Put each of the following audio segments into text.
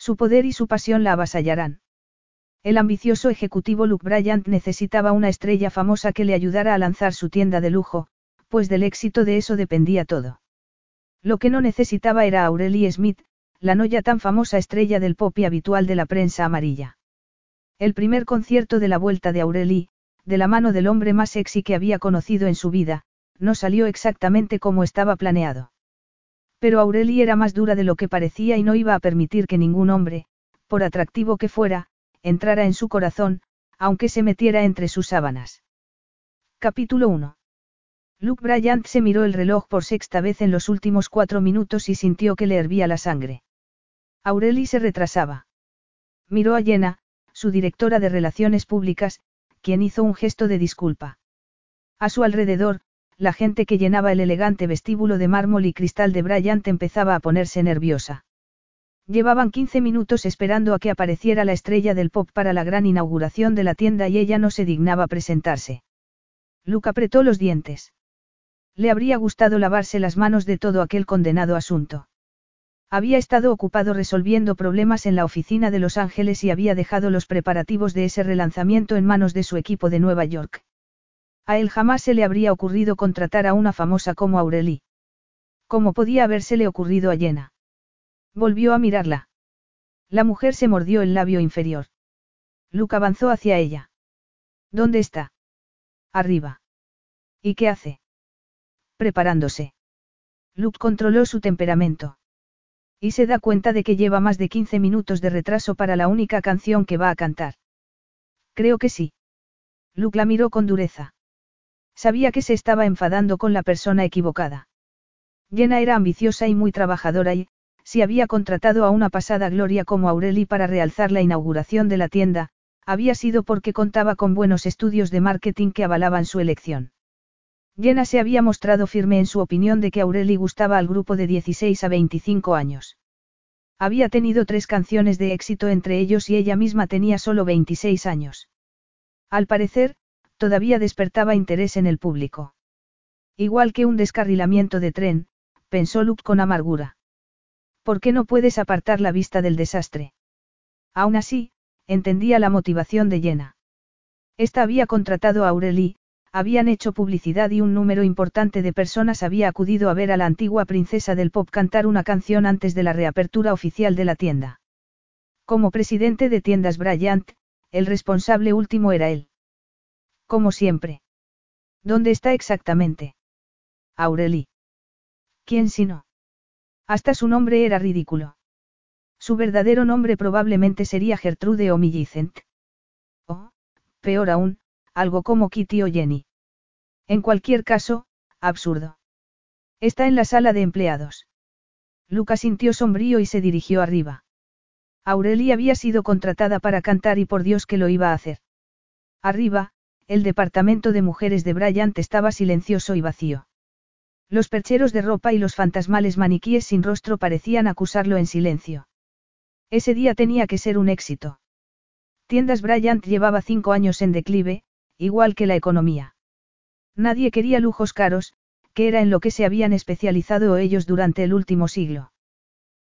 Su poder y su pasión la avasallarán. El ambicioso ejecutivo Luke Bryant necesitaba una estrella famosa que le ayudara a lanzar su tienda de lujo, pues del éxito de eso dependía todo. Lo que no necesitaba era Aurelie Smith, la no ya tan famosa estrella del pop y habitual de la prensa amarilla. El primer concierto de la vuelta de Aurelie, de la mano del hombre más sexy que había conocido en su vida, no salió exactamente como estaba planeado. Pero Aurelie era más dura de lo que parecía y no iba a permitir que ningún hombre, por atractivo que fuera, entrara en su corazón, aunque se metiera entre sus sábanas. Capítulo 1. Luke Bryant se miró el reloj por sexta vez en los últimos cuatro minutos y sintió que le hervía la sangre. Aurelie se retrasaba. Miró a Jenna, su directora de Relaciones Públicas, quien hizo un gesto de disculpa. A su alrededor, la gente que llenaba el elegante vestíbulo de mármol y cristal de Bryant empezaba a ponerse nerviosa. Llevaban 15 minutos esperando a que apareciera la estrella del pop para la gran inauguración de la tienda y ella no se dignaba presentarse. Luke apretó los dientes. Le habría gustado lavarse las manos de todo aquel condenado asunto. Había estado ocupado resolviendo problemas en la oficina de Los Ángeles y había dejado los preparativos de ese relanzamiento en manos de su equipo de Nueva York. A él jamás se le habría ocurrido contratar a una famosa como Aurelie. ¿Cómo podía habérsele ocurrido a Jenna? Volvió a mirarla. La mujer se mordió el labio inferior. Luke avanzó hacia ella. ¿Dónde está? Arriba. ¿Y qué hace? Preparándose. Luke controló su temperamento. Y se da cuenta de que lleva más de 15 minutos de retraso para la única canción que va a cantar. Creo que sí. Luke la miró con dureza. Sabía que se estaba enfadando con la persona equivocada. Jenna era ambiciosa y muy trabajadora y, si había contratado a una pasada gloria como Aureli para realzar la inauguración de la tienda, había sido porque contaba con buenos estudios de marketing que avalaban su elección. Jenna se había mostrado firme en su opinión de que Aureli gustaba al grupo de 16 a 25 años. Había tenido tres canciones de éxito entre ellos y ella misma tenía solo 26 años. Al parecer, todavía despertaba interés en el público. Igual que un descarrilamiento de tren, pensó Luke con amargura. ¿Por qué no puedes apartar la vista del desastre? Aún así, entendía la motivación de Jenna. Esta había contratado a Aurelie, habían hecho publicidad y un número importante de personas había acudido a ver a la antigua princesa del pop cantar una canción antes de la reapertura oficial de la tienda. Como presidente de tiendas Bryant, el responsable último era él. Como siempre. ¿Dónde está exactamente? Aurelie. ¿Quién si no? Hasta su nombre era ridículo. Su verdadero nombre probablemente sería Gertrude o Millicent. O, peor aún, algo como Kitty o Jenny. En cualquier caso, absurdo. Está en la sala de empleados. Lucas sintió sombrío y se dirigió arriba. Aurelie había sido contratada para cantar y por Dios que lo iba a hacer. Arriba, el departamento de mujeres de Bryant estaba silencioso y vacío. Los percheros de ropa y los fantasmales maniquíes sin rostro parecían acusarlo en silencio. Ese día tenía que ser un éxito. Tiendas Bryant llevaba cinco años en declive, igual que la economía. Nadie quería lujos caros, que era en lo que se habían especializado ellos durante el último siglo.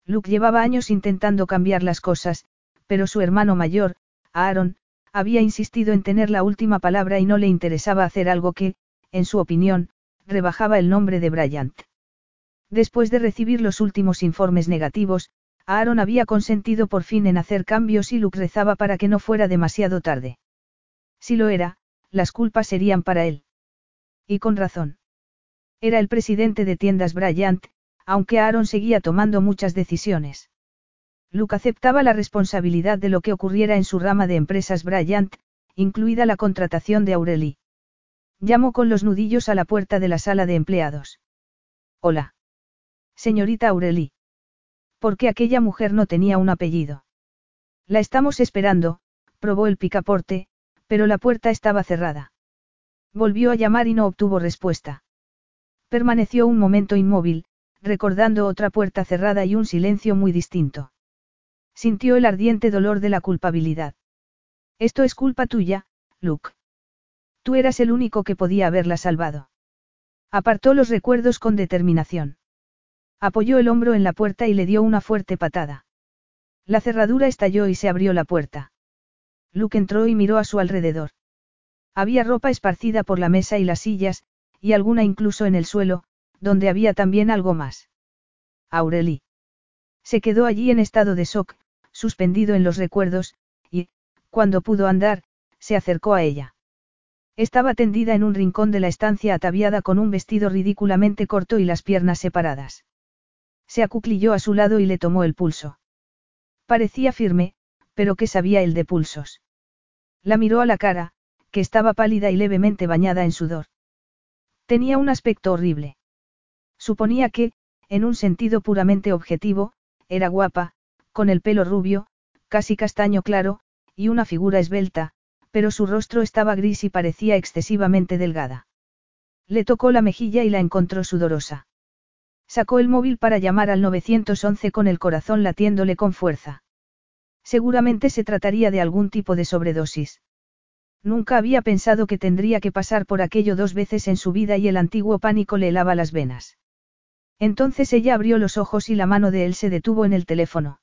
Luke llevaba años intentando cambiar las cosas, pero su hermano mayor, Aaron, había insistido en tener la última palabra y no le interesaba hacer algo que, en su opinión, rebajaba el nombre de Bryant. Después de recibir los últimos informes negativos, Aaron había consentido por fin en hacer cambios y Luke rezaba para que no fuera demasiado tarde. Si lo era, las culpas serían para él. Y con razón. Era el presidente de tiendas Bryant, aunque Aaron seguía tomando muchas decisiones. Luke aceptaba la responsabilidad de lo que ocurriera en su rama de empresas Bryant, incluida la contratación de Aurelie. Llamó con los nudillos a la puerta de la sala de empleados. Hola. Señorita Aurelie. Porque aquella mujer no tenía un apellido. La estamos esperando, probó el picaporte, pero la puerta estaba cerrada. Volvió a llamar y no obtuvo respuesta. Permaneció un momento inmóvil, recordando otra puerta cerrada y un silencio muy distinto. Sintió el ardiente dolor de la culpabilidad. Esto es culpa tuya, Luke. Tú eras el único que podía haberla salvado. Apartó los recuerdos con determinación. Apoyó el hombro en la puerta y le dio una fuerte patada. La cerradura estalló y se abrió la puerta. Luke entró y miró a su alrededor. Había ropa esparcida por la mesa y las sillas, y alguna incluso en el suelo, donde había también algo más. Aureli. Se quedó allí en estado de shock, suspendido en los recuerdos, y, cuando pudo andar, se acercó a ella. Estaba tendida en un rincón de la estancia ataviada con un vestido ridículamente corto y las piernas separadas. Se acuclilló a su lado y le tomó el pulso. Parecía firme, pero ¿qué sabía él de pulsos? La miró a la cara, que estaba pálida y levemente bañada en sudor. Tenía un aspecto horrible. Suponía que, en un sentido puramente objetivo, era guapa, con el pelo rubio, casi castaño claro, y una figura esbelta, pero su rostro estaba gris y parecía excesivamente delgada. Le tocó la mejilla y la encontró sudorosa. Sacó el móvil para llamar al 911 con el corazón latiéndole con fuerza. Seguramente se trataría de algún tipo de sobredosis. Nunca había pensado que tendría que pasar por aquello dos veces en su vida y el antiguo pánico le helaba las venas. Entonces ella abrió los ojos y la mano de él se detuvo en el teléfono.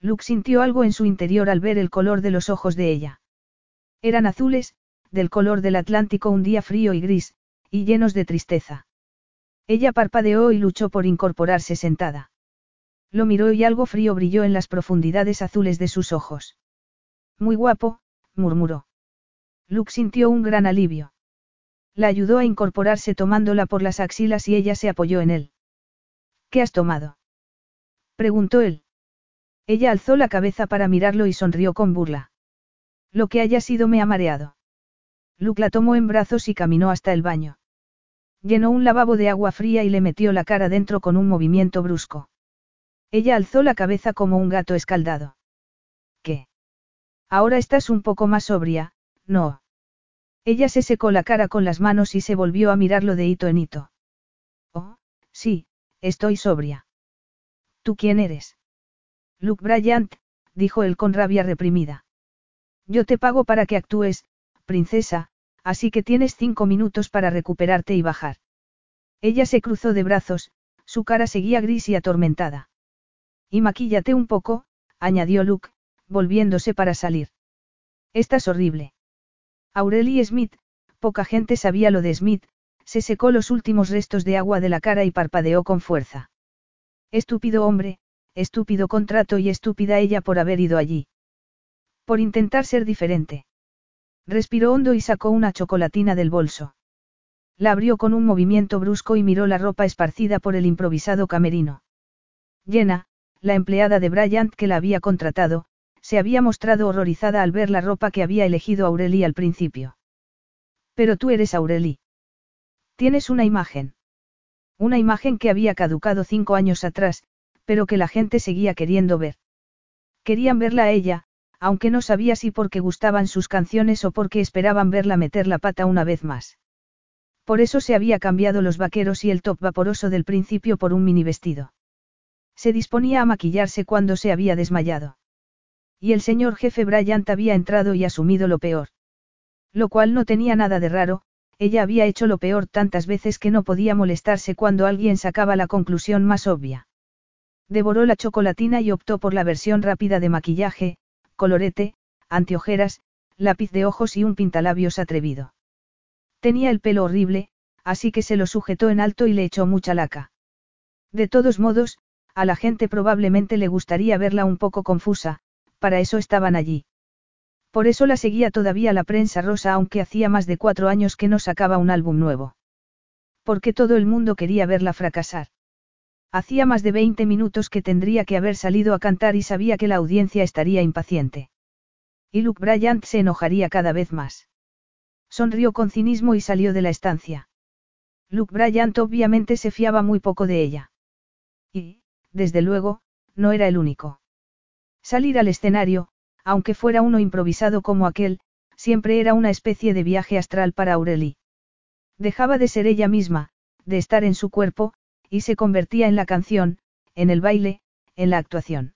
Luke sintió algo en su interior al ver el color de los ojos de ella. Eran azules, del color del Atlántico un día frío y gris, y llenos de tristeza. Ella parpadeó y luchó por incorporarse sentada. Lo miró y algo frío brilló en las profundidades azules de sus ojos. Muy guapo, murmuró. Luke sintió un gran alivio. La ayudó a incorporarse tomándola por las axilas y ella se apoyó en él. ¿Qué has tomado? preguntó él. Ella alzó la cabeza para mirarlo y sonrió con burla. Lo que haya sido me ha mareado. Luke la tomó en brazos y caminó hasta el baño. Llenó un lavabo de agua fría y le metió la cara dentro con un movimiento brusco. Ella alzó la cabeza como un gato escaldado. ¿Qué? Ahora estás un poco más sobria, no. Ella se secó la cara con las manos y se volvió a mirarlo de hito en hito. Oh, sí, estoy sobria. ¿Tú quién eres? Luke Bryant, dijo él con rabia reprimida. Yo te pago para que actúes, princesa, así que tienes cinco minutos para recuperarte y bajar. Ella se cruzó de brazos, su cara seguía gris y atormentada. Y maquíllate un poco, añadió Luke, volviéndose para salir. Estás horrible. Aurelie Smith, poca gente sabía lo de Smith, se secó los últimos restos de agua de la cara y parpadeó con fuerza. Estúpido hombre, estúpido contrato y estúpida ella por haber ido allí. Por intentar ser diferente. Respiró hondo y sacó una chocolatina del bolso. La abrió con un movimiento brusco y miró la ropa esparcida por el improvisado camerino. Llena, la empleada de Bryant que la había contratado, se había mostrado horrorizada al ver la ropa que había elegido Aurelie al principio. Pero tú eres Aurelie. Tienes una imagen. Una imagen que había caducado cinco años atrás, pero que la gente seguía queriendo ver. Querían verla a ella, aunque no sabía si porque gustaban sus canciones o porque esperaban verla meter la pata una vez más. Por eso se había cambiado los vaqueros y el top vaporoso del principio por un mini vestido. Se disponía a maquillarse cuando se había desmayado. Y el señor jefe Bryant había entrado y asumido lo peor. Lo cual no tenía nada de raro, ella había hecho lo peor tantas veces que no podía molestarse cuando alguien sacaba la conclusión más obvia. Devoró la chocolatina y optó por la versión rápida de maquillaje, colorete, anteojeras, lápiz de ojos y un pintalabios atrevido. Tenía el pelo horrible, así que se lo sujetó en alto y le echó mucha laca. De todos modos, a la gente probablemente le gustaría verla un poco confusa, para eso estaban allí. Por eso la seguía todavía la prensa rosa aunque hacía más de cuatro años que no sacaba un álbum nuevo. Porque todo el mundo quería verla fracasar. Hacía más de 20 minutos que tendría que haber salido a cantar y sabía que la audiencia estaría impaciente. Y Luke Bryant se enojaría cada vez más. Sonrió con cinismo y salió de la estancia. Luke Bryant obviamente se fiaba muy poco de ella. Y, desde luego, no era el único. Salir al escenario, aunque fuera uno improvisado como aquel, siempre era una especie de viaje astral para Aurelie. Dejaba de ser ella misma, de estar en su cuerpo, y se convertía en la canción, en el baile, en la actuación.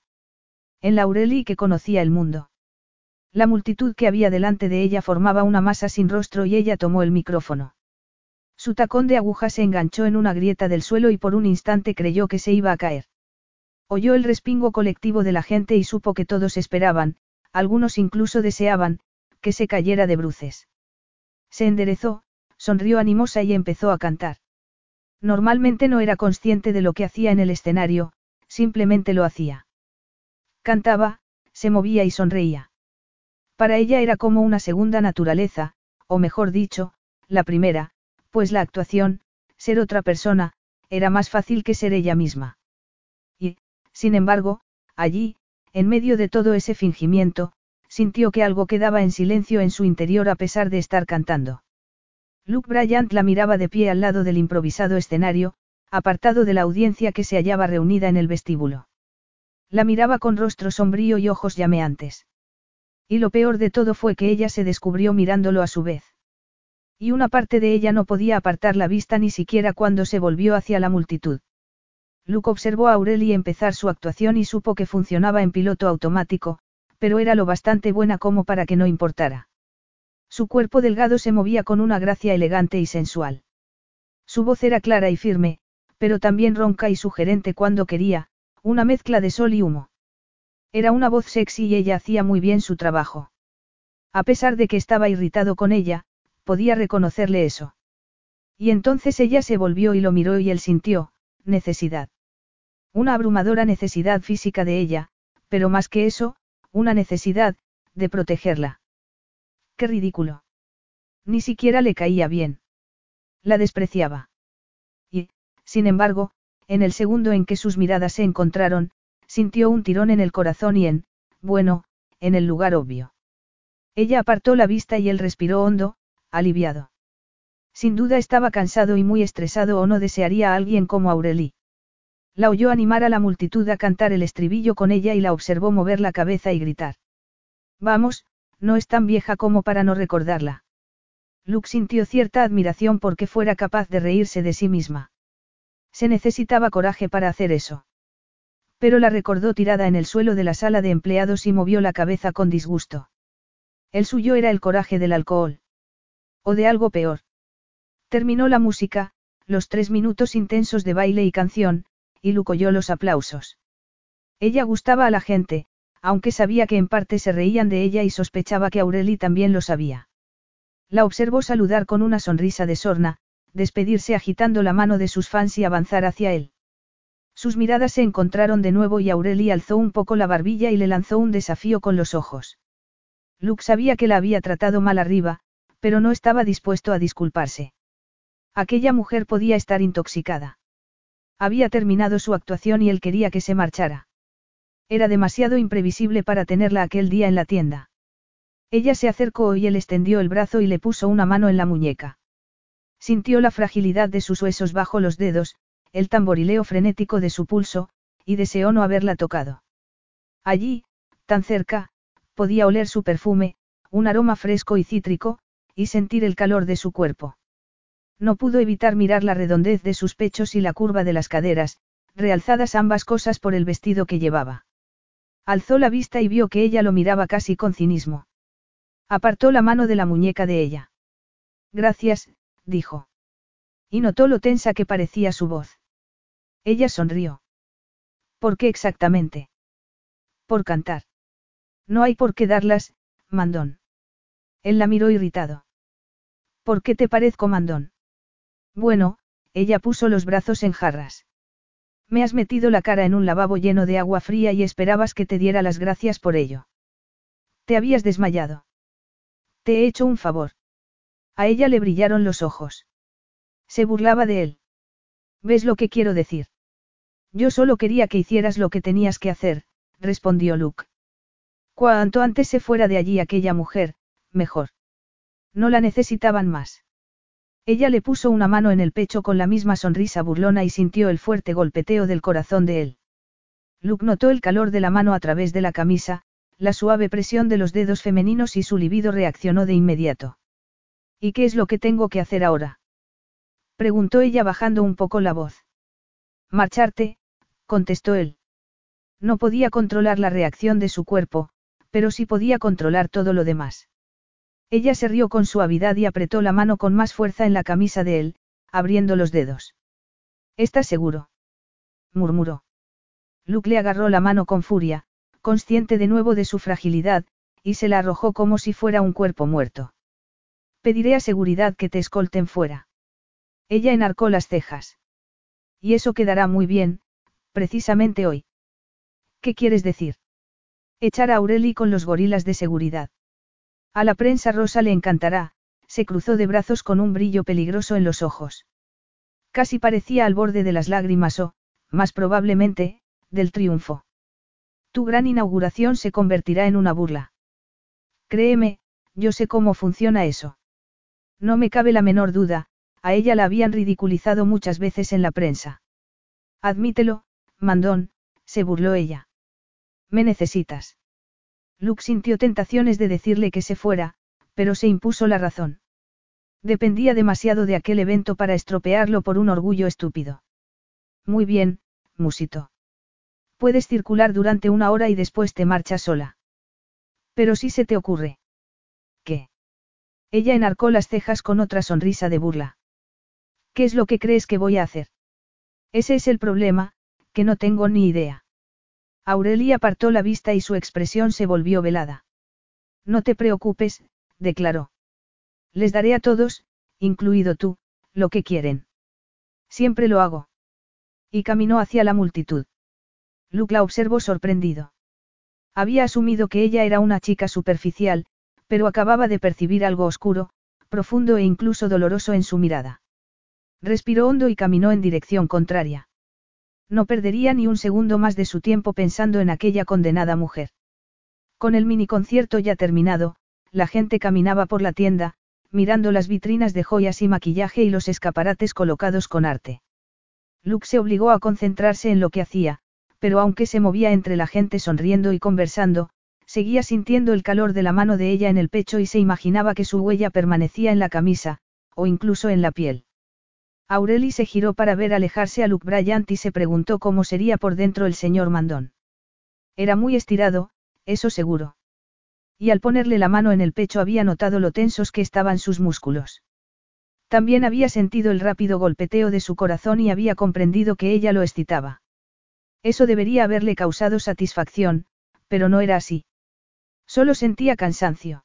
En la Aurelie que conocía el mundo. La multitud que había delante de ella formaba una masa sin rostro y ella tomó el micrófono. Su tacón de aguja se enganchó en una grieta del suelo y por un instante creyó que se iba a caer. Oyó el respingo colectivo de la gente y supo que todos esperaban, algunos incluso deseaban, que se cayera de bruces. Se enderezó, sonrió animosa y empezó a cantar. Normalmente no era consciente de lo que hacía en el escenario, simplemente lo hacía. Cantaba, se movía y sonreía. Para ella era como una segunda naturaleza, o mejor dicho, la primera, pues la actuación, ser otra persona, era más fácil que ser ella misma. Y, sin embargo, allí, en medio de todo ese fingimiento, sintió que algo quedaba en silencio en su interior a pesar de estar cantando. Luke Bryant la miraba de pie al lado del improvisado escenario, apartado de la audiencia que se hallaba reunida en el vestíbulo. La miraba con rostro sombrío y ojos llameantes. Y lo peor de todo fue que ella se descubrió mirándolo a su vez. Y una parte de ella no podía apartar la vista ni siquiera cuando se volvió hacia la multitud. Luke observó a Aurelie empezar su actuación y supo que funcionaba en piloto automático, pero era lo bastante buena como para que no importara. Su cuerpo delgado se movía con una gracia elegante y sensual. Su voz era clara y firme, pero también ronca y sugerente cuando quería, una mezcla de sol y humo. Era una voz sexy y ella hacía muy bien su trabajo. A pesar de que estaba irritado con ella, podía reconocerle eso. Y entonces ella se volvió y lo miró y él sintió, necesidad. Una abrumadora necesidad física de ella, pero más que eso, una necesidad, de protegerla. Qué ridículo. Ni siquiera le caía bien. La despreciaba. Y, sin embargo, en el segundo en que sus miradas se encontraron, sintió un tirón en el corazón y en, bueno, en el lugar obvio. Ella apartó la vista y él respiró hondo, aliviado. Sin duda estaba cansado y muy estresado o no desearía a alguien como Aurelie. La oyó animar a la multitud a cantar el estribillo con ella y la observó mover la cabeza y gritar. Vamos, no es tan vieja como para no recordarla. Luke sintió cierta admiración porque fuera capaz de reírse de sí misma. Se necesitaba coraje para hacer eso. Pero la recordó tirada en el suelo de la sala de empleados y movió la cabeza con disgusto. El suyo era el coraje del alcohol. O de algo peor. Terminó la música, los tres minutos intensos de baile y canción, y Luke oyó los aplausos. Ella gustaba a la gente, aunque sabía que en parte se reían de ella y sospechaba que Aurelie también lo sabía. La observó saludar con una sonrisa de sorna, despedirse agitando la mano de sus fans y avanzar hacia él. Sus miradas se encontraron de nuevo y Aurelie alzó un poco la barbilla y le lanzó un desafío con los ojos. Luke sabía que la había tratado mal arriba, pero no estaba dispuesto a disculparse. Aquella mujer podía estar intoxicada. Había terminado su actuación y él quería que se marchara. Era demasiado imprevisible para tenerla aquel día en la tienda. Ella se acercó y él extendió el brazo y le puso una mano en la muñeca. Sintió la fragilidad de sus huesos bajo los dedos, el tamborileo frenético de su pulso, y deseó no haberla tocado. Allí, tan cerca, podía oler su perfume, un aroma fresco y cítrico, y sentir el calor de su cuerpo. No pudo evitar mirar la redondez de sus pechos y la curva de las caderas, realzadas ambas cosas por el vestido que llevaba. Alzó la vista y vio que ella lo miraba casi con cinismo. Apartó la mano de la muñeca de ella. Gracias, dijo. Y notó lo tensa que parecía su voz. Ella sonrió. ¿Por qué exactamente? Por cantar. No hay por qué darlas, mandón. Él la miró irritado. ¿Por qué te parezco mandón? Bueno, ella puso los brazos en jarras. Me has metido la cara en un lavabo lleno de agua fría y esperabas que te diera las gracias por ello. Te habías desmayado. Te he hecho un favor. A ella le brillaron los ojos. Se burlaba de él. ¿Ves lo que quiero decir? Yo solo quería que hicieras lo que tenías que hacer, respondió Luke. Cuanto antes se fuera de allí aquella mujer, mejor. No la necesitaban más. Ella le puso una mano en el pecho con la misma sonrisa burlona y sintió el fuerte golpeteo del corazón de él. Luke notó el calor de la mano a través de la camisa, la suave presión de los dedos femeninos y su libido reaccionó de inmediato. ¿Y qué es lo que tengo que hacer ahora? Preguntó ella bajando un poco la voz. Marcharte, contestó él. No podía controlar la reacción de su cuerpo, pero sí podía controlar todo lo demás. Ella se rió con suavidad y apretó la mano con más fuerza en la camisa de él, abriendo los dedos. ¿Estás seguro? murmuró. Luke le agarró la mano con furia, consciente de nuevo de su fragilidad, y se la arrojó como si fuera un cuerpo muerto. Pediré a seguridad que te escolten fuera. Ella enarcó las cejas. Y eso quedará muy bien, precisamente hoy. ¿Qué quieres decir? Echar a Aureli con los gorilas de seguridad. A la prensa rosa le encantará, se cruzó de brazos con un brillo peligroso en los ojos. Casi parecía al borde de las lágrimas o, más probablemente, del triunfo. Tu gran inauguración se convertirá en una burla. Créeme, yo sé cómo funciona eso. No me cabe la menor duda, a ella la habían ridiculizado muchas veces en la prensa. Admítelo, mandón, se burló ella. Me necesitas. Luke sintió tentaciones de decirle que se fuera, pero se impuso la razón. Dependía demasiado de aquel evento para estropearlo por un orgullo estúpido. Muy bien, musito. Puedes circular durante una hora y después te marchas sola. Pero si se te ocurre. ¿Qué? Ella enarcó las cejas con otra sonrisa de burla. ¿Qué es lo que crees que voy a hacer? Ese es el problema, que no tengo ni idea. Aurelia apartó la vista y su expresión se volvió velada. No te preocupes, declaró. Les daré a todos, incluido tú, lo que quieren. Siempre lo hago. Y caminó hacia la multitud. Luke la observó sorprendido. Había asumido que ella era una chica superficial, pero acababa de percibir algo oscuro, profundo e incluso doloroso en su mirada. Respiró hondo y caminó en dirección contraria. No perdería ni un segundo más de su tiempo pensando en aquella condenada mujer. Con el mini concierto ya terminado, la gente caminaba por la tienda, mirando las vitrinas de joyas y maquillaje y los escaparates colocados con arte. Luke se obligó a concentrarse en lo que hacía, pero aunque se movía entre la gente sonriendo y conversando, seguía sintiendo el calor de la mano de ella en el pecho y se imaginaba que su huella permanecía en la camisa, o incluso en la piel. Aureli se giró para ver alejarse a Luke Bryant y se preguntó cómo sería por dentro el señor Mandón. Era muy estirado, eso seguro. Y al ponerle la mano en el pecho había notado lo tensos que estaban sus músculos. También había sentido el rápido golpeteo de su corazón y había comprendido que ella lo excitaba. Eso debería haberle causado satisfacción, pero no era así. Solo sentía cansancio.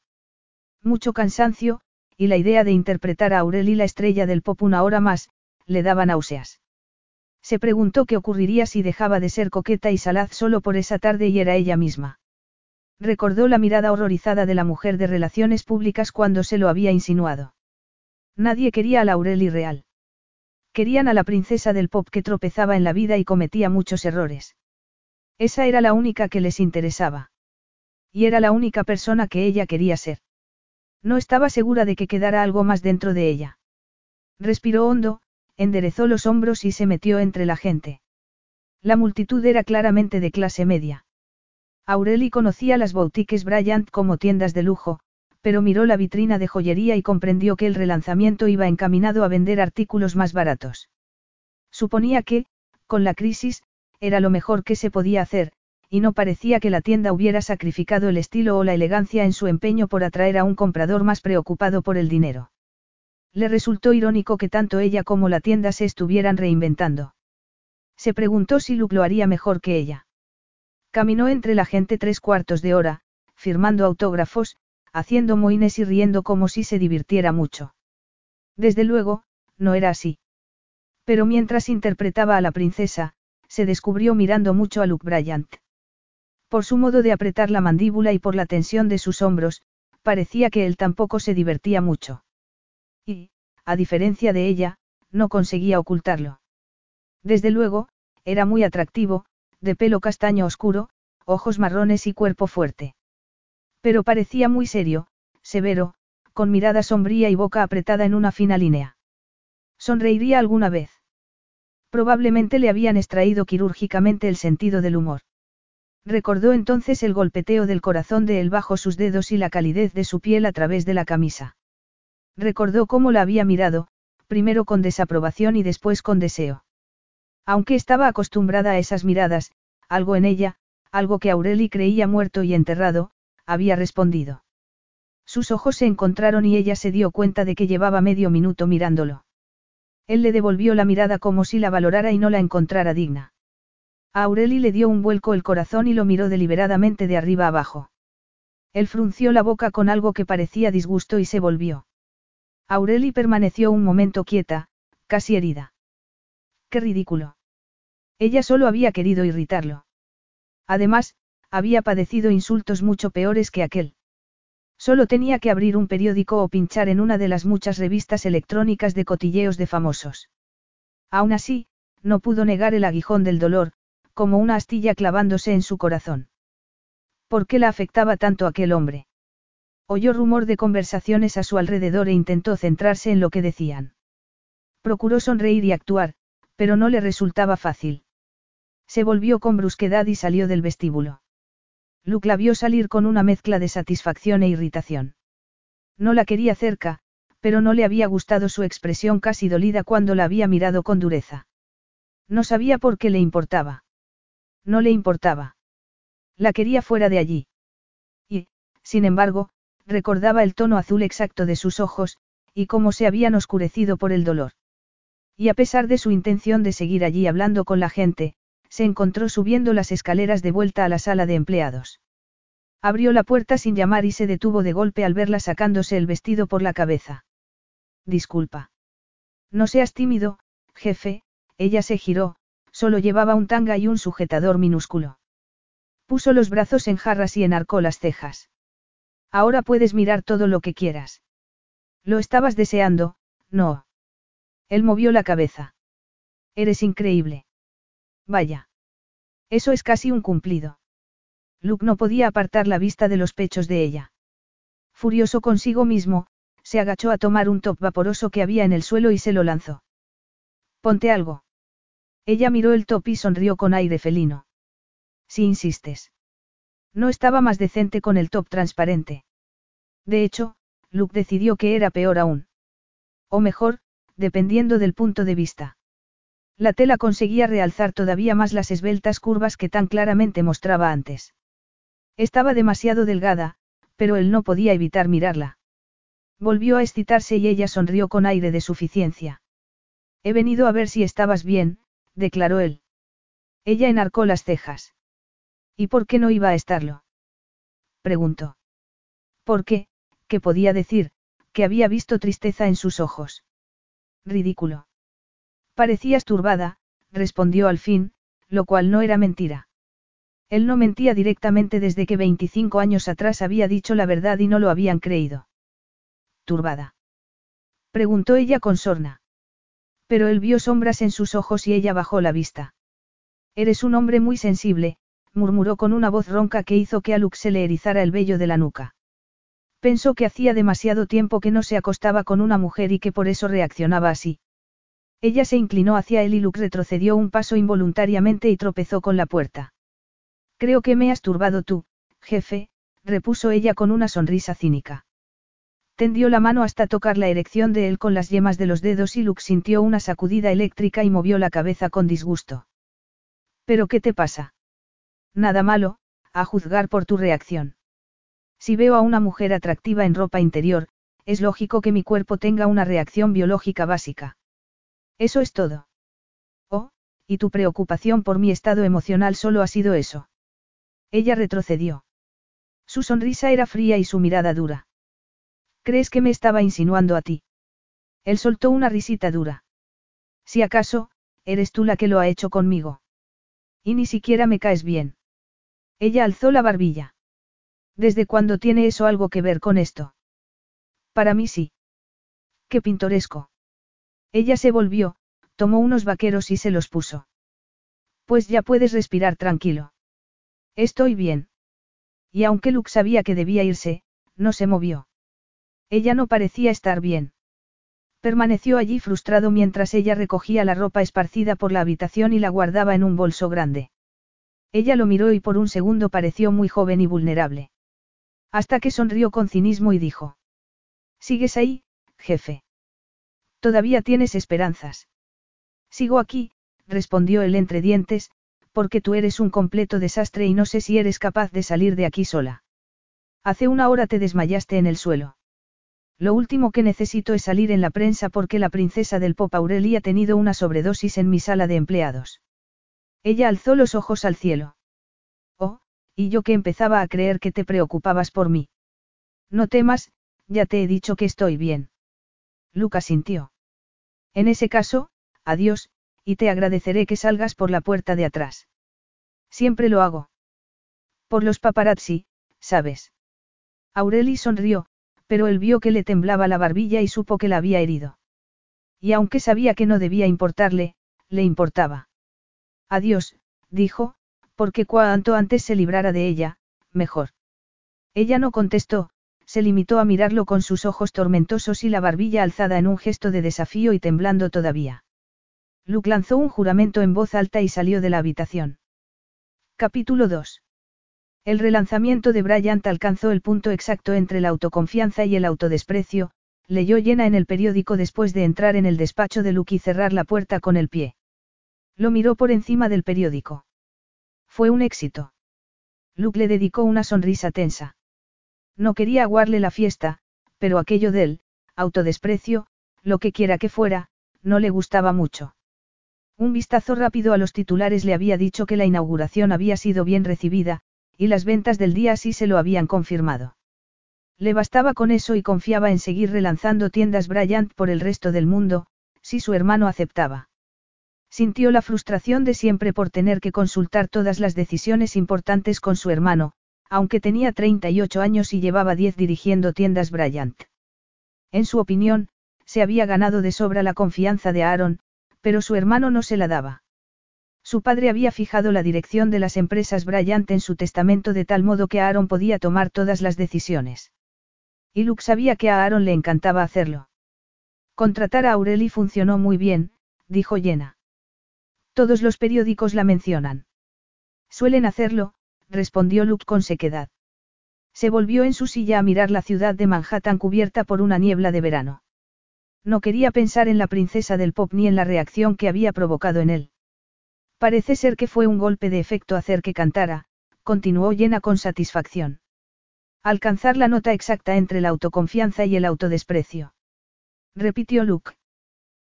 Mucho cansancio, y la idea de interpretar a Aureli la estrella del pop una hora más, le daba náuseas. Se preguntó qué ocurriría si dejaba de ser coqueta y salaz solo por esa tarde y era ella misma. Recordó la mirada horrorizada de la mujer de relaciones públicas cuando se lo había insinuado. Nadie quería a la Aureli real. Querían a la princesa del pop que tropezaba en la vida y cometía muchos errores. Esa era la única que les interesaba. Y era la única persona que ella quería ser. No estaba segura de que quedara algo más dentro de ella. Respiró hondo, enderezó los hombros y se metió entre la gente. La multitud era claramente de clase media. Aureli conocía las boutiques Bryant como tiendas de lujo, pero miró la vitrina de joyería y comprendió que el relanzamiento iba encaminado a vender artículos más baratos. Suponía que, con la crisis, era lo mejor que se podía hacer, y no parecía que la tienda hubiera sacrificado el estilo o la elegancia en su empeño por atraer a un comprador más preocupado por el dinero. Le resultó irónico que tanto ella como la tienda se estuvieran reinventando. Se preguntó si Luke lo haría mejor que ella. Caminó entre la gente tres cuartos de hora, firmando autógrafos, haciendo moines y riendo como si se divirtiera mucho. Desde luego, no era así. Pero mientras interpretaba a la princesa, se descubrió mirando mucho a Luke Bryant. Por su modo de apretar la mandíbula y por la tensión de sus hombros, parecía que él tampoco se divertía mucho. Y, a diferencia de ella, no conseguía ocultarlo. Desde luego, era muy atractivo, de pelo castaño oscuro, ojos marrones y cuerpo fuerte. Pero parecía muy serio, severo, con mirada sombría y boca apretada en una fina línea. ¿Sonreiría alguna vez? Probablemente le habían extraído quirúrgicamente el sentido del humor. Recordó entonces el golpeteo del corazón de él bajo sus dedos y la calidez de su piel a través de la camisa. Recordó cómo la había mirado, primero con desaprobación y después con deseo. Aunque estaba acostumbrada a esas miradas, algo en ella, algo que Aureli creía muerto y enterrado, había respondido. Sus ojos se encontraron y ella se dio cuenta de que llevaba medio minuto mirándolo. Él le devolvió la mirada como si la valorara y no la encontrara digna. A Aureli le dio un vuelco el corazón y lo miró deliberadamente de arriba abajo. Él frunció la boca con algo que parecía disgusto y se volvió. Aureli permaneció un momento quieta, casi herida. Qué ridículo. Ella solo había querido irritarlo. Además, había padecido insultos mucho peores que aquel. Solo tenía que abrir un periódico o pinchar en una de las muchas revistas electrónicas de cotilleos de famosos. Aún así, no pudo negar el aguijón del dolor, como una astilla clavándose en su corazón. ¿Por qué la afectaba tanto aquel hombre? Oyó rumor de conversaciones a su alrededor e intentó centrarse en lo que decían. Procuró sonreír y actuar, pero no le resultaba fácil. Se volvió con brusquedad y salió del vestíbulo. Luke la vio salir con una mezcla de satisfacción e irritación. No la quería cerca, pero no le había gustado su expresión casi dolida cuando la había mirado con dureza. No sabía por qué le importaba. No le importaba. La quería fuera de allí. Y, sin embargo, recordaba el tono azul exacto de sus ojos, y cómo se habían oscurecido por el dolor. Y a pesar de su intención de seguir allí hablando con la gente, se encontró subiendo las escaleras de vuelta a la sala de empleados. Abrió la puerta sin llamar y se detuvo de golpe al verla sacándose el vestido por la cabeza. Disculpa. No seas tímido, jefe, ella se giró, solo llevaba un tanga y un sujetador minúsculo. Puso los brazos en jarras y enarcó las cejas. Ahora puedes mirar todo lo que quieras. Lo estabas deseando, no. Él movió la cabeza. Eres increíble. Vaya. Eso es casi un cumplido. Luke no podía apartar la vista de los pechos de ella. Furioso consigo mismo, se agachó a tomar un top vaporoso que había en el suelo y se lo lanzó. Ponte algo. Ella miró el top y sonrió con aire felino. Si insistes. No estaba más decente con el top transparente. De hecho, Luke decidió que era peor aún. O mejor, dependiendo del punto de vista. La tela conseguía realzar todavía más las esbeltas curvas que tan claramente mostraba antes. Estaba demasiado delgada, pero él no podía evitar mirarla. Volvió a excitarse y ella sonrió con aire de suficiencia. He venido a ver si estabas bien, declaró él. Ella enarcó las cejas. ¿Y por qué no iba a estarlo? preguntó. ¿Por qué? ¿Qué podía decir? Que había visto tristeza en sus ojos. Ridículo. Parecías turbada, respondió al fin, lo cual no era mentira. Él no mentía directamente desde que 25 años atrás había dicho la verdad y no lo habían creído. ¿Turbada? Preguntó ella con sorna. Pero él vio sombras en sus ojos y ella bajó la vista. Eres un hombre muy sensible, murmuró con una voz ronca que hizo que a Luke se le erizara el vello de la nuca. Pensó que hacía demasiado tiempo que no se acostaba con una mujer y que por eso reaccionaba así. Ella se inclinó hacia él y Luke retrocedió un paso involuntariamente y tropezó con la puerta. Creo que me has turbado tú, jefe, repuso ella con una sonrisa cínica. Tendió la mano hasta tocar la erección de él con las yemas de los dedos y Luke sintió una sacudida eléctrica y movió la cabeza con disgusto. ¿Pero qué te pasa? Nada malo, a juzgar por tu reacción. Si veo a una mujer atractiva en ropa interior, es lógico que mi cuerpo tenga una reacción biológica básica. Eso es todo. Oh, y tu preocupación por mi estado emocional solo ha sido eso. Ella retrocedió. Su sonrisa era fría y su mirada dura. ¿Crees que me estaba insinuando a ti? Él soltó una risita dura. Si acaso, eres tú la que lo ha hecho conmigo. Y ni siquiera me caes bien. Ella alzó la barbilla. ¿Desde cuándo tiene eso algo que ver con esto? Para mí sí. Qué pintoresco. Ella se volvió, tomó unos vaqueros y se los puso. Pues ya puedes respirar tranquilo. Estoy bien. Y aunque Luke sabía que debía irse, no se movió. Ella no parecía estar bien. Permaneció allí frustrado mientras ella recogía la ropa esparcida por la habitación y la guardaba en un bolso grande. Ella lo miró y por un segundo pareció muy joven y vulnerable. Hasta que sonrió con cinismo y dijo. ¿Sigues ahí, jefe? Todavía tienes esperanzas. Sigo aquí, respondió él entre dientes, porque tú eres un completo desastre y no sé si eres capaz de salir de aquí sola. Hace una hora te desmayaste en el suelo. Lo último que necesito es salir en la prensa porque la princesa del Pop Aurelie ha tenido una sobredosis en mi sala de empleados. Ella alzó los ojos al cielo. Oh, y yo que empezaba a creer que te preocupabas por mí. No temas, ya te he dicho que estoy bien. Lucas sintió. En ese caso, adiós, y te agradeceré que salgas por la puerta de atrás. Siempre lo hago. Por los paparazzi, sabes. Aureli sonrió, pero él vio que le temblaba la barbilla y supo que la había herido. Y aunque sabía que no debía importarle, le importaba. Adiós, dijo, porque cuanto antes se librara de ella, mejor. Ella no contestó, se limitó a mirarlo con sus ojos tormentosos y la barbilla alzada en un gesto de desafío y temblando todavía. Luke lanzó un juramento en voz alta y salió de la habitación. Capítulo 2. El relanzamiento de Bryant alcanzó el punto exacto entre la autoconfianza y el autodesprecio, leyó llena en el periódico después de entrar en el despacho de Luke y cerrar la puerta con el pie. Lo miró por encima del periódico. Fue un éxito. Luke le dedicó una sonrisa tensa. No quería aguarle la fiesta, pero aquello del, autodesprecio, lo que quiera que fuera, no le gustaba mucho. Un vistazo rápido a los titulares le había dicho que la inauguración había sido bien recibida, y las ventas del día sí se lo habían confirmado. Le bastaba con eso y confiaba en seguir relanzando tiendas Bryant por el resto del mundo, si su hermano aceptaba. Sintió la frustración de siempre por tener que consultar todas las decisiones importantes con su hermano, aunque tenía 38 años y llevaba 10 dirigiendo tiendas Bryant. En su opinión, se había ganado de sobra la confianza de Aaron, pero su hermano no se la daba. Su padre había fijado la dirección de las empresas Bryant en su testamento de tal modo que Aaron podía tomar todas las decisiones. Y Luke sabía que a Aaron le encantaba hacerlo. Contratar a Aureli funcionó muy bien, dijo Jenna. Todos los periódicos la mencionan. Suelen hacerlo, respondió Luke con sequedad. Se volvió en su silla a mirar la ciudad de Manhattan cubierta por una niebla de verano. No quería pensar en la princesa del pop ni en la reacción que había provocado en él. Parece ser que fue un golpe de efecto hacer que cantara, continuó llena con satisfacción. Alcanzar la nota exacta entre la autoconfianza y el autodesprecio. Repitió Luke.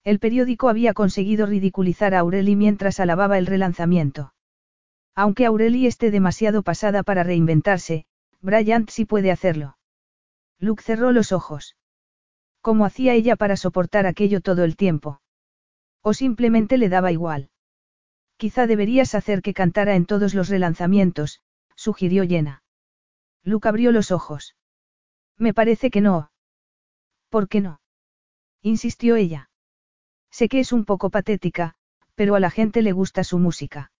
El periódico había conseguido ridiculizar a Aureli mientras alababa el relanzamiento. Aunque Aureli esté demasiado pasada para reinventarse, Bryant sí puede hacerlo. Luke cerró los ojos. ¿Cómo hacía ella para soportar aquello todo el tiempo? ¿O simplemente le daba igual? Quizá deberías hacer que cantara en todos los relanzamientos, sugirió Jenna. Luke abrió los ojos. Me parece que no. ¿Por qué no? insistió ella. Sé que es un poco patética, pero a la gente le gusta su música.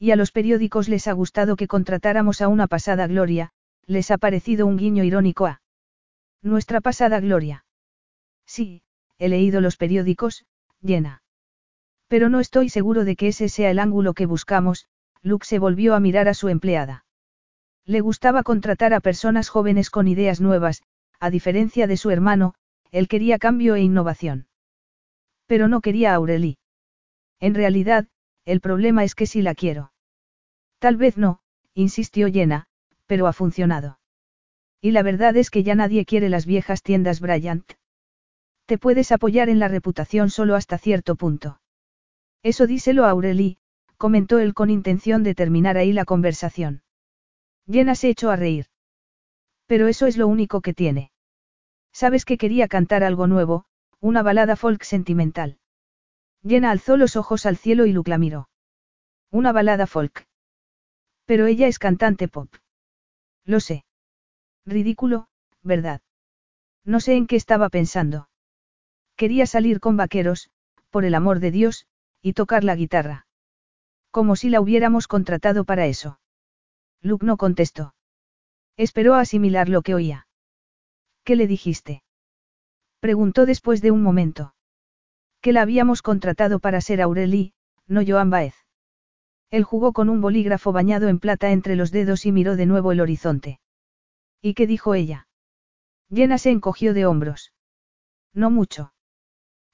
Y a los periódicos les ha gustado que contratáramos a una pasada gloria, les ha parecido un guiño irónico a nuestra pasada gloria. Sí, he leído los periódicos, llena. Pero no estoy seguro de que ese sea el ángulo que buscamos, Luke se volvió a mirar a su empleada. Le gustaba contratar a personas jóvenes con ideas nuevas, a diferencia de su hermano, él quería cambio e innovación. Pero no quería a Aurelie. En realidad, el problema es que sí la quiero. Tal vez no, insistió Jenna, pero ha funcionado. Y la verdad es que ya nadie quiere las viejas tiendas Bryant. Te puedes apoyar en la reputación solo hasta cierto punto. Eso díselo a Aureli, comentó él con intención de terminar ahí la conversación. Jenna se echó a reír. Pero eso es lo único que tiene. Sabes que quería cantar algo nuevo, una balada folk sentimental. Jenna alzó los ojos al cielo y Luke la miró. Una balada folk. Pero ella es cantante pop. Lo sé. Ridículo, ¿verdad? No sé en qué estaba pensando. Quería salir con vaqueros, por el amor de Dios, y tocar la guitarra. Como si la hubiéramos contratado para eso. Luke no contestó. Esperó asimilar lo que oía. ¿Qué le dijiste? Preguntó después de un momento. Que la habíamos contratado para ser Aurelie, no Joan Baez. Él jugó con un bolígrafo bañado en plata entre los dedos y miró de nuevo el horizonte. ¿Y qué dijo ella? Jenna se encogió de hombros. No mucho.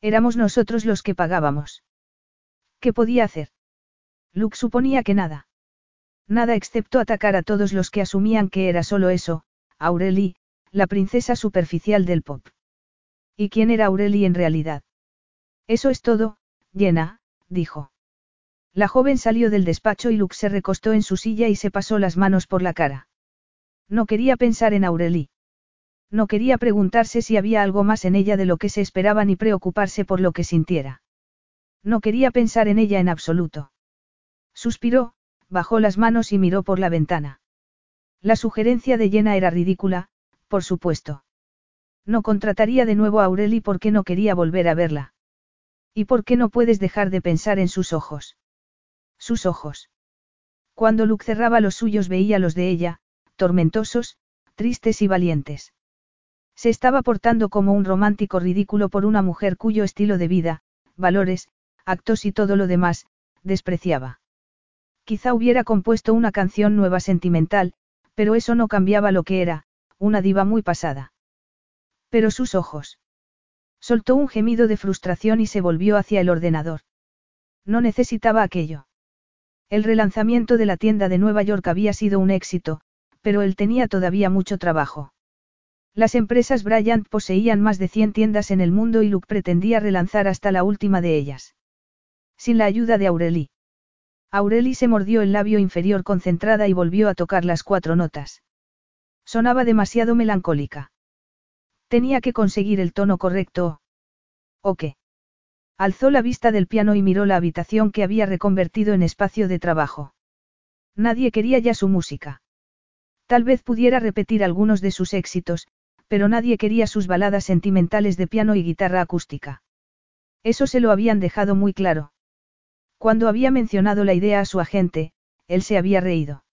Éramos nosotros los que pagábamos. ¿Qué podía hacer? Luke suponía que nada. Nada excepto atacar a todos los que asumían que era solo eso, Aurelie, la princesa superficial del pop. ¿Y quién era Aurelie en realidad? Eso es todo, Jenna, dijo. La joven salió del despacho y Luke se recostó en su silla y se pasó las manos por la cara. No quería pensar en Aurelie. No quería preguntarse si había algo más en ella de lo que se esperaba ni preocuparse por lo que sintiera. No quería pensar en ella en absoluto. Suspiró, bajó las manos y miró por la ventana. La sugerencia de Jenna era ridícula, por supuesto. No contrataría de nuevo a Aurelie porque no quería volver a verla. ¿Y por qué no puedes dejar de pensar en sus ojos? Sus ojos. Cuando Luke cerraba los suyos veía los de ella, tormentosos, tristes y valientes. Se estaba portando como un romántico ridículo por una mujer cuyo estilo de vida, valores, actos y todo lo demás, despreciaba. Quizá hubiera compuesto una canción nueva sentimental, pero eso no cambiaba lo que era, una diva muy pasada. Pero sus ojos. Soltó un gemido de frustración y se volvió hacia el ordenador. No necesitaba aquello. El relanzamiento de la tienda de Nueva York había sido un éxito, pero él tenía todavía mucho trabajo. Las empresas Bryant poseían más de 100 tiendas en el mundo y Luke pretendía relanzar hasta la última de ellas. Sin la ayuda de Aurelie. Aurelie se mordió el labio inferior concentrada y volvió a tocar las cuatro notas. Sonaba demasiado melancólica. Tenía que conseguir el tono correcto. ¿O qué? Alzó la vista del piano y miró la habitación que había reconvertido en espacio de trabajo. Nadie quería ya su música. Tal vez pudiera repetir algunos de sus éxitos, pero nadie quería sus baladas sentimentales de piano y guitarra acústica. Eso se lo habían dejado muy claro. Cuando había mencionado la idea a su agente, él se había reído.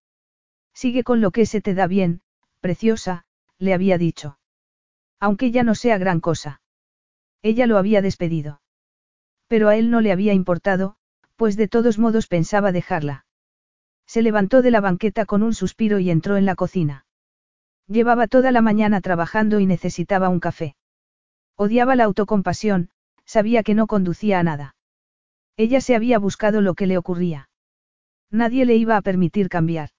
Sigue con lo que se te da bien, preciosa, le había dicho. Aunque ya no sea gran cosa. Ella lo había despedido. Pero a él no le había importado, pues de todos modos pensaba dejarla. Se levantó de la banqueta con un suspiro y entró en la cocina. Llevaba toda la mañana trabajando y necesitaba un café. Odiaba la autocompasión, sabía que no conducía a nada. Ella se había buscado lo que le ocurría. Nadie le iba a permitir cambiar.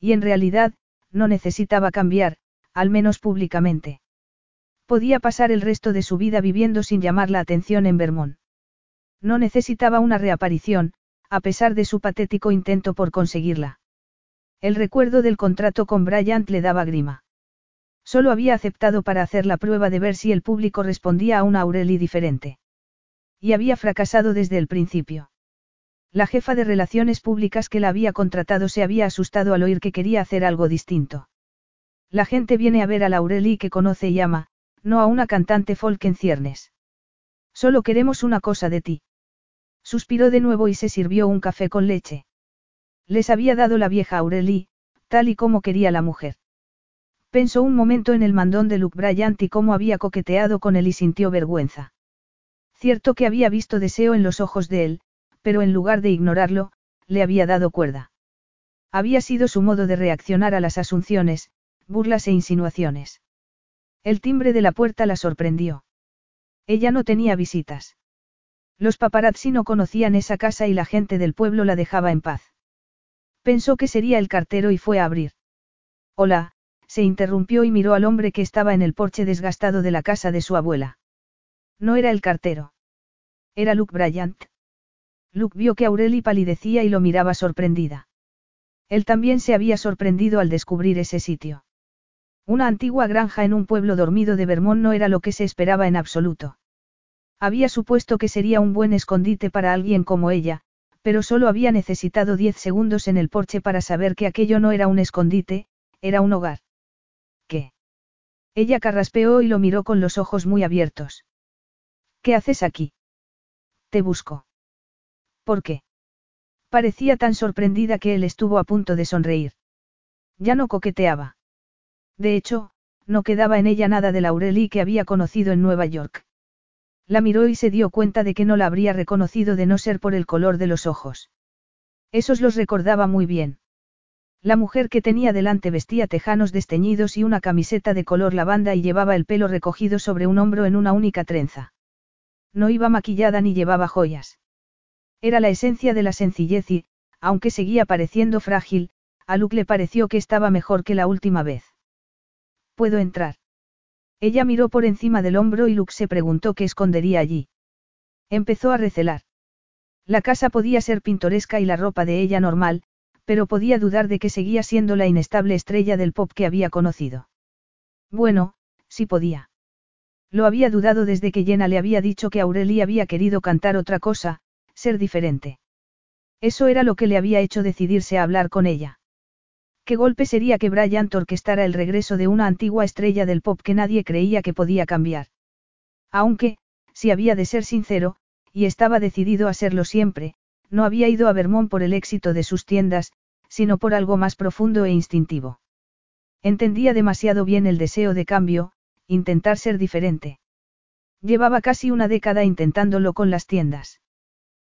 Y en realidad, no necesitaba cambiar, al menos públicamente. Podía pasar el resto de su vida viviendo sin llamar la atención en Vermont. No necesitaba una reaparición, a pesar de su patético intento por conseguirla. El recuerdo del contrato con Bryant le daba grima. Solo había aceptado para hacer la prueba de ver si el público respondía a una Aurelie diferente. Y había fracasado desde el principio. La jefa de relaciones públicas que la había contratado se había asustado al oír que quería hacer algo distinto. La gente viene a ver a la Aurelie que conoce y ama, no a una cantante folk en ciernes. Solo queremos una cosa de ti. Suspiró de nuevo y se sirvió un café con leche. Les había dado la vieja Aurelie, tal y como quería la mujer. Pensó un momento en el mandón de Luke Bryant y cómo había coqueteado con él y sintió vergüenza. Cierto que había visto deseo en los ojos de él, pero en lugar de ignorarlo, le había dado cuerda. Había sido su modo de reaccionar a las asunciones, burlas e insinuaciones. El timbre de la puerta la sorprendió. Ella no tenía visitas. Los paparazzi no conocían esa casa y la gente del pueblo la dejaba en paz. Pensó que sería el cartero y fue a abrir. Hola, se interrumpió y miró al hombre que estaba en el porche desgastado de la casa de su abuela. No era el cartero. Era Luke Bryant. Luke vio que Aureli palidecía y lo miraba sorprendida. Él también se había sorprendido al descubrir ese sitio. Una antigua granja en un pueblo dormido de Vermont no era lo que se esperaba en absoluto. Había supuesto que sería un buen escondite para alguien como ella, pero solo había necesitado diez segundos en el porche para saber que aquello no era un escondite, era un hogar. ¿Qué? Ella carraspeó y lo miró con los ojos muy abiertos. ¿Qué haces aquí? Te busco. ¿Por qué? Parecía tan sorprendida que él estuvo a punto de sonreír. Ya no coqueteaba. De hecho, no quedaba en ella nada de Laureli que había conocido en Nueva York. La miró y se dio cuenta de que no la habría reconocido de no ser por el color de los ojos. Esos los recordaba muy bien. La mujer que tenía delante vestía tejanos desteñidos y una camiseta de color lavanda y llevaba el pelo recogido sobre un hombro en una única trenza. No iba maquillada ni llevaba joyas. Era la esencia de la sencillez y, aunque seguía pareciendo frágil, a Luke le pareció que estaba mejor que la última vez. ¿Puedo entrar? Ella miró por encima del hombro y Luke se preguntó qué escondería allí. Empezó a recelar. La casa podía ser pintoresca y la ropa de ella normal, pero podía dudar de que seguía siendo la inestable estrella del pop que había conocido. Bueno, sí podía. Lo había dudado desde que Jenna le había dicho que Aurelie había querido cantar otra cosa, ser diferente. Eso era lo que le había hecho decidirse a hablar con ella. Qué golpe sería que Bryant orquestara el regreso de una antigua estrella del pop que nadie creía que podía cambiar. Aunque, si había de ser sincero, y estaba decidido a serlo siempre, no había ido a Vermont por el éxito de sus tiendas, sino por algo más profundo e instintivo. Entendía demasiado bien el deseo de cambio, intentar ser diferente. Llevaba casi una década intentándolo con las tiendas.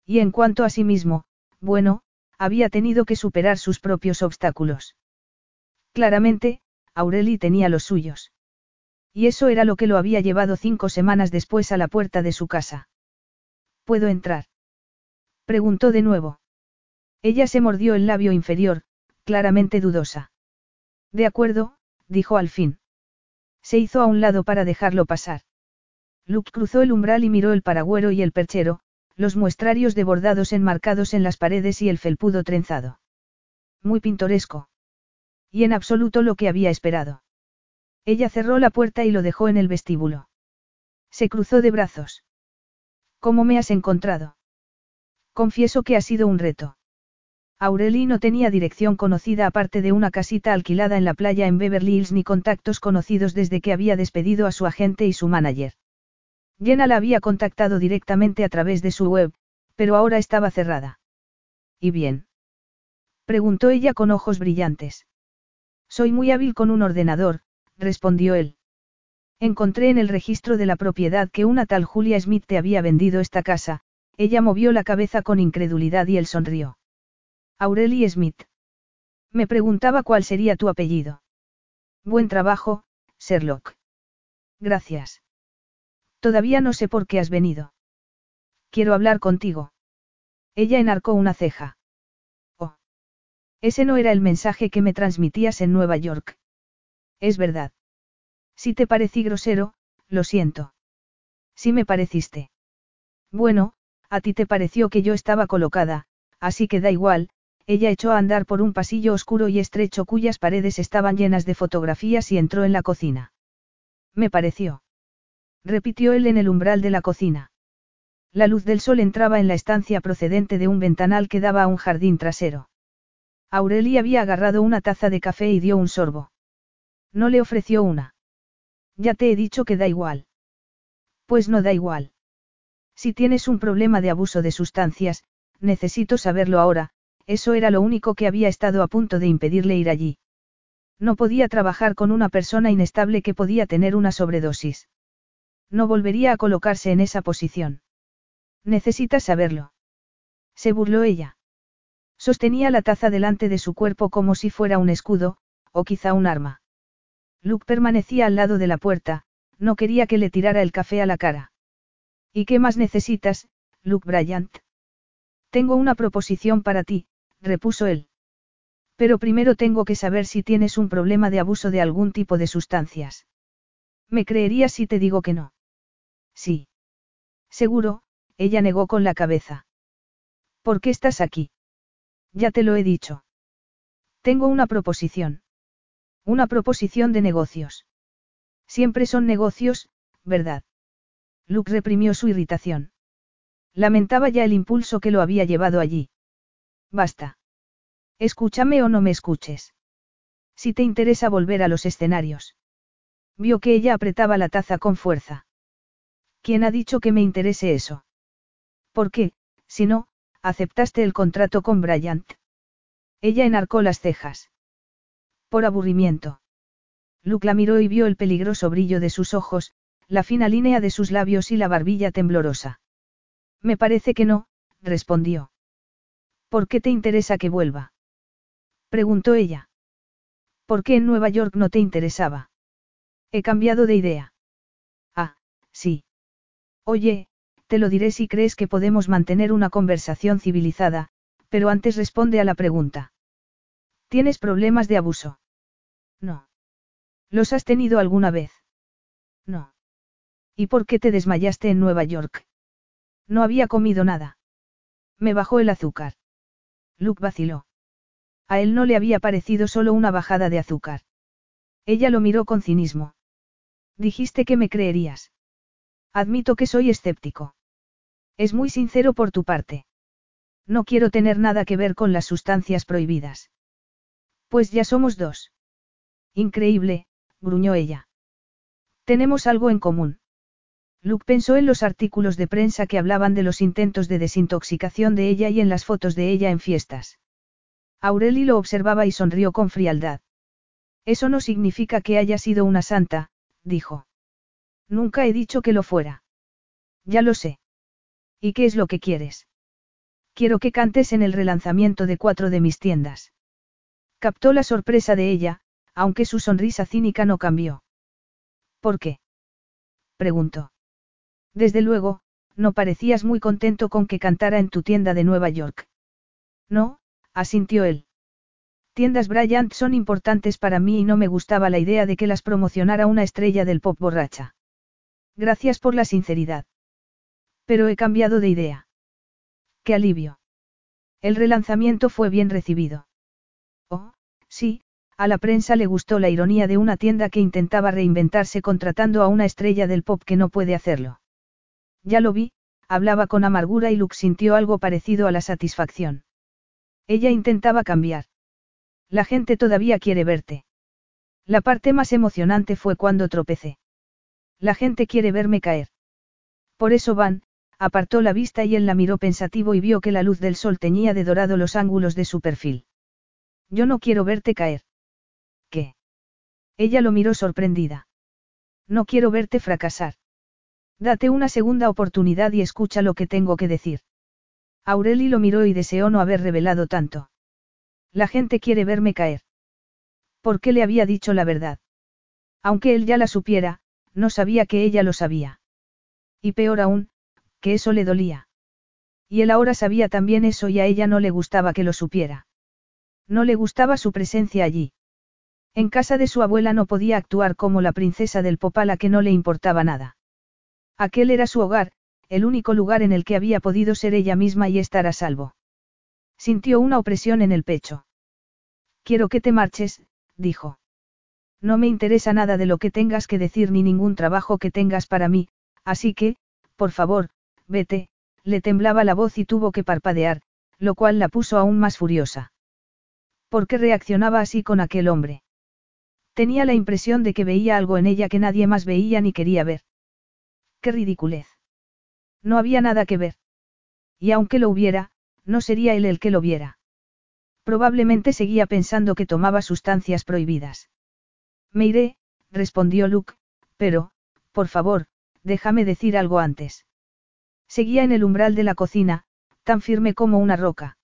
Y en cuanto a sí mismo, bueno, había tenido que superar sus propios obstáculos. Claramente, Aureli tenía los suyos. Y eso era lo que lo había llevado cinco semanas después a la puerta de su casa. ¿Puedo entrar? Preguntó de nuevo. Ella se mordió el labio inferior, claramente dudosa. De acuerdo, dijo al fin. Se hizo a un lado para dejarlo pasar. Luke cruzó el umbral y miró el paragüero y el perchero, los muestrarios de bordados enmarcados en las paredes y el felpudo trenzado. Muy pintoresco. Y en absoluto lo que había esperado. Ella cerró la puerta y lo dejó en el vestíbulo. Se cruzó de brazos. ¿Cómo me has encontrado? Confieso que ha sido un reto. Aureli no tenía dirección conocida aparte de una casita alquilada en la playa en Beverly Hills ni contactos conocidos desde que había despedido a su agente y su manager. Jenna la había contactado directamente a través de su web, pero ahora estaba cerrada. ¿Y bien? Preguntó ella con ojos brillantes. Soy muy hábil con un ordenador, respondió él. Encontré en el registro de la propiedad que una tal Julia Smith te había vendido esta casa, ella movió la cabeza con incredulidad y él sonrió. Aurelie Smith. Me preguntaba cuál sería tu apellido. Buen trabajo, Sherlock. Gracias. Todavía no sé por qué has venido. Quiero hablar contigo. Ella enarcó una ceja. Oh. Ese no era el mensaje que me transmitías en Nueva York. Es verdad. Si te parecí grosero, lo siento. Si me pareciste. Bueno, a ti te pareció que yo estaba colocada, así que da igual, ella echó a andar por un pasillo oscuro y estrecho cuyas paredes estaban llenas de fotografías y entró en la cocina. Me pareció. Repitió él en el umbral de la cocina. La luz del sol entraba en la estancia procedente de un ventanal que daba a un jardín trasero. Aurelie había agarrado una taza de café y dio un sorbo. No le ofreció una. Ya te he dicho que da igual. Pues no da igual. Si tienes un problema de abuso de sustancias, necesito saberlo ahora, eso era lo único que había estado a punto de impedirle ir allí. No podía trabajar con una persona inestable que podía tener una sobredosis. No volvería a colocarse en esa posición. Necesitas saberlo. Se burló ella. Sostenía la taza delante de su cuerpo como si fuera un escudo, o quizá un arma. Luke permanecía al lado de la puerta, no quería que le tirara el café a la cara. ¿Y qué más necesitas, Luke Bryant? Tengo una proposición para ti, repuso él. Pero primero tengo que saber si tienes un problema de abuso de algún tipo de sustancias. ¿Me creerías si te digo que no? Sí. Seguro, ella negó con la cabeza. ¿Por qué estás aquí? Ya te lo he dicho. Tengo una proposición. Una proposición de negocios. Siempre son negocios, ¿verdad? Luke reprimió su irritación. Lamentaba ya el impulso que lo había llevado allí. Basta. Escúchame o no me escuches. Si te interesa volver a los escenarios. Vio que ella apretaba la taza con fuerza. ¿Quién ha dicho que me interese eso? ¿Por qué, si no, aceptaste el contrato con Bryant? Ella enarcó las cejas. Por aburrimiento. Luke la miró y vio el peligroso brillo de sus ojos, la fina línea de sus labios y la barbilla temblorosa. Me parece que no, respondió. ¿Por qué te interesa que vuelva? Preguntó ella. ¿Por qué en Nueva York no te interesaba? He cambiado de idea. Ah, sí. Oye, te lo diré si crees que podemos mantener una conversación civilizada, pero antes responde a la pregunta. ¿Tienes problemas de abuso? No. ¿Los has tenido alguna vez? No. ¿Y por qué te desmayaste en Nueva York? No había comido nada. Me bajó el azúcar. Luke vaciló. A él no le había parecido solo una bajada de azúcar. Ella lo miró con cinismo. Dijiste que me creerías. Admito que soy escéptico. Es muy sincero por tu parte. No quiero tener nada que ver con las sustancias prohibidas. Pues ya somos dos. Increíble, gruñó ella. Tenemos algo en común. Luke pensó en los artículos de prensa que hablaban de los intentos de desintoxicación de ella y en las fotos de ella en fiestas. Aureli lo observaba y sonrió con frialdad. Eso no significa que haya sido una santa, dijo. Nunca he dicho que lo fuera. Ya lo sé. ¿Y qué es lo que quieres? Quiero que cantes en el relanzamiento de cuatro de mis tiendas. Captó la sorpresa de ella, aunque su sonrisa cínica no cambió. ¿Por qué? preguntó. Desde luego, no parecías muy contento con que cantara en tu tienda de Nueva York. No, asintió él. Tiendas Bryant son importantes para mí y no me gustaba la idea de que las promocionara una estrella del pop borracha. Gracias por la sinceridad. Pero he cambiado de idea. Qué alivio. El relanzamiento fue bien recibido. Oh, sí, a la prensa le gustó la ironía de una tienda que intentaba reinventarse contratando a una estrella del pop que no puede hacerlo. Ya lo vi, hablaba con amargura y Luke sintió algo parecido a la satisfacción. Ella intentaba cambiar. La gente todavía quiere verte. La parte más emocionante fue cuando tropecé. La gente quiere verme caer. Por eso van, apartó la vista y él la miró pensativo y vio que la luz del sol teñía de dorado los ángulos de su perfil. Yo no quiero verte caer. ¿Qué? Ella lo miró sorprendida. No quiero verte fracasar. Date una segunda oportunidad y escucha lo que tengo que decir. Aureli lo miró y deseó no haber revelado tanto. La gente quiere verme caer. ¿Por qué le había dicho la verdad? Aunque él ya la supiera, no sabía que ella lo sabía. Y peor aún, que eso le dolía. Y él ahora sabía también eso y a ella no le gustaba que lo supiera. No le gustaba su presencia allí. En casa de su abuela no podía actuar como la princesa del popala que no le importaba nada. Aquel era su hogar, el único lugar en el que había podido ser ella misma y estar a salvo. Sintió una opresión en el pecho. Quiero que te marches, dijo. No me interesa nada de lo que tengas que decir ni ningún trabajo que tengas para mí, así que, por favor, vete, le temblaba la voz y tuvo que parpadear, lo cual la puso aún más furiosa. ¿Por qué reaccionaba así con aquel hombre? Tenía la impresión de que veía algo en ella que nadie más veía ni quería ver. Qué ridiculez. No había nada que ver. Y aunque lo hubiera, no sería él el que lo viera. Probablemente seguía pensando que tomaba sustancias prohibidas. Me iré, respondió Luke, pero, por favor, déjame decir algo antes. Seguía en el umbral de la cocina, tan firme como una roca.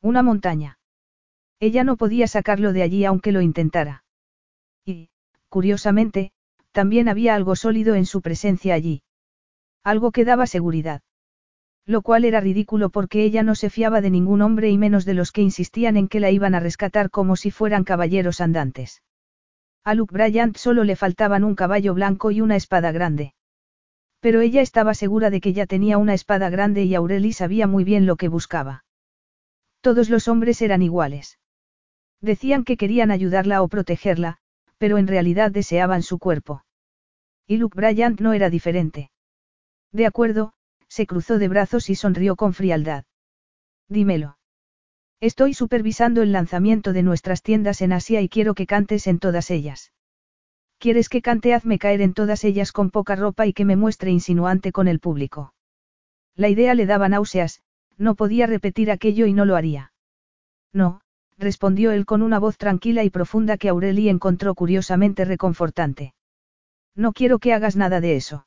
Una montaña. Ella no podía sacarlo de allí aunque lo intentara. Y, curiosamente, también había algo sólido en su presencia allí. Algo que daba seguridad. Lo cual era ridículo porque ella no se fiaba de ningún hombre y menos de los que insistían en que la iban a rescatar como si fueran caballeros andantes. A Luke Bryant solo le faltaban un caballo blanco y una espada grande. Pero ella estaba segura de que ya tenía una espada grande y Aureli sabía muy bien lo que buscaba. Todos los hombres eran iguales. Decían que querían ayudarla o protegerla, pero en realidad deseaban su cuerpo. Y Luke Bryant no era diferente. De acuerdo, se cruzó de brazos y sonrió con frialdad. Dímelo. Estoy supervisando el lanzamiento de nuestras tiendas en Asia y quiero que cantes en todas ellas. ¿Quieres que cante Hazme caer en todas ellas con poca ropa y que me muestre insinuante con el público? La idea le daba náuseas, no podía repetir aquello y no lo haría. No, respondió él con una voz tranquila y profunda que Aureli encontró curiosamente reconfortante. No quiero que hagas nada de eso.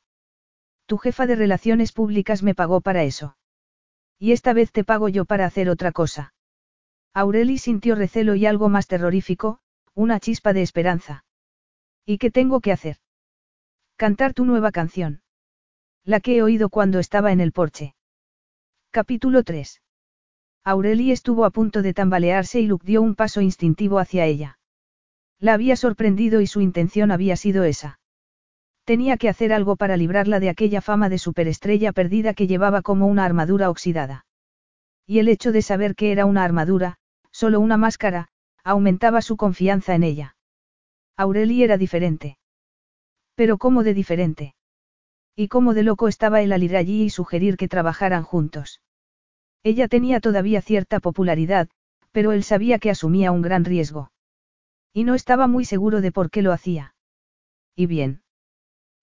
Tu jefa de relaciones públicas me pagó para eso. Y esta vez te pago yo para hacer otra cosa. Aureli sintió recelo y algo más terrorífico, una chispa de esperanza. ¿Y qué tengo que hacer? Cantar tu nueva canción. La que he oído cuando estaba en el porche. Capítulo 3. Aureli estuvo a punto de tambalearse y Luke dio un paso instintivo hacia ella. La había sorprendido y su intención había sido esa. Tenía que hacer algo para librarla de aquella fama de superestrella perdida que llevaba como una armadura oxidada. Y el hecho de saber que era una armadura, solo una máscara, aumentaba su confianza en ella. Aureli era diferente. Pero ¿cómo de diferente? Y cómo de loco estaba él al allí y sugerir que trabajaran juntos. Ella tenía todavía cierta popularidad, pero él sabía que asumía un gran riesgo. Y no estaba muy seguro de por qué lo hacía. ¿Y bien?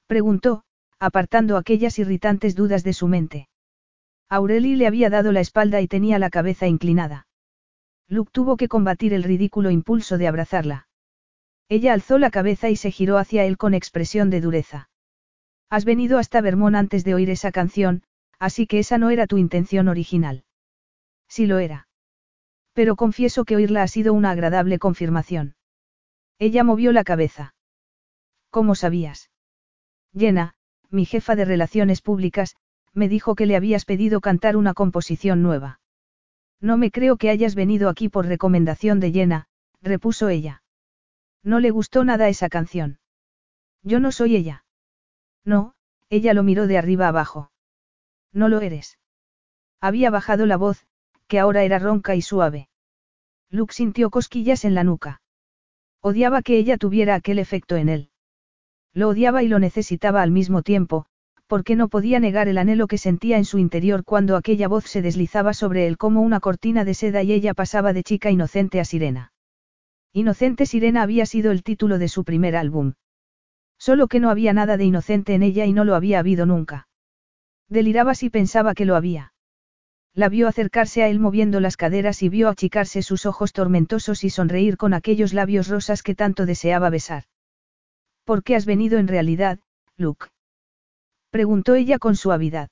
Preguntó, apartando aquellas irritantes dudas de su mente. Aureli le había dado la espalda y tenía la cabeza inclinada. Luke tuvo que combatir el ridículo impulso de abrazarla. Ella alzó la cabeza y se giró hacia él con expresión de dureza. Has venido hasta Vermont antes de oír esa canción, así que esa no era tu intención original. Sí lo era. Pero confieso que oírla ha sido una agradable confirmación. Ella movió la cabeza. ¿Cómo sabías? Jenna, mi jefa de relaciones públicas, me dijo que le habías pedido cantar una composición nueva. No me creo que hayas venido aquí por recomendación de Jenna, repuso ella. No le gustó nada esa canción. Yo no soy ella. No, ella lo miró de arriba abajo. No lo eres. Había bajado la voz, que ahora era ronca y suave. Luke sintió cosquillas en la nuca. Odiaba que ella tuviera aquel efecto en él. Lo odiaba y lo necesitaba al mismo tiempo, porque no podía negar el anhelo que sentía en su interior cuando aquella voz se deslizaba sobre él como una cortina de seda y ella pasaba de chica inocente a sirena. Inocente Sirena había sido el título de su primer álbum. Solo que no había nada de inocente en ella y no lo había habido nunca. Deliraba si pensaba que lo había. La vio acercarse a él moviendo las caderas y vio achicarse sus ojos tormentosos y sonreír con aquellos labios rosas que tanto deseaba besar. ¿Por qué has venido en realidad, Luke? Preguntó ella con suavidad.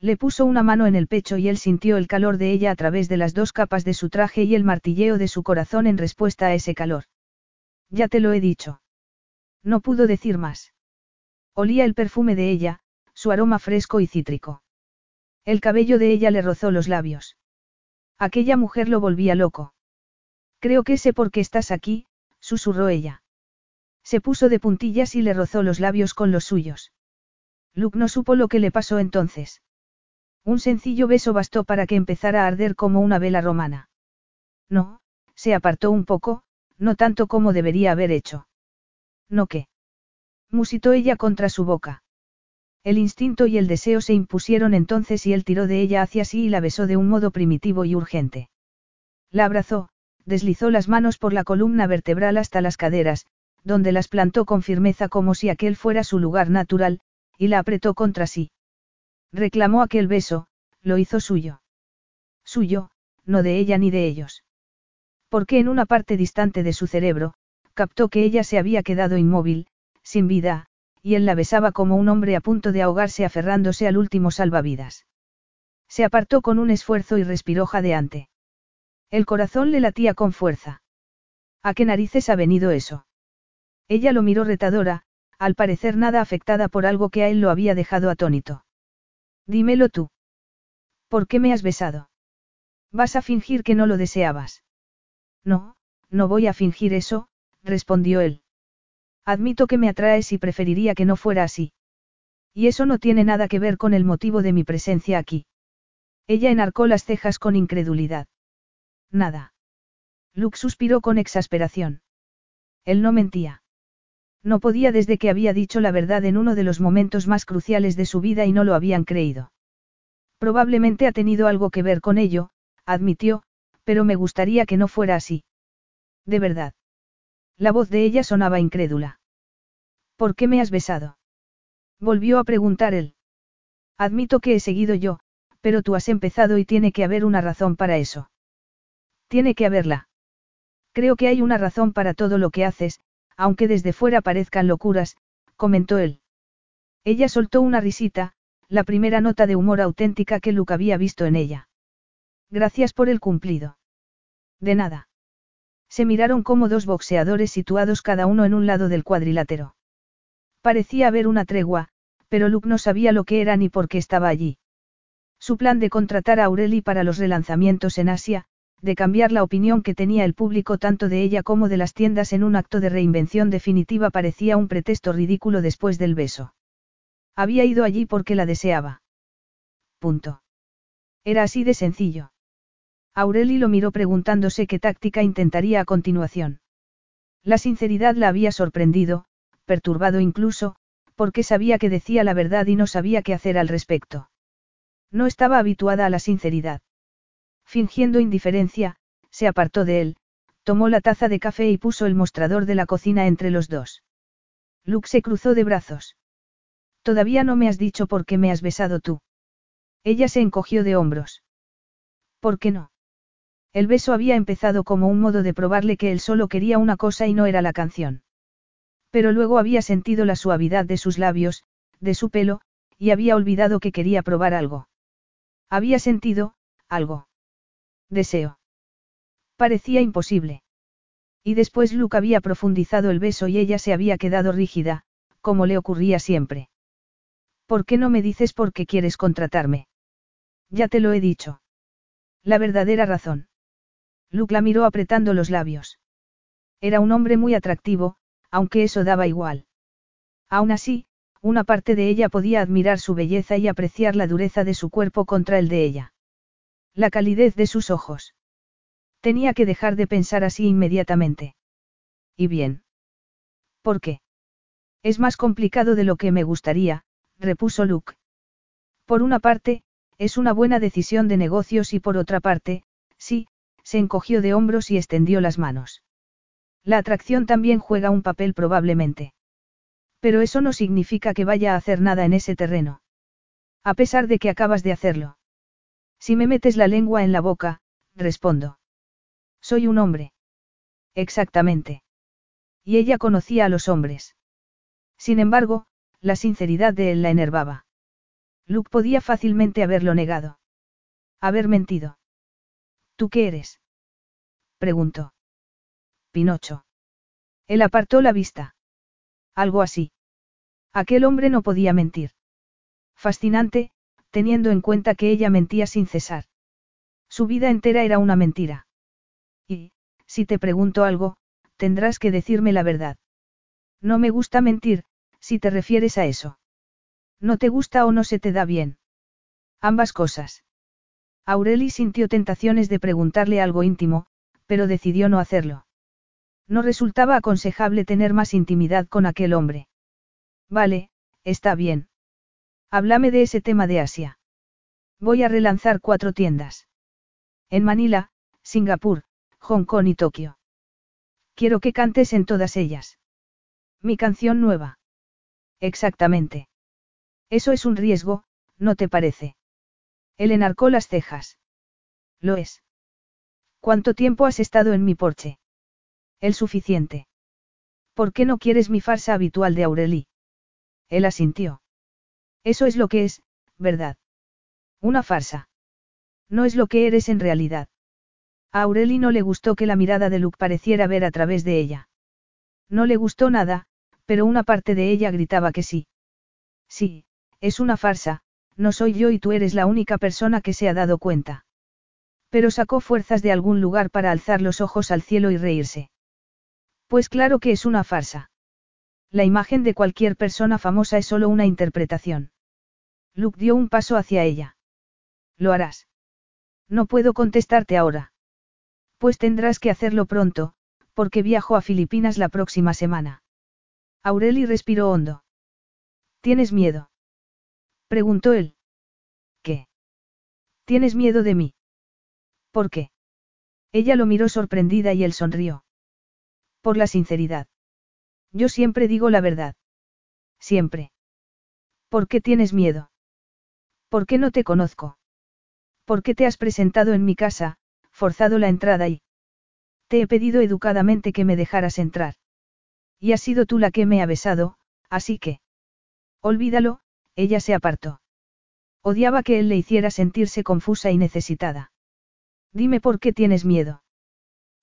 Le puso una mano en el pecho y él sintió el calor de ella a través de las dos capas de su traje y el martilleo de su corazón en respuesta a ese calor. Ya te lo he dicho. No pudo decir más. Olía el perfume de ella, su aroma fresco y cítrico. El cabello de ella le rozó los labios. Aquella mujer lo volvía loco. Creo que sé por qué estás aquí, susurró ella. Se puso de puntillas y le rozó los labios con los suyos. Luke no supo lo que le pasó entonces. Un sencillo beso bastó para que empezara a arder como una vela romana. No, se apartó un poco, no tanto como debería haber hecho. ¿No qué? Musitó ella contra su boca. El instinto y el deseo se impusieron entonces y él tiró de ella hacia sí y la besó de un modo primitivo y urgente. La abrazó, deslizó las manos por la columna vertebral hasta las caderas, donde las plantó con firmeza como si aquel fuera su lugar natural, y la apretó contra sí. Reclamó aquel beso, lo hizo suyo. Suyo, no de ella ni de ellos. Porque en una parte distante de su cerebro, captó que ella se había quedado inmóvil, sin vida, y él la besaba como un hombre a punto de ahogarse aferrándose al último salvavidas. Se apartó con un esfuerzo y respiró jadeante. El corazón le latía con fuerza. ¿A qué narices ha venido eso? Ella lo miró retadora, al parecer nada afectada por algo que a él lo había dejado atónito. Dímelo tú. ¿Por qué me has besado? ¿Vas a fingir que no lo deseabas? No, no voy a fingir eso, respondió él. Admito que me atraes y preferiría que no fuera así. Y eso no tiene nada que ver con el motivo de mi presencia aquí. Ella enarcó las cejas con incredulidad. Nada. Luke suspiró con exasperación. Él no mentía. No podía desde que había dicho la verdad en uno de los momentos más cruciales de su vida y no lo habían creído. Probablemente ha tenido algo que ver con ello, admitió, pero me gustaría que no fuera así. De verdad. La voz de ella sonaba incrédula. ¿Por qué me has besado? Volvió a preguntar él. Admito que he seguido yo, pero tú has empezado y tiene que haber una razón para eso. Tiene que haberla. Creo que hay una razón para todo lo que haces, aunque desde fuera parezcan locuras, comentó él. Ella soltó una risita, la primera nota de humor auténtica que Luke había visto en ella. Gracias por el cumplido. De nada. Se miraron como dos boxeadores situados cada uno en un lado del cuadrilátero. Parecía haber una tregua, pero Luke no sabía lo que era ni por qué estaba allí. Su plan de contratar a Aureli para los relanzamientos en Asia, de cambiar la opinión que tenía el público tanto de ella como de las tiendas en un acto de reinvención definitiva parecía un pretexto ridículo después del beso. Había ido allí porque la deseaba. Punto. Era así de sencillo. Aureli lo miró preguntándose qué táctica intentaría a continuación. La sinceridad la había sorprendido, perturbado incluso, porque sabía que decía la verdad y no sabía qué hacer al respecto. No estaba habituada a la sinceridad. Fingiendo indiferencia, se apartó de él, tomó la taza de café y puso el mostrador de la cocina entre los dos. Luke se cruzó de brazos. Todavía no me has dicho por qué me has besado tú. Ella se encogió de hombros. ¿Por qué no? El beso había empezado como un modo de probarle que él solo quería una cosa y no era la canción. Pero luego había sentido la suavidad de sus labios, de su pelo, y había olvidado que quería probar algo. Había sentido, algo. Deseo. Parecía imposible. Y después Luke había profundizado el beso y ella se había quedado rígida, como le ocurría siempre. ¿Por qué no me dices por qué quieres contratarme? Ya te lo he dicho. La verdadera razón. Luke la miró apretando los labios. Era un hombre muy atractivo, aunque eso daba igual. Aún así, una parte de ella podía admirar su belleza y apreciar la dureza de su cuerpo contra el de ella. La calidez de sus ojos. Tenía que dejar de pensar así inmediatamente. ¿Y bien? ¿Por qué? Es más complicado de lo que me gustaría, repuso Luke. Por una parte, es una buena decisión de negocios y por otra parte, sí, se encogió de hombros y extendió las manos. La atracción también juega un papel probablemente. Pero eso no significa que vaya a hacer nada en ese terreno. A pesar de que acabas de hacerlo. Si me metes la lengua en la boca, respondo. Soy un hombre. Exactamente. Y ella conocía a los hombres. Sin embargo, la sinceridad de él la enervaba. Luke podía fácilmente haberlo negado. Haber mentido. ¿Tú qué eres? preguntó. Pinocho. Él apartó la vista. Algo así. Aquel hombre no podía mentir. Fascinante, teniendo en cuenta que ella mentía sin cesar. Su vida entera era una mentira. Y, si te pregunto algo, tendrás que decirme la verdad. No me gusta mentir, si te refieres a eso. ¿No te gusta o no se te da bien? Ambas cosas. Aureli sintió tentaciones de preguntarle algo íntimo, pero decidió no hacerlo. No resultaba aconsejable tener más intimidad con aquel hombre. Vale, está bien. Háblame de ese tema de Asia. Voy a relanzar cuatro tiendas. En Manila, Singapur, Hong Kong y Tokio. Quiero que cantes en todas ellas. Mi canción nueva. Exactamente. Eso es un riesgo, ¿no te parece? Él enarcó las cejas. Lo es. ¿Cuánto tiempo has estado en mi porche? El suficiente. ¿Por qué no quieres mi farsa habitual de Aureli? Él asintió. Eso es lo que es, ¿verdad? Una farsa. No es lo que eres en realidad. A Aureli no le gustó que la mirada de Luke pareciera ver a través de ella. No le gustó nada, pero una parte de ella gritaba que sí. Sí, es una farsa, no soy yo y tú eres la única persona que se ha dado cuenta. Pero sacó fuerzas de algún lugar para alzar los ojos al cielo y reírse. Pues claro que es una farsa. La imagen de cualquier persona famosa es solo una interpretación. Luke dio un paso hacia ella. Lo harás. No puedo contestarte ahora. Pues tendrás que hacerlo pronto, porque viajo a Filipinas la próxima semana. Aureli respiró hondo. ¿Tienes miedo? Preguntó él. ¿Qué? ¿Tienes miedo de mí? ¿Por qué? Ella lo miró sorprendida y él sonrió. Por la sinceridad. Yo siempre digo la verdad. Siempre. ¿Por qué tienes miedo? ¿Por qué no te conozco? ¿Por qué te has presentado en mi casa, forzado la entrada y... Te he pedido educadamente que me dejaras entrar. Y has sido tú la que me ha besado, así que... Olvídalo, ella se apartó. Odiaba que él le hiciera sentirse confusa y necesitada. Dime por qué tienes miedo.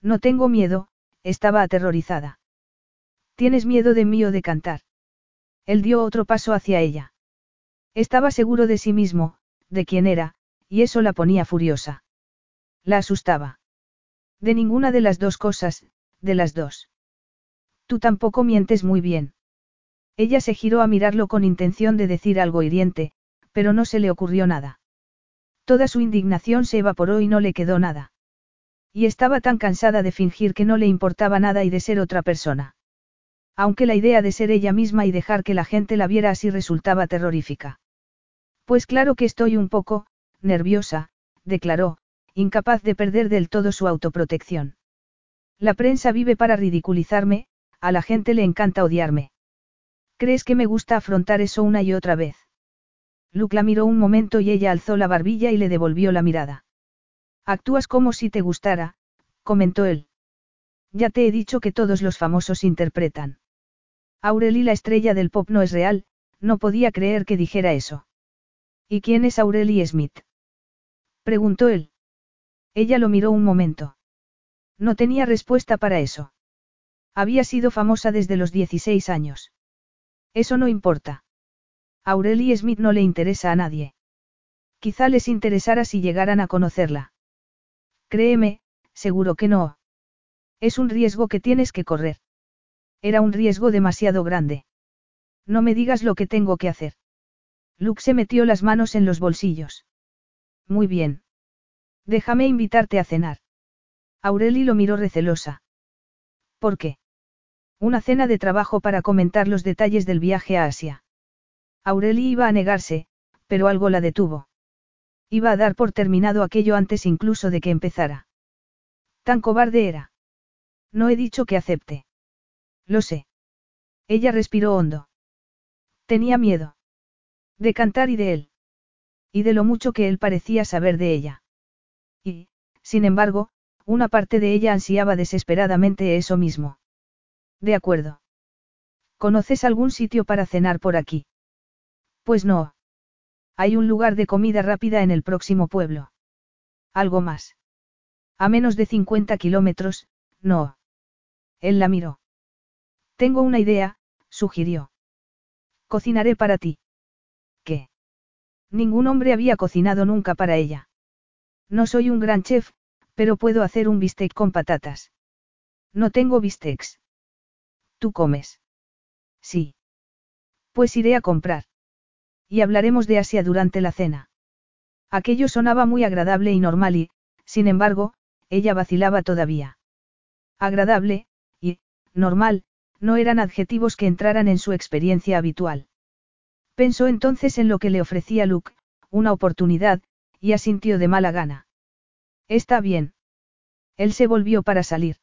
No tengo miedo, estaba aterrorizada. ¿Tienes miedo de mí o de cantar? Él dio otro paso hacia ella. Estaba seguro de sí mismo, de quién era, y eso la ponía furiosa. La asustaba. De ninguna de las dos cosas, de las dos. Tú tampoco mientes muy bien. Ella se giró a mirarlo con intención de decir algo hiriente, pero no se le ocurrió nada. Toda su indignación se evaporó y no le quedó nada. Y estaba tan cansada de fingir que no le importaba nada y de ser otra persona. Aunque la idea de ser ella misma y dejar que la gente la viera así resultaba terrorífica. Pues claro que estoy un poco, nerviosa, declaró, incapaz de perder del todo su autoprotección. La prensa vive para ridiculizarme, a la gente le encanta odiarme. ¿Crees que me gusta afrontar eso una y otra vez? Luke la miró un momento y ella alzó la barbilla y le devolvió la mirada. Actúas como si te gustara, comentó él. Ya te he dicho que todos los famosos interpretan. Aureli la estrella del pop no es real, no podía creer que dijera eso. ¿Y quién es Aureli Smith? preguntó él. Ella lo miró un momento. No tenía respuesta para eso. Había sido famosa desde los 16 años. Eso no importa. Aurelie Smith no le interesa a nadie. Quizá les interesara si llegaran a conocerla. Créeme, seguro que no. Es un riesgo que tienes que correr. Era un riesgo demasiado grande. No me digas lo que tengo que hacer. Luke se metió las manos en los bolsillos. Muy bien. Déjame invitarte a cenar. Aureli lo miró recelosa. ¿Por qué? Una cena de trabajo para comentar los detalles del viaje a Asia. Aureli iba a negarse, pero algo la detuvo. Iba a dar por terminado aquello antes incluso de que empezara. Tan cobarde era. No he dicho que acepte. Lo sé. Ella respiró hondo. Tenía miedo. De cantar y de él. Y de lo mucho que él parecía saber de ella. Y, sin embargo, una parte de ella ansiaba desesperadamente eso mismo. De acuerdo. ¿Conoces algún sitio para cenar por aquí? Pues no. Hay un lugar de comida rápida en el próximo pueblo. Algo más. A menos de 50 kilómetros, no. Él la miró. Tengo una idea, sugirió. Cocinaré para ti. ¿Qué? Ningún hombre había cocinado nunca para ella. No soy un gran chef, pero puedo hacer un bistec con patatas. No tengo bistecs. ¿Tú comes? Sí. Pues iré a comprar. Y hablaremos de Asia durante la cena. Aquello sonaba muy agradable y normal y, sin embargo, ella vacilaba todavía. Agradable, y, normal, no eran adjetivos que entraran en su experiencia habitual. Pensó entonces en lo que le ofrecía Luke, una oportunidad, y asintió de mala gana. Está bien. Él se volvió para salir.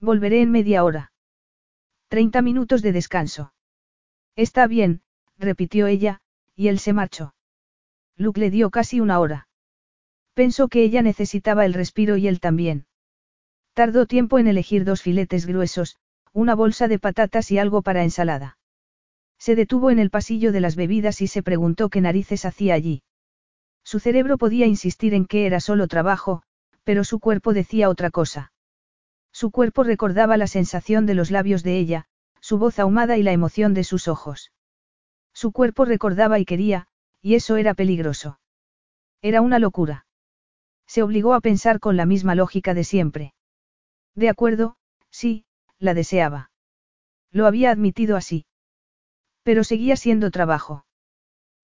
Volveré en media hora. Treinta minutos de descanso. Está bien, repitió ella, y él se marchó. Luke le dio casi una hora. Pensó que ella necesitaba el respiro y él también. Tardó tiempo en elegir dos filetes gruesos, una bolsa de patatas y algo para ensalada. Se detuvo en el pasillo de las bebidas y se preguntó qué narices hacía allí. Su cerebro podía insistir en que era solo trabajo, pero su cuerpo decía otra cosa. Su cuerpo recordaba la sensación de los labios de ella, su voz ahumada y la emoción de sus ojos. Su cuerpo recordaba y quería, y eso era peligroso. Era una locura. Se obligó a pensar con la misma lógica de siempre. De acuerdo, sí, la deseaba. Lo había admitido así. Pero seguía siendo trabajo.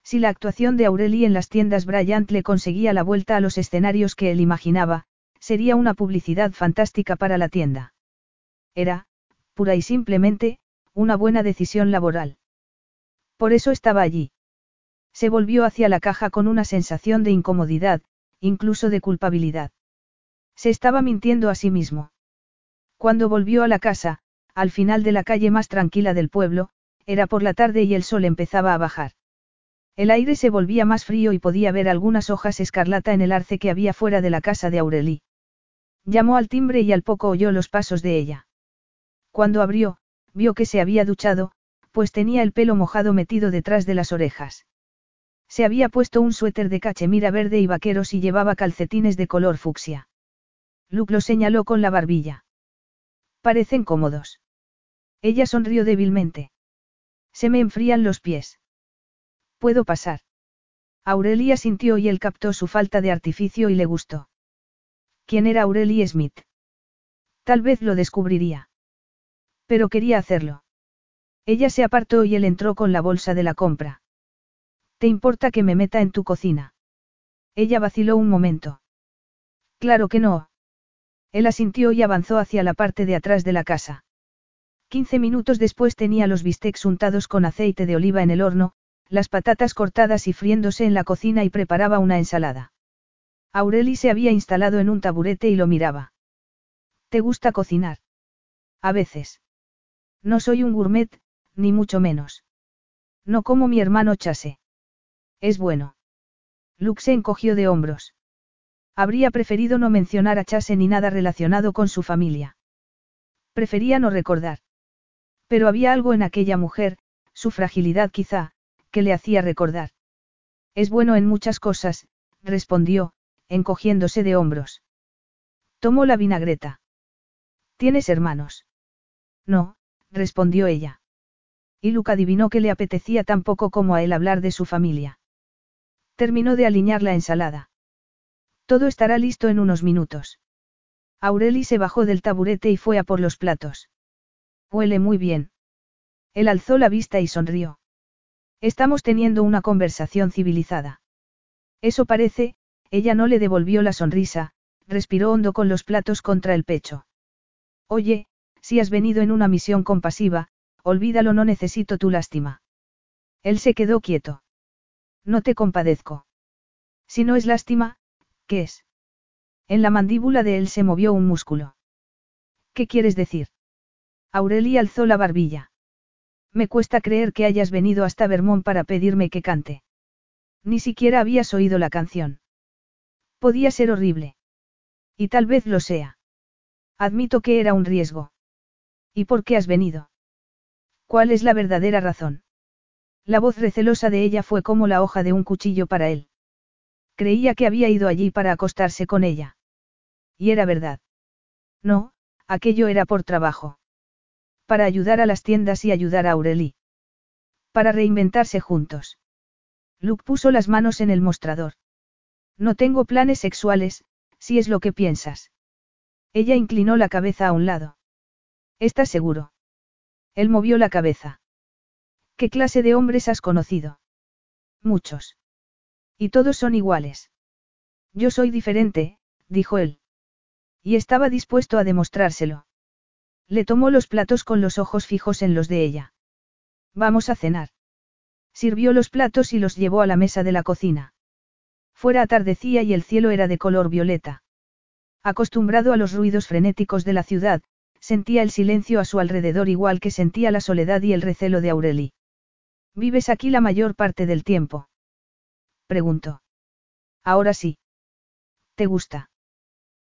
Si la actuación de Aurelie en las tiendas Bryant le conseguía la vuelta a los escenarios que él imaginaba, sería una publicidad fantástica para la tienda. Era, pura y simplemente, una buena decisión laboral. Por eso estaba allí. Se volvió hacia la caja con una sensación de incomodidad, incluso de culpabilidad. Se estaba mintiendo a sí mismo. Cuando volvió a la casa, al final de la calle más tranquila del pueblo, era por la tarde y el sol empezaba a bajar. El aire se volvía más frío y podía ver algunas hojas escarlata en el arce que había fuera de la casa de Aureli. Llamó al timbre y al poco oyó los pasos de ella. Cuando abrió, vio que se había duchado, pues tenía el pelo mojado metido detrás de las orejas. Se había puesto un suéter de cachemira verde y vaqueros y llevaba calcetines de color fucsia. Luke lo señaló con la barbilla. Parecen cómodos. Ella sonrió débilmente. Se me enfrían los pies. ¿Puedo pasar? Aurelia sintió y él captó su falta de artificio y le gustó. ¿Quién era Aurelie Smith? Tal vez lo descubriría. Pero quería hacerlo. Ella se apartó y él entró con la bolsa de la compra. ¿Te importa que me meta en tu cocina? Ella vaciló un momento. Claro que no. Él asintió y avanzó hacia la parte de atrás de la casa. Quince minutos después tenía los bistecs untados con aceite de oliva en el horno, las patatas cortadas y friéndose en la cocina y preparaba una ensalada. Aureli se había instalado en un taburete y lo miraba. ¿Te gusta cocinar? A veces. No soy un gourmet, ni mucho menos. No como mi hermano Chase. Es bueno. Luke se encogió de hombros. Habría preferido no mencionar a Chase ni nada relacionado con su familia. Prefería no recordar. Pero había algo en aquella mujer, su fragilidad quizá, que le hacía recordar. Es bueno en muchas cosas, respondió, encogiéndose de hombros. Tomó la vinagreta. ¿Tienes hermanos? No, respondió ella. Y Luke adivinó que le apetecía tan poco como a él hablar de su familia. Terminó de alinear la ensalada. Todo estará listo en unos minutos. Aureli se bajó del taburete y fue a por los platos. Huele muy bien. Él alzó la vista y sonrió. Estamos teniendo una conversación civilizada. Eso parece, ella no le devolvió la sonrisa, respiró hondo con los platos contra el pecho. Oye, si has venido en una misión compasiva, olvídalo, no necesito tu lástima. Él se quedó quieto. No te compadezco. Si no es lástima, ¿qué es? En la mandíbula de él se movió un músculo. ¿Qué quieres decir? Aurelia alzó la barbilla. Me cuesta creer que hayas venido hasta Vermont para pedirme que cante. Ni siquiera habías oído la canción. Podía ser horrible. Y tal vez lo sea. Admito que era un riesgo. ¿Y por qué has venido? ¿Cuál es la verdadera razón? La voz recelosa de ella fue como la hoja de un cuchillo para él. Creía que había ido allí para acostarse con ella. Y era verdad. No, aquello era por trabajo. Para ayudar a las tiendas y ayudar a Aurelie. Para reinventarse juntos. Luke puso las manos en el mostrador. No tengo planes sexuales, si es lo que piensas. Ella inclinó la cabeza a un lado. ¿Estás seguro? Él movió la cabeza. ¿Qué clase de hombres has conocido? Muchos. Y todos son iguales. Yo soy diferente, dijo él. Y estaba dispuesto a demostrárselo. Le tomó los platos con los ojos fijos en los de ella. Vamos a cenar. Sirvió los platos y los llevó a la mesa de la cocina. Fuera atardecía y el cielo era de color violeta. Acostumbrado a los ruidos frenéticos de la ciudad, sentía el silencio a su alrededor igual que sentía la soledad y el recelo de Aureli. ¿Vives aquí la mayor parte del tiempo? Preguntó. Ahora sí. ¿Te gusta?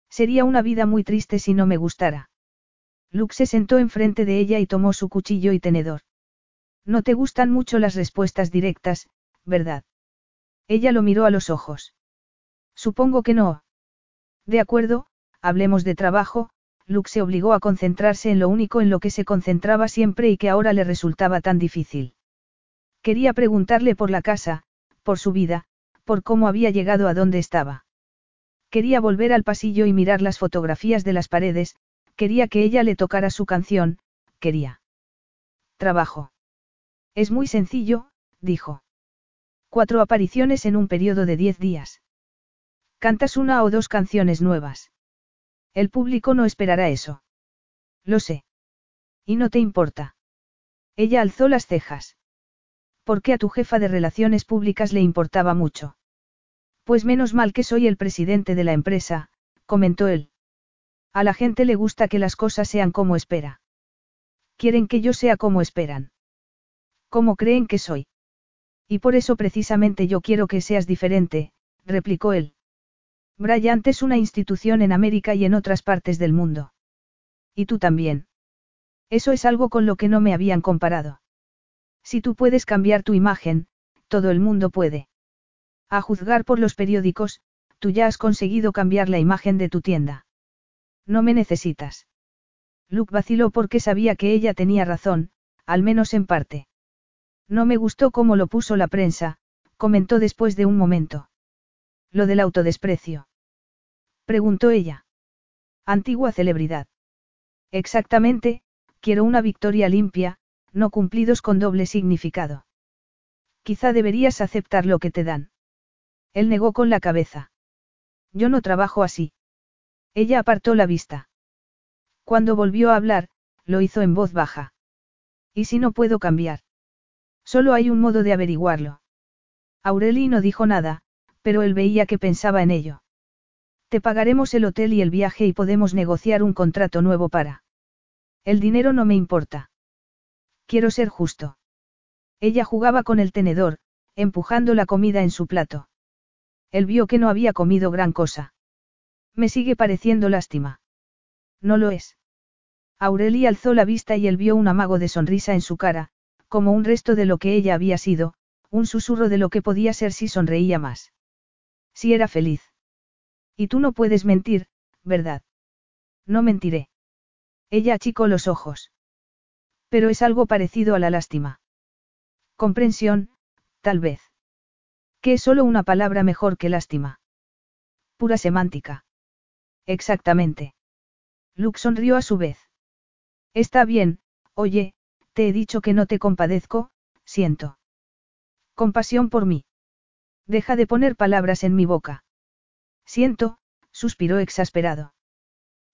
Sería una vida muy triste si no me gustara. Luke se sentó enfrente de ella y tomó su cuchillo y tenedor. No te gustan mucho las respuestas directas, ¿verdad? Ella lo miró a los ojos. Supongo que no. De acuerdo, hablemos de trabajo, Luke se obligó a concentrarse en lo único en lo que se concentraba siempre y que ahora le resultaba tan difícil. Quería preguntarle por la casa, por su vida, por cómo había llegado a donde estaba. Quería volver al pasillo y mirar las fotografías de las paredes, quería que ella le tocara su canción, quería. Trabajo. Es muy sencillo, dijo. Cuatro apariciones en un periodo de diez días. Cantas una o dos canciones nuevas. El público no esperará eso. Lo sé. Y no te importa. Ella alzó las cejas. ¿Por qué a tu jefa de relaciones públicas le importaba mucho? Pues menos mal que soy el presidente de la empresa, comentó él. A la gente le gusta que las cosas sean como espera. Quieren que yo sea como esperan. ¿Cómo creen que soy? Y por eso precisamente yo quiero que seas diferente, replicó él. Bryant es una institución en América y en otras partes del mundo. Y tú también. Eso es algo con lo que no me habían comparado. Si tú puedes cambiar tu imagen, todo el mundo puede. A juzgar por los periódicos, tú ya has conseguido cambiar la imagen de tu tienda. No me necesitas. Luke vaciló porque sabía que ella tenía razón, al menos en parte. No me gustó cómo lo puso la prensa, comentó después de un momento. Lo del autodesprecio. Preguntó ella. Antigua celebridad. Exactamente, quiero una victoria limpia, no cumplidos con doble significado. Quizá deberías aceptar lo que te dan. Él negó con la cabeza. Yo no trabajo así. Ella apartó la vista. Cuando volvió a hablar, lo hizo en voz baja. ¿Y si no puedo cambiar? Solo hay un modo de averiguarlo. Aureli no dijo nada, pero él veía que pensaba en ello. Te pagaremos el hotel y el viaje y podemos negociar un contrato nuevo para. El dinero no me importa. Quiero ser justo. Ella jugaba con el tenedor, empujando la comida en su plato. Él vio que no había comido gran cosa. Me sigue pareciendo lástima. No lo es. Aureli alzó la vista y él vio un amago de sonrisa en su cara, como un resto de lo que ella había sido, un susurro de lo que podía ser si sonreía más. Si era feliz. Y tú no puedes mentir, ¿verdad? No mentiré. Ella achicó los ojos. Pero es algo parecido a la lástima. Comprensión, tal vez. Que es solo una palabra mejor que lástima. Pura semántica. Exactamente. Luke sonrió a su vez. Está bien, oye, te he dicho que no te compadezco, siento. Compasión por mí. Deja de poner palabras en mi boca. Siento, suspiró exasperado.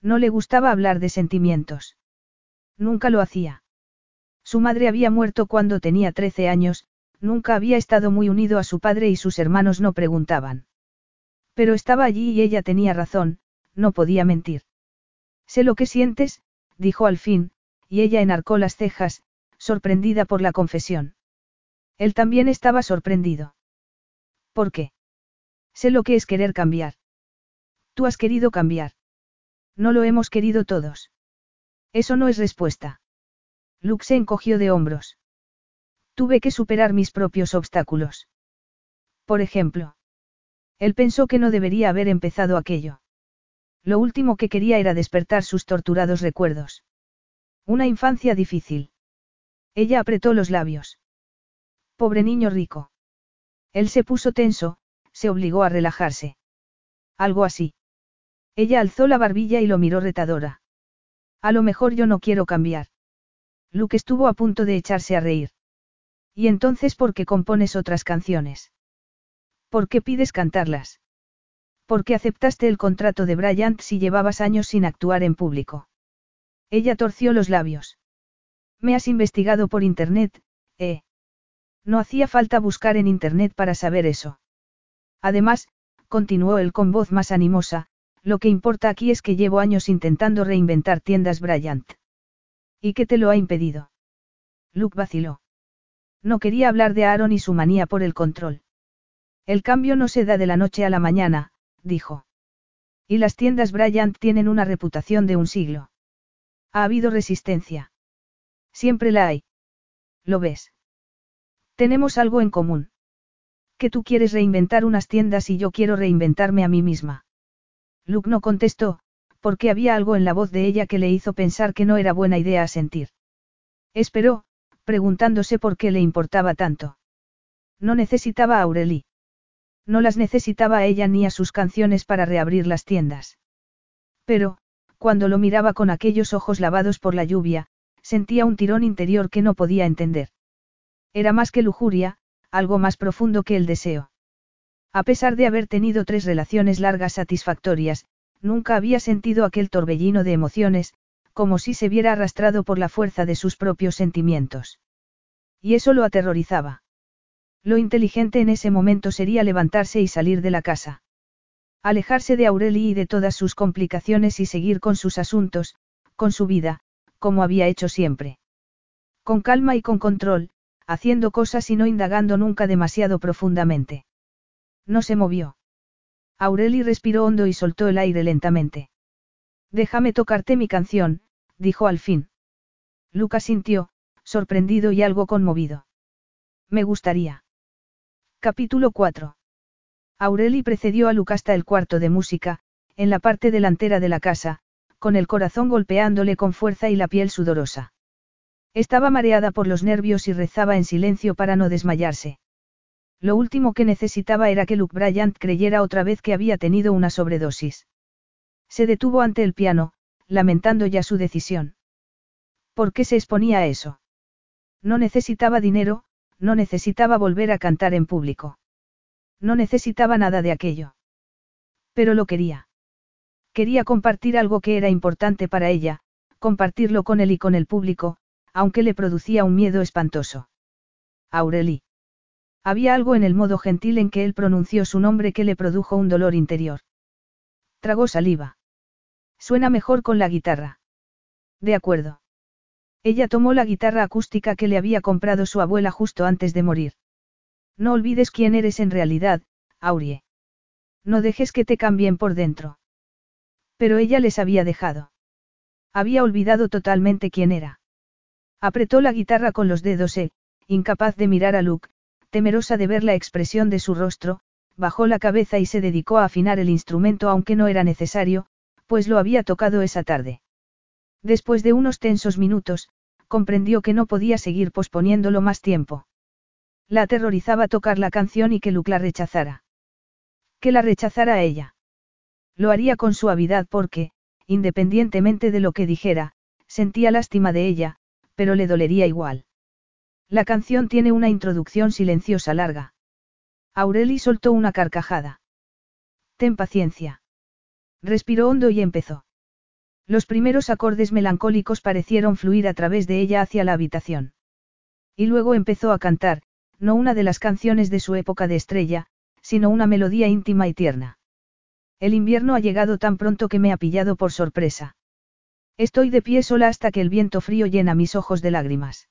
No le gustaba hablar de sentimientos. Nunca lo hacía. Su madre había muerto cuando tenía 13 años, nunca había estado muy unido a su padre y sus hermanos no preguntaban. Pero estaba allí y ella tenía razón, no podía mentir. Sé lo que sientes, dijo al fin, y ella enarcó las cejas, sorprendida por la confesión. Él también estaba sorprendido. ¿Por qué? Sé lo que es querer cambiar. Tú has querido cambiar. No lo hemos querido todos. Eso no es respuesta. Luke se encogió de hombros. Tuve que superar mis propios obstáculos. Por ejemplo. Él pensó que no debería haber empezado aquello. Lo último que quería era despertar sus torturados recuerdos. Una infancia difícil. Ella apretó los labios. Pobre niño rico. Él se puso tenso, se obligó a relajarse. Algo así. Ella alzó la barbilla y lo miró retadora. A lo mejor yo no quiero cambiar. Luke estuvo a punto de echarse a reír. ¿Y entonces por qué compones otras canciones? ¿Por qué pides cantarlas? ¿Por qué aceptaste el contrato de Bryant si llevabas años sin actuar en público? Ella torció los labios. Me has investigado por Internet, ¿eh? No hacía falta buscar en Internet para saber eso. Además, continuó él con voz más animosa, lo que importa aquí es que llevo años intentando reinventar tiendas Bryant. ¿Y qué te lo ha impedido? Luke vaciló. No quería hablar de Aaron y su manía por el control. El cambio no se da de la noche a la mañana, dijo. Y las tiendas Bryant tienen una reputación de un siglo. Ha habido resistencia. Siempre la hay. ¿Lo ves? Tenemos algo en común. Que tú quieres reinventar unas tiendas y yo quiero reinventarme a mí misma. Luke no contestó, porque había algo en la voz de ella que le hizo pensar que no era buena idea sentir. Esperó, preguntándose por qué le importaba tanto. No necesitaba a Aurelie. No las necesitaba a ella ni a sus canciones para reabrir las tiendas. Pero, cuando lo miraba con aquellos ojos lavados por la lluvia, sentía un tirón interior que no podía entender. Era más que lujuria, algo más profundo que el deseo. A pesar de haber tenido tres relaciones largas satisfactorias, nunca había sentido aquel torbellino de emociones, como si se viera arrastrado por la fuerza de sus propios sentimientos. Y eso lo aterrorizaba. Lo inteligente en ese momento sería levantarse y salir de la casa. Alejarse de Aureli y de todas sus complicaciones y seguir con sus asuntos, con su vida, como había hecho siempre. Con calma y con control, haciendo cosas y no indagando nunca demasiado profundamente. No se movió. Aureli respiró hondo y soltó el aire lentamente. Déjame tocarte mi canción, dijo al fin. Lucas sintió, sorprendido y algo conmovido. Me gustaría. Capítulo 4. Aureli precedió a Luke hasta el cuarto de música, en la parte delantera de la casa, con el corazón golpeándole con fuerza y la piel sudorosa. Estaba mareada por los nervios y rezaba en silencio para no desmayarse. Lo último que necesitaba era que Luke Bryant creyera otra vez que había tenido una sobredosis. Se detuvo ante el piano, lamentando ya su decisión. ¿Por qué se exponía a eso? No necesitaba dinero, no necesitaba volver a cantar en público. No necesitaba nada de aquello. Pero lo quería. Quería compartir algo que era importante para ella, compartirlo con él y con el público, aunque le producía un miedo espantoso. Aureli. Había algo en el modo gentil en que él pronunció su nombre que le produjo un dolor interior. Tragó saliva. Suena mejor con la guitarra. De acuerdo. Ella tomó la guitarra acústica que le había comprado su abuela justo antes de morir. No olvides quién eres en realidad, Aurie. No dejes que te cambien por dentro. Pero ella les había dejado. Había olvidado totalmente quién era. Apretó la guitarra con los dedos e, incapaz de mirar a Luke, temerosa de ver la expresión de su rostro, bajó la cabeza y se dedicó a afinar el instrumento aunque no era necesario, pues lo había tocado esa tarde. Después de unos tensos minutos, comprendió que no podía seguir posponiéndolo más tiempo. La aterrorizaba tocar la canción y que Luke la rechazara. Que la rechazara a ella. Lo haría con suavidad porque, independientemente de lo que dijera, sentía lástima de ella, pero le dolería igual. La canción tiene una introducción silenciosa larga. Aureli soltó una carcajada. Ten paciencia. Respiró hondo y empezó. Los primeros acordes melancólicos parecieron fluir a través de ella hacia la habitación. Y luego empezó a cantar, no una de las canciones de su época de estrella, sino una melodía íntima y tierna. El invierno ha llegado tan pronto que me ha pillado por sorpresa. Estoy de pie sola hasta que el viento frío llena mis ojos de lágrimas.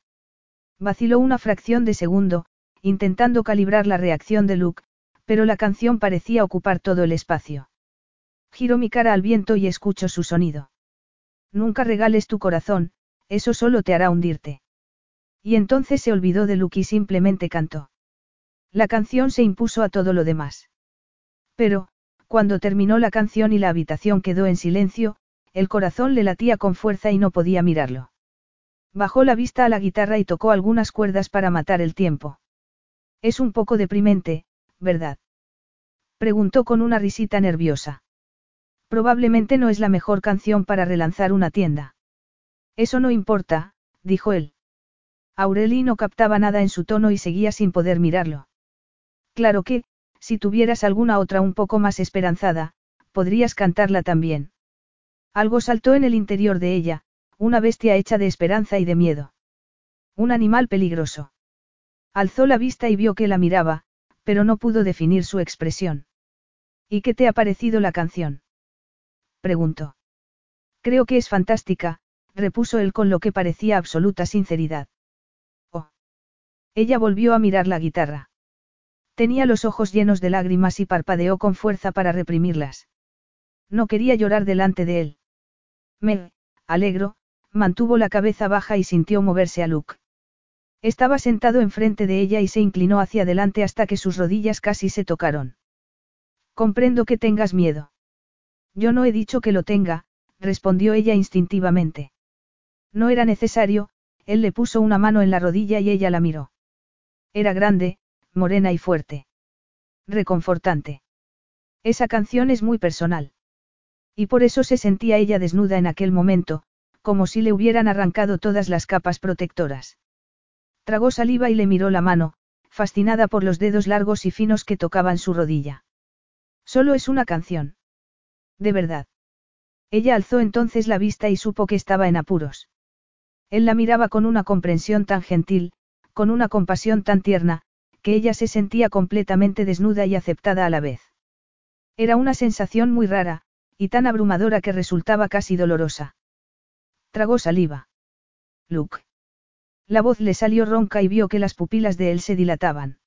Vaciló una fracción de segundo, intentando calibrar la reacción de Luke, pero la canción parecía ocupar todo el espacio. Giro mi cara al viento y escucho su sonido. Nunca regales tu corazón, eso solo te hará hundirte. Y entonces se olvidó de Luke y simplemente cantó. La canción se impuso a todo lo demás. Pero, cuando terminó la canción y la habitación quedó en silencio, el corazón le latía con fuerza y no podía mirarlo. Bajó la vista a la guitarra y tocó algunas cuerdas para matar el tiempo. Es un poco deprimente, ¿verdad? Preguntó con una risita nerviosa. Probablemente no es la mejor canción para relanzar una tienda. Eso no importa, dijo él. Aureli no captaba nada en su tono y seguía sin poder mirarlo. Claro que, si tuvieras alguna otra un poco más esperanzada, podrías cantarla también. Algo saltó en el interior de ella, una bestia hecha de esperanza y de miedo. Un animal peligroso. Alzó la vista y vio que la miraba, pero no pudo definir su expresión. ¿Y qué te ha parecido la canción? preguntó. Creo que es fantástica, repuso él con lo que parecía absoluta sinceridad. Ella volvió a mirar la guitarra. Tenía los ojos llenos de lágrimas y parpadeó con fuerza para reprimirlas. No quería llorar delante de él. Me, alegro, mantuvo la cabeza baja y sintió moverse a Luke. Estaba sentado enfrente de ella y se inclinó hacia adelante hasta que sus rodillas casi se tocaron. Comprendo que tengas miedo. Yo no he dicho que lo tenga, respondió ella instintivamente. No era necesario, él le puso una mano en la rodilla y ella la miró. Era grande, morena y fuerte. Reconfortante. Esa canción es muy personal. Y por eso se sentía ella desnuda en aquel momento, como si le hubieran arrancado todas las capas protectoras. Tragó saliva y le miró la mano, fascinada por los dedos largos y finos que tocaban su rodilla. Solo es una canción. De verdad. Ella alzó entonces la vista y supo que estaba en apuros. Él la miraba con una comprensión tan gentil, con una compasión tan tierna, que ella se sentía completamente desnuda y aceptada a la vez. Era una sensación muy rara, y tan abrumadora que resultaba casi dolorosa. Tragó saliva. Luke. La voz le salió ronca y vio que las pupilas de él se dilataban.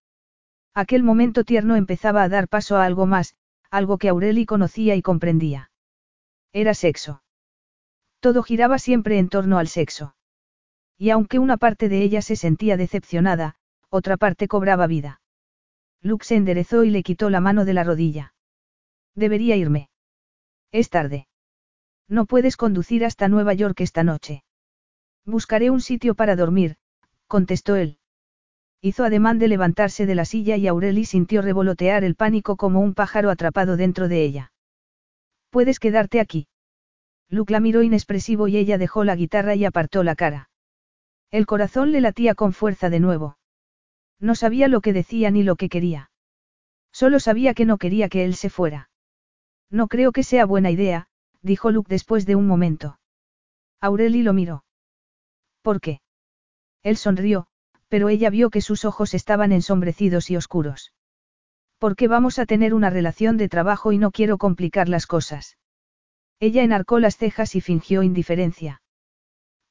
Aquel momento tierno empezaba a dar paso a algo más, algo que Aureli conocía y comprendía. Era sexo. Todo giraba siempre en torno al sexo. Y aunque una parte de ella se sentía decepcionada, otra parte cobraba vida. Luke se enderezó y le quitó la mano de la rodilla. Debería irme. Es tarde. No puedes conducir hasta Nueva York esta noche. Buscaré un sitio para dormir, contestó él. Hizo ademán de levantarse de la silla y Aureli sintió revolotear el pánico como un pájaro atrapado dentro de ella. Puedes quedarte aquí. Luke la miró inexpresivo y ella dejó la guitarra y apartó la cara. El corazón le latía con fuerza de nuevo. No sabía lo que decía ni lo que quería. Solo sabía que no quería que él se fuera. No creo que sea buena idea, dijo Luke después de un momento. Aureli lo miró. ¿Por qué? Él sonrió, pero ella vio que sus ojos estaban ensombrecidos y oscuros. Porque vamos a tener una relación de trabajo y no quiero complicar las cosas. Ella enarcó las cejas y fingió indiferencia.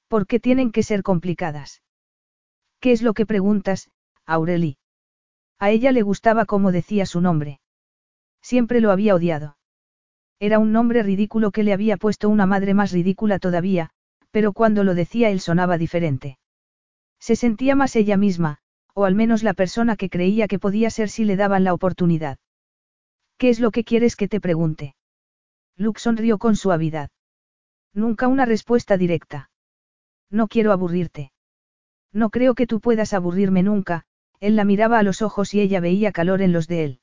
¿Por qué tienen que ser complicadas? ¿Qué es lo que preguntas, Aureli? A ella le gustaba como decía su nombre. Siempre lo había odiado. Era un nombre ridículo que le había puesto una madre más ridícula todavía, pero cuando lo decía él sonaba diferente. Se sentía más ella misma, o al menos la persona que creía que podía ser si le daban la oportunidad. ¿Qué es lo que quieres que te pregunte? Luke sonrió con suavidad. Nunca una respuesta directa. No quiero aburrirte. No creo que tú puedas aburrirme nunca, él la miraba a los ojos y ella veía calor en los de él.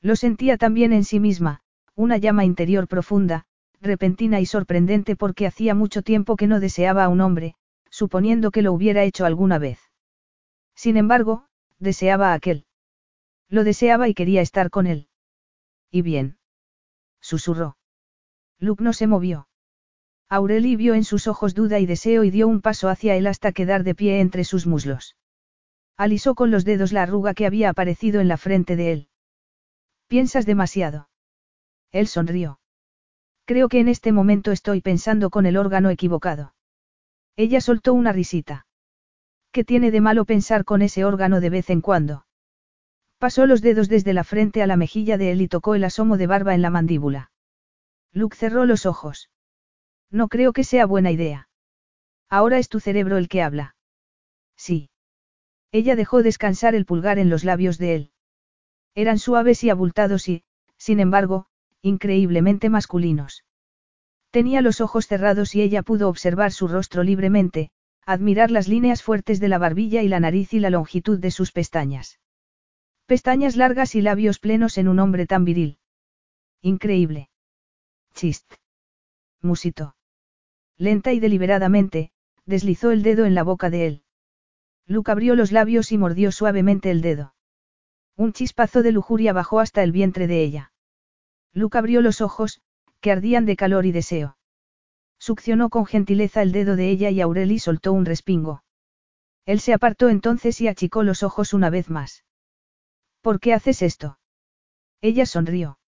Lo sentía también en sí misma, una llama interior profunda, repentina y sorprendente porque hacía mucho tiempo que no deseaba a un hombre, suponiendo que lo hubiera hecho alguna vez. Sin embargo, deseaba a aquel. Lo deseaba y quería estar con él. Y bien. Susurró. Luke no se movió. Aureli vio en sus ojos duda y deseo y dio un paso hacia él hasta quedar de pie entre sus muslos. Alisó con los dedos la arruga que había aparecido en la frente de él. Piensas demasiado. Él sonrió. Creo que en este momento estoy pensando con el órgano equivocado. Ella soltó una risita. ¿Qué tiene de malo pensar con ese órgano de vez en cuando? Pasó los dedos desde la frente a la mejilla de él y tocó el asomo de barba en la mandíbula. Luke cerró los ojos. No creo que sea buena idea. Ahora es tu cerebro el que habla. Sí. Ella dejó descansar el pulgar en los labios de él. Eran suaves y abultados y, sin embargo, increíblemente masculinos. Tenía los ojos cerrados y ella pudo observar su rostro libremente, admirar las líneas fuertes de la barbilla y la nariz y la longitud de sus pestañas. Pestañas largas y labios plenos en un hombre tan viril. Increíble. Chist. Musito. Lenta y deliberadamente, deslizó el dedo en la boca de él. Luke abrió los labios y mordió suavemente el dedo. Un chispazo de lujuria bajó hasta el vientre de ella. Luke abrió los ojos, que ardían de calor y deseo. Succionó con gentileza el dedo de ella y Aureli soltó un respingo. Él se apartó entonces y achicó los ojos una vez más. ¿Por qué haces esto? Ella sonrió.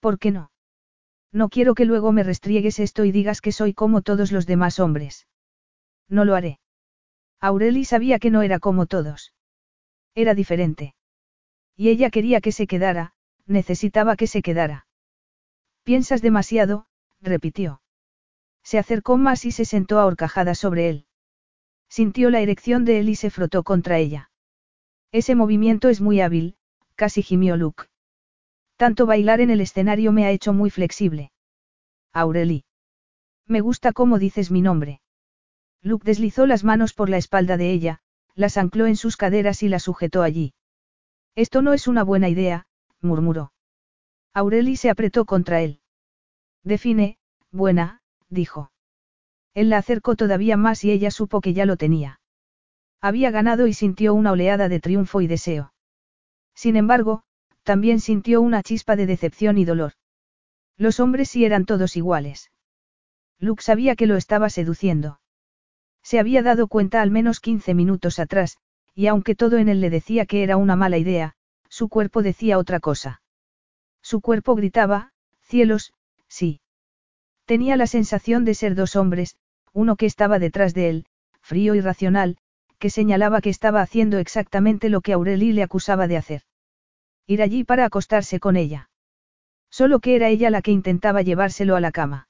¿Por qué no? No quiero que luego me restriegues esto y digas que soy como todos los demás hombres. No lo haré. Aureli sabía que no era como todos. Era diferente. Y ella quería que se quedara, necesitaba que se quedara. Piensas demasiado, repitió. Se acercó más y se sentó a horcajadas sobre él. Sintió la erección de él y se frotó contra ella. Ese movimiento es muy hábil, casi gimió Luke. Tanto bailar en el escenario me ha hecho muy flexible. Aureli. Me gusta cómo dices mi nombre. Luke deslizó las manos por la espalda de ella, las ancló en sus caderas y la sujetó allí. Esto no es una buena idea, murmuró. Aureli se apretó contra él. Define, buena, dijo. Él la acercó todavía más y ella supo que ya lo tenía. Había ganado y sintió una oleada de triunfo y deseo. Sin embargo, también sintió una chispa de decepción y dolor. Los hombres sí eran todos iguales. Luke sabía que lo estaba seduciendo. Se había dado cuenta al menos 15 minutos atrás, y aunque todo en él le decía que era una mala idea, su cuerpo decía otra cosa. Su cuerpo gritaba, cielos, sí. Tenía la sensación de ser dos hombres, uno que estaba detrás de él, frío y racional, que señalaba que estaba haciendo exactamente lo que Aureli le acusaba de hacer. Ir allí para acostarse con ella. Solo que era ella la que intentaba llevárselo a la cama.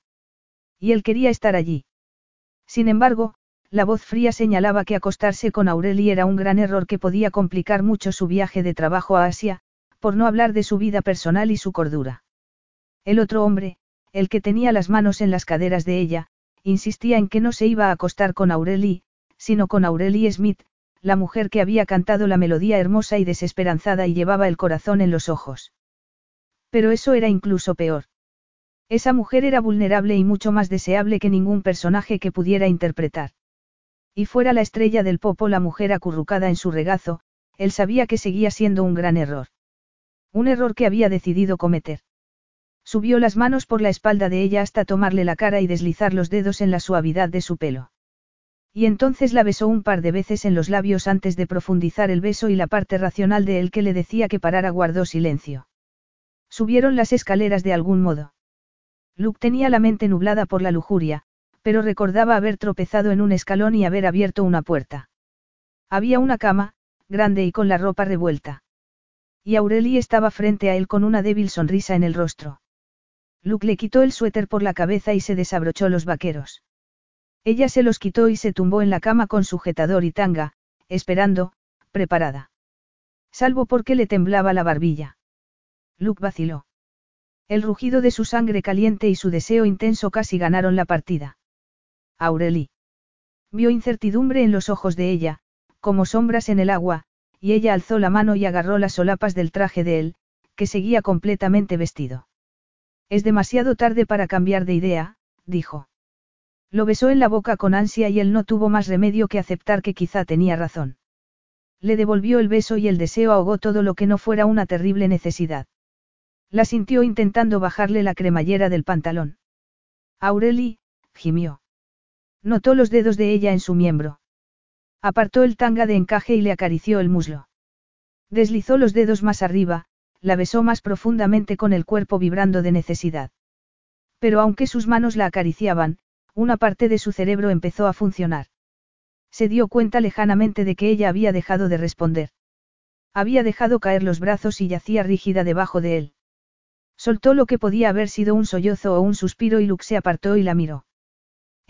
Y él quería estar allí. Sin embargo, La voz fría señalaba que acostarse con Aureli era un gran error que podía complicar mucho su viaje de trabajo a Asia, por no hablar de su vida personal y su cordura. El otro hombre, el que tenía las manos en las caderas de ella, insistía en que no se iba a acostar con Aureli, sino con Aurelie Smith, la mujer que había cantado la melodía hermosa y desesperanzada y llevaba el corazón en los ojos. Pero eso era incluso peor. Esa mujer era vulnerable y mucho más deseable que ningún personaje que pudiera interpretar. Y fuera la estrella del popo la mujer acurrucada en su regazo, él sabía que seguía siendo un gran error. Un error que había decidido cometer. Subió las manos por la espalda de ella hasta tomarle la cara y deslizar los dedos en la suavidad de su pelo. Y entonces la besó un par de veces en los labios antes de profundizar el beso y la parte racional de él que le decía que parara guardó silencio. Subieron las escaleras de algún modo. Luke tenía la mente nublada por la lujuria, pero recordaba haber tropezado en un escalón y haber abierto una puerta. Había una cama, grande y con la ropa revuelta. Y Aurelie estaba frente a él con una débil sonrisa en el rostro. Luke le quitó el suéter por la cabeza y se desabrochó los vaqueros. Ella se los quitó y se tumbó en la cama con sujetador y tanga, esperando, preparada. Salvo porque le temblaba la barbilla. Luke vaciló. El rugido de su sangre caliente y su deseo intenso casi ganaron la partida. Aurelie. Vio incertidumbre en los ojos de ella, como sombras en el agua, y ella alzó la mano y agarró las solapas del traje de él, que seguía completamente vestido. Es demasiado tarde para cambiar de idea, dijo. Lo besó en la boca con ansia y él no tuvo más remedio que aceptar que quizá tenía razón. Le devolvió el beso y el deseo ahogó todo lo que no fuera una terrible necesidad. La sintió intentando bajarle la cremallera del pantalón. Aureli, gimió. Notó los dedos de ella en su miembro. Apartó el tanga de encaje y le acarició el muslo. Deslizó los dedos más arriba, la besó más profundamente con el cuerpo vibrando de necesidad. Pero aunque sus manos la acariciaban, una parte de su cerebro empezó a funcionar. Se dio cuenta lejanamente de que ella había dejado de responder. Había dejado caer los brazos y yacía rígida debajo de él. Soltó lo que podía haber sido un sollozo o un suspiro y Luke se apartó y la miró.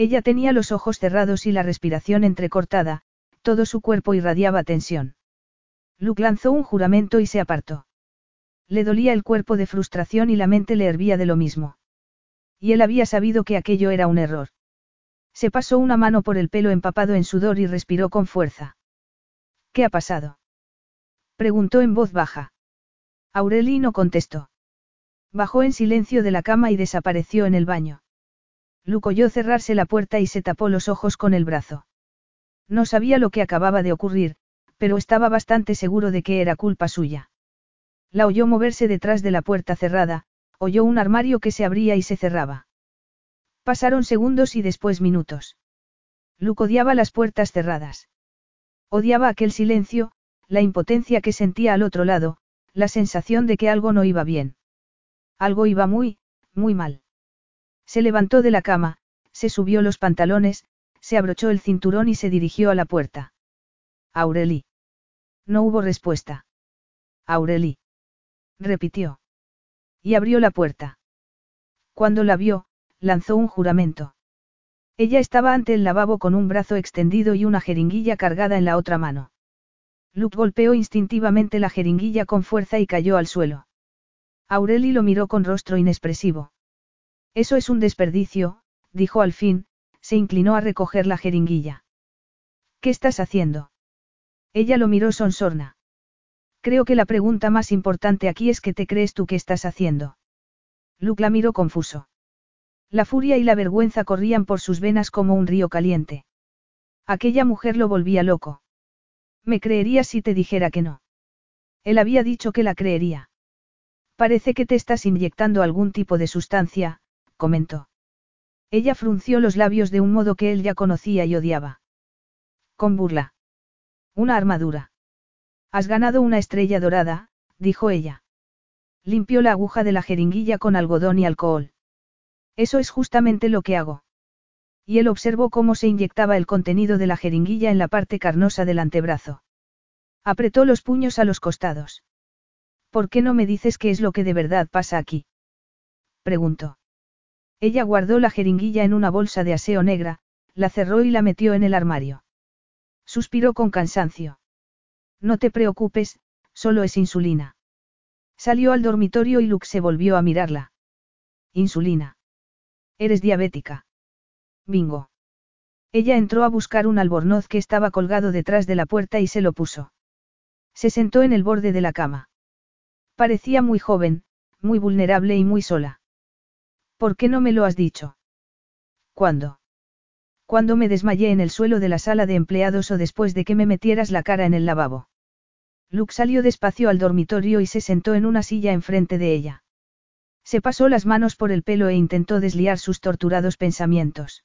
Ella tenía los ojos cerrados y la respiración entrecortada, todo su cuerpo irradiaba tensión. Luke lanzó un juramento y se apartó. Le dolía el cuerpo de frustración y la mente le hervía de lo mismo. Y él había sabido que aquello era un error. Se pasó una mano por el pelo empapado en sudor y respiró con fuerza. ¿Qué ha pasado? Preguntó en voz baja. Aureli no contestó. Bajó en silencio de la cama y desapareció en el baño. Luke oyó cerrarse la puerta y se tapó los ojos con el brazo. No sabía lo que acababa de ocurrir, pero estaba bastante seguro de que era culpa suya. La oyó moverse detrás de la puerta cerrada, oyó un armario que se abría y se cerraba. Pasaron segundos y después minutos. Luke odiaba las puertas cerradas. Odiaba aquel silencio, la impotencia que sentía al otro lado, la sensación de que algo no iba bien. Algo iba muy, muy mal. Se levantó de la cama, se subió los pantalones, se abrochó el cinturón y se dirigió a la puerta. Aureli. No hubo respuesta. Aureli. Repitió. Y abrió la puerta. Cuando la vio, lanzó un juramento. Ella estaba ante el lavabo con un brazo extendido y una jeringuilla cargada en la otra mano. Luke golpeó instintivamente la jeringuilla con fuerza y cayó al suelo. Aureli lo miró con rostro inexpresivo. Eso es un desperdicio, dijo al fin, se inclinó a recoger la jeringuilla. ¿Qué estás haciendo? Ella lo miró sonsorna. Creo que la pregunta más importante aquí es qué te crees tú que estás haciendo. Luke la miró confuso. La furia y la vergüenza corrían por sus venas como un río caliente. Aquella mujer lo volvía loco. Me creerías si te dijera que no. Él había dicho que la creería. Parece que te estás inyectando algún tipo de sustancia, comentó. Ella frunció los labios de un modo que él ya conocía y odiaba. Con burla. Una armadura. Has ganado una estrella dorada, dijo ella. Limpió la aguja de la jeringuilla con algodón y alcohol. Eso es justamente lo que hago. Y él observó cómo se inyectaba el contenido de la jeringuilla en la parte carnosa del antebrazo. Apretó los puños a los costados. ¿Por qué no me dices qué es lo que de verdad pasa aquí? Preguntó. Ella guardó la jeringuilla en una bolsa de aseo negra, la cerró y la metió en el armario. Suspiró con cansancio. No te preocupes, solo es insulina. Salió al dormitorio y Luke se volvió a mirarla. Insulina. Eres diabética. Bingo. Ella entró a buscar un albornoz que estaba colgado detrás de la puerta y se lo puso. Se sentó en el borde de la cama. Parecía muy joven, muy vulnerable y muy sola. ¿Por qué no me lo has dicho? ¿Cuándo? Cuando me desmayé en el suelo de la sala de empleados o después de que me metieras la cara en el lavabo. Luke salió despacio al dormitorio y se sentó en una silla enfrente de ella. Se pasó las manos por el pelo e intentó desliar sus torturados pensamientos.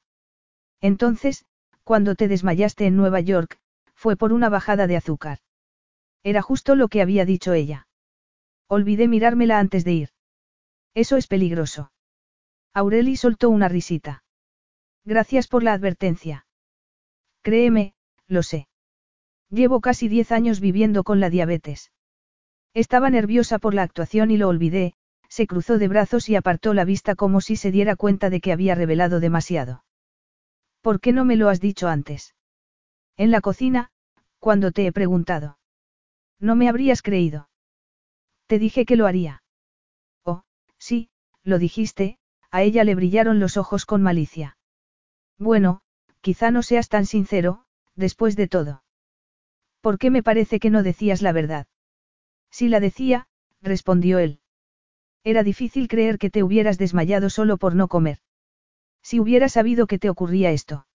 Entonces, cuando te desmayaste en Nueva York, fue por una bajada de azúcar. Era justo lo que había dicho ella. Olvidé mirármela antes de ir. Eso es peligroso. Aureli soltó una risita. Gracias por la advertencia. Créeme, lo sé. Llevo casi diez años viviendo con la diabetes. Estaba nerviosa por la actuación y lo olvidé, se cruzó de brazos y apartó la vista como si se diera cuenta de que había revelado demasiado. ¿Por qué no me lo has dicho antes? En la cocina, cuando te he preguntado. No me habrías creído. Te dije que lo haría. Oh, sí, lo dijiste, a ella le brillaron los ojos con malicia. Bueno, quizá no seas tan sincero, después de todo. ¿Por qué me parece que no decías la verdad? Si la decía, respondió él. Era difícil creer que te hubieras desmayado solo por no comer. Si hubiera sabido que te ocurría esto.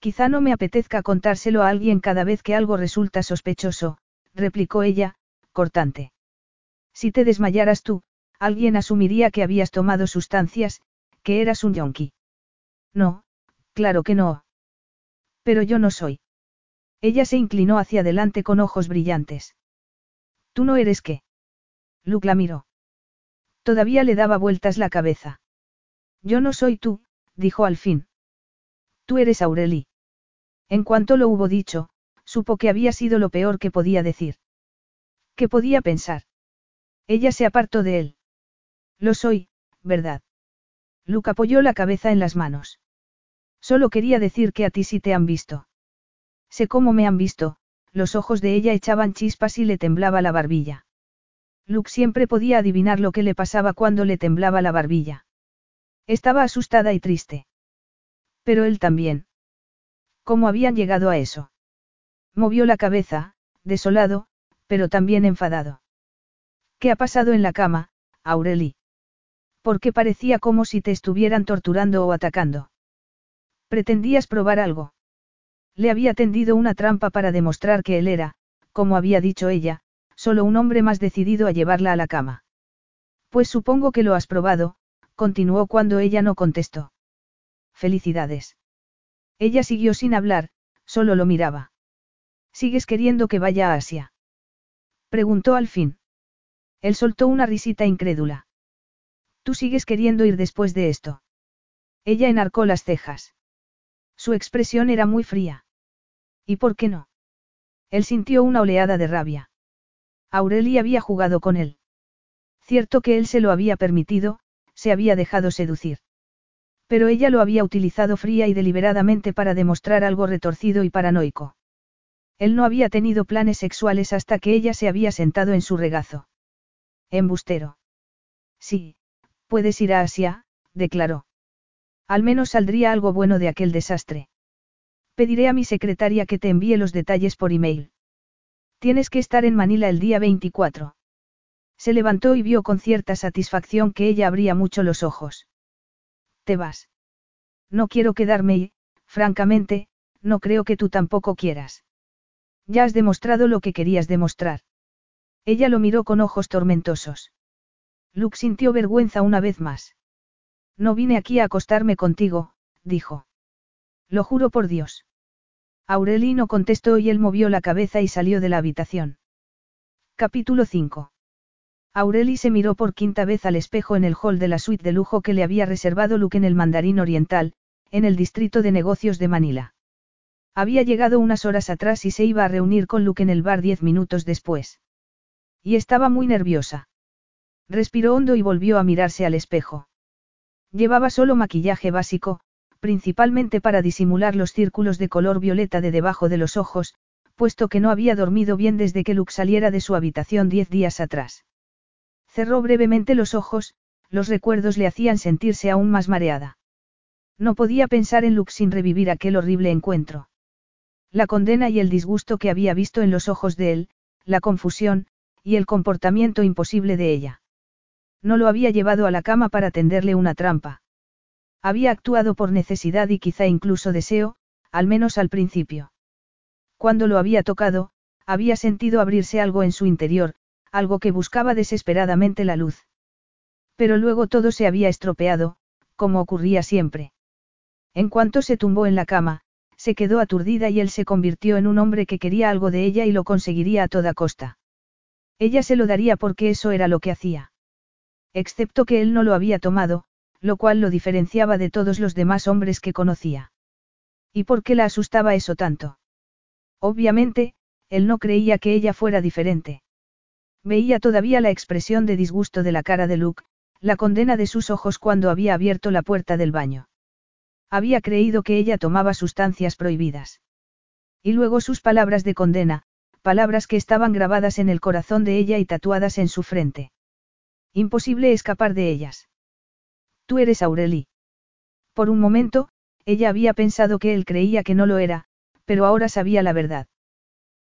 Quizá no me apetezca contárselo a alguien cada vez que algo resulta sospechoso, replicó ella, cortante. Si te desmayaras tú, alguien asumiría que habías tomado sustancias, que eras un yonki. No, claro que no. Pero yo no soy. Ella se inclinó hacia adelante con ojos brillantes. ¿Tú no eres qué? Luke la miró. Todavía le daba vueltas la cabeza. Yo no soy tú, dijo al fin. Tú eres Aureli. En cuanto lo hubo dicho, supo que había sido lo peor que podía decir. ¿Qué podía pensar? Ella se apartó de él. Lo soy, ¿verdad? Luke apoyó la cabeza en las manos. Solo quería decir que a ti sí te han visto. Sé cómo me han visto, los ojos de ella echaban chispas y le temblaba la barbilla. Luke siempre podía adivinar lo que le pasaba cuando le temblaba la barbilla. Estaba asustada y triste. Pero él también. ¿Cómo habían llegado a eso? Movió la cabeza, desolado, pero también enfadado. ¿Qué ha pasado en la cama, Aureli? Porque parecía como si te estuvieran torturando o atacando. ¿Pretendías probar algo? Le había tendido una trampa para demostrar que él era, como había dicho ella, solo un hombre más decidido a llevarla a la cama. Pues supongo que lo has probado, continuó cuando ella no contestó. Felicidades. Ella siguió sin hablar, solo lo miraba. ¿Sigues queriendo que vaya a Asia? Preguntó al fin. Él soltó una risita incrédula. ¿Tú sigues queriendo ir después de esto? Ella enarcó las cejas. Su expresión era muy fría. ¿Y por qué no? Él sintió una oleada de rabia. Aureli había jugado con él. Cierto que él se lo había permitido, se había dejado seducir. Pero ella lo había utilizado fría y deliberadamente para demostrar algo retorcido y paranoico. Él no había tenido planes sexuales hasta que ella se había sentado en su regazo. Embustero. Sí, puedes ir a Asia, declaró. Al menos saldría algo bueno de aquel desastre. Pediré a mi secretaria que te envíe los detalles por email. Tienes que estar en Manila el día 24. Se levantó y vio con cierta satisfacción que ella abría mucho los ojos. ¿Te vas? No quiero quedarme y, francamente, no creo que tú tampoco quieras. Ya has demostrado lo que querías demostrar. Ella lo miró con ojos tormentosos. Luke sintió vergüenza una vez más. No vine aquí a acostarme contigo, dijo. Lo juro por Dios. Aurelino contestó y él movió la cabeza y salió de la habitación. Capítulo 5. Aureli se miró por quinta vez al espejo en el hall de la suite de lujo que le había reservado Luke en el Mandarín Oriental, en el distrito de negocios de Manila. Había llegado unas horas atrás y se iba a reunir con Luke en el bar diez minutos después. Y estaba muy nerviosa. Respiró hondo y volvió a mirarse al espejo. Llevaba solo maquillaje básico, principalmente para disimular los círculos de color violeta de debajo de los ojos, puesto que no había dormido bien desde que Luke saliera de su habitación diez días atrás. Cerró brevemente los ojos, los recuerdos le hacían sentirse aún más mareada. No podía pensar en Luke sin revivir aquel horrible encuentro. La condena y el disgusto que había visto en los ojos de él, la confusión, y el comportamiento imposible de ella. No lo había llevado a la cama para tenderle una trampa. Había actuado por necesidad y quizá incluso deseo, al menos al principio. Cuando lo había tocado, había sentido abrirse algo en su interior, algo que buscaba desesperadamente la luz. Pero luego todo se había estropeado, como ocurría siempre. En cuanto se tumbó en la cama, se quedó aturdida y él se convirtió en un hombre que quería algo de ella y lo conseguiría a toda costa. Ella se lo daría porque eso era lo que hacía. Excepto que él no lo había tomado, lo cual lo diferenciaba de todos los demás hombres que conocía. ¿Y por qué la asustaba eso tanto? Obviamente, él no creía que ella fuera diferente. Veía todavía la expresión de disgusto de la cara de Luke, la condena de sus ojos cuando había abierto la puerta del baño. Había creído que ella tomaba sustancias prohibidas. Y luego sus palabras de condena, palabras que estaban grabadas en el corazón de ella y tatuadas en su frente. Imposible escapar de ellas. Tú eres Aureli. Por un momento, ella había pensado que él creía que no lo era, pero ahora sabía la verdad.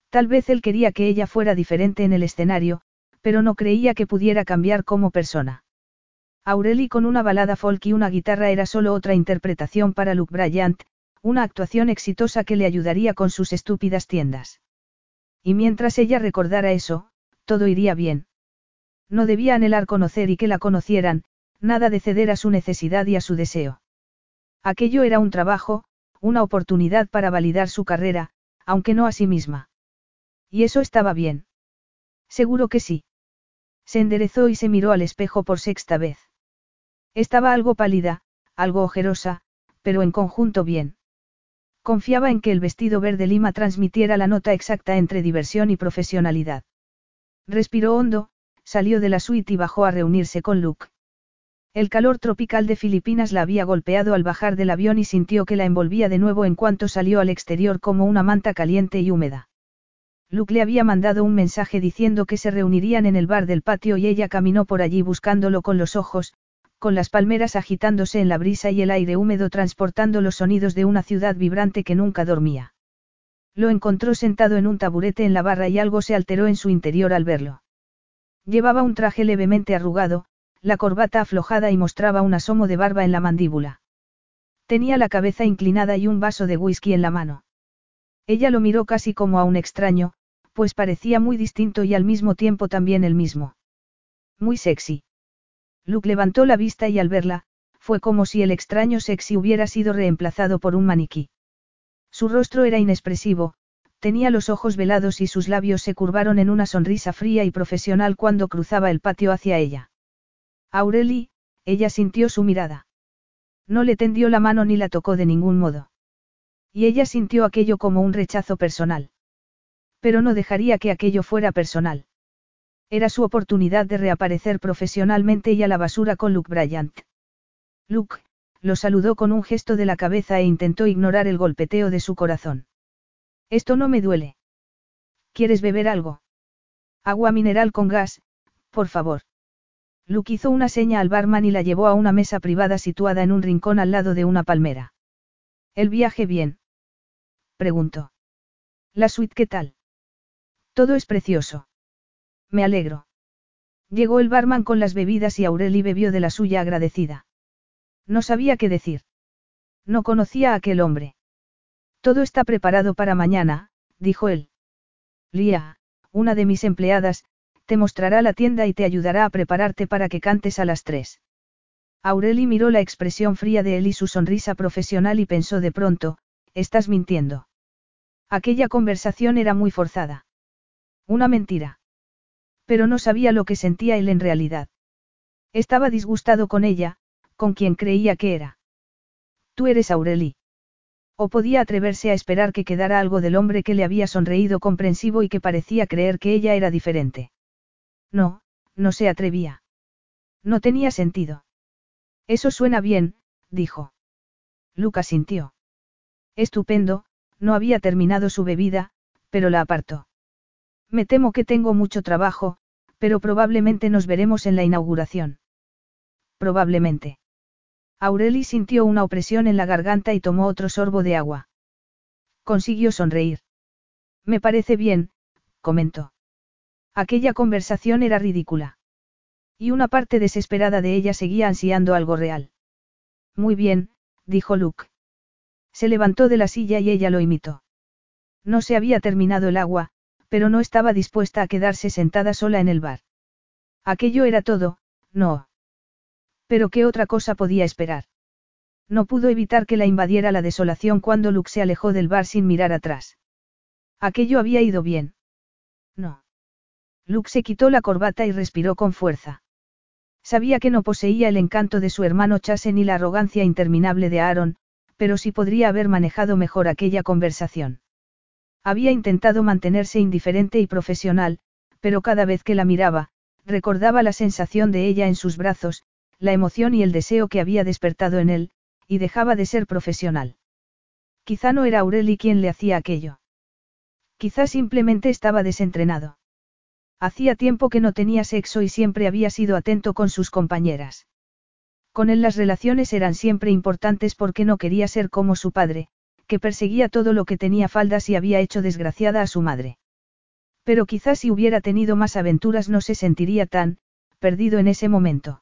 Tal vez él quería que ella fuera diferente en el escenario, pero no creía que pudiera cambiar como persona. Aureli con una balada folk y una guitarra era solo otra interpretación para Luke Bryant, una actuación exitosa que le ayudaría con sus estúpidas tiendas. Y mientras ella recordara eso, todo iría bien. No debía anhelar conocer y que la conocieran, nada de ceder a su necesidad y a su deseo. Aquello era un trabajo, una oportunidad para validar su carrera, aunque no a sí misma. Y eso estaba bien. Seguro que sí. Se enderezó y se miró al espejo por sexta vez. Estaba algo pálida, algo ojerosa, pero en conjunto bien. Confiaba en que el vestido verde lima transmitiera la nota exacta entre diversión y profesionalidad. Respiró hondo, salió de la suite y bajó a reunirse con Luke. El calor tropical de Filipinas la había golpeado al bajar del avión y sintió que la envolvía de nuevo en cuanto salió al exterior como una manta caliente y húmeda. Luke le había mandado un mensaje diciendo que se reunirían en el bar del patio y ella caminó por allí buscándolo con los ojos, con las palmeras agitándose en la brisa y el aire húmedo transportando los sonidos de una ciudad vibrante que nunca dormía. Lo encontró sentado en un taburete en la barra y algo se alteró en su interior al verlo. Llevaba un traje levemente arrugado, la corbata aflojada y mostraba un asomo de barba en la mandíbula. Tenía la cabeza inclinada y un vaso de whisky en la mano. Ella lo miró casi como a un extraño, pues parecía muy distinto y al mismo tiempo también el mismo. Muy sexy. Luke levantó la vista y al verla, fue como si el extraño sexy hubiera sido reemplazado por un maniquí. Su rostro era inexpresivo, tenía los ojos velados y sus labios se curvaron en una sonrisa fría y profesional cuando cruzaba el patio hacia ella. Aureli, ella sintió su mirada. No le tendió la mano ni la tocó de ningún modo. Y ella sintió aquello como un rechazo personal. Pero no dejaría que aquello fuera personal. Era su oportunidad de reaparecer profesionalmente y a la basura con Luke Bryant. Luke, lo saludó con un gesto de la cabeza e intentó ignorar el golpeteo de su corazón. Esto no me duele. ¿Quieres beber algo? Agua mineral con gas, por favor. Luke hizo una seña al barman y la llevó a una mesa privada situada en un rincón al lado de una palmera. ¿El viaje bien? Preguntó. ¿La suite qué tal? Todo es precioso. Me alegro. Llegó el barman con las bebidas y Aureli bebió de la suya agradecida. No sabía qué decir. No conocía a aquel hombre. Todo está preparado para mañana, dijo él. Lía, una de mis empleadas, te mostrará la tienda y te ayudará a prepararte para que cantes a las tres. Aureli miró la expresión fría de él y su sonrisa profesional y pensó de pronto, estás mintiendo. Aquella conversación era muy forzada. Una mentira. Pero no sabía lo que sentía él en realidad. Estaba disgustado con ella, con quien creía que era. Tú eres Aureli. O podía atreverse a esperar que quedara algo del hombre que le había sonreído comprensivo y que parecía creer que ella era diferente. No, no se atrevía. No tenía sentido. Eso suena bien, dijo. Lucas sintió. Estupendo, no había terminado su bebida, pero la apartó. Me temo que tengo mucho trabajo, pero probablemente nos veremos en la inauguración. Probablemente. Aureli sintió una opresión en la garganta y tomó otro sorbo de agua. Consiguió sonreír. Me parece bien, comentó. Aquella conversación era ridícula. Y una parte desesperada de ella seguía ansiando algo real. Muy bien, dijo Luke. Se levantó de la silla y ella lo imitó. No se había terminado el agua, pero no estaba dispuesta a quedarse sentada sola en el bar. Aquello era todo, no. Pero ¿qué otra cosa podía esperar? No pudo evitar que la invadiera la desolación cuando Luke se alejó del bar sin mirar atrás. Aquello había ido bien. No. Luke se quitó la corbata y respiró con fuerza. Sabía que no poseía el encanto de su hermano Chase ni la arrogancia interminable de Aaron, pero sí podría haber manejado mejor aquella conversación. Había intentado mantenerse indiferente y profesional, pero cada vez que la miraba, recordaba la sensación de ella en sus brazos, la emoción y el deseo que había despertado en él, y dejaba de ser profesional. Quizá no era Aureli quien le hacía aquello. Quizá simplemente estaba desentrenado. Hacía tiempo que no tenía sexo y siempre había sido atento con sus compañeras. Con él las relaciones eran siempre importantes porque no quería ser como su padre, que perseguía todo lo que tenía faldas y había hecho desgraciada a su madre. Pero quizás si hubiera tenido más aventuras no se sentiría tan, perdido en ese momento.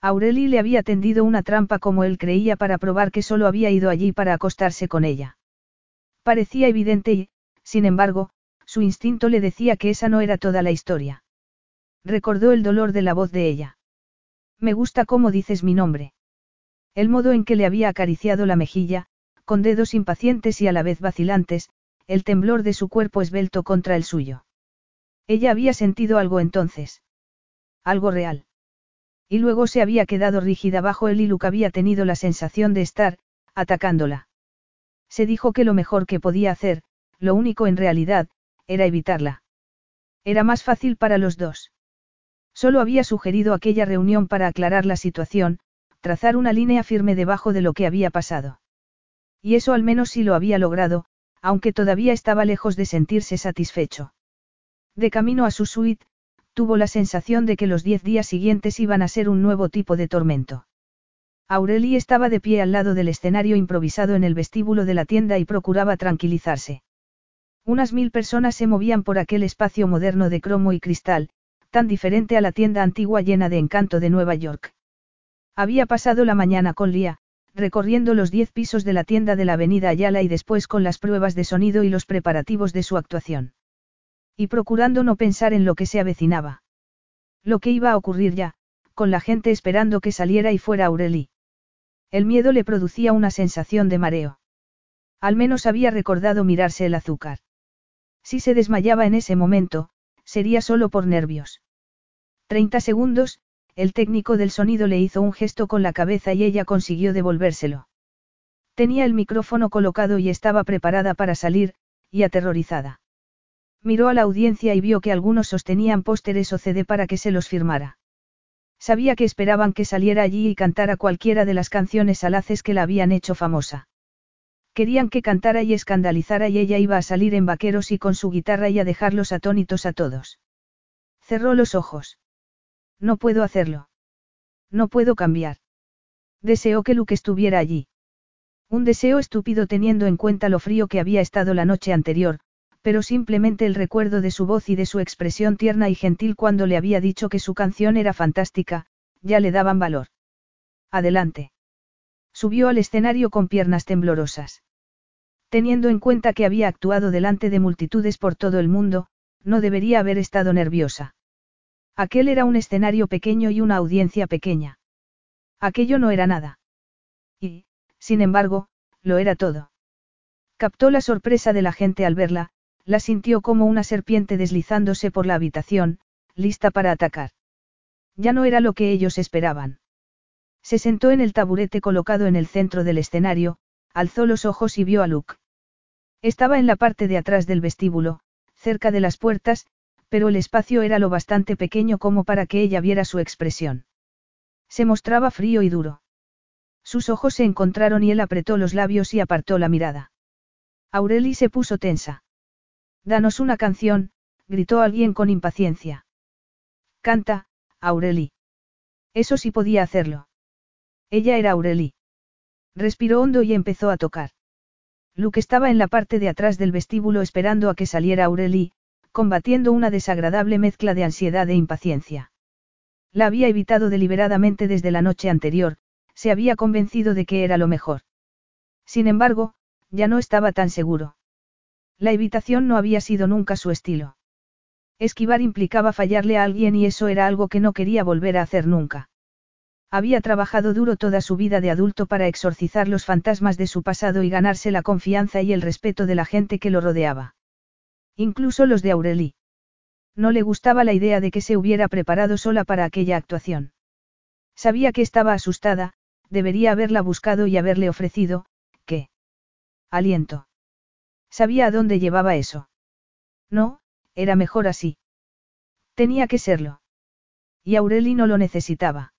Aureli le había tendido una trampa como él creía para probar que solo había ido allí para acostarse con ella. Parecía evidente y, sin embargo, su instinto le decía que esa no era toda la historia. Recordó el dolor de la voz de ella. Me gusta cómo dices mi nombre. El modo en que le había acariciado la mejilla, con dedos impacientes y a la vez vacilantes, el temblor de su cuerpo esbelto contra el suyo. Ella había sentido algo entonces. Algo real. Y luego se había quedado rígida bajo él y Luke había tenido la sensación de estar, atacándola. Se dijo que lo mejor que podía hacer, lo único en realidad, era evitarla. Era más fácil para los dos. Solo había sugerido aquella reunión para aclarar la situación, trazar una línea firme debajo de lo que había pasado. Y eso al menos sí lo había logrado, aunque todavía estaba lejos de sentirse satisfecho. De camino a su suite, tuvo la sensación de que los diez días siguientes iban a ser un nuevo tipo de tormento. Aureli estaba de pie al lado del escenario improvisado en el vestíbulo de la tienda y procuraba tranquilizarse. Unas mil personas se movían por aquel espacio moderno de cromo y cristal, tan diferente a la tienda antigua llena de encanto de Nueva York. Había pasado la mañana con Lía, recorriendo los diez pisos de la tienda de la avenida Ayala y después con las pruebas de sonido y los preparativos de su actuación. Y procurando no pensar en lo que se avecinaba. Lo que iba a ocurrir ya, con la gente esperando que saliera y fuera Aureli. El miedo le producía una sensación de mareo. Al menos había recordado mirarse el azúcar. Si se desmayaba en ese momento, sería solo por nervios. Treinta segundos, el técnico del sonido le hizo un gesto con la cabeza y ella consiguió devolvérselo. Tenía el micrófono colocado y estaba preparada para salir, y aterrorizada. Miró a la audiencia y vio que algunos sostenían pósteres o CD para que se los firmara. Sabía que esperaban que saliera allí y cantara cualquiera de las canciones alaces que la habían hecho famosa. Querían que cantara y escandalizara y ella iba a salir en vaqueros y con su guitarra y a dejarlos atónitos a todos. Cerró los ojos. No puedo hacerlo. No puedo cambiar. Deseó que Luke estuviera allí. Un deseo estúpido teniendo en cuenta lo frío que había estado la noche anterior, pero simplemente el recuerdo de su voz y de su expresión tierna y gentil cuando le había dicho que su canción era fantástica, ya le daban valor. Adelante. Subió al escenario con piernas temblorosas. Teniendo en cuenta que había actuado delante de multitudes por todo el mundo, no debería haber estado nerviosa. Aquel era un escenario pequeño y una audiencia pequeña. Aquello no era nada. Y, sin embargo, lo era todo. Captó la sorpresa de la gente al verla, la sintió como una serpiente deslizándose por la habitación, lista para atacar. Ya no era lo que ellos esperaban. Se sentó en el taburete colocado en el centro del escenario, alzó los ojos y vio a Luke. Estaba en la parte de atrás del vestíbulo, cerca de las puertas, pero el espacio era lo bastante pequeño como para que ella viera su expresión. Se mostraba frío y duro. Sus ojos se encontraron y él apretó los labios y apartó la mirada. Aureli se puso tensa. Danos una canción, gritó alguien con impaciencia. Canta, Aureli. Eso sí podía hacerlo. Ella era Aureli. Respiró hondo y empezó a tocar. Luke estaba en la parte de atrás del vestíbulo esperando a que saliera Aureli, combatiendo una desagradable mezcla de ansiedad e impaciencia. La había evitado deliberadamente desde la noche anterior, se había convencido de que era lo mejor. Sin embargo, ya no estaba tan seguro. La evitación no había sido nunca su estilo. Esquivar implicaba fallarle a alguien y eso era algo que no quería volver a hacer nunca. Había trabajado duro toda su vida de adulto para exorcizar los fantasmas de su pasado y ganarse la confianza y el respeto de la gente que lo rodeaba. Incluso los de Aureli. No le gustaba la idea de que se hubiera preparado sola para aquella actuación. Sabía que estaba asustada, debería haberla buscado y haberle ofrecido, ¿qué? Aliento. Sabía a dónde llevaba eso. No, era mejor así. Tenía que serlo. Y Aureli no lo necesitaba.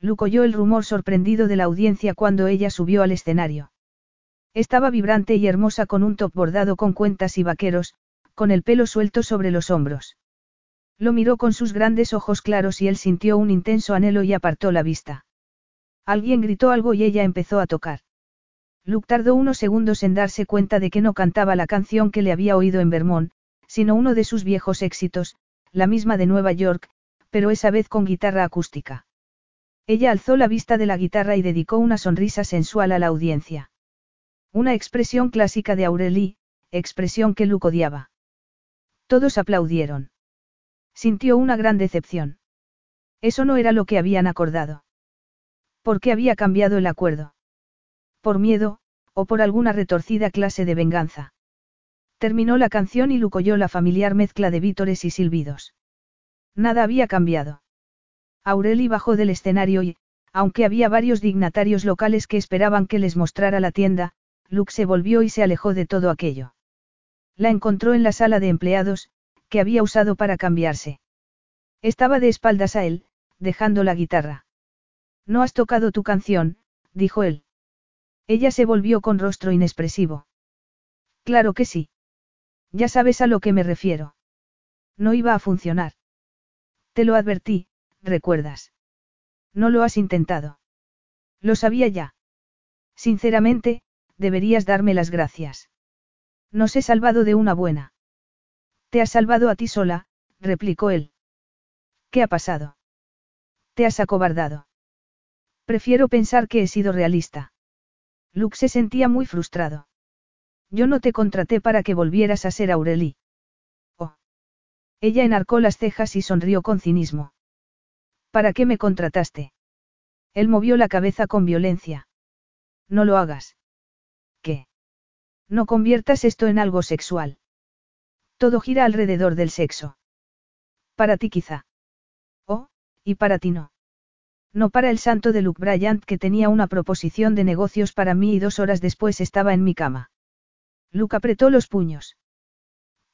Luke oyó el rumor sorprendido de la audiencia cuando ella subió al escenario. Estaba vibrante y hermosa con un top bordado con cuentas y vaqueros, con el pelo suelto sobre los hombros. Lo miró con sus grandes ojos claros y él sintió un intenso anhelo y apartó la vista. Alguien gritó algo y ella empezó a tocar. Luke tardó unos segundos en darse cuenta de que no cantaba la canción que le había oído en Vermont, sino uno de sus viejos éxitos, la misma de Nueva York, pero esa vez con guitarra acústica. Ella alzó la vista de la guitarra y dedicó una sonrisa sensual a la audiencia. Una expresión clásica de Aurelie, expresión que Luke odiaba. Todos aplaudieron. Sintió una gran decepción. Eso no era lo que habían acordado. ¿Por qué había cambiado el acuerdo? ¿Por miedo, o por alguna retorcida clase de venganza? Terminó la canción y Luke oyó la familiar mezcla de vítores y silbidos. Nada había cambiado. Aureli bajó del escenario y, aunque había varios dignatarios locales que esperaban que les mostrara la tienda, Luke se volvió y se alejó de todo aquello. La encontró en la sala de empleados, que había usado para cambiarse. Estaba de espaldas a él, dejando la guitarra. No has tocado tu canción, dijo él. Ella se volvió con rostro inexpresivo. Claro que sí. Ya sabes a lo que me refiero. No iba a funcionar. Te lo advertí, recuerdas. No lo has intentado. Lo sabía ya. Sinceramente, deberías darme las gracias. Nos he salvado de una buena. Te has salvado a ti sola, replicó él. ¿Qué ha pasado? Te has acobardado. Prefiero pensar que he sido realista. Luke se sentía muy frustrado. Yo no te contraté para que volvieras a ser Aureli. Oh. Ella enarcó las cejas y sonrió con cinismo. ¿Para qué me contrataste? Él movió la cabeza con violencia. No lo hagas. ¿Qué? No conviertas esto en algo sexual. Todo gira alrededor del sexo. Para ti quizá. Oh, y para ti no. No para el santo de Luke Bryant que tenía una proposición de negocios para mí y dos horas después estaba en mi cama. Luke apretó los puños.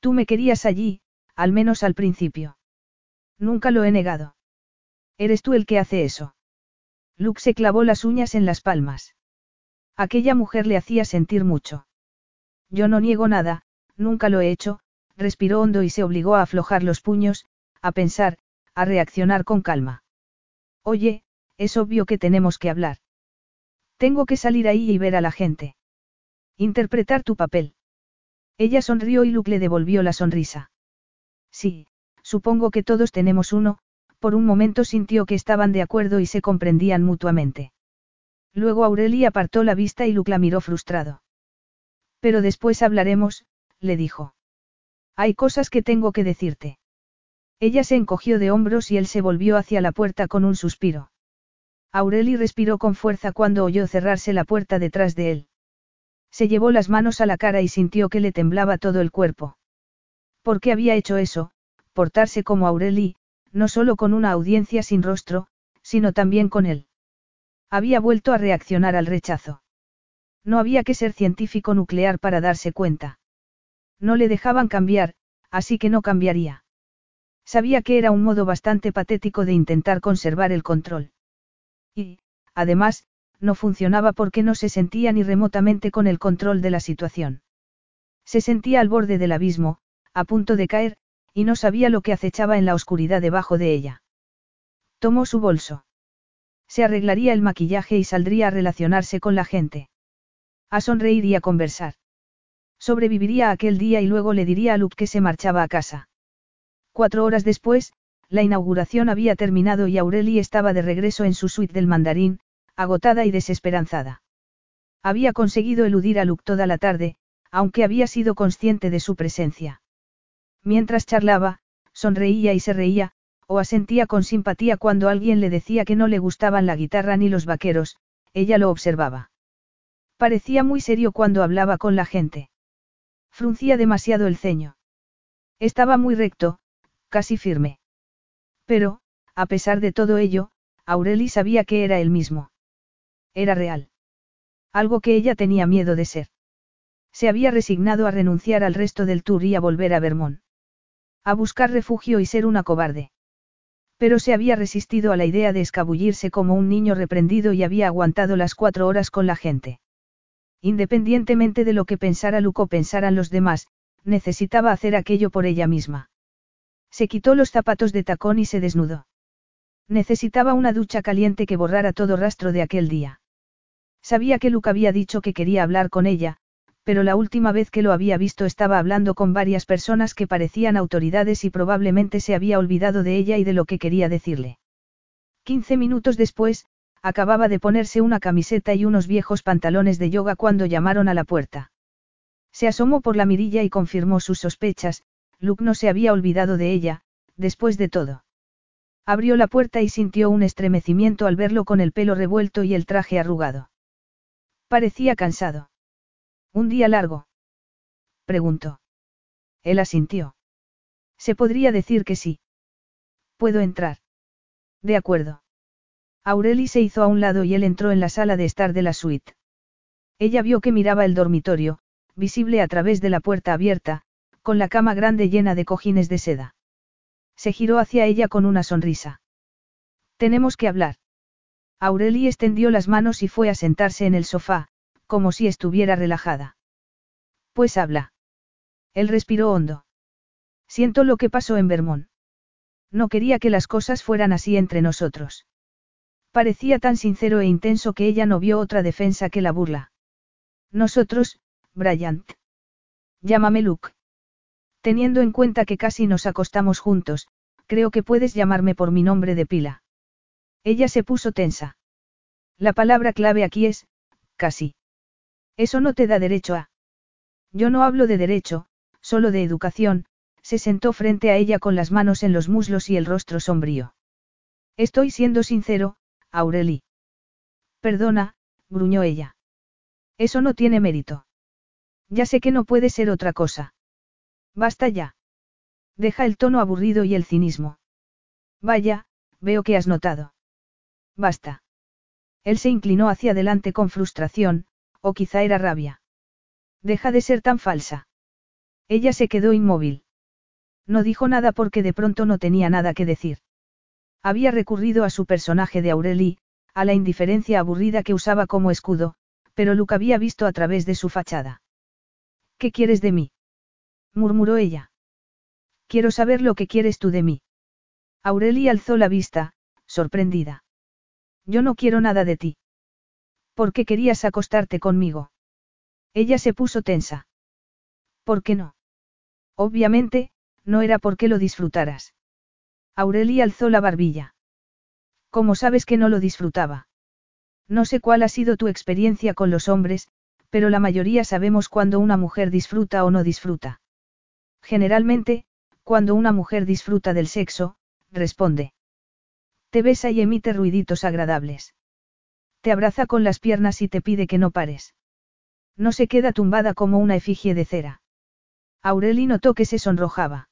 Tú me querías allí, al menos al principio. Nunca lo he negado. Eres tú el que hace eso. Luke se clavó las uñas en las palmas. Aquella mujer le hacía sentir mucho. Yo no niego nada, nunca lo he hecho, respiró hondo y se obligó a aflojar los puños, a pensar, a reaccionar con calma. Oye, es obvio que tenemos que hablar. Tengo que salir ahí y ver a la gente. Interpretar tu papel. Ella sonrió y Luke le devolvió la sonrisa. Sí, supongo que todos tenemos uno, por un momento sintió que estaban de acuerdo y se comprendían mutuamente. Luego Aurelia apartó la vista y Luke la miró frustrado. Pero después hablaremos, le dijo. Hay cosas que tengo que decirte. Ella se encogió de hombros y él se volvió hacia la puerta con un suspiro. Aureli respiró con fuerza cuando oyó cerrarse la puerta detrás de él. Se llevó las manos a la cara y sintió que le temblaba todo el cuerpo. ¿Por qué había hecho eso? Portarse como Aureli, no solo con una audiencia sin rostro, sino también con él. Había vuelto a reaccionar al rechazo. No había que ser científico nuclear para darse cuenta. No le dejaban cambiar, así que no cambiaría. Sabía que era un modo bastante patético de intentar conservar el control. Y, además, no funcionaba porque no se sentía ni remotamente con el control de la situación. Se sentía al borde del abismo, a punto de caer, y no sabía lo que acechaba en la oscuridad debajo de ella. Tomó su bolso. Se arreglaría el maquillaje y saldría a relacionarse con la gente. A sonreír y a conversar. Sobreviviría aquel día y luego le diría a Luke que se marchaba a casa. Cuatro horas después, la inauguración había terminado y Aureli estaba de regreso en su suite del mandarín, agotada y desesperanzada. Había conseguido eludir a Luke toda la tarde, aunque había sido consciente de su presencia. Mientras charlaba, sonreía y se reía, o asentía con simpatía cuando alguien le decía que no le gustaban la guitarra ni los vaqueros, ella lo observaba. Parecía muy serio cuando hablaba con la gente. Fruncía demasiado el ceño. Estaba muy recto, casi firme. Pero, a pesar de todo ello, Aureli sabía que era él mismo. Era real. Algo que ella tenía miedo de ser. Se había resignado a renunciar al resto del tour y a volver a Vermont. A buscar refugio y ser una cobarde. Pero se había resistido a la idea de escabullirse como un niño reprendido y había aguantado las cuatro horas con la gente. Independientemente de lo que pensara Luke o pensaran los demás, necesitaba hacer aquello por ella misma. Se quitó los zapatos de tacón y se desnudó. Necesitaba una ducha caliente que borrara todo rastro de aquel día. Sabía que Luke había dicho que quería hablar con ella, pero la última vez que lo había visto estaba hablando con varias personas que parecían autoridades y probablemente se había olvidado de ella y de lo que quería decirle. Quince minutos después, acababa de ponerse una camiseta y unos viejos pantalones de yoga cuando llamaron a la puerta. Se asomó por la mirilla y confirmó sus sospechas, Luke no se había olvidado de ella, después de todo. Abrió la puerta y sintió un estremecimiento al verlo con el pelo revuelto y el traje arrugado. Parecía cansado. ¿Un día largo? preguntó. Él asintió. Se podría decir que sí. ¿Puedo entrar? De acuerdo. Aureli se hizo a un lado y él entró en la sala de estar de la suite. Ella vio que miraba el dormitorio, visible a través de la puerta abierta, con la cama grande llena de cojines de seda. Se giró hacia ella con una sonrisa. Tenemos que hablar. Aureli extendió las manos y fue a sentarse en el sofá, como si estuviera relajada. Pues habla. Él respiró hondo. Siento lo que pasó en Vermont. No quería que las cosas fueran así entre nosotros. Parecía tan sincero e intenso que ella no vio otra defensa que la burla. Nosotros, Bryant. Llámame Luke. Teniendo en cuenta que casi nos acostamos juntos, creo que puedes llamarme por mi nombre de pila. Ella se puso tensa. La palabra clave aquí es, casi. Eso no te da derecho a. Yo no hablo de derecho, solo de educación, se sentó frente a ella con las manos en los muslos y el rostro sombrío. Estoy siendo sincero, Aureli. Perdona, gruñó ella. Eso no tiene mérito. Ya sé que no puede ser otra cosa. Basta ya. Deja el tono aburrido y el cinismo. Vaya, veo que has notado. Basta. Él se inclinó hacia adelante con frustración, o quizá era rabia. Deja de ser tan falsa. Ella se quedó inmóvil. No dijo nada porque de pronto no tenía nada que decir. Había recurrido a su personaje de Aureli, a la indiferencia aburrida que usaba como escudo, pero Luke había visto a través de su fachada. ¿Qué quieres de mí? Murmuró ella. Quiero saber lo que quieres tú de mí. Aureli alzó la vista, sorprendida. Yo no quiero nada de ti. ¿Por qué querías acostarte conmigo? Ella se puso tensa. ¿Por qué no? Obviamente, no era porque lo disfrutaras. Aureli alzó la barbilla. ¿Cómo sabes que no lo disfrutaba? No sé cuál ha sido tu experiencia con los hombres, pero la mayoría sabemos cuando una mujer disfruta o no disfruta. Generalmente, cuando una mujer disfruta del sexo, responde. Te besa y emite ruiditos agradables. Te abraza con las piernas y te pide que no pares. No se queda tumbada como una efigie de cera. Aureli notó que se sonrojaba.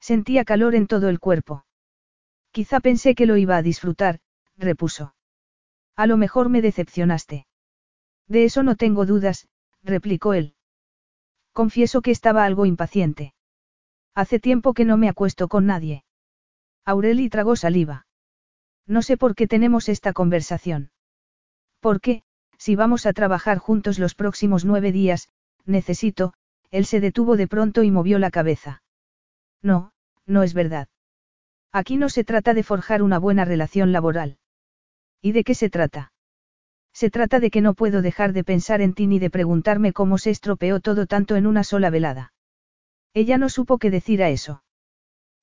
Sentía calor en todo el cuerpo. Quizá pensé que lo iba a disfrutar, repuso. A lo mejor me decepcionaste. De eso no tengo dudas, replicó él. Confieso que estaba algo impaciente. Hace tiempo que no me acuesto con nadie. Aureli tragó saliva. No sé por qué tenemos esta conversación. Porque, si vamos a trabajar juntos los próximos nueve días, necesito, él se detuvo de pronto y movió la cabeza. No, no es verdad. Aquí no se trata de forjar una buena relación laboral. ¿Y de qué se trata? Se trata de que no puedo dejar de pensar en ti ni de preguntarme cómo se estropeó todo tanto en una sola velada. Ella no supo qué decir a eso.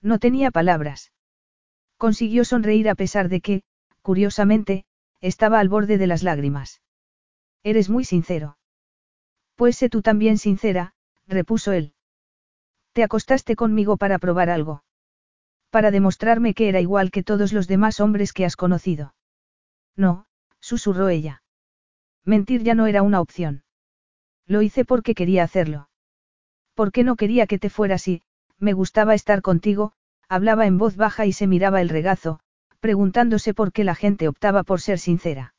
No tenía palabras. Consiguió sonreír a pesar de que, curiosamente, estaba al borde de las lágrimas. Eres muy sincero. Pues sé tú también sincera, repuso él. Te acostaste conmigo para probar algo. Para demostrarme que era igual que todos los demás hombres que has conocido. No, susurró ella. Mentir ya no era una opción. Lo hice porque quería hacerlo. Porque no quería que te fueras y, me gustaba estar contigo, hablaba en voz baja y se miraba el regazo, preguntándose por qué la gente optaba por ser sincera.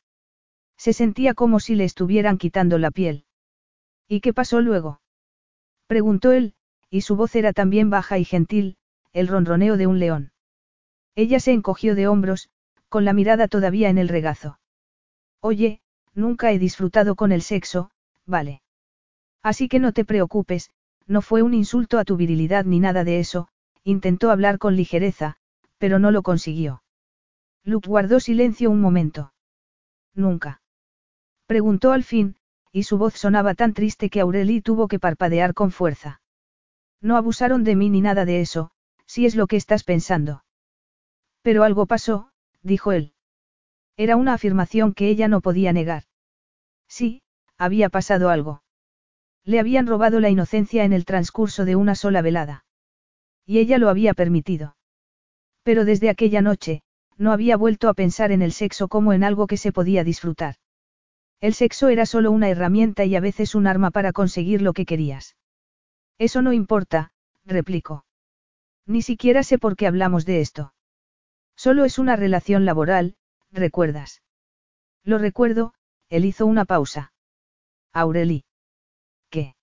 Se sentía como si le estuvieran quitando la piel. ¿Y qué pasó luego? Preguntó él, y su voz era también baja y gentil, el ronroneo de un león. Ella se encogió de hombros, con la mirada todavía en el regazo. Oye, nunca he disfrutado con el sexo, vale. Así que no te preocupes, no fue un insulto a tu virilidad ni nada de eso, intentó hablar con ligereza, pero no lo consiguió. Luke guardó silencio un momento. Nunca. Preguntó al fin, y su voz sonaba tan triste que Aurelie tuvo que parpadear con fuerza. No abusaron de mí ni nada de eso, si es lo que estás pensando. Pero algo pasó, dijo él. Era una afirmación que ella no podía negar. Sí, había pasado algo. Le habían robado la inocencia en el transcurso de una sola velada. Y ella lo había permitido. Pero desde aquella noche, no había vuelto a pensar en el sexo como en algo que se podía disfrutar. El sexo era solo una herramienta y a veces un arma para conseguir lo que querías. Eso no importa, replicó. Ni siquiera sé por qué hablamos de esto. Solo es una relación laboral, ¿recuerdas? Lo recuerdo, él hizo una pausa. Aureli. ¿Qué?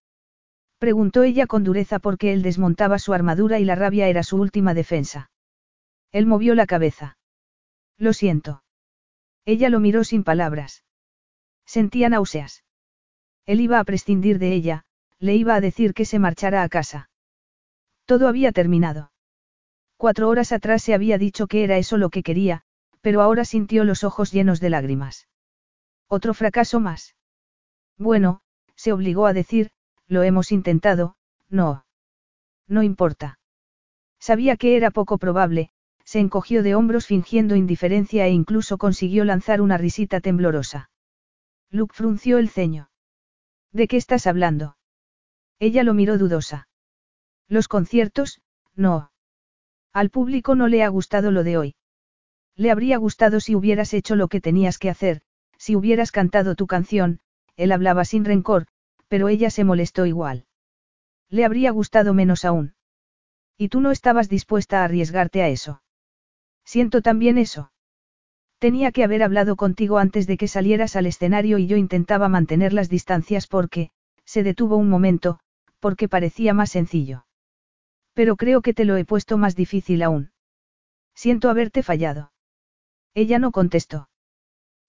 Preguntó ella con dureza porque él desmontaba su armadura y la rabia era su última defensa. Él movió la cabeza. Lo siento. Ella lo miró sin palabras. Sentía náuseas. Él iba a prescindir de ella, le iba a decir que se marchara a casa. Todo había terminado. Cuatro horas atrás se había dicho que era eso lo que quería, pero ahora sintió los ojos llenos de lágrimas. Otro fracaso más. Bueno, se obligó a decir, lo hemos intentado, no. No importa. Sabía que era poco probable, se encogió de hombros fingiendo indiferencia e incluso consiguió lanzar una risita temblorosa. Luke frunció el ceño. ¿De qué estás hablando? Ella lo miró dudosa. Los conciertos, no. Al público no le ha gustado lo de hoy. Le habría gustado si hubieras hecho lo que tenías que hacer, si hubieras cantado tu canción, él hablaba sin rencor, pero ella se molestó igual. Le habría gustado menos aún. Y tú no estabas dispuesta a arriesgarte a eso. Siento también eso. Tenía que haber hablado contigo antes de que salieras al escenario y yo intentaba mantener las distancias porque, se detuvo un momento, porque parecía más sencillo. Pero creo que te lo he puesto más difícil aún. Siento haberte fallado. Ella no contestó.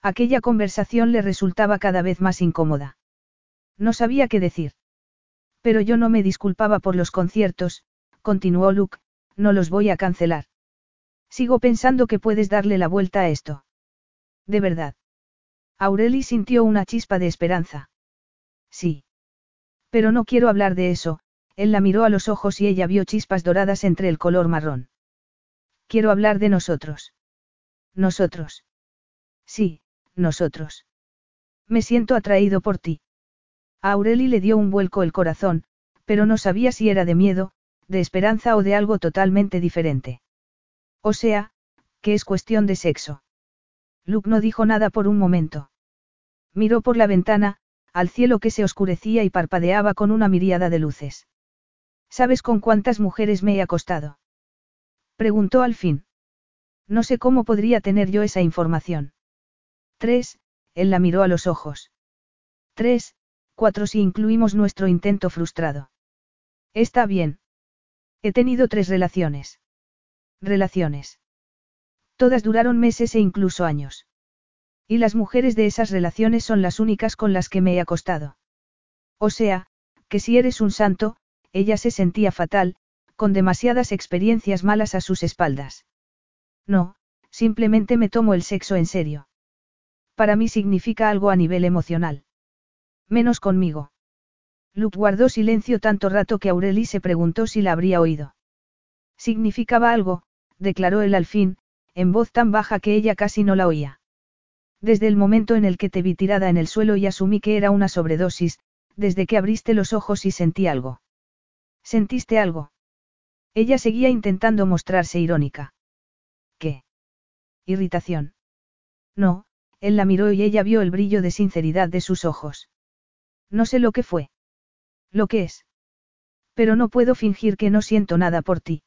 Aquella conversación le resultaba cada vez más incómoda. No sabía qué decir. Pero yo no me disculpaba por los conciertos, continuó Luke, no los voy a cancelar. Sigo pensando que puedes darle la vuelta a esto. De verdad. Aureli sintió una chispa de esperanza. Sí. Pero no quiero hablar de eso, él la miró a los ojos y ella vio chispas doradas entre el color marrón. Quiero hablar de nosotros. Nosotros. Sí, nosotros. Me siento atraído por ti. A Aureli le dio un vuelco el corazón, pero no sabía si era de miedo, de esperanza o de algo totalmente diferente. O sea, que es cuestión de sexo. Luke no dijo nada por un momento. Miró por la ventana, al cielo que se oscurecía y parpadeaba con una miríada de luces. ¿Sabes con cuántas mujeres me he acostado? Preguntó al fin. No sé cómo podría tener yo esa información. Tres, él la miró a los ojos. Tres, cuatro si incluimos nuestro intento frustrado. Está bien. He tenido tres relaciones. Relaciones. Todas duraron meses e incluso años. Y las mujeres de esas relaciones son las únicas con las que me he acostado. O sea, que si eres un santo, ella se sentía fatal, con demasiadas experiencias malas a sus espaldas. No, simplemente me tomo el sexo en serio. Para mí significa algo a nivel emocional. Menos conmigo. Luke guardó silencio tanto rato que Aureli se preguntó si la habría oído. Significaba algo, declaró él al fin, en voz tan baja que ella casi no la oía. Desde el momento en el que te vi tirada en el suelo y asumí que era una sobredosis, desde que abriste los ojos y sentí algo. ¿Sentiste algo? Ella seguía intentando mostrarse irónica. Irritación. No, él la miró y ella vio el brillo de sinceridad de sus ojos. No sé lo que fue. Lo que es. Pero no puedo fingir que no siento nada por ti.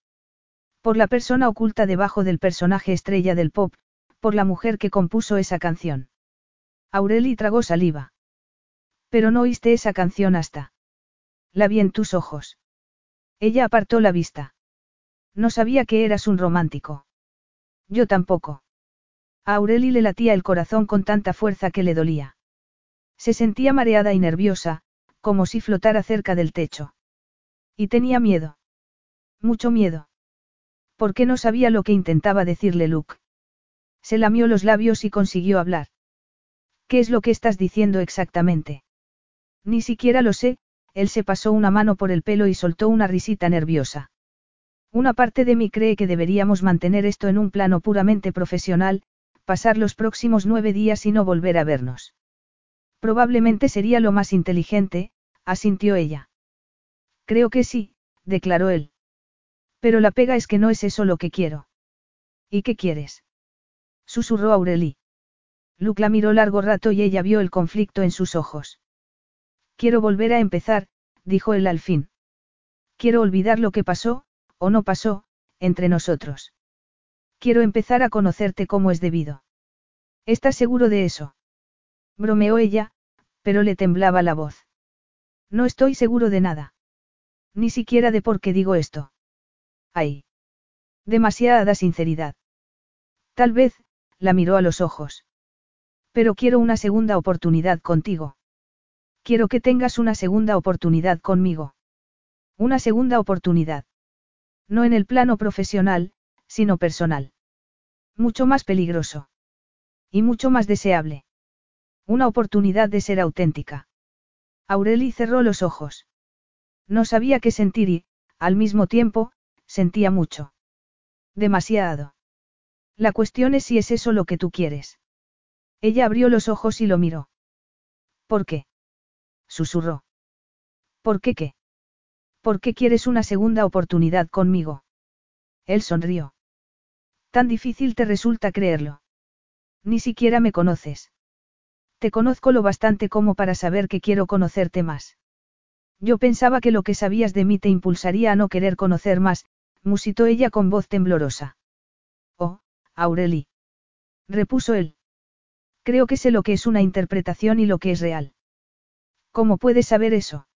Por la persona oculta debajo del personaje estrella del pop, por la mujer que compuso esa canción. Aureli tragó saliva. Pero no oíste esa canción hasta. La vi en tus ojos. Ella apartó la vista. No sabía que eras un romántico. Yo tampoco. A Aureli le latía el corazón con tanta fuerza que le dolía. Se sentía mareada y nerviosa, como si flotara cerca del techo. Y tenía miedo. Mucho miedo. ¿Por qué no sabía lo que intentaba decirle Luke? Se lamió los labios y consiguió hablar. ¿Qué es lo que estás diciendo exactamente? Ni siquiera lo sé, él se pasó una mano por el pelo y soltó una risita nerviosa. Una parte de mí cree que deberíamos mantener esto en un plano puramente profesional, pasar los próximos nueve días y no volver a vernos. Probablemente sería lo más inteligente, asintió ella. Creo que sí, declaró él. Pero la pega es que no es eso lo que quiero. ¿Y qué quieres? Susurró Aureli. Luke la miró largo rato y ella vio el conflicto en sus ojos. Quiero volver a empezar, dijo él al fin. Quiero olvidar lo que pasó, o no pasó, entre nosotros. Quiero empezar a conocerte como es debido. ¿Estás seguro de eso? Bromeó ella, pero le temblaba la voz. No estoy seguro de nada. Ni siquiera de por qué digo esto. Ay. Demasiada sinceridad. Tal vez, la miró a los ojos. Pero quiero una segunda oportunidad contigo. Quiero que tengas una segunda oportunidad conmigo. Una segunda oportunidad. No en el plano profesional, sino personal. Mucho más peligroso. Y mucho más deseable. Una oportunidad de ser auténtica. Aureli cerró los ojos. No sabía qué sentir y, al mismo tiempo, sentía mucho. Demasiado. La cuestión es si es eso lo que tú quieres. Ella abrió los ojos y lo miró. ¿Por qué? susurró. ¿Por qué qué? ¿Por qué quieres una segunda oportunidad conmigo? Él sonrió. Tan difícil te resulta creerlo. Ni siquiera me conoces. Te conozco lo bastante como para saber que quiero conocerte más. Yo pensaba que lo que sabías de mí te impulsaría a no querer conocer más, musitó ella con voz temblorosa. Oh, Aureli. Repuso él. Creo que sé lo que es una interpretación y lo que es real. ¿Cómo puedes saber eso?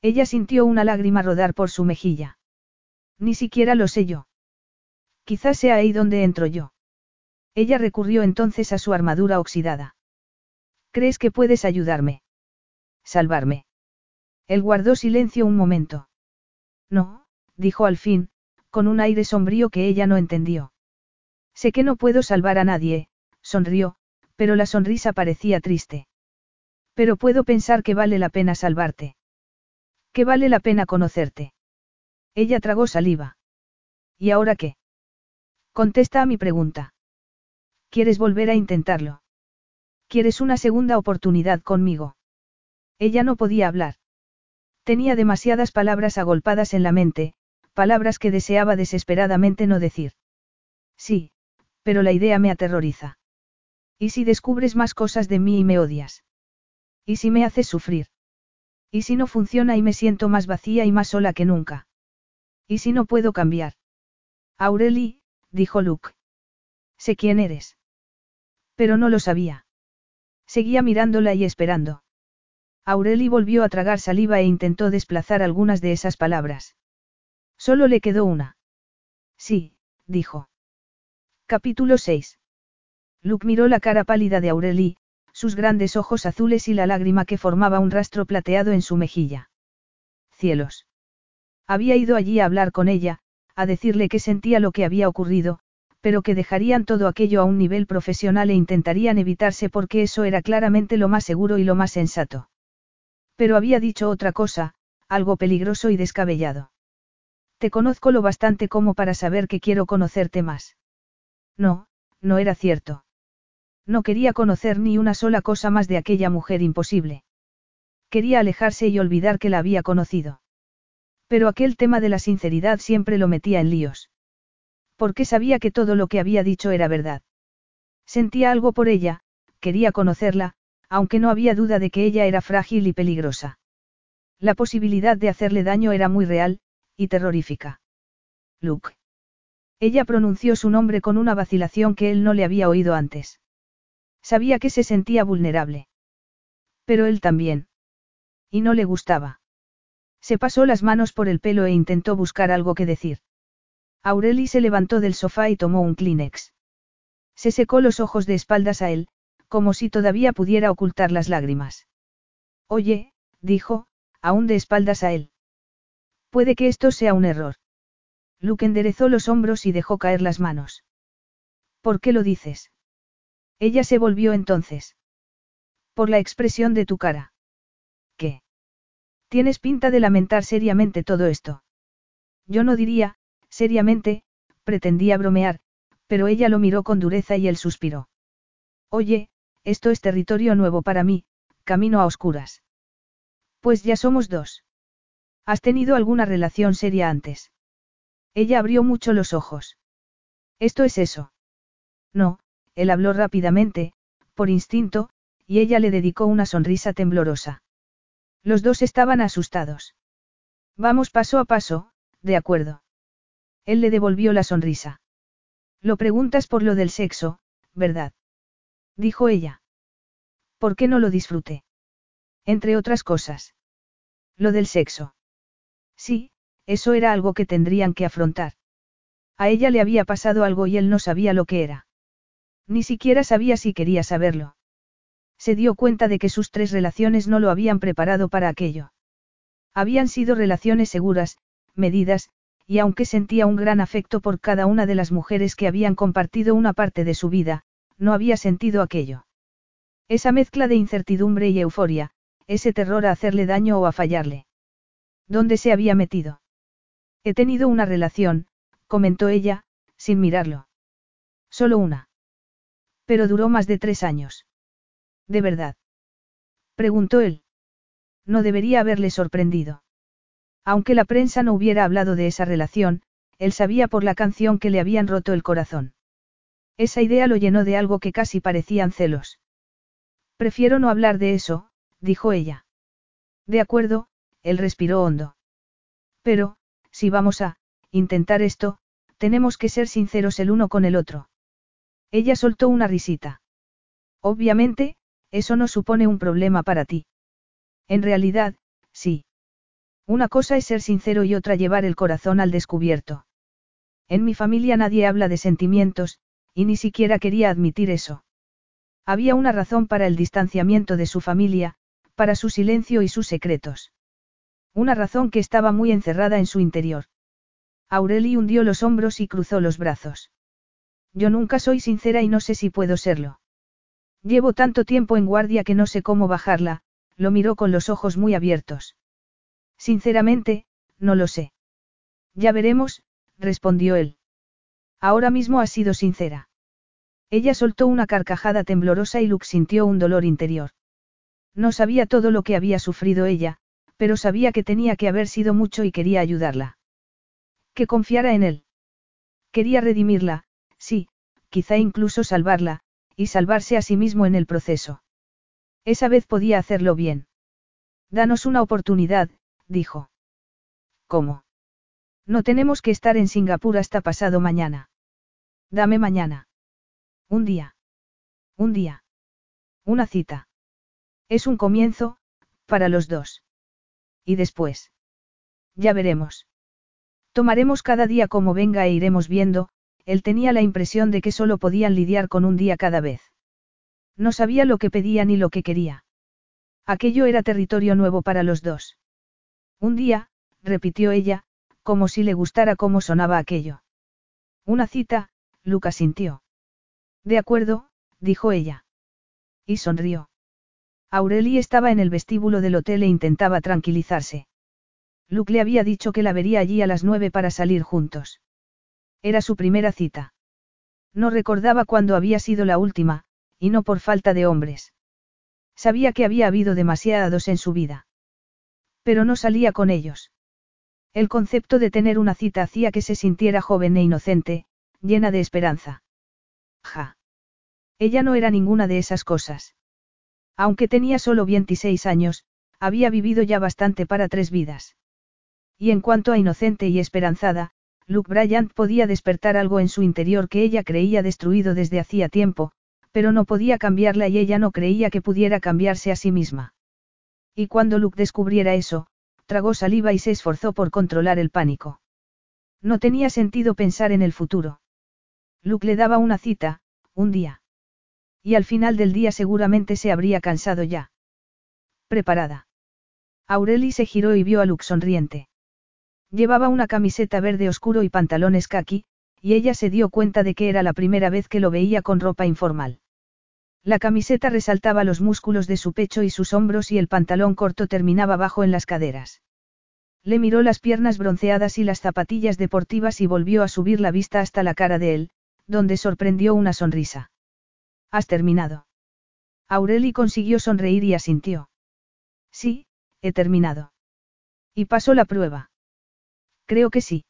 Ella sintió una lágrima rodar por su mejilla. Ni siquiera lo sé yo. Quizás sea ahí donde entro yo. Ella recurrió entonces a su armadura oxidada. ¿Crees que puedes ayudarme? Salvarme. Él guardó silencio un momento. No, dijo al fin, con un aire sombrío que ella no entendió. Sé que no puedo salvar a nadie, sonrió, pero la sonrisa parecía triste. Pero puedo pensar que vale la pena salvarte. Que vale la pena conocerte. Ella tragó saliva. ¿Y ahora qué? Contesta a mi pregunta. ¿Quieres volver a intentarlo? ¿Quieres una segunda oportunidad conmigo? Ella no podía hablar. Tenía demasiadas palabras agolpadas en la mente, palabras que deseaba desesperadamente no decir. Sí, pero la idea me aterroriza. ¿Y si descubres más cosas de mí y me odias? ¿Y si me haces sufrir? ¿Y si no funciona y me siento más vacía y más sola que nunca? ¿Y si no puedo cambiar? Aureli, dijo Luke. Sé quién eres. Pero no lo sabía. Seguía mirándola y esperando. Aureli volvió a tragar saliva e intentó desplazar algunas de esas palabras. Solo le quedó una. Sí, dijo. Capítulo 6. Luke miró la cara pálida de Aureli, sus grandes ojos azules y la lágrima que formaba un rastro plateado en su mejilla. Cielos. Había ido allí a hablar con ella, a decirle que sentía lo que había ocurrido, pero que dejarían todo aquello a un nivel profesional e intentarían evitarse porque eso era claramente lo más seguro y lo más sensato. Pero había dicho otra cosa, algo peligroso y descabellado. Te conozco lo bastante como para saber que quiero conocerte más. No, no era cierto. No quería conocer ni una sola cosa más de aquella mujer imposible. Quería alejarse y olvidar que la había conocido. Pero aquel tema de la sinceridad siempre lo metía en líos. Porque sabía que todo lo que había dicho era verdad. Sentía algo por ella, quería conocerla, aunque no había duda de que ella era frágil y peligrosa. La posibilidad de hacerle daño era muy real, y terrorífica. Luke. Ella pronunció su nombre con una vacilación que él no le había oído antes. Sabía que se sentía vulnerable. Pero él también. Y no le gustaba. Se pasó las manos por el pelo e intentó buscar algo que decir. Aureli se levantó del sofá y tomó un Kleenex. Se secó los ojos de espaldas a él, como si todavía pudiera ocultar las lágrimas. Oye, dijo, aún de espaldas a él. Puede que esto sea un error. Luke enderezó los hombros y dejó caer las manos. ¿Por qué lo dices? Ella se volvió entonces. Por la expresión de tu cara. Tienes pinta de lamentar seriamente todo esto. Yo no diría, seriamente, pretendía bromear, pero ella lo miró con dureza y él suspiró. Oye, esto es territorio nuevo para mí, camino a oscuras. Pues ya somos dos. ¿Has tenido alguna relación seria antes? Ella abrió mucho los ojos. ¿Esto es eso? No, él habló rápidamente, por instinto, y ella le dedicó una sonrisa temblorosa. Los dos estaban asustados. Vamos paso a paso, de acuerdo. Él le devolvió la sonrisa. Lo preguntas por lo del sexo, ¿verdad? Dijo ella. ¿Por qué no lo disfruté? Entre otras cosas. Lo del sexo. Sí, eso era algo que tendrían que afrontar. A ella le había pasado algo y él no sabía lo que era. Ni siquiera sabía si quería saberlo. Se dio cuenta de que sus tres relaciones no lo habían preparado para aquello. Habían sido relaciones seguras, medidas, y aunque sentía un gran afecto por cada una de las mujeres que habían compartido una parte de su vida, no había sentido aquello. Esa mezcla de incertidumbre y euforia, ese terror a hacerle daño o a fallarle. ¿Dónde se había metido? He tenido una relación, comentó ella, sin mirarlo. Solo una. Pero duró más de tres años. ¿De verdad? Preguntó él. No debería haberle sorprendido. Aunque la prensa no hubiera hablado de esa relación, él sabía por la canción que le habían roto el corazón. Esa idea lo llenó de algo que casi parecían celos. Prefiero no hablar de eso, dijo ella. De acuerdo, él respiró hondo. Pero, si vamos a, intentar esto, tenemos que ser sinceros el uno con el otro. Ella soltó una risita. Obviamente, eso no supone un problema para ti. En realidad, sí. Una cosa es ser sincero y otra llevar el corazón al descubierto. En mi familia nadie habla de sentimientos, y ni siquiera quería admitir eso. Había una razón para el distanciamiento de su familia, para su silencio y sus secretos. Una razón que estaba muy encerrada en su interior. Aureli hundió los hombros y cruzó los brazos. Yo nunca soy sincera y no sé si puedo serlo. Llevo tanto tiempo en guardia que no sé cómo bajarla, lo miró con los ojos muy abiertos. Sinceramente, no lo sé. Ya veremos, respondió él. Ahora mismo has sido sincera. Ella soltó una carcajada temblorosa y Luke sintió un dolor interior. No sabía todo lo que había sufrido ella, pero sabía que tenía que haber sido mucho y quería ayudarla. Que confiara en él. Quería redimirla, sí, quizá incluso salvarla, y salvarse a sí mismo en el proceso. Esa vez podía hacerlo bien. Danos una oportunidad, dijo. ¿Cómo? No tenemos que estar en Singapur hasta pasado mañana. Dame mañana. Un día. Un día. Una cita. Es un comienzo, para los dos. ¿Y después? Ya veremos. Tomaremos cada día como venga e iremos viendo, él tenía la impresión de que solo podían lidiar con un día cada vez. No sabía lo que pedía ni lo que quería. Aquello era territorio nuevo para los dos. Un día, repitió ella, como si le gustara cómo sonaba aquello. Una cita, Lucas sintió. De acuerdo, dijo ella. Y sonrió. Aurelie estaba en el vestíbulo del hotel e intentaba tranquilizarse. Luke le había dicho que la vería allí a las nueve para salir juntos. Era su primera cita. No recordaba cuándo había sido la última, y no por falta de hombres. Sabía que había habido demasiados en su vida. Pero no salía con ellos. El concepto de tener una cita hacía que se sintiera joven e inocente, llena de esperanza. Ja. Ella no era ninguna de esas cosas. Aunque tenía solo 26 años, había vivido ya bastante para tres vidas. Y en cuanto a inocente y esperanzada, Luke Bryant podía despertar algo en su interior que ella creía destruido desde hacía tiempo, pero no podía cambiarla y ella no creía que pudiera cambiarse a sí misma. Y cuando Luke descubriera eso, tragó saliva y se esforzó por controlar el pánico. No tenía sentido pensar en el futuro. Luke le daba una cita, un día. Y al final del día seguramente se habría cansado ya. Preparada. Aureli se giró y vio a Luke sonriente. Llevaba una camiseta verde oscuro y pantalones kaki, y ella se dio cuenta de que era la primera vez que lo veía con ropa informal. La camiseta resaltaba los músculos de su pecho y sus hombros y el pantalón corto terminaba bajo en las caderas. Le miró las piernas bronceadas y las zapatillas deportivas y volvió a subir la vista hasta la cara de él, donde sorprendió una sonrisa. ¿Has terminado? Aureli consiguió sonreír y asintió. Sí, he terminado. Y pasó la prueba. Creo que sí.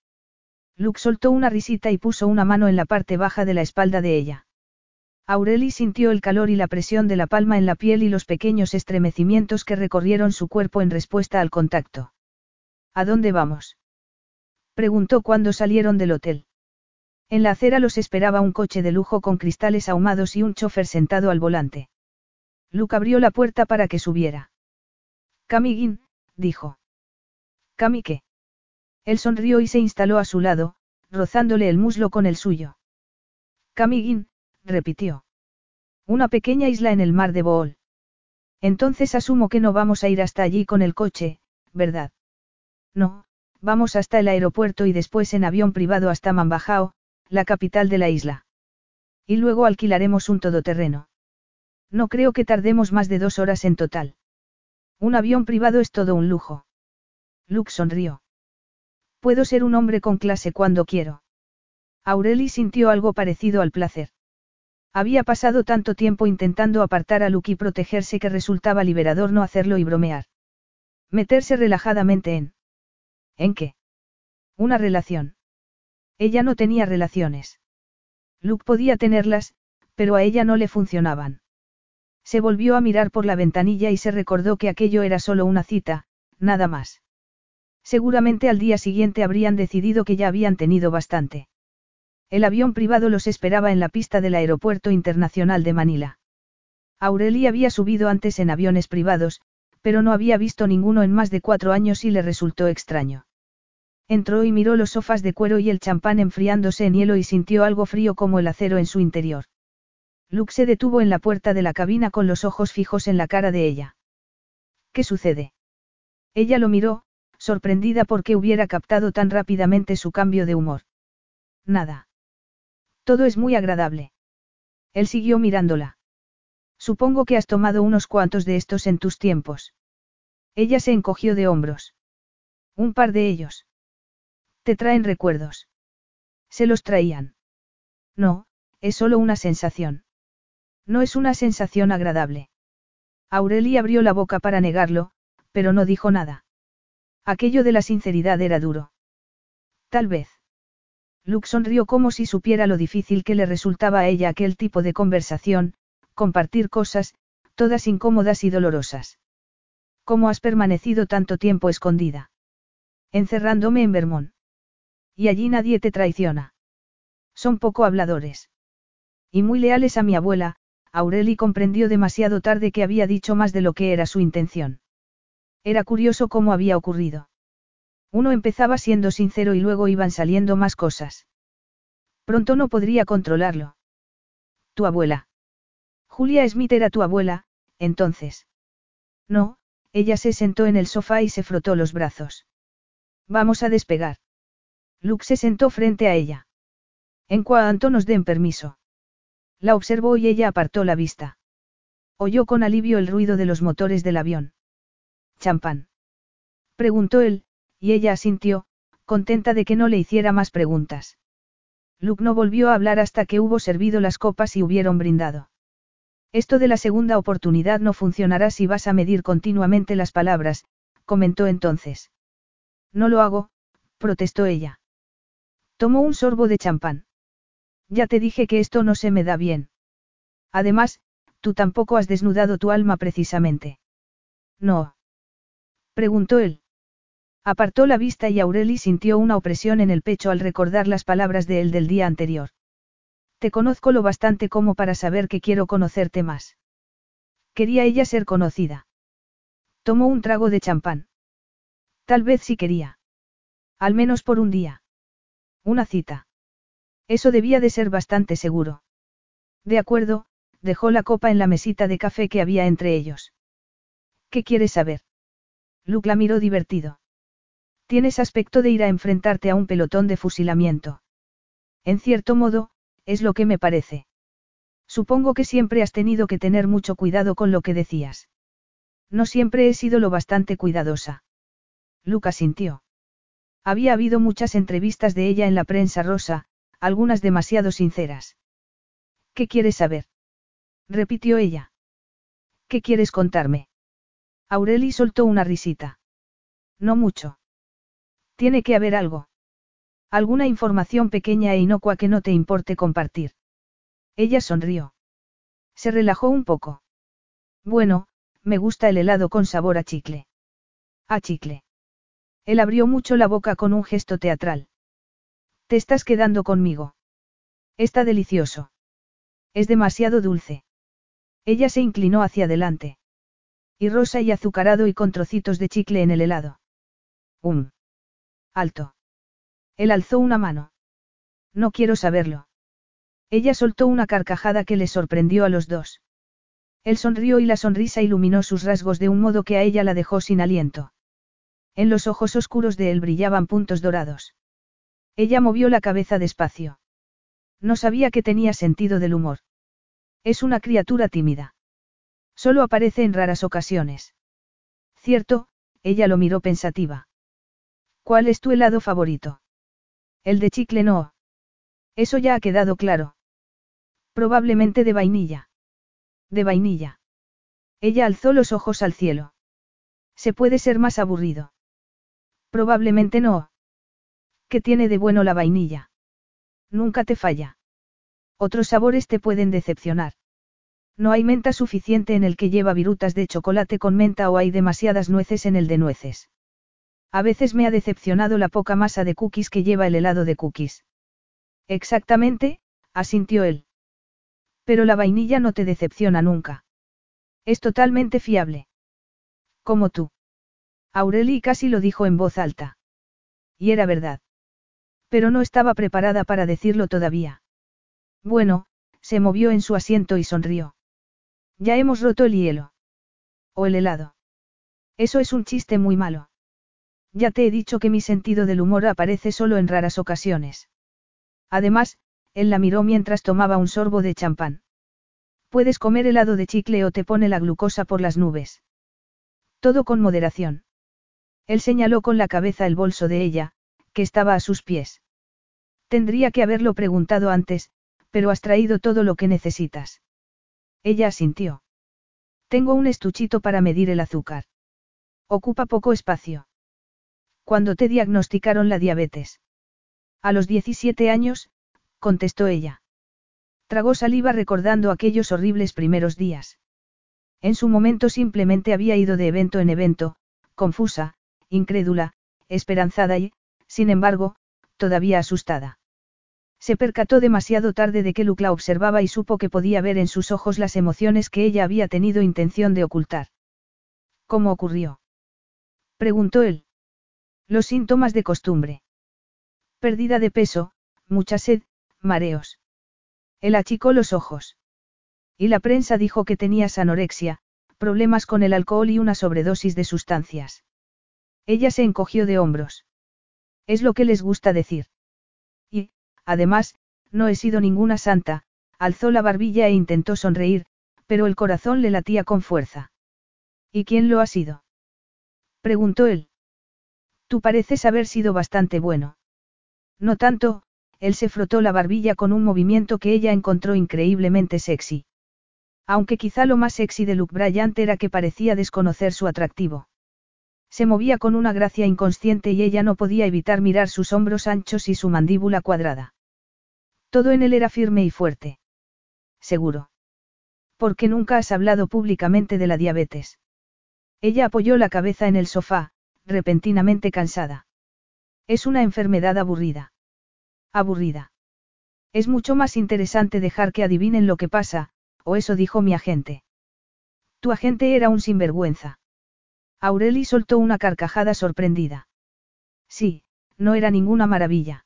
Luke soltó una risita y puso una mano en la parte baja de la espalda de ella. Aureli sintió el calor y la presión de la palma en la piel y los pequeños estremecimientos que recorrieron su cuerpo en respuesta al contacto. ¿A dónde vamos? Preguntó cuando salieron del hotel. En la acera los esperaba un coche de lujo con cristales ahumados y un chofer sentado al volante. Luke abrió la puerta para que subiera. Camiguín, dijo. ¿Cami qué? Él sonrió y se instaló a su lado, rozándole el muslo con el suyo. Camiguín, repitió. Una pequeña isla en el mar de Bool. Entonces asumo que no vamos a ir hasta allí con el coche, ¿verdad? No, vamos hasta el aeropuerto y después en avión privado hasta Mambajao, la capital de la isla. Y luego alquilaremos un todoterreno. No creo que tardemos más de dos horas en total. Un avión privado es todo un lujo. Luke sonrió. Puedo ser un hombre con clase cuando quiero. Aureli sintió algo parecido al placer. Había pasado tanto tiempo intentando apartar a Luke y protegerse que resultaba liberador no hacerlo y bromear. Meterse relajadamente en. ¿En qué? Una relación. Ella no tenía relaciones. Luke podía tenerlas, pero a ella no le funcionaban. Se volvió a mirar por la ventanilla y se recordó que aquello era solo una cita, nada más. Seguramente al día siguiente habrían decidido que ya habían tenido bastante. El avión privado los esperaba en la pista del Aeropuerto Internacional de Manila. Aurelie había subido antes en aviones privados, pero no había visto ninguno en más de cuatro años y le resultó extraño. Entró y miró los sofás de cuero y el champán enfriándose en hielo y sintió algo frío como el acero en su interior. Luke se detuvo en la puerta de la cabina con los ojos fijos en la cara de ella. ¿Qué sucede? Ella lo miró, sorprendida porque hubiera captado tan rápidamente su cambio de humor. Nada. Todo es muy agradable. Él siguió mirándola. Supongo que has tomado unos cuantos de estos en tus tiempos. Ella se encogió de hombros. Un par de ellos. Te traen recuerdos. Se los traían. No, es solo una sensación. No es una sensación agradable. Aurelie abrió la boca para negarlo, pero no dijo nada. Aquello de la sinceridad era duro. Tal vez. Luke sonrió como si supiera lo difícil que le resultaba a ella aquel tipo de conversación, compartir cosas, todas incómodas y dolorosas. ¿Cómo has permanecido tanto tiempo escondida? Encerrándome en Vermont. Y allí nadie te traiciona. Son poco habladores. Y muy leales a mi abuela, Aureli comprendió demasiado tarde que había dicho más de lo que era su intención. Era curioso cómo había ocurrido. Uno empezaba siendo sincero y luego iban saliendo más cosas. Pronto no podría controlarlo. Tu abuela. Julia Smith era tu abuela, entonces. No, ella se sentó en el sofá y se frotó los brazos. Vamos a despegar. Luke se sentó frente a ella. En cuanto nos den permiso. La observó y ella apartó la vista. Oyó con alivio el ruido de los motores del avión. ¿Champán? Preguntó él, y ella asintió, contenta de que no le hiciera más preguntas. Luke no volvió a hablar hasta que hubo servido las copas y hubieron brindado. Esto de la segunda oportunidad no funcionará si vas a medir continuamente las palabras, comentó entonces. No lo hago, protestó ella. Tomó un sorbo de champán. Ya te dije que esto no se me da bien. Además, tú tampoco has desnudado tu alma precisamente. No. Preguntó él. Apartó la vista y Aureli sintió una opresión en el pecho al recordar las palabras de él del día anterior. Te conozco lo bastante como para saber que quiero conocerte más. Quería ella ser conocida. Tomó un trago de champán. Tal vez sí quería. Al menos por un día. Una cita. Eso debía de ser bastante seguro. De acuerdo, dejó la copa en la mesita de café que había entre ellos. ¿Qué quieres saber? Luke la miró divertido. Tienes aspecto de ir a enfrentarte a un pelotón de fusilamiento. En cierto modo, es lo que me parece. Supongo que siempre has tenido que tener mucho cuidado con lo que decías. No siempre he sido lo bastante cuidadosa. Lucas sintió. Había habido muchas entrevistas de ella en la prensa rosa, algunas demasiado sinceras. ¿Qué quieres saber? repitió ella. ¿Qué quieres contarme? Aureli soltó una risita. No mucho. Tiene que haber algo. Alguna información pequeña e inocua que no te importe compartir. Ella sonrió. Se relajó un poco. Bueno, me gusta el helado con sabor a chicle. A chicle. Él abrió mucho la boca con un gesto teatral. Te estás quedando conmigo. Está delicioso. Es demasiado dulce. Ella se inclinó hacia adelante. Y rosa y azucarado y con trocitos de chicle en el helado. Um. Alto. Él alzó una mano. No quiero saberlo. Ella soltó una carcajada que le sorprendió a los dos. Él sonrió y la sonrisa iluminó sus rasgos de un modo que a ella la dejó sin aliento. En los ojos oscuros de él brillaban puntos dorados. Ella movió la cabeza despacio. No sabía que tenía sentido del humor. Es una criatura tímida. Solo aparece en raras ocasiones. Cierto, ella lo miró pensativa. ¿Cuál es tu helado favorito? El de chicle no. Eso ya ha quedado claro. Probablemente de vainilla. De vainilla. Ella alzó los ojos al cielo. Se puede ser más aburrido. Probablemente no. ¿Qué tiene de bueno la vainilla? Nunca te falla. Otros sabores te pueden decepcionar. No hay menta suficiente en el que lleva virutas de chocolate con menta o hay demasiadas nueces en el de nueces. A veces me ha decepcionado la poca masa de cookies que lleva el helado de cookies. Exactamente, asintió él. Pero la vainilla no te decepciona nunca. Es totalmente fiable. Como tú. Aureli casi lo dijo en voz alta. Y era verdad. Pero no estaba preparada para decirlo todavía. Bueno, se movió en su asiento y sonrió. Ya hemos roto el hielo. O el helado. Eso es un chiste muy malo. Ya te he dicho que mi sentido del humor aparece solo en raras ocasiones. Además, él la miró mientras tomaba un sorbo de champán. Puedes comer helado de chicle o te pone la glucosa por las nubes. Todo con moderación. Él señaló con la cabeza el bolso de ella, que estaba a sus pies. Tendría que haberlo preguntado antes, pero has traído todo lo que necesitas. Ella asintió. Tengo un estuchito para medir el azúcar. Ocupa poco espacio. Cuando te diagnosticaron la diabetes? A los 17 años, contestó ella. Tragó saliva recordando aquellos horribles primeros días. En su momento simplemente había ido de evento en evento, confusa, incrédula, esperanzada y, sin embargo, todavía asustada. Se percató demasiado tarde de que Luke la observaba y supo que podía ver en sus ojos las emociones que ella había tenido intención de ocultar. ¿Cómo ocurrió? preguntó él. Los síntomas de costumbre. Pérdida de peso, mucha sed, mareos. Él achicó los ojos. Y la prensa dijo que tenías anorexia, problemas con el alcohol y una sobredosis de sustancias. Ella se encogió de hombros. Es lo que les gusta decir. Además, no he sido ninguna santa, alzó la barbilla e intentó sonreír, pero el corazón le latía con fuerza. ¿Y quién lo ha sido? preguntó él. Tú pareces haber sido bastante bueno. No tanto, él se frotó la barbilla con un movimiento que ella encontró increíblemente sexy. Aunque quizá lo más sexy de Luke Bryant era que parecía desconocer su atractivo. Se movía con una gracia inconsciente y ella no podía evitar mirar sus hombros anchos y su mandíbula cuadrada. Todo en él era firme y fuerte. Seguro. ¿Por qué nunca has hablado públicamente de la diabetes? Ella apoyó la cabeza en el sofá, repentinamente cansada. Es una enfermedad aburrida. Aburrida. Es mucho más interesante dejar que adivinen lo que pasa, o eso dijo mi agente. Tu agente era un sinvergüenza. Aureli soltó una carcajada sorprendida. Sí, no era ninguna maravilla.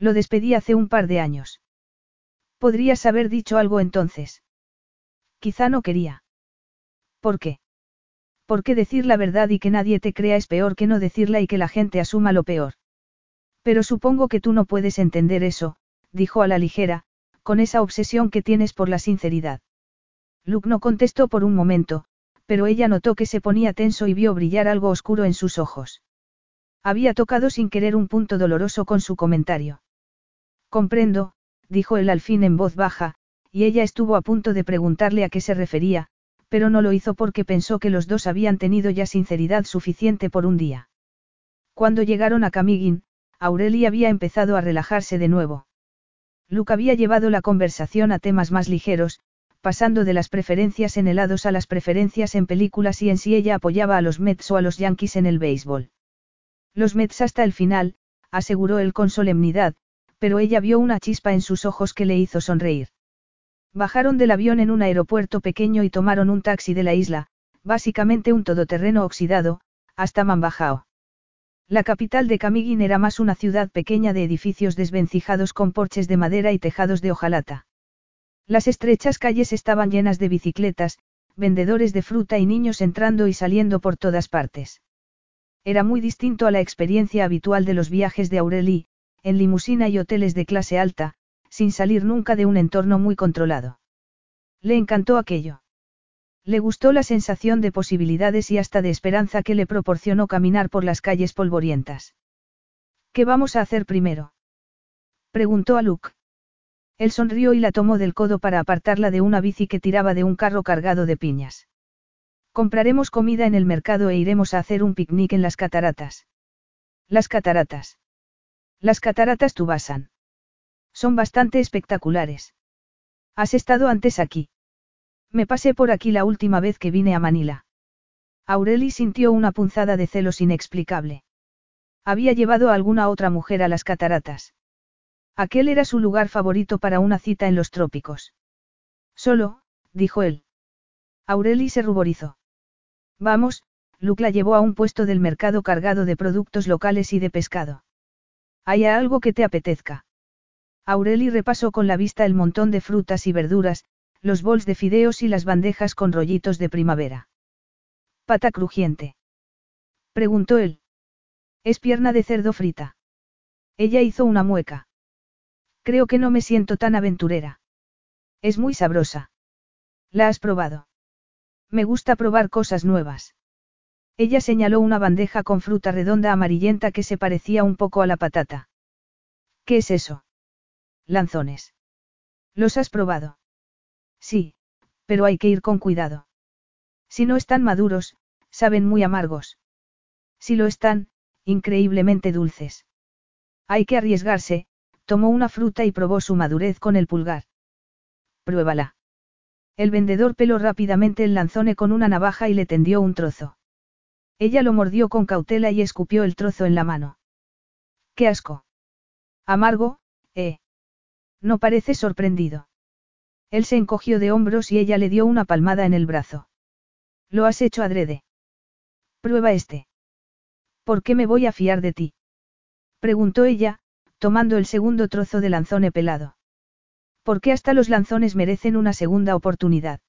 Lo despedí hace un par de años. Podrías haber dicho algo entonces. Quizá no quería. ¿Por qué? Porque decir la verdad y que nadie te crea es peor que no decirla y que la gente asuma lo peor. Pero supongo que tú no puedes entender eso, dijo a la ligera, con esa obsesión que tienes por la sinceridad. Luke no contestó por un momento, pero ella notó que se ponía tenso y vio brillar algo oscuro en sus ojos. Había tocado sin querer un punto doloroso con su comentario. Comprendo, dijo él al fin en voz baja, y ella estuvo a punto de preguntarle a qué se refería, pero no lo hizo porque pensó que los dos habían tenido ya sinceridad suficiente por un día. Cuando llegaron a Camiguin, Aurelie había empezado a relajarse de nuevo. Luke había llevado la conversación a temas más ligeros, pasando de las preferencias en helados a las preferencias en películas y en si ella apoyaba a los Mets o a los Yankees en el béisbol. Los Mets hasta el final, aseguró él con solemnidad, pero ella vio una chispa en sus ojos que le hizo sonreír. Bajaron del avión en un aeropuerto pequeño y tomaron un taxi de la isla, básicamente un todoterreno oxidado, hasta Mambajao. La capital de Camiguin era más una ciudad pequeña de edificios desvencijados con porches de madera y tejados de hojalata. Las estrechas calles estaban llenas de bicicletas, vendedores de fruta y niños entrando y saliendo por todas partes. Era muy distinto a la experiencia habitual de los viajes de Aurelie, en limusina y hoteles de clase alta, sin salir nunca de un entorno muy controlado. Le encantó aquello. Le gustó la sensación de posibilidades y hasta de esperanza que le proporcionó caminar por las calles polvorientas. ¿Qué vamos a hacer primero? Preguntó a Luke. Él sonrió y la tomó del codo para apartarla de una bici que tiraba de un carro cargado de piñas. Compraremos comida en el mercado e iremos a hacer un picnic en las cataratas. Las cataratas. Las cataratas Tubasan. Son bastante espectaculares. ¿Has estado antes aquí? Me pasé por aquí la última vez que vine a Manila. Aureli sintió una punzada de celos inexplicable. Había llevado a alguna otra mujer a las cataratas. Aquel era su lugar favorito para una cita en los trópicos. Solo, dijo él. Aureli se ruborizó. Vamos, Luke la llevó a un puesto del mercado cargado de productos locales y de pescado. ¿Hay algo que te apetezca? Aureli repasó con la vista el montón de frutas y verduras, los bols de fideos y las bandejas con rollitos de primavera. ¿Pata crujiente? Preguntó él. Es pierna de cerdo frita. Ella hizo una mueca. Creo que no me siento tan aventurera. Es muy sabrosa. ¿La has probado? Me gusta probar cosas nuevas. Ella señaló una bandeja con fruta redonda amarillenta que se parecía un poco a la patata. ¿Qué es eso? Lanzones. ¿Los has probado? Sí, pero hay que ir con cuidado. Si no están maduros, saben muy amargos. Si lo están, increíblemente dulces. Hay que arriesgarse, tomó una fruta y probó su madurez con el pulgar. Pruébala. El vendedor peló rápidamente el lanzone con una navaja y le tendió un trozo. Ella lo mordió con cautela y escupió el trozo en la mano. ¡Qué asco! Amargo, eh. No parece sorprendido. Él se encogió de hombros y ella le dio una palmada en el brazo. Lo has hecho adrede. Prueba este. ¿Por qué me voy a fiar de ti? Preguntó ella, tomando el segundo trozo de lanzone pelado. ¿Por qué hasta los lanzones merecen una segunda oportunidad?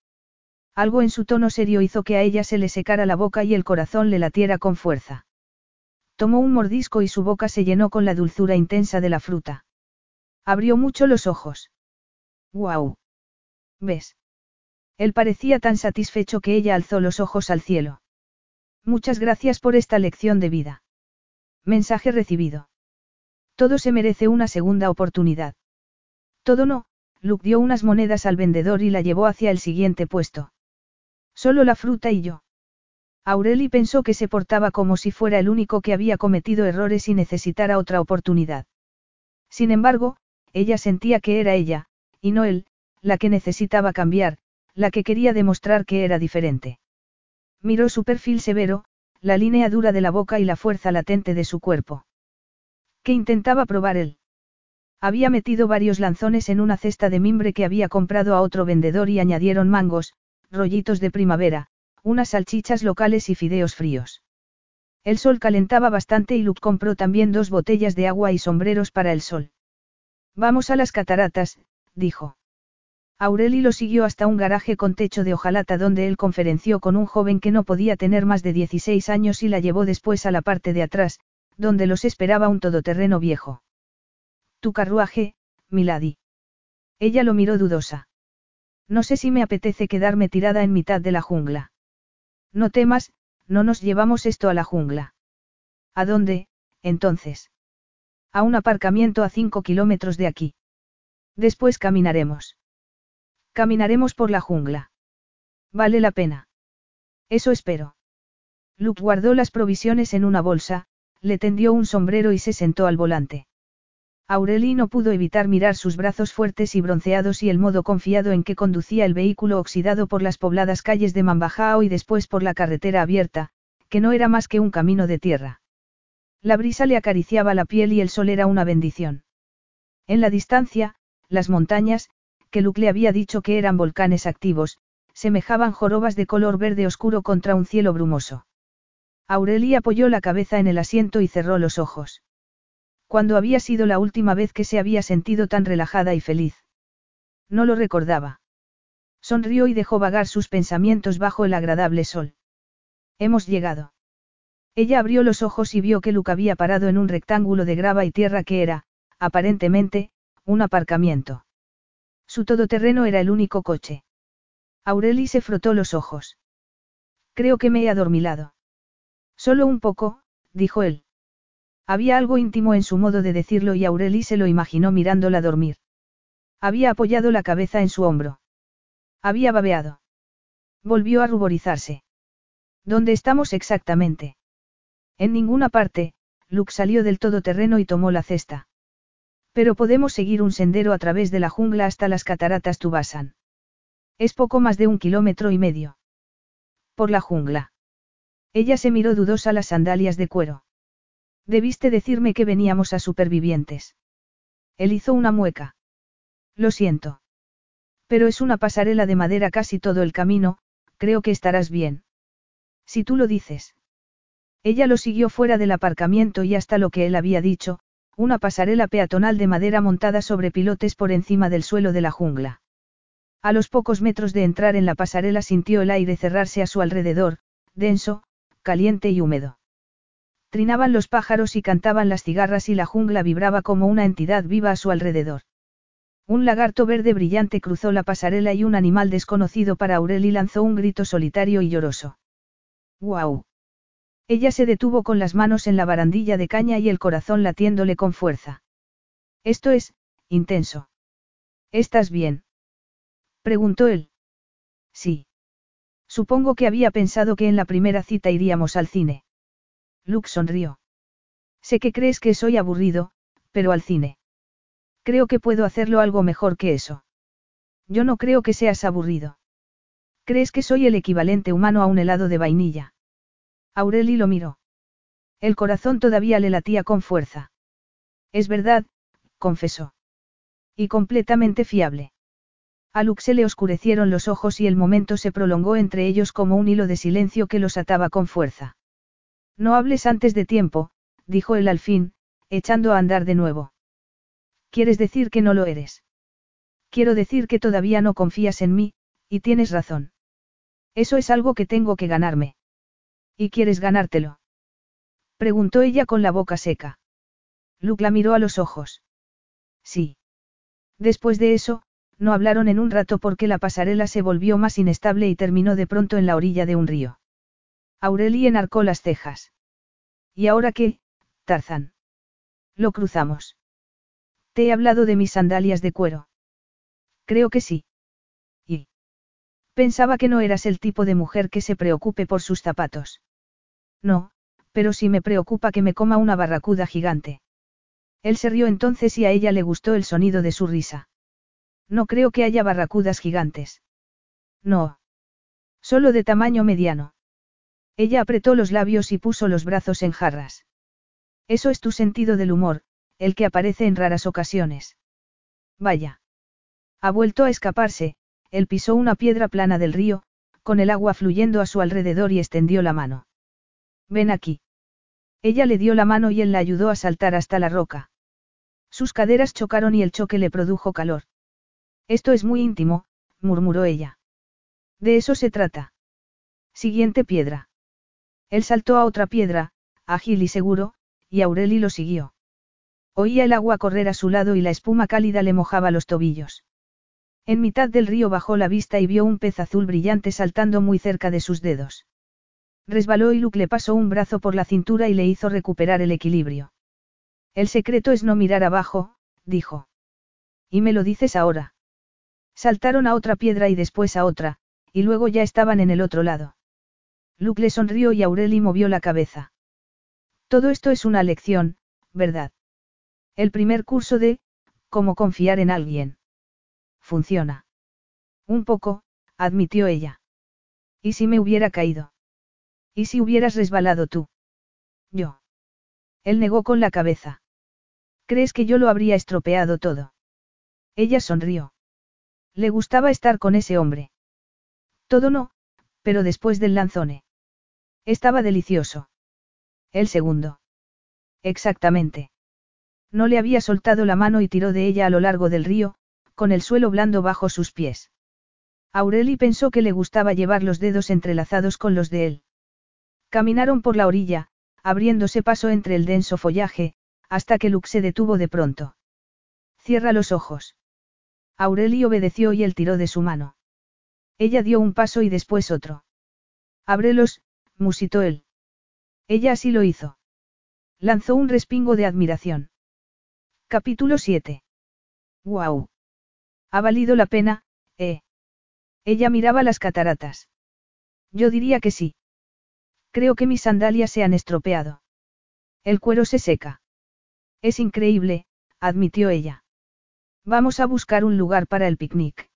Algo en su tono serio hizo que a ella se le secara la boca y el corazón le latiera con fuerza. Tomó un mordisco y su boca se llenó con la dulzura intensa de la fruta. Abrió mucho los ojos. ¡Guau! ¿Ves? Él parecía tan satisfecho que ella alzó los ojos al cielo. Muchas gracias por esta lección de vida. Mensaje recibido. Todo se merece una segunda oportunidad. Todo no, Luke dio unas monedas al vendedor y la llevó hacia el siguiente puesto. Solo la fruta y yo. Aureli pensó que se portaba como si fuera el único que había cometido errores y necesitara otra oportunidad. Sin embargo, ella sentía que era ella, y no él, la que necesitaba cambiar, la que quería demostrar que era diferente. Miró su perfil severo, la línea dura de la boca y la fuerza latente de su cuerpo. ¿Qué intentaba probar él? Había metido varios lanzones en una cesta de mimbre que había comprado a otro vendedor y añadieron mangos, rollitos de primavera, unas salchichas locales y fideos fríos. El sol calentaba bastante y Luke compró también dos botellas de agua y sombreros para el sol. Vamos a las cataratas, dijo. Aureli lo siguió hasta un garaje con techo de hojalata donde él conferenció con un joven que no podía tener más de 16 años y la llevó después a la parte de atrás, donde los esperaba un todoterreno viejo. Tu carruaje, Milady. Ella lo miró dudosa. No sé si me apetece quedarme tirada en mitad de la jungla. No temas, no nos llevamos esto a la jungla. ¿A dónde, entonces? A un aparcamiento a cinco kilómetros de aquí. Después caminaremos. Caminaremos por la jungla. Vale la pena. Eso espero. Luke guardó las provisiones en una bolsa, le tendió un sombrero y se sentó al volante. Aureli no pudo evitar mirar sus brazos fuertes y bronceados y el modo confiado en que conducía el vehículo oxidado por las pobladas calles de Mambajao y después por la carretera abierta, que no era más que un camino de tierra. La brisa le acariciaba la piel y el sol era una bendición. En la distancia, las montañas, que Luke le había dicho que eran volcanes activos, semejaban jorobas de color verde oscuro contra un cielo brumoso. Aurelie apoyó la cabeza en el asiento y cerró los ojos. Cuando había sido la última vez que se había sentido tan relajada y feliz? No lo recordaba. Sonrió y dejó vagar sus pensamientos bajo el agradable sol. Hemos llegado. Ella abrió los ojos y vio que Luke había parado en un rectángulo de grava y tierra que era, aparentemente, un aparcamiento. Su todoterreno era el único coche. Aureli se frotó los ojos. Creo que me he adormilado. Solo un poco, dijo él. Había algo íntimo en su modo de decirlo y Aureli se lo imaginó mirándola dormir. Había apoyado la cabeza en su hombro. Había babeado. Volvió a ruborizarse. ¿Dónde estamos exactamente? En ninguna parte, Luke salió del todoterreno y tomó la cesta. Pero podemos seguir un sendero a través de la jungla hasta las cataratas Tubasan. Es poco más de un kilómetro y medio. Por la jungla. Ella se miró dudosa las sandalias de cuero. Debiste decirme que veníamos a supervivientes. Él hizo una mueca. Lo siento. Pero es una pasarela de madera casi todo el camino, creo que estarás bien. Si tú lo dices. Ella lo siguió fuera del aparcamiento y hasta lo que él había dicho, una pasarela peatonal de madera montada sobre pilotes por encima del suelo de la jungla. A los pocos metros de entrar en la pasarela sintió el aire cerrarse a su alrededor, denso, caliente y húmedo. Trinaban los pájaros y cantaban las cigarras y la jungla vibraba como una entidad viva a su alrededor. Un lagarto verde brillante cruzó la pasarela y un animal desconocido para Aureli lanzó un grito solitario y lloroso. ¡Guau! Ella se detuvo con las manos en la barandilla de caña y el corazón latiéndole con fuerza. Esto es, intenso. ¿Estás bien? preguntó él. Sí. Supongo que había pensado que en la primera cita iríamos al cine. Luke sonrió. Sé que crees que soy aburrido, pero al cine. Creo que puedo hacerlo algo mejor que eso. Yo no creo que seas aburrido. ¿Crees que soy el equivalente humano a un helado de vainilla? Aureli lo miró. El corazón todavía le latía con fuerza. Es verdad, confesó. Y completamente fiable. A Luke se le oscurecieron los ojos y el momento se prolongó entre ellos como un hilo de silencio que los ataba con fuerza. No hables antes de tiempo, dijo él al fin, echando a andar de nuevo. ¿Quieres decir que no lo eres? Quiero decir que todavía no confías en mí, y tienes razón. Eso es algo que tengo que ganarme. ¿Y quieres ganártelo? Preguntó ella con la boca seca. Luke la miró a los ojos. Sí. Después de eso, no hablaron en un rato porque la pasarela se volvió más inestable y terminó de pronto en la orilla de un río. Aurelie enarcó las cejas. ¿Y ahora qué, Tarzán? Lo cruzamos. Te he hablado de mis sandalias de cuero. Creo que sí. Y. Pensaba que no eras el tipo de mujer que se preocupe por sus zapatos. No, pero sí me preocupa que me coma una barracuda gigante. Él se rió entonces y a ella le gustó el sonido de su risa. No creo que haya barracudas gigantes. No. Solo de tamaño mediano. Ella apretó los labios y puso los brazos en jarras. Eso es tu sentido del humor, el que aparece en raras ocasiones. Vaya. Ha vuelto a escaparse, él pisó una piedra plana del río, con el agua fluyendo a su alrededor y extendió la mano. Ven aquí. Ella le dio la mano y él la ayudó a saltar hasta la roca. Sus caderas chocaron y el choque le produjo calor. Esto es muy íntimo, murmuró ella. De eso se trata. Siguiente piedra. Él saltó a otra piedra, ágil y seguro, y Aureli lo siguió. Oía el agua correr a su lado y la espuma cálida le mojaba los tobillos. En mitad del río bajó la vista y vio un pez azul brillante saltando muy cerca de sus dedos. Resbaló y Luke le pasó un brazo por la cintura y le hizo recuperar el equilibrio. El secreto es no mirar abajo, dijo. Y me lo dices ahora. Saltaron a otra piedra y después a otra, y luego ya estaban en el otro lado. Luke le sonrió y Aureli movió la cabeza. Todo esto es una lección, ¿verdad? El primer curso de, cómo confiar en alguien. Funciona. Un poco, admitió ella. ¿Y si me hubiera caído? ¿Y si hubieras resbalado tú? Yo. Él negó con la cabeza. ¿Crees que yo lo habría estropeado todo? Ella sonrió. Le gustaba estar con ese hombre. Todo no, pero después del lanzone. Estaba delicioso. El segundo. Exactamente. No le había soltado la mano y tiró de ella a lo largo del río, con el suelo blando bajo sus pies. Aureli pensó que le gustaba llevar los dedos entrelazados con los de él. Caminaron por la orilla, abriéndose paso entre el denso follaje, hasta que Luke se detuvo de pronto. Cierra los ojos. Aureli obedeció y él tiró de su mano. Ella dio un paso y después otro. Ábrelos, musitó él. Ella así lo hizo. Lanzó un respingo de admiración. Capítulo 7. ¡Guau! Ha valido la pena, ¿eh? Ella miraba las cataratas. Yo diría que sí. Creo que mis sandalias se han estropeado. El cuero se seca. Es increíble, admitió ella. Vamos a buscar un lugar para el picnic.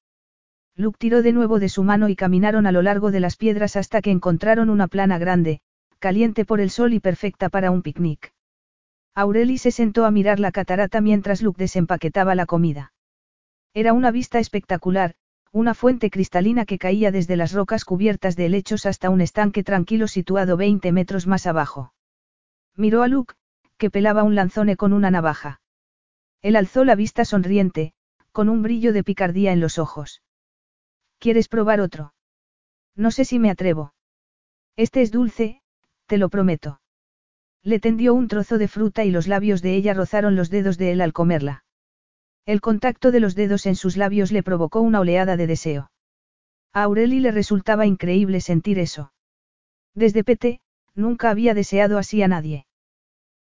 Luke tiró de nuevo de su mano y caminaron a lo largo de las piedras hasta que encontraron una plana grande, caliente por el sol y perfecta para un picnic. Aureli se sentó a mirar la catarata mientras Luke desempaquetaba la comida. Era una vista espectacular, una fuente cristalina que caía desde las rocas cubiertas de helechos hasta un estanque tranquilo situado 20 metros más abajo. Miró a Luke, que pelaba un lanzone con una navaja. Él alzó la vista sonriente, con un brillo de picardía en los ojos. ¿Quieres probar otro? No sé si me atrevo. Este es dulce, te lo prometo. Le tendió un trozo de fruta y los labios de ella rozaron los dedos de él al comerla. El contacto de los dedos en sus labios le provocó una oleada de deseo. A Aureli le resultaba increíble sentir eso. Desde Pete, nunca había deseado así a nadie.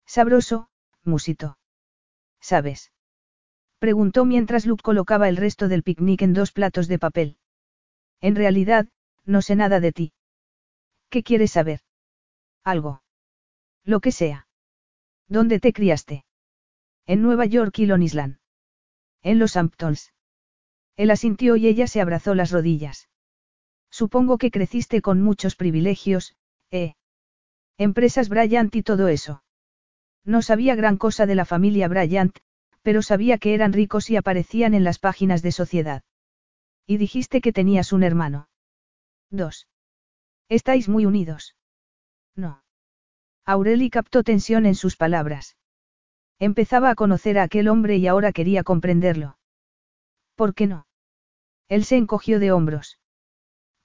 Sabroso, musito. ¿Sabes? Preguntó mientras Luke colocaba el resto del picnic en dos platos de papel. En realidad, no sé nada de ti. ¿Qué quieres saber? Algo. Lo que sea. ¿Dónde te criaste? En Nueva York y Long Island. En los Hamptons. Él asintió y ella se abrazó las rodillas. Supongo que creciste con muchos privilegios, ¿eh? Empresas Bryant y todo eso. No sabía gran cosa de la familia Bryant, pero sabía que eran ricos y aparecían en las páginas de sociedad. Y dijiste que tenías un hermano. Dos. ¿Estáis muy unidos? No. Aureli captó tensión en sus palabras. Empezaba a conocer a aquel hombre y ahora quería comprenderlo. ¿Por qué no? Él se encogió de hombros.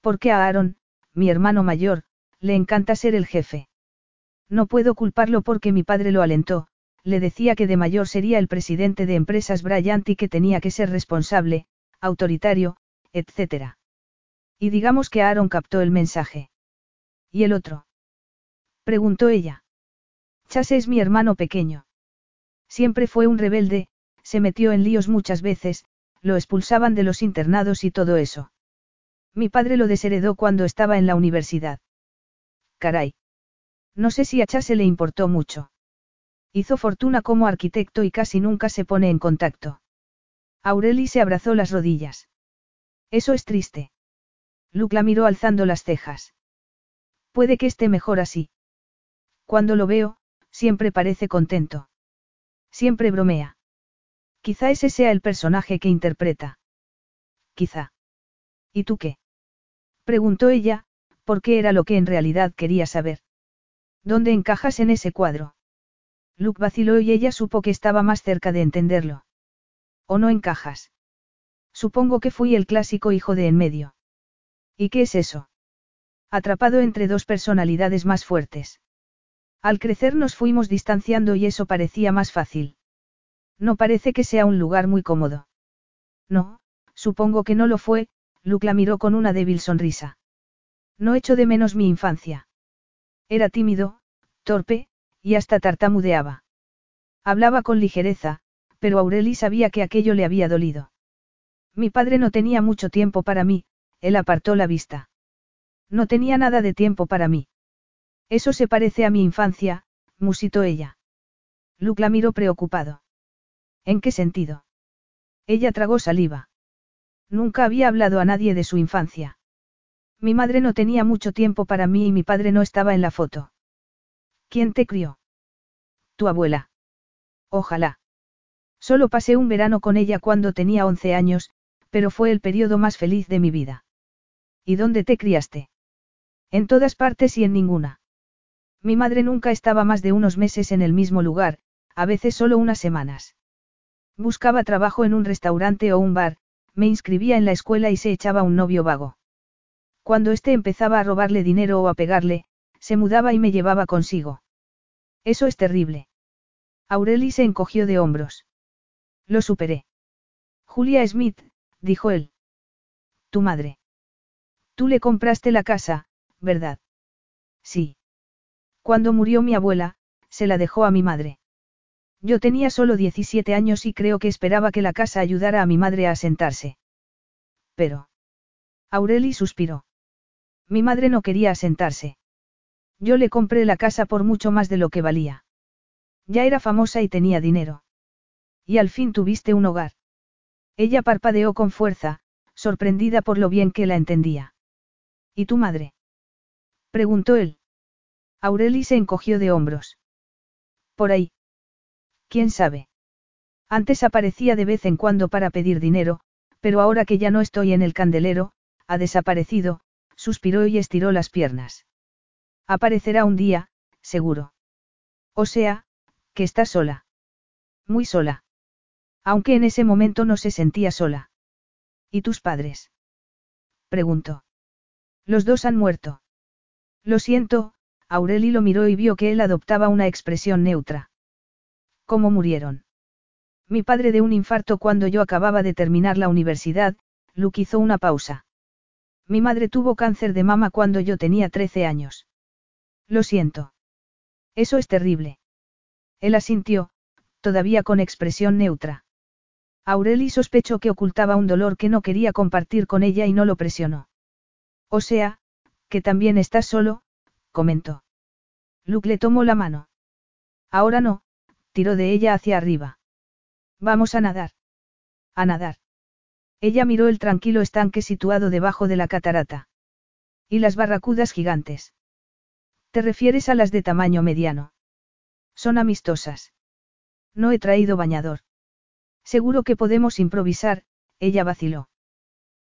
Porque a Aaron, mi hermano mayor, le encanta ser el jefe. No puedo culparlo porque mi padre lo alentó, le decía que de mayor sería el presidente de empresas Bryant y que tenía que ser responsable, autoritario, etc. Y digamos que Aaron captó el mensaje. ¿Y el otro? Preguntó ella. Chase es mi hermano pequeño. Siempre fue un rebelde, se metió en líos muchas veces, lo expulsaban de los internados y todo eso. Mi padre lo desheredó cuando estaba en la universidad. Caray. No sé si a Chase le importó mucho. Hizo fortuna como arquitecto y casi nunca se pone en contacto. Aureli se abrazó las rodillas. Eso es triste. Luke la miró alzando las cejas. Puede que esté mejor así. Cuando lo veo, siempre parece contento. Siempre bromea. Quizá ese sea el personaje que interpreta. Quizá. ¿Y tú qué? Preguntó ella, porque era lo que en realidad quería saber. ¿Dónde encajas en ese cuadro? Luke vaciló y ella supo que estaba más cerca de entenderlo. ¿O no encajas? Supongo que fui el clásico hijo de en medio. ¿Y qué es eso? Atrapado entre dos personalidades más fuertes. Al crecer nos fuimos distanciando y eso parecía más fácil. No parece que sea un lugar muy cómodo. No, supongo que no lo fue, Luke la miró con una débil sonrisa. No echo de menos mi infancia. Era tímido, torpe, y hasta tartamudeaba. Hablaba con ligereza, pero Aureli sabía que aquello le había dolido. Mi padre no tenía mucho tiempo para mí, él apartó la vista. No tenía nada de tiempo para mí. Eso se parece a mi infancia, musitó ella. Luke la miró preocupado. ¿En qué sentido? Ella tragó saliva. Nunca había hablado a nadie de su infancia. Mi madre no tenía mucho tiempo para mí y mi padre no estaba en la foto. ¿Quién te crió? Tu abuela. Ojalá. Solo pasé un verano con ella cuando tenía 11 años, pero fue el periodo más feliz de mi vida. ¿Y dónde te criaste? En todas partes y en ninguna. Mi madre nunca estaba más de unos meses en el mismo lugar, a veces solo unas semanas. Buscaba trabajo en un restaurante o un bar, me inscribía en la escuela y se echaba un novio vago. Cuando éste empezaba a robarle dinero o a pegarle, se mudaba y me llevaba consigo. Eso es terrible. Aureli se encogió de hombros. Lo superé. Julia Smith, dijo él. Tu madre. Tú le compraste la casa, ¿verdad? Sí. Cuando murió mi abuela, se la dejó a mi madre. Yo tenía solo 17 años y creo que esperaba que la casa ayudara a mi madre a asentarse. Pero. Aureli suspiró. Mi madre no quería asentarse. Yo le compré la casa por mucho más de lo que valía. Ya era famosa y tenía dinero. Y al fin tuviste un hogar. Ella parpadeó con fuerza, sorprendida por lo bien que la entendía. ¿Y tu madre? preguntó él. Aureli se encogió de hombros. Por ahí. ¿Quién sabe? Antes aparecía de vez en cuando para pedir dinero, pero ahora que ya no estoy en el candelero, ha desaparecido, suspiró y estiró las piernas. Aparecerá un día, seguro. O sea, que está sola. Muy sola. Aunque en ese momento no se sentía sola. ¿Y tus padres? Preguntó. Los dos han muerto. Lo siento, Aureli lo miró y vio que él adoptaba una expresión neutra. ¿Cómo murieron? Mi padre de un infarto cuando yo acababa de terminar la universidad, Luke hizo una pausa. Mi madre tuvo cáncer de mama cuando yo tenía 13 años. Lo siento. Eso es terrible. Él asintió, todavía con expresión neutra. Aureli sospechó que ocultaba un dolor que no quería compartir con ella y no lo presionó. O sea, que también estás solo, comentó. Luke le tomó la mano. Ahora no, tiró de ella hacia arriba. Vamos a nadar. A nadar. Ella miró el tranquilo estanque situado debajo de la catarata. ¿Y las barracudas gigantes? ¿Te refieres a las de tamaño mediano? Son amistosas. No he traído bañador. Seguro que podemos improvisar, ella vaciló.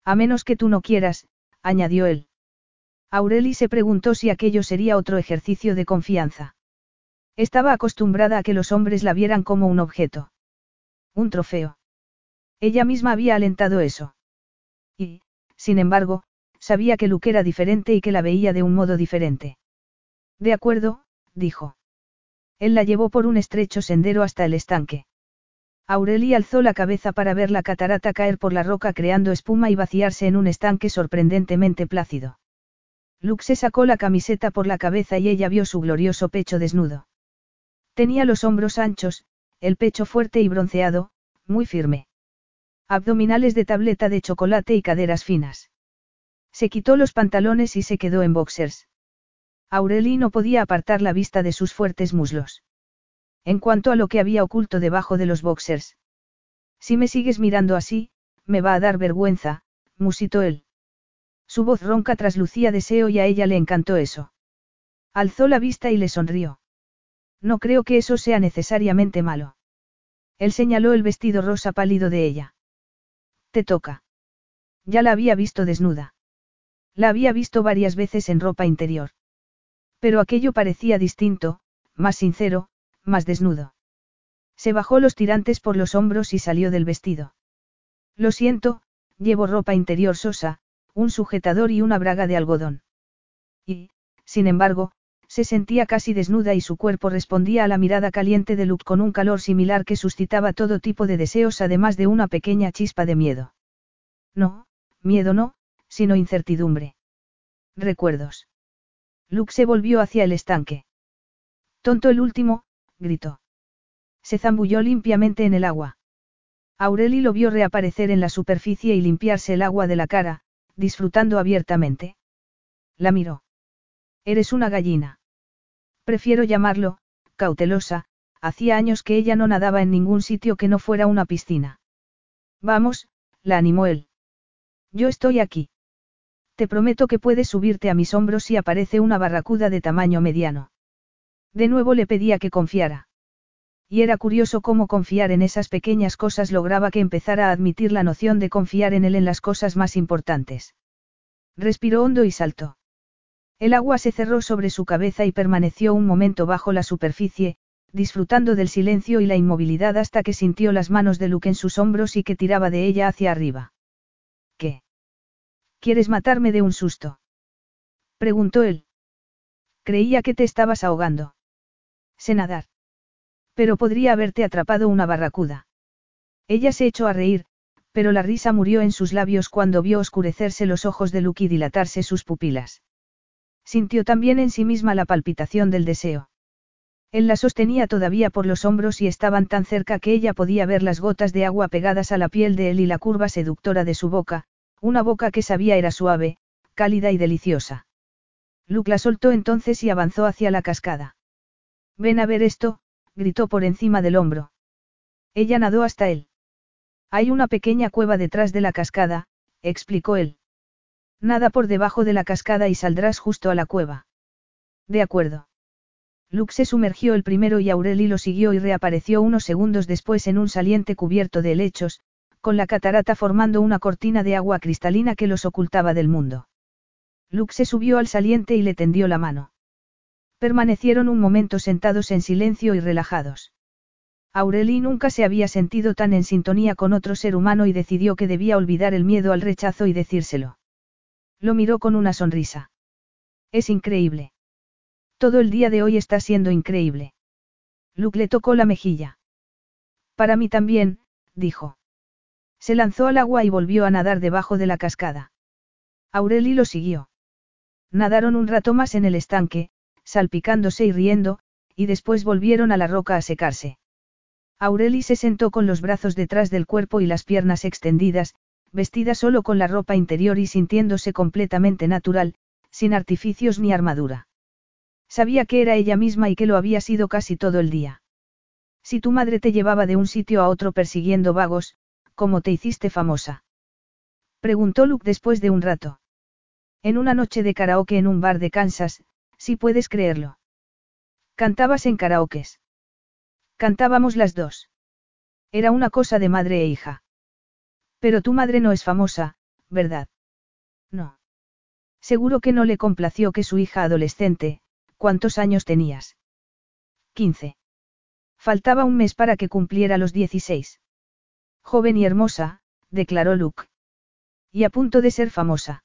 A menos que tú no quieras, añadió él. Aureli se preguntó si aquello sería otro ejercicio de confianza. Estaba acostumbrada a que los hombres la vieran como un objeto. Un trofeo. Ella misma había alentado eso. Y, sin embargo, sabía que Luke era diferente y que la veía de un modo diferente. De acuerdo, dijo. Él la llevó por un estrecho sendero hasta el estanque. Aurelie alzó la cabeza para ver la catarata caer por la roca creando espuma y vaciarse en un estanque sorprendentemente plácido. Luke se sacó la camiseta por la cabeza y ella vio su glorioso pecho desnudo. Tenía los hombros anchos, el pecho fuerte y bronceado, muy firme. Abdominales de tableta de chocolate y caderas finas. Se quitó los pantalones y se quedó en boxers. Aurelie no podía apartar la vista de sus fuertes muslos. En cuanto a lo que había oculto debajo de los boxers. Si me sigues mirando así, me va a dar vergüenza, musitó él. Su voz ronca traslucía deseo y a ella le encantó eso. Alzó la vista y le sonrió. No creo que eso sea necesariamente malo. Él señaló el vestido rosa pálido de ella. Te toca. Ya la había visto desnuda. La había visto varias veces en ropa interior. Pero aquello parecía distinto, más sincero, más desnudo. Se bajó los tirantes por los hombros y salió del vestido. Lo siento, llevo ropa interior sosa, un sujetador y una braga de algodón. Y, sin embargo, se sentía casi desnuda y su cuerpo respondía a la mirada caliente de Luke con un calor similar que suscitaba todo tipo de deseos además de una pequeña chispa de miedo. No, miedo no, sino incertidumbre. Recuerdos. Luke se volvió hacia el estanque. Tonto el último, gritó. Se zambulló limpiamente en el agua. Aureli lo vio reaparecer en la superficie y limpiarse el agua de la cara, disfrutando abiertamente. La miró. Eres una gallina. Prefiero llamarlo, cautelosa, hacía años que ella no nadaba en ningún sitio que no fuera una piscina. Vamos, la animó él. Yo estoy aquí. Te prometo que puedes subirte a mis hombros si aparece una barracuda de tamaño mediano. De nuevo le pedía que confiara. Y era curioso cómo confiar en esas pequeñas cosas lograba que empezara a admitir la noción de confiar en él en las cosas más importantes. Respiró hondo y saltó. El agua se cerró sobre su cabeza y permaneció un momento bajo la superficie, disfrutando del silencio y la inmovilidad hasta que sintió las manos de Luke en sus hombros y que tiraba de ella hacia arriba. ¿Qué? ¿Quieres matarme de un susto? preguntó él. Creía que te estabas ahogando. Sé nadar. Pero podría haberte atrapado una barracuda. Ella se echó a reír, pero la risa murió en sus labios cuando vio oscurecerse los ojos de Luke y dilatarse sus pupilas. Sintió también en sí misma la palpitación del deseo. Él la sostenía todavía por los hombros y estaban tan cerca que ella podía ver las gotas de agua pegadas a la piel de él y la curva seductora de su boca, una boca que sabía era suave, cálida y deliciosa. Luke la soltó entonces y avanzó hacia la cascada. Ven a ver esto, gritó por encima del hombro. Ella nadó hasta él. Hay una pequeña cueva detrás de la cascada, explicó él. Nada por debajo de la cascada y saldrás justo a la cueva. De acuerdo. Luke se sumergió el primero y Aureli lo siguió y reapareció unos segundos después en un saliente cubierto de helechos, con la catarata formando una cortina de agua cristalina que los ocultaba del mundo. Luke se subió al saliente y le tendió la mano. Permanecieron un momento sentados en silencio y relajados. Aureli nunca se había sentido tan en sintonía con otro ser humano y decidió que debía olvidar el miedo al rechazo y decírselo. Lo miró con una sonrisa. Es increíble. Todo el día de hoy está siendo increíble. Luke le tocó la mejilla. Para mí también, dijo. Se lanzó al agua y volvió a nadar debajo de la cascada. Aureli lo siguió. Nadaron un rato más en el estanque, salpicándose y riendo, y después volvieron a la roca a secarse. Aureli se sentó con los brazos detrás del cuerpo y las piernas extendidas, vestida solo con la ropa interior y sintiéndose completamente natural, sin artificios ni armadura. Sabía que era ella misma y que lo había sido casi todo el día. Si tu madre te llevaba de un sitio a otro persiguiendo vagos, ¿cómo te hiciste famosa? Preguntó Luke después de un rato. En una noche de karaoke en un bar de Kansas, si puedes creerlo. Cantabas en karaokes. Cantábamos las dos. Era una cosa de madre e hija. Pero tu madre no es famosa, ¿verdad? No. Seguro que no le complació que su hija adolescente, ¿cuántos años tenías? 15. Faltaba un mes para que cumpliera los 16. Joven y hermosa, declaró Luke. Y a punto de ser famosa.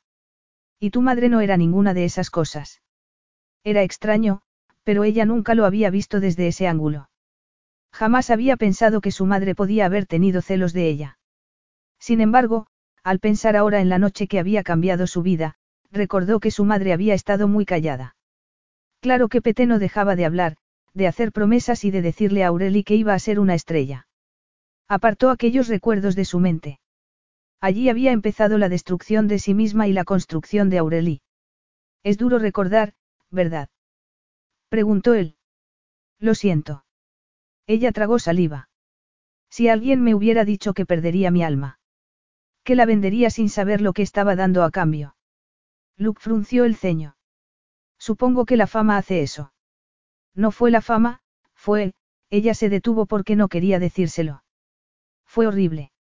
Y tu madre no era ninguna de esas cosas. Era extraño, pero ella nunca lo había visto desde ese ángulo. Jamás había pensado que su madre podía haber tenido celos de ella. Sin embargo, al pensar ahora en la noche que había cambiado su vida, recordó que su madre había estado muy callada. Claro que Pete no dejaba de hablar, de hacer promesas y de decirle a Aureli que iba a ser una estrella. Apartó aquellos recuerdos de su mente. Allí había empezado la destrucción de sí misma y la construcción de Aureli. Es duro recordar, ¿verdad? Preguntó él. Lo siento. Ella tragó saliva. Si alguien me hubiera dicho que perdería mi alma. Que la vendería sin saber lo que estaba dando a cambio. Luke frunció el ceño. Supongo que la fama hace eso. No fue la fama, fue, ella se detuvo porque no quería decírselo. Fue horrible.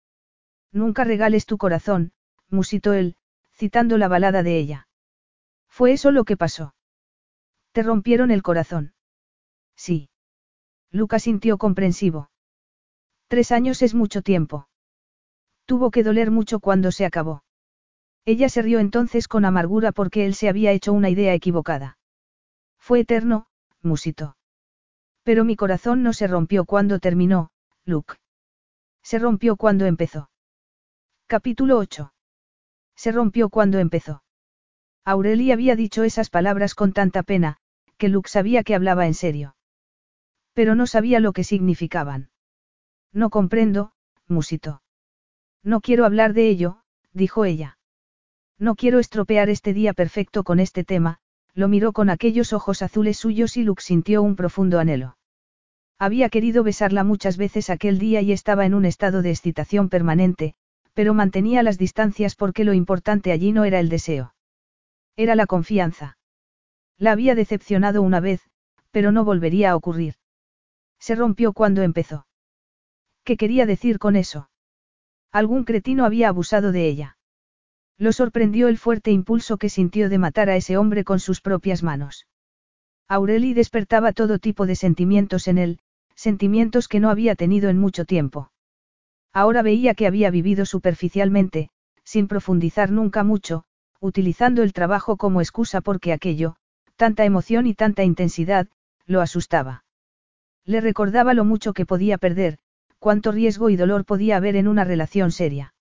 Nunca regales tu corazón, musitó él, citando la balada de ella. Fue eso lo que pasó. Rompieron el corazón. Sí. Lucas sintió comprensivo. Tres años es mucho tiempo. Tuvo que doler mucho cuando se acabó. Ella se rió entonces con amargura porque él se había hecho una idea equivocada. Fue eterno, musitó. Pero mi corazón no se rompió cuando terminó, Luke. Se rompió cuando empezó. Capítulo 8. Se rompió cuando empezó. Aurelie había dicho esas palabras con tanta pena, que Luke sabía que hablaba en serio. Pero no sabía lo que significaban. No comprendo, musitó. No quiero hablar de ello, dijo ella. No quiero estropear este día perfecto con este tema, lo miró con aquellos ojos azules suyos y Luke sintió un profundo anhelo. Había querido besarla muchas veces aquel día y estaba en un estado de excitación permanente, pero mantenía las distancias porque lo importante allí no era el deseo. Era la confianza. La había decepcionado una vez, pero no volvería a ocurrir. Se rompió cuando empezó. ¿Qué quería decir con eso? Algún cretino había abusado de ella. Lo sorprendió el fuerte impulso que sintió de matar a ese hombre con sus propias manos. Aureli despertaba todo tipo de sentimientos en él, sentimientos que no había tenido en mucho tiempo. Ahora veía que había vivido superficialmente, sin profundizar nunca mucho, utilizando el trabajo como excusa porque aquello, tanta emoción y tanta intensidad, lo asustaba. Le recordaba lo mucho que podía perder, cuánto riesgo y dolor podía haber en una relación seria.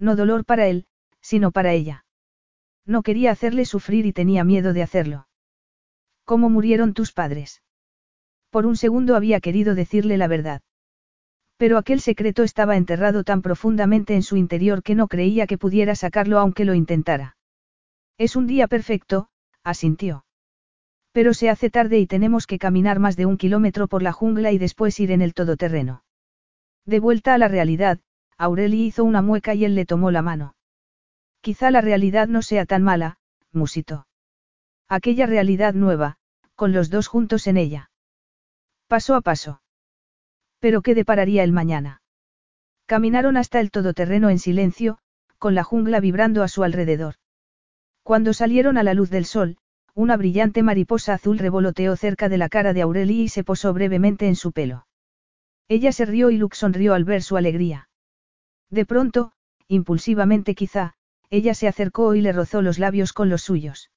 No dolor para él, sino para ella. No quería hacerle sufrir y tenía miedo de hacerlo. ¿Cómo murieron tus padres? Por un segundo había querido decirle la verdad. Pero aquel secreto estaba enterrado tan profundamente en su interior que no creía que pudiera sacarlo aunque lo intentara. Es un día perfecto, asintió. Pero se hace tarde y tenemos que caminar más de un kilómetro por la jungla y después ir en el todoterreno. De vuelta a la realidad, Aureli hizo una mueca y él le tomó la mano. Quizá la realidad no sea tan mala, musitó. Aquella realidad nueva, con los dos juntos en ella. Paso a paso. Pero ¿qué depararía el mañana? Caminaron hasta el todoterreno en silencio, con la jungla vibrando a su alrededor. Cuando salieron a la luz del sol, una brillante mariposa azul revoloteó cerca de la cara de Aurelie y se posó brevemente en su pelo. Ella se rió y Luke sonrió al ver su alegría. De pronto, impulsivamente quizá, ella se acercó y le rozó los labios con los suyos.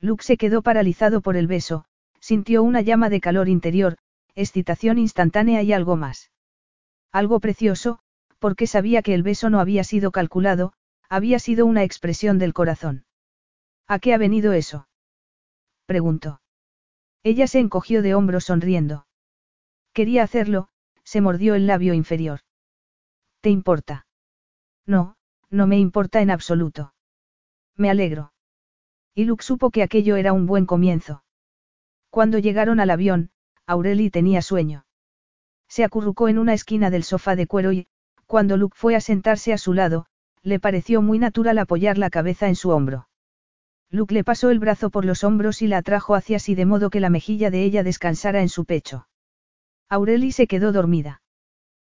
Luke se quedó paralizado por el beso, sintió una llama de calor interior, excitación instantánea y algo más. Algo precioso, porque sabía que el beso no había sido calculado, había sido una expresión del corazón. ¿A qué ha venido eso? Preguntó. Ella se encogió de hombros sonriendo. Quería hacerlo, se mordió el labio inferior. ¿Te importa? No, no me importa en absoluto. Me alegro. Y Luke supo que aquello era un buen comienzo. Cuando llegaron al avión, Aureli tenía sueño. Se acurrucó en una esquina del sofá de cuero y, cuando Luke fue a sentarse a su lado, le pareció muy natural apoyar la cabeza en su hombro. Luke le pasó el brazo por los hombros y la atrajo hacia sí de modo que la mejilla de ella descansara en su pecho. Aureli se quedó dormida.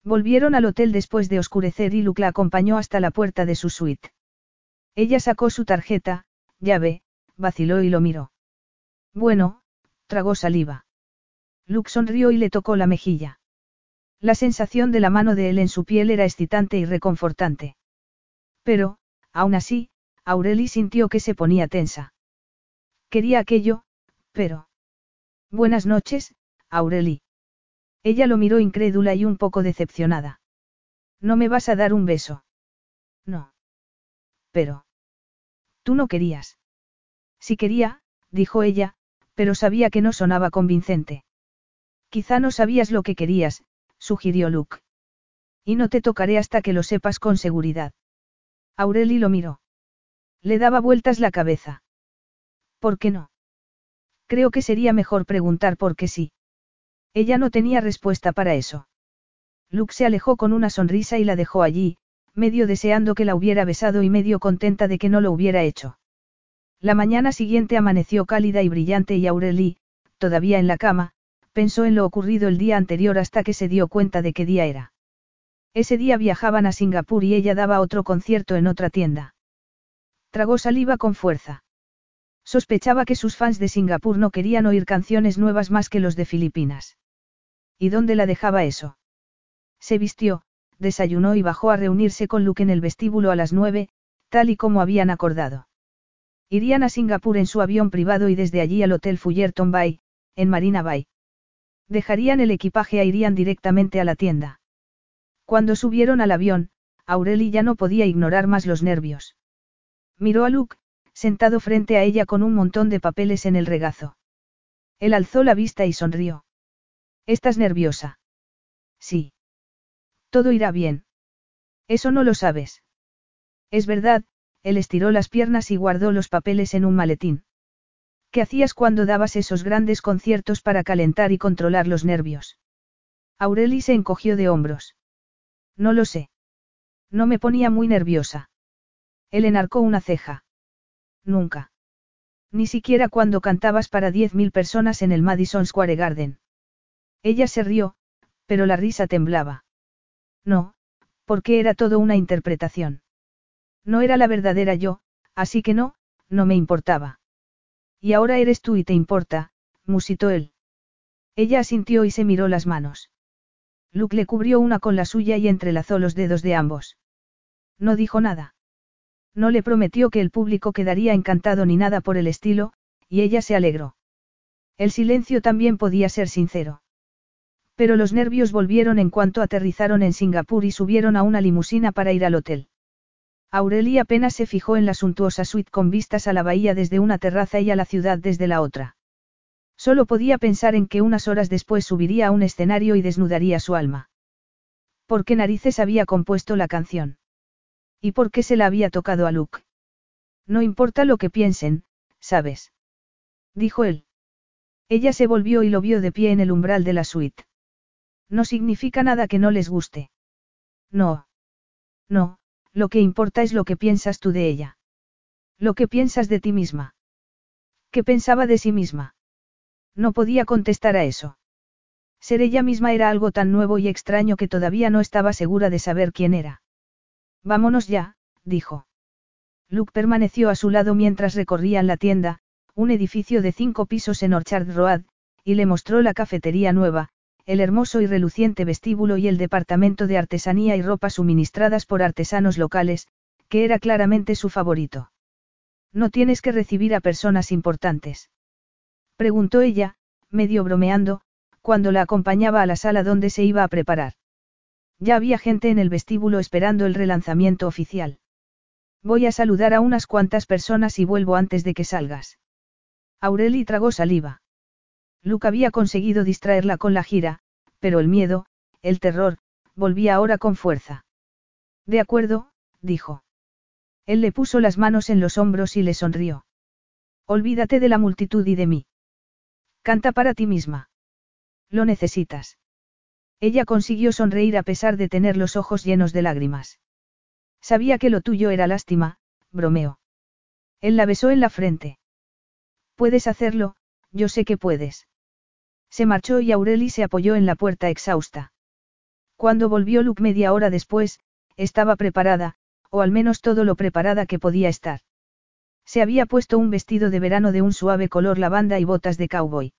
Volvieron al hotel después de oscurecer y Luke la acompañó hasta la puerta de su suite. Ella sacó su tarjeta, llave, vaciló y lo miró. Bueno, tragó saliva. Luke sonrió y le tocó la mejilla. La sensación de la mano de él en su piel era excitante y reconfortante. Pero, aún así, Aureli sintió que se ponía tensa. Quería aquello, pero... Buenas noches, Aureli. Ella lo miró incrédula y un poco decepcionada. ¿No me vas a dar un beso? No. Pero... Tú no querías. Sí quería, dijo ella, pero sabía que no sonaba convincente. Quizá no sabías lo que querías, sugirió Luke. Y no te tocaré hasta que lo sepas con seguridad. Aureli lo miró. Le daba vueltas la cabeza. ¿Por qué no? Creo que sería mejor preguntar por qué sí. Ella no tenía respuesta para eso. Luke se alejó con una sonrisa y la dejó allí, medio deseando que la hubiera besado y medio contenta de que no lo hubiera hecho. La mañana siguiente amaneció cálida y brillante y Aureli, todavía en la cama, pensó en lo ocurrido el día anterior hasta que se dio cuenta de qué día era. Ese día viajaban a Singapur y ella daba otro concierto en otra tienda. Tragó saliva con fuerza. Sospechaba que sus fans de Singapur no querían oír canciones nuevas más que los de Filipinas. ¿Y dónde la dejaba eso? Se vistió, desayunó y bajó a reunirse con Luke en el vestíbulo a las nueve, tal y como habían acordado. Irían a Singapur en su avión privado y desde allí al Hotel Fullerton Bay, en Marina Bay. Dejarían el equipaje e irían directamente a la tienda. Cuando subieron al avión, Aureli ya no podía ignorar más los nervios. Miró a Luke, sentado frente a ella con un montón de papeles en el regazo. Él alzó la vista y sonrió. ¿Estás nerviosa? Sí. Todo irá bien. Eso no lo sabes. Es verdad, él estiró las piernas y guardó los papeles en un maletín. ¿Qué hacías cuando dabas esos grandes conciertos para calentar y controlar los nervios? Aureli se encogió de hombros. No lo sé. No me ponía muy nerviosa. Él enarcó una ceja. Nunca. Ni siquiera cuando cantabas para diez mil personas en el Madison Square Garden. Ella se rió, pero la risa temblaba. No, porque era todo una interpretación. No era la verdadera yo, así que no, no me importaba. Y ahora eres tú y te importa, musitó él. Ella asintió y se miró las manos. Luke le cubrió una con la suya y entrelazó los dedos de ambos. No dijo nada. No le prometió que el público quedaría encantado ni nada por el estilo, y ella se alegró. El silencio también podía ser sincero. Pero los nervios volvieron en cuanto aterrizaron en Singapur y subieron a una limusina para ir al hotel. Aurelia apenas se fijó en la suntuosa suite con vistas a la bahía desde una terraza y a la ciudad desde la otra. Solo podía pensar en que unas horas después subiría a un escenario y desnudaría su alma. ¿Por qué narices había compuesto la canción? ¿Y por qué se la había tocado a Luke? No importa lo que piensen, ¿sabes? Dijo él. Ella se volvió y lo vio de pie en el umbral de la suite. No significa nada que no les guste. No. No, lo que importa es lo que piensas tú de ella. Lo que piensas de ti misma. ¿Qué pensaba de sí misma? No podía contestar a eso. Ser ella misma era algo tan nuevo y extraño que todavía no estaba segura de saber quién era. Vámonos ya, dijo. Luke permaneció a su lado mientras recorrían la tienda, un edificio de cinco pisos en Orchard Road, y le mostró la cafetería nueva, el hermoso y reluciente vestíbulo y el departamento de artesanía y ropa suministradas por artesanos locales, que era claramente su favorito. No tienes que recibir a personas importantes. Preguntó ella, medio bromeando, cuando la acompañaba a la sala donde se iba a preparar. Ya había gente en el vestíbulo esperando el relanzamiento oficial. Voy a saludar a unas cuantas personas y vuelvo antes de que salgas. Aureli tragó saliva. Luke había conseguido distraerla con la gira, pero el miedo, el terror, volvía ahora con fuerza. De acuerdo, dijo. Él le puso las manos en los hombros y le sonrió. Olvídate de la multitud y de mí. Canta para ti misma. Lo necesitas. Ella consiguió sonreír a pesar de tener los ojos llenos de lágrimas. Sabía que lo tuyo era lástima, bromeó. Él la besó en la frente. Puedes hacerlo, yo sé que puedes. Se marchó y Aureli se apoyó en la puerta exhausta. Cuando volvió Luke media hora después, estaba preparada, o al menos todo lo preparada que podía estar. Se había puesto un vestido de verano de un suave color lavanda y botas de cowboy.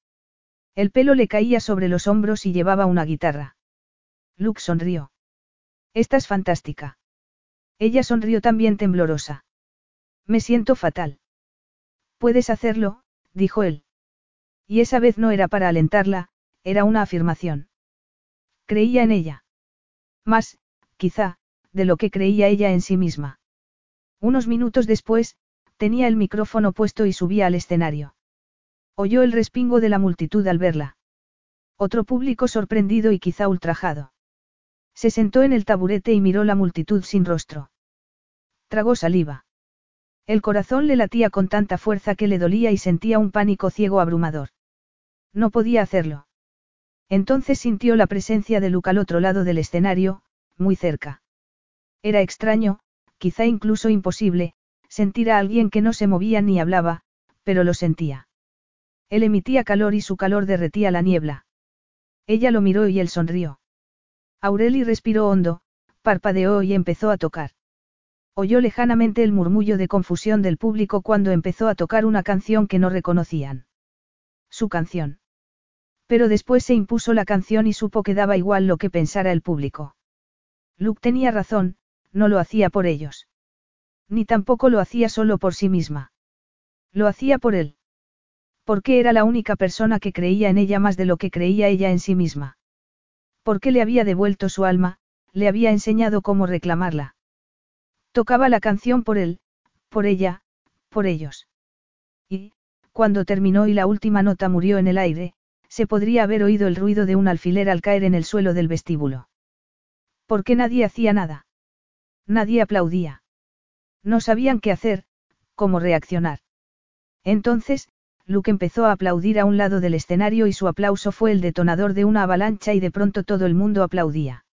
El pelo le caía sobre los hombros y llevaba una guitarra. Luke sonrió. Estás fantástica. Ella sonrió también temblorosa. Me siento fatal. Puedes hacerlo, dijo él. Y esa vez no era para alentarla, era una afirmación. Creía en ella. Más, quizá, de lo que creía ella en sí misma. Unos minutos después, tenía el micrófono puesto y subía al escenario. Oyó el respingo de la multitud al verla. Otro público sorprendido y quizá ultrajado. Se sentó en el taburete y miró la multitud sin rostro. Tragó saliva. El corazón le latía con tanta fuerza que le dolía y sentía un pánico ciego abrumador. No podía hacerlo. Entonces sintió la presencia de Luke al otro lado del escenario, muy cerca. Era extraño, quizá incluso imposible, sentir a alguien que no se movía ni hablaba, pero lo sentía. Él emitía calor y su calor derretía la niebla. Ella lo miró y él sonrió. Aureli respiró hondo, parpadeó y empezó a tocar. Oyó lejanamente el murmullo de confusión del público cuando empezó a tocar una canción que no reconocían. Su canción. Pero después se impuso la canción y supo que daba igual lo que pensara el público. Luke tenía razón, no lo hacía por ellos. Ni tampoco lo hacía solo por sí misma. Lo hacía por él. Porque era la única persona que creía en ella más de lo que creía ella en sí misma. Porque le había devuelto su alma, le había enseñado cómo reclamarla. Tocaba la canción por él, por ella, por ellos. Y, cuando terminó y la última nota murió en el aire, se podría haber oído el ruido de un alfiler al caer en el suelo del vestíbulo. ¿Por qué nadie hacía nada? Nadie aplaudía. No sabían qué hacer, cómo reaccionar. Entonces, Luke empezó a aplaudir a un lado del escenario y su aplauso fue el detonador de una avalancha y de pronto todo el mundo aplaudía.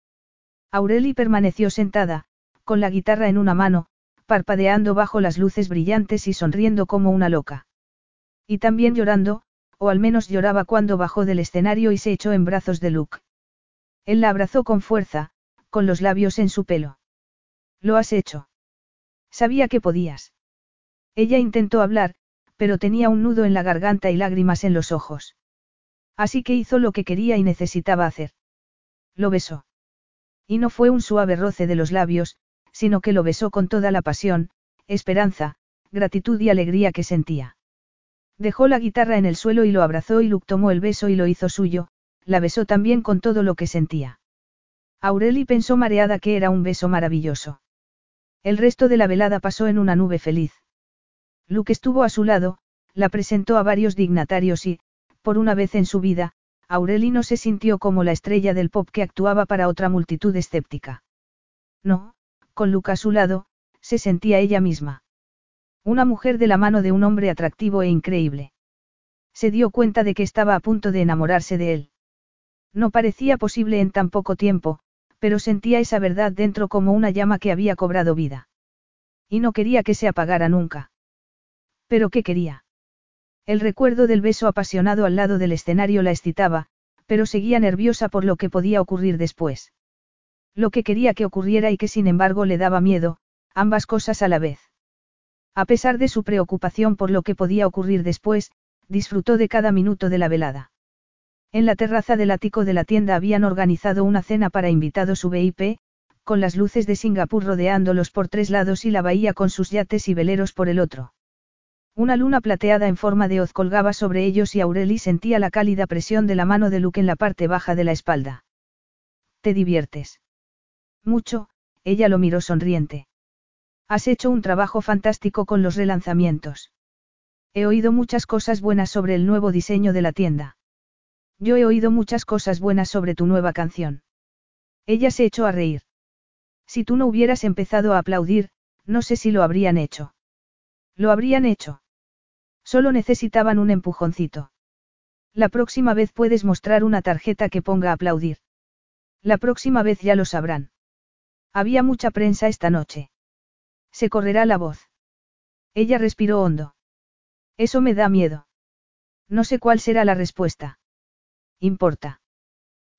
Aureli permaneció sentada, con la guitarra en una mano, parpadeando bajo las luces brillantes y sonriendo como una loca. Y también llorando, o al menos lloraba cuando bajó del escenario y se echó en brazos de Luke. Él la abrazó con fuerza, con los labios en su pelo. Lo has hecho. Sabía que podías. Ella intentó hablar, pero tenía un nudo en la garganta y lágrimas en los ojos. Así que hizo lo que quería y necesitaba hacer. Lo besó. Y no fue un suave roce de los labios, sino que lo besó con toda la pasión, esperanza, gratitud y alegría que sentía. Dejó la guitarra en el suelo y lo abrazó y Luke tomó el beso y lo hizo suyo, la besó también con todo lo que sentía. Aureli pensó mareada que era un beso maravilloso. El resto de la velada pasó en una nube feliz. Luke estuvo a su lado, la presentó a varios dignatarios y, por una vez en su vida, Aureli no se sintió como la estrella del pop que actuaba para otra multitud escéptica. No, con Luke a su lado, se sentía ella misma. Una mujer de la mano de un hombre atractivo e increíble. Se dio cuenta de que estaba a punto de enamorarse de él. No parecía posible en tan poco tiempo, pero sentía esa verdad dentro como una llama que había cobrado vida. Y no quería que se apagara nunca. ¿Pero qué quería? El recuerdo del beso apasionado al lado del escenario la excitaba, pero seguía nerviosa por lo que podía ocurrir después. Lo que quería que ocurriera y que sin embargo le daba miedo, ambas cosas a la vez. A pesar de su preocupación por lo que podía ocurrir después, disfrutó de cada minuto de la velada. En la terraza del ático de la tienda habían organizado una cena para invitados VIP, con las luces de Singapur rodeándolos por tres lados y la bahía con sus yates y veleros por el otro. Una luna plateada en forma de hoz colgaba sobre ellos y Aureli sentía la cálida presión de la mano de Luke en la parte baja de la espalda. ¿Te diviertes? Mucho, ella lo miró sonriente. Has hecho un trabajo fantástico con los relanzamientos. He oído muchas cosas buenas sobre el nuevo diseño de la tienda. Yo he oído muchas cosas buenas sobre tu nueva canción. Ella se echó a reír. Si tú no hubieras empezado a aplaudir, no sé si lo habrían hecho. Lo habrían hecho. Solo necesitaban un empujoncito. La próxima vez puedes mostrar una tarjeta que ponga aplaudir. La próxima vez ya lo sabrán. Había mucha prensa esta noche. Se correrá la voz. Ella respiró hondo. Eso me da miedo. No sé cuál será la respuesta. Importa.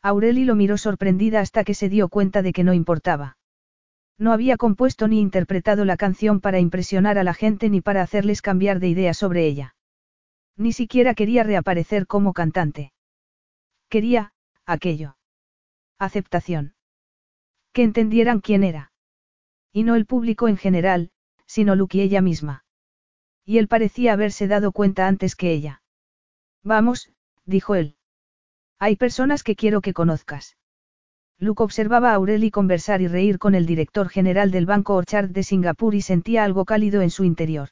Aureli lo miró sorprendida hasta que se dio cuenta de que no importaba. No había compuesto ni interpretado la canción para impresionar a la gente ni para hacerles cambiar de idea sobre ella. Ni siquiera quería reaparecer como cantante. Quería, aquello. Aceptación. Que entendieran quién era. Y no el público en general, sino Luke y ella misma. Y él parecía haberse dado cuenta antes que ella. Vamos, dijo él. Hay personas que quiero que conozcas. Luke observaba a Aureli conversar y reír con el director general del Banco Orchard de Singapur y sentía algo cálido en su interior.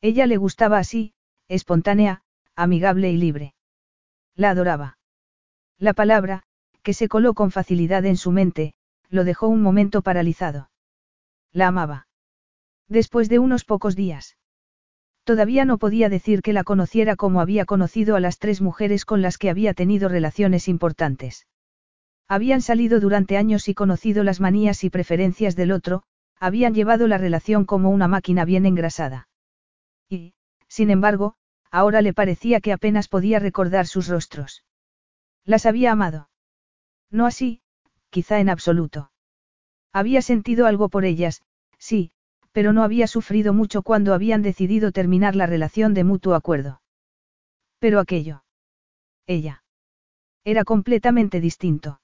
Ella le gustaba así, espontánea, amigable y libre. La adoraba. La palabra, que se coló con facilidad en su mente, lo dejó un momento paralizado. La amaba. Después de unos pocos días. Todavía no podía decir que la conociera como había conocido a las tres mujeres con las que había tenido relaciones importantes. Habían salido durante años y conocido las manías y preferencias del otro, habían llevado la relación como una máquina bien engrasada. Y, sin embargo, ahora le parecía que apenas podía recordar sus rostros. Las había amado. No así, quizá en absoluto. Había sentido algo por ellas, sí, pero no había sufrido mucho cuando habían decidido terminar la relación de mutuo acuerdo. Pero aquello. Ella. Era completamente distinto.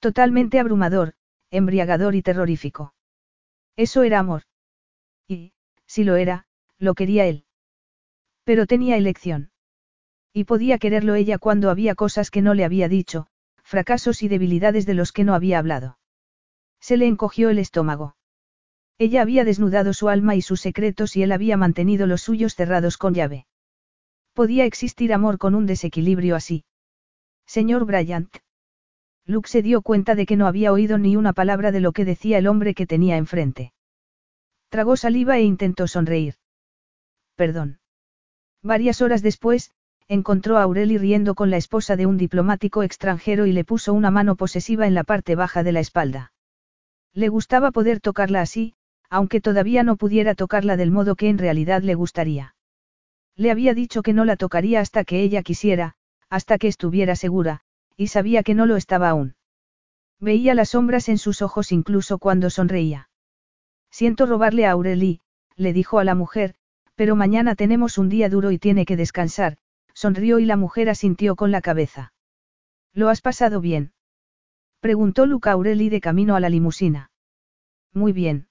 Totalmente abrumador, embriagador y terrorífico. Eso era amor. Y, si lo era, lo quería él. Pero tenía elección. Y podía quererlo ella cuando había cosas que no le había dicho, fracasos y debilidades de los que no había hablado. Se le encogió el estómago. Ella había desnudado su alma y sus secretos y él había mantenido los suyos cerrados con llave. Podía existir amor con un desequilibrio así. Señor Bryant. Luke se dio cuenta de que no había oído ni una palabra de lo que decía el hombre que tenía enfrente. Tragó saliva e intentó sonreír. Perdón. Varias horas después, encontró a Aureli riendo con la esposa de un diplomático extranjero y le puso una mano posesiva en la parte baja de la espalda. Le gustaba poder tocarla así, aunque todavía no pudiera tocarla del modo que en realidad le gustaría. Le había dicho que no la tocaría hasta que ella quisiera, hasta que estuviera segura, y sabía que no lo estaba aún. Veía las sombras en sus ojos incluso cuando sonreía. Siento robarle a Aurelie, le dijo a la mujer, pero mañana tenemos un día duro y tiene que descansar, sonrió y la mujer asintió con la cabeza. ¿Lo has pasado bien? Preguntó Luca Aureli de camino a la limusina. Muy bien.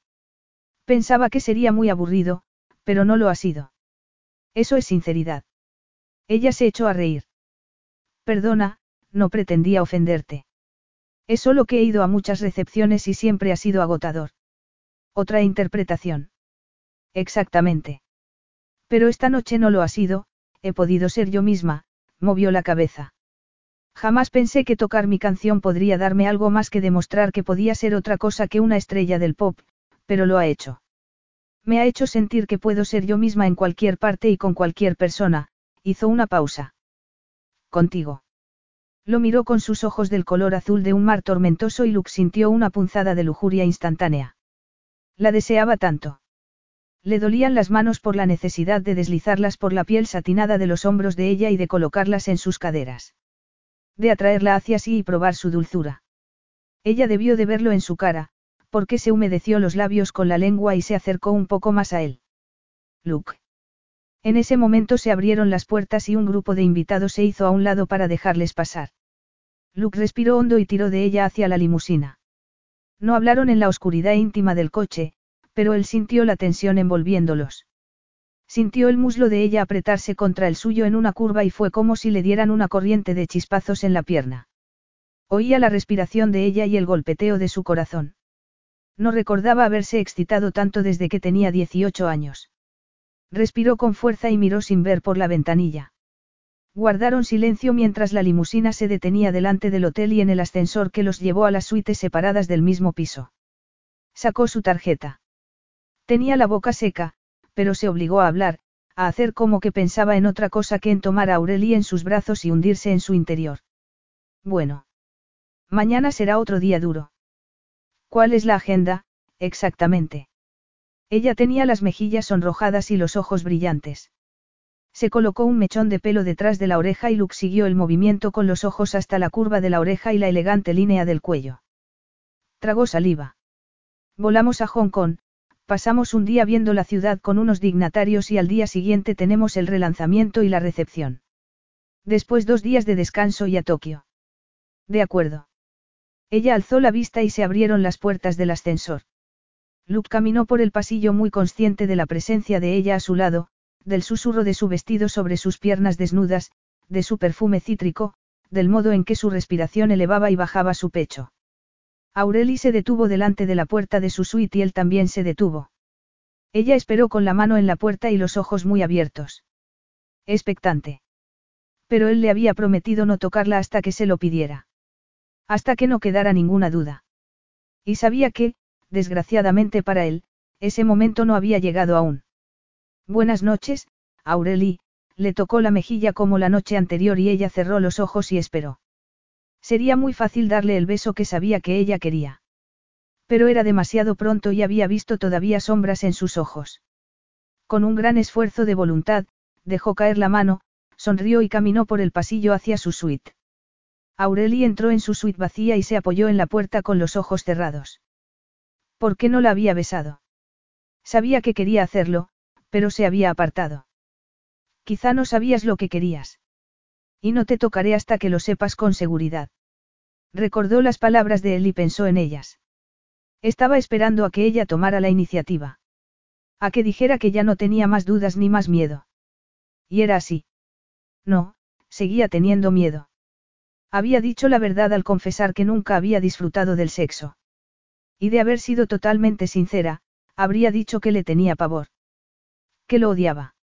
Pensaba que sería muy aburrido, pero no lo ha sido. Eso es sinceridad. Ella se echó a reír. Perdona, no pretendía ofenderte. Es solo que he ido a muchas recepciones y siempre ha sido agotador. Otra interpretación. Exactamente. Pero esta noche no lo ha sido, he podido ser yo misma, movió la cabeza. Jamás pensé que tocar mi canción podría darme algo más que demostrar que podía ser otra cosa que una estrella del pop, pero lo ha hecho. Me ha hecho sentir que puedo ser yo misma en cualquier parte y con cualquier persona, hizo una pausa. Contigo. Lo miró con sus ojos del color azul de un mar tormentoso y Luke sintió una punzada de lujuria instantánea. La deseaba tanto. Le dolían las manos por la necesidad de deslizarlas por la piel satinada de los hombros de ella y de colocarlas en sus caderas. De atraerla hacia sí y probar su dulzura. Ella debió de verlo en su cara, porque se humedeció los labios con la lengua y se acercó un poco más a él. Luke. En ese momento se abrieron las puertas y un grupo de invitados se hizo a un lado para dejarles pasar. Luke respiró hondo y tiró de ella hacia la limusina. No hablaron en la oscuridad íntima del coche, pero él sintió la tensión envolviéndolos. Sintió el muslo de ella apretarse contra el suyo en una curva y fue como si le dieran una corriente de chispazos en la pierna. Oía la respiración de ella y el golpeteo de su corazón. No recordaba haberse excitado tanto desde que tenía 18 años. Respiró con fuerza y miró sin ver por la ventanilla. Guardaron silencio mientras la limusina se detenía delante del hotel y en el ascensor que los llevó a las suites separadas del mismo piso. Sacó su tarjeta. Tenía la boca seca, pero se obligó a hablar, a hacer como que pensaba en otra cosa que en tomar a Aurelie en sus brazos y hundirse en su interior. Bueno. Mañana será otro día duro. ¿Cuál es la agenda, exactamente? Ella tenía las mejillas sonrojadas y los ojos brillantes. Se colocó un mechón de pelo detrás de la oreja y Luke siguió el movimiento con los ojos hasta la curva de la oreja y la elegante línea del cuello. Tragó saliva. Volamos a Hong Kong, pasamos un día viendo la ciudad con unos dignatarios y al día siguiente tenemos el relanzamiento y la recepción. Después dos días de descanso y a Tokio. De acuerdo. Ella alzó la vista y se abrieron las puertas del ascensor. Luke caminó por el pasillo muy consciente de la presencia de ella a su lado, del susurro de su vestido sobre sus piernas desnudas, de su perfume cítrico, del modo en que su respiración elevaba y bajaba su pecho. Aureli se detuvo delante de la puerta de su suite y él también se detuvo. Ella esperó con la mano en la puerta y los ojos muy abiertos. Expectante. Pero él le había prometido no tocarla hasta que se lo pidiera. Hasta que no quedara ninguna duda. Y sabía que, desgraciadamente para él, ese momento no había llegado aún. Buenas noches, Aureli, le tocó la mejilla como la noche anterior y ella cerró los ojos y esperó. Sería muy fácil darle el beso que sabía que ella quería. Pero era demasiado pronto y había visto todavía sombras en sus ojos. Con un gran esfuerzo de voluntad, dejó caer la mano, sonrió y caminó por el pasillo hacia su suite. Aureli entró en su suite vacía y se apoyó en la puerta con los ojos cerrados. ¿Por qué no la había besado? Sabía que quería hacerlo, pero se había apartado. Quizá no sabías lo que querías. Y no te tocaré hasta que lo sepas con seguridad. Recordó las palabras de él y pensó en ellas. Estaba esperando a que ella tomara la iniciativa. A que dijera que ya no tenía más dudas ni más miedo. Y era así. No, seguía teniendo miedo. Había dicho la verdad al confesar que nunca había disfrutado del sexo. Y de haber sido totalmente sincera, habría dicho que le tenía pavor. Que lo odiaba.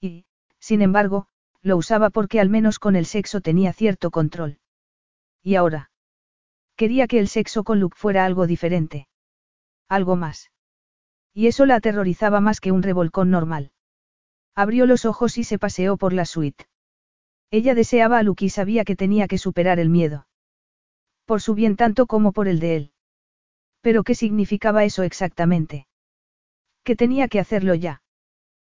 Y, sin embargo, lo usaba porque al menos con el sexo tenía cierto control. ¿Y ahora? Quería que el sexo con Luke fuera algo diferente. Algo más. Y eso la aterrorizaba más que un revolcón normal. Abrió los ojos y se paseó por la suite. Ella deseaba a Luke y sabía que tenía que superar el miedo. Por su bien tanto como por el de él. Pero ¿qué significaba eso exactamente? Que tenía que hacerlo ya.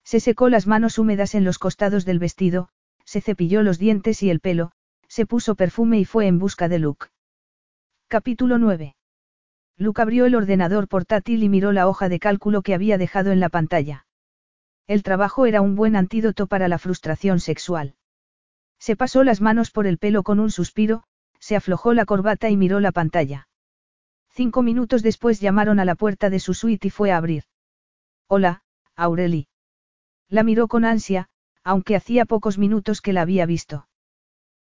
Se secó las manos húmedas en los costados del vestido, se cepilló los dientes y el pelo, se puso perfume y fue en busca de Luke. Capítulo 9. Luke abrió el ordenador portátil y miró la hoja de cálculo que había dejado en la pantalla. El trabajo era un buen antídoto para la frustración sexual. Se pasó las manos por el pelo con un suspiro, se aflojó la corbata y miró la pantalla. Cinco minutos después llamaron a la puerta de su suite y fue a abrir. Hola, Aureli. La miró con ansia, aunque hacía pocos minutos que la había visto.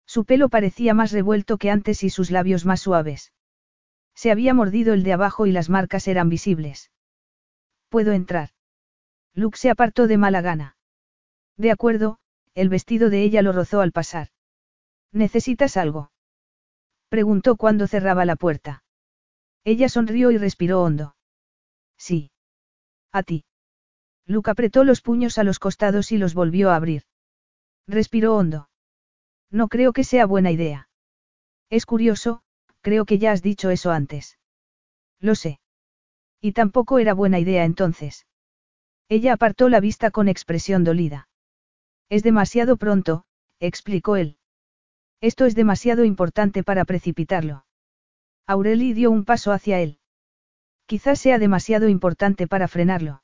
Su pelo parecía más revuelto que antes y sus labios más suaves. Se había mordido el de abajo y las marcas eran visibles. ¿Puedo entrar? Luke se apartó de mala gana. De acuerdo, el vestido de ella lo rozó al pasar. ¿Necesitas algo? Preguntó cuando cerraba la puerta. Ella sonrió y respiró hondo. Sí. A ti. Luke apretó los puños a los costados y los volvió a abrir. Respiró hondo. No creo que sea buena idea. Es curioso, creo que ya has dicho eso antes. Lo sé. Y tampoco era buena idea entonces. Ella apartó la vista con expresión dolida. Es demasiado pronto, explicó él. Esto es demasiado importante para precipitarlo. Aureli dio un paso hacia él. Quizás sea demasiado importante para frenarlo.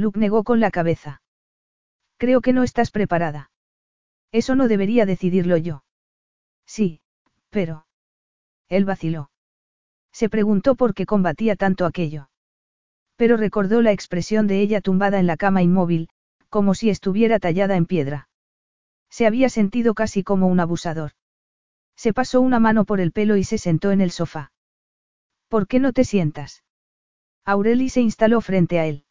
Luke negó con la cabeza. Creo que no estás preparada. Eso no debería decidirlo yo. Sí, pero... Él vaciló. Se preguntó por qué combatía tanto aquello. Pero recordó la expresión de ella tumbada en la cama inmóvil, como si estuviera tallada en piedra. Se había sentido casi como un abusador. Se pasó una mano por el pelo y se sentó en el sofá. ¿Por qué no te sientas? Aureli se instaló frente a él.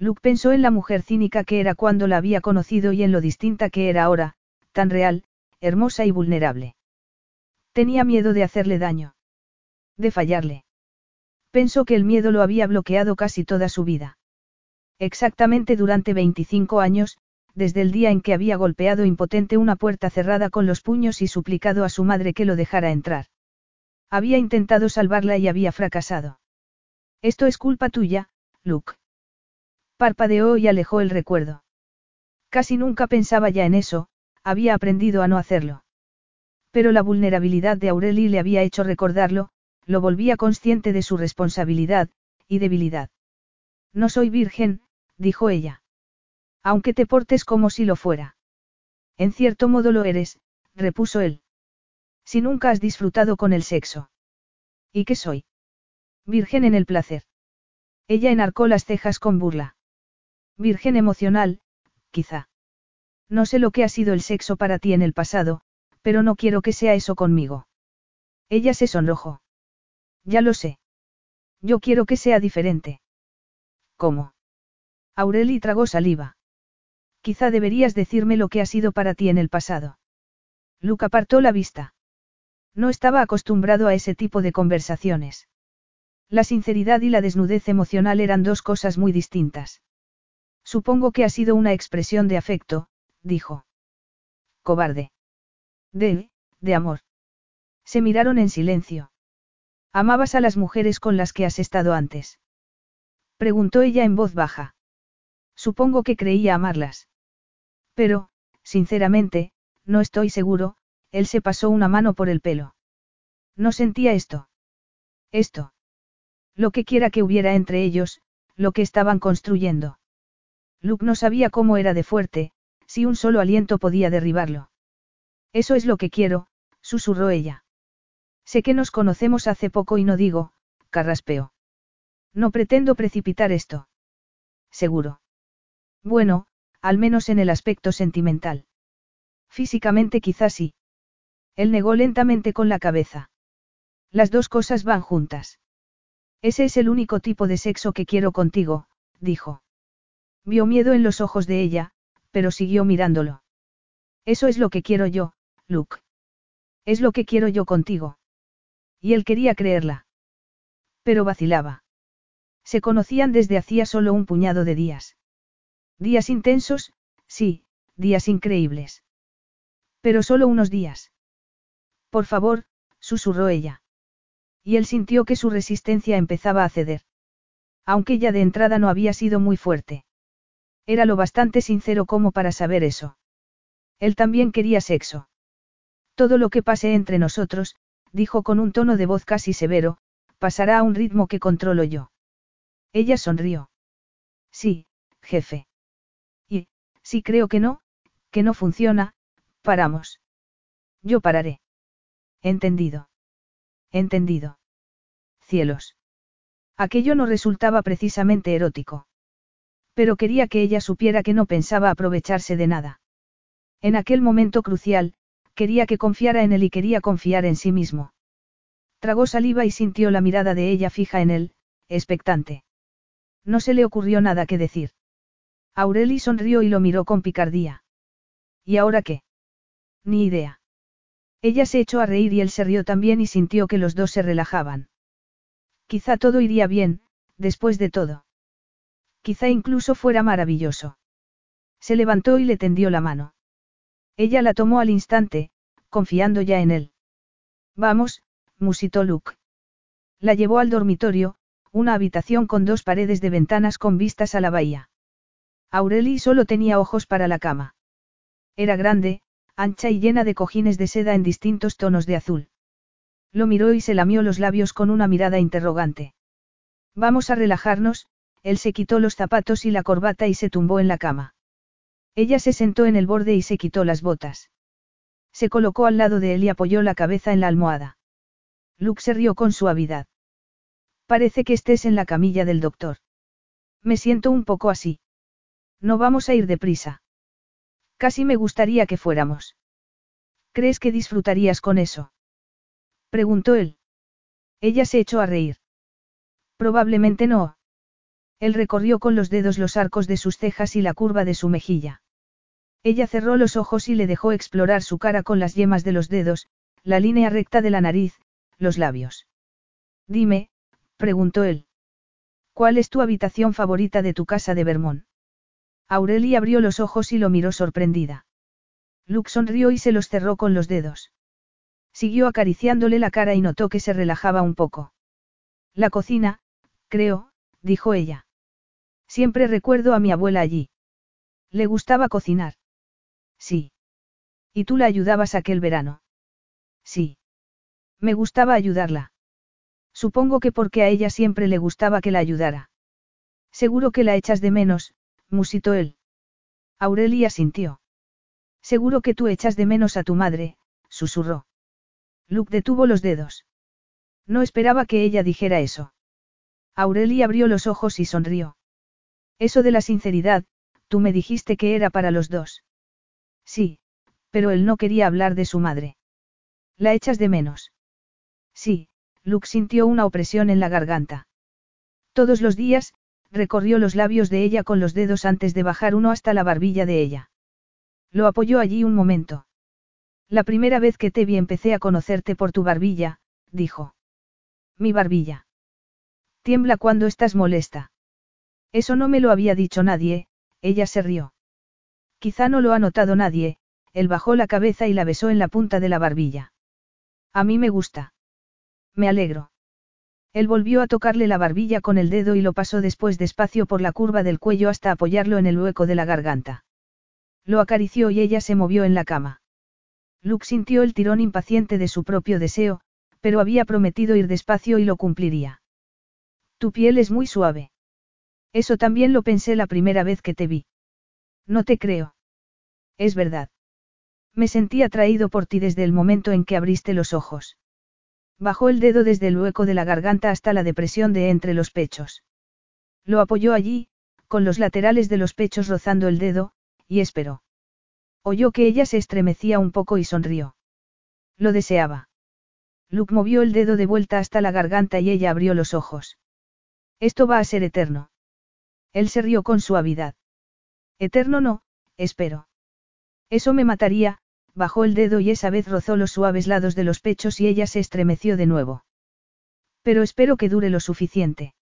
Luke pensó en la mujer cínica que era cuando la había conocido y en lo distinta que era ahora, tan real, hermosa y vulnerable. Tenía miedo de hacerle daño. De fallarle. Pensó que el miedo lo había bloqueado casi toda su vida. Exactamente durante 25 años, desde el día en que había golpeado impotente una puerta cerrada con los puños y suplicado a su madre que lo dejara entrar. Había intentado salvarla y había fracasado. Esto es culpa tuya, Luke. Parpadeó y alejó el recuerdo. Casi nunca pensaba ya en eso, había aprendido a no hacerlo. Pero la vulnerabilidad de Aureli le había hecho recordarlo, lo volvía consciente de su responsabilidad, y debilidad. No soy virgen, dijo ella. Aunque te portes como si lo fuera. En cierto modo lo eres, repuso él. Si nunca has disfrutado con el sexo. ¿Y qué soy? Virgen en el placer. Ella enarcó las cejas con burla. Virgen emocional, quizá. No sé lo que ha sido el sexo para ti en el pasado, pero no quiero que sea eso conmigo. Ella se sonrojó. Ya lo sé. Yo quiero que sea diferente. ¿Cómo? Aureli tragó saliva. Quizá deberías decirme lo que ha sido para ti en el pasado. Luke apartó la vista. No estaba acostumbrado a ese tipo de conversaciones. La sinceridad y la desnudez emocional eran dos cosas muy distintas. Supongo que ha sido una expresión de afecto, dijo. Cobarde. De, de amor. Se miraron en silencio. ¿Amabas a las mujeres con las que has estado antes? Preguntó ella en voz baja. Supongo que creía amarlas. Pero, sinceramente, no estoy seguro, él se pasó una mano por el pelo. No sentía esto. Esto. Lo que quiera que hubiera entre ellos, lo que estaban construyendo. Luke no sabía cómo era de fuerte, si un solo aliento podía derribarlo. Eso es lo que quiero, susurró ella. Sé que nos conocemos hace poco y no digo, carraspeo. No pretendo precipitar esto. Seguro. Bueno, al menos en el aspecto sentimental. Físicamente quizás sí. Él negó lentamente con la cabeza. Las dos cosas van juntas. Ese es el único tipo de sexo que quiero contigo, dijo. Vio miedo en los ojos de ella, pero siguió mirándolo. Eso es lo que quiero yo, Luke. Es lo que quiero yo contigo. Y él quería creerla. Pero vacilaba. Se conocían desde hacía solo un puñado de días. Días intensos, sí, días increíbles. Pero solo unos días. Por favor, susurró ella. Y él sintió que su resistencia empezaba a ceder. Aunque ya de entrada no había sido muy fuerte. Era lo bastante sincero como para saber eso. Él también quería sexo. Todo lo que pase entre nosotros, dijo con un tono de voz casi severo, pasará a un ritmo que controlo yo. Ella sonrió. Sí, jefe. Y, si creo que no, que no funciona, paramos. Yo pararé. Entendido. Entendido. Cielos. Aquello no resultaba precisamente erótico. Pero quería que ella supiera que no pensaba aprovecharse de nada. En aquel momento crucial, quería que confiara en él y quería confiar en sí mismo. Tragó saliva y sintió la mirada de ella fija en él, expectante. No se le ocurrió nada que decir. Aureli sonrió y lo miró con picardía. ¿Y ahora qué? Ni idea. Ella se echó a reír y él se rió también y sintió que los dos se relajaban. Quizá todo iría bien, después de todo. Quizá incluso fuera maravilloso. Se levantó y le tendió la mano. Ella la tomó al instante, confiando ya en él. Vamos, musitó Luke. La llevó al dormitorio, una habitación con dos paredes de ventanas con vistas a la bahía. Aureli solo tenía ojos para la cama. Era grande, ancha y llena de cojines de seda en distintos tonos de azul. Lo miró y se lamió los labios con una mirada interrogante. Vamos a relajarnos, él se quitó los zapatos y la corbata y se tumbó en la cama. Ella se sentó en el borde y se quitó las botas. Se colocó al lado de él y apoyó la cabeza en la almohada. Luke se rió con suavidad. Parece que estés en la camilla del doctor. Me siento un poco así. No vamos a ir deprisa. Casi me gustaría que fuéramos. ¿Crees que disfrutarías con eso? Preguntó él. Ella se echó a reír. Probablemente no. Él recorrió con los dedos los arcos de sus cejas y la curva de su mejilla. Ella cerró los ojos y le dejó explorar su cara con las yemas de los dedos, la línea recta de la nariz, los labios. Dime, preguntó él. ¿Cuál es tu habitación favorita de tu casa de Vermont? Aurelie abrió los ojos y lo miró sorprendida. Luke sonrió y se los cerró con los dedos. Siguió acariciándole la cara y notó que se relajaba un poco. La cocina, creo, dijo ella. Siempre recuerdo a mi abuela allí. ¿Le gustaba cocinar? Sí. ¿Y tú la ayudabas aquel verano? Sí. Me gustaba ayudarla. Supongo que porque a ella siempre le gustaba que la ayudara. Seguro que la echas de menos, musitó él. Aurelia sintió. Seguro que tú echas de menos a tu madre, susurró. Luke detuvo los dedos. No esperaba que ella dijera eso. Aurelie abrió los ojos y sonrió. Eso de la sinceridad, tú me dijiste que era para los dos. Sí, pero él no quería hablar de su madre. ¿La echas de menos? Sí, Luke sintió una opresión en la garganta. Todos los días, recorrió los labios de ella con los dedos antes de bajar uno hasta la barbilla de ella. Lo apoyó allí un momento. La primera vez que te vi empecé a conocerte por tu barbilla, dijo. Mi barbilla. Tiembla cuando estás molesta. Eso no me lo había dicho nadie, ella se rió. Quizá no lo ha notado nadie, él bajó la cabeza y la besó en la punta de la barbilla. A mí me gusta. Me alegro. Él volvió a tocarle la barbilla con el dedo y lo pasó después despacio por la curva del cuello hasta apoyarlo en el hueco de la garganta. Lo acarició y ella se movió en la cama. Luke sintió el tirón impaciente de su propio deseo, pero había prometido ir despacio y lo cumpliría. Tu piel es muy suave. Eso también lo pensé la primera vez que te vi. No te creo. Es verdad. Me sentí atraído por ti desde el momento en que abriste los ojos. Bajó el dedo desde el hueco de la garganta hasta la depresión de entre los pechos. Lo apoyó allí, con los laterales de los pechos rozando el dedo, y esperó. Oyó que ella se estremecía un poco y sonrió. Lo deseaba. Luke movió el dedo de vuelta hasta la garganta y ella abrió los ojos. Esto va a ser eterno. Él se rió con suavidad. Eterno no, espero. Eso me mataría, bajó el dedo y esa vez rozó los suaves lados de los pechos y ella se estremeció de nuevo. Pero espero que dure lo suficiente.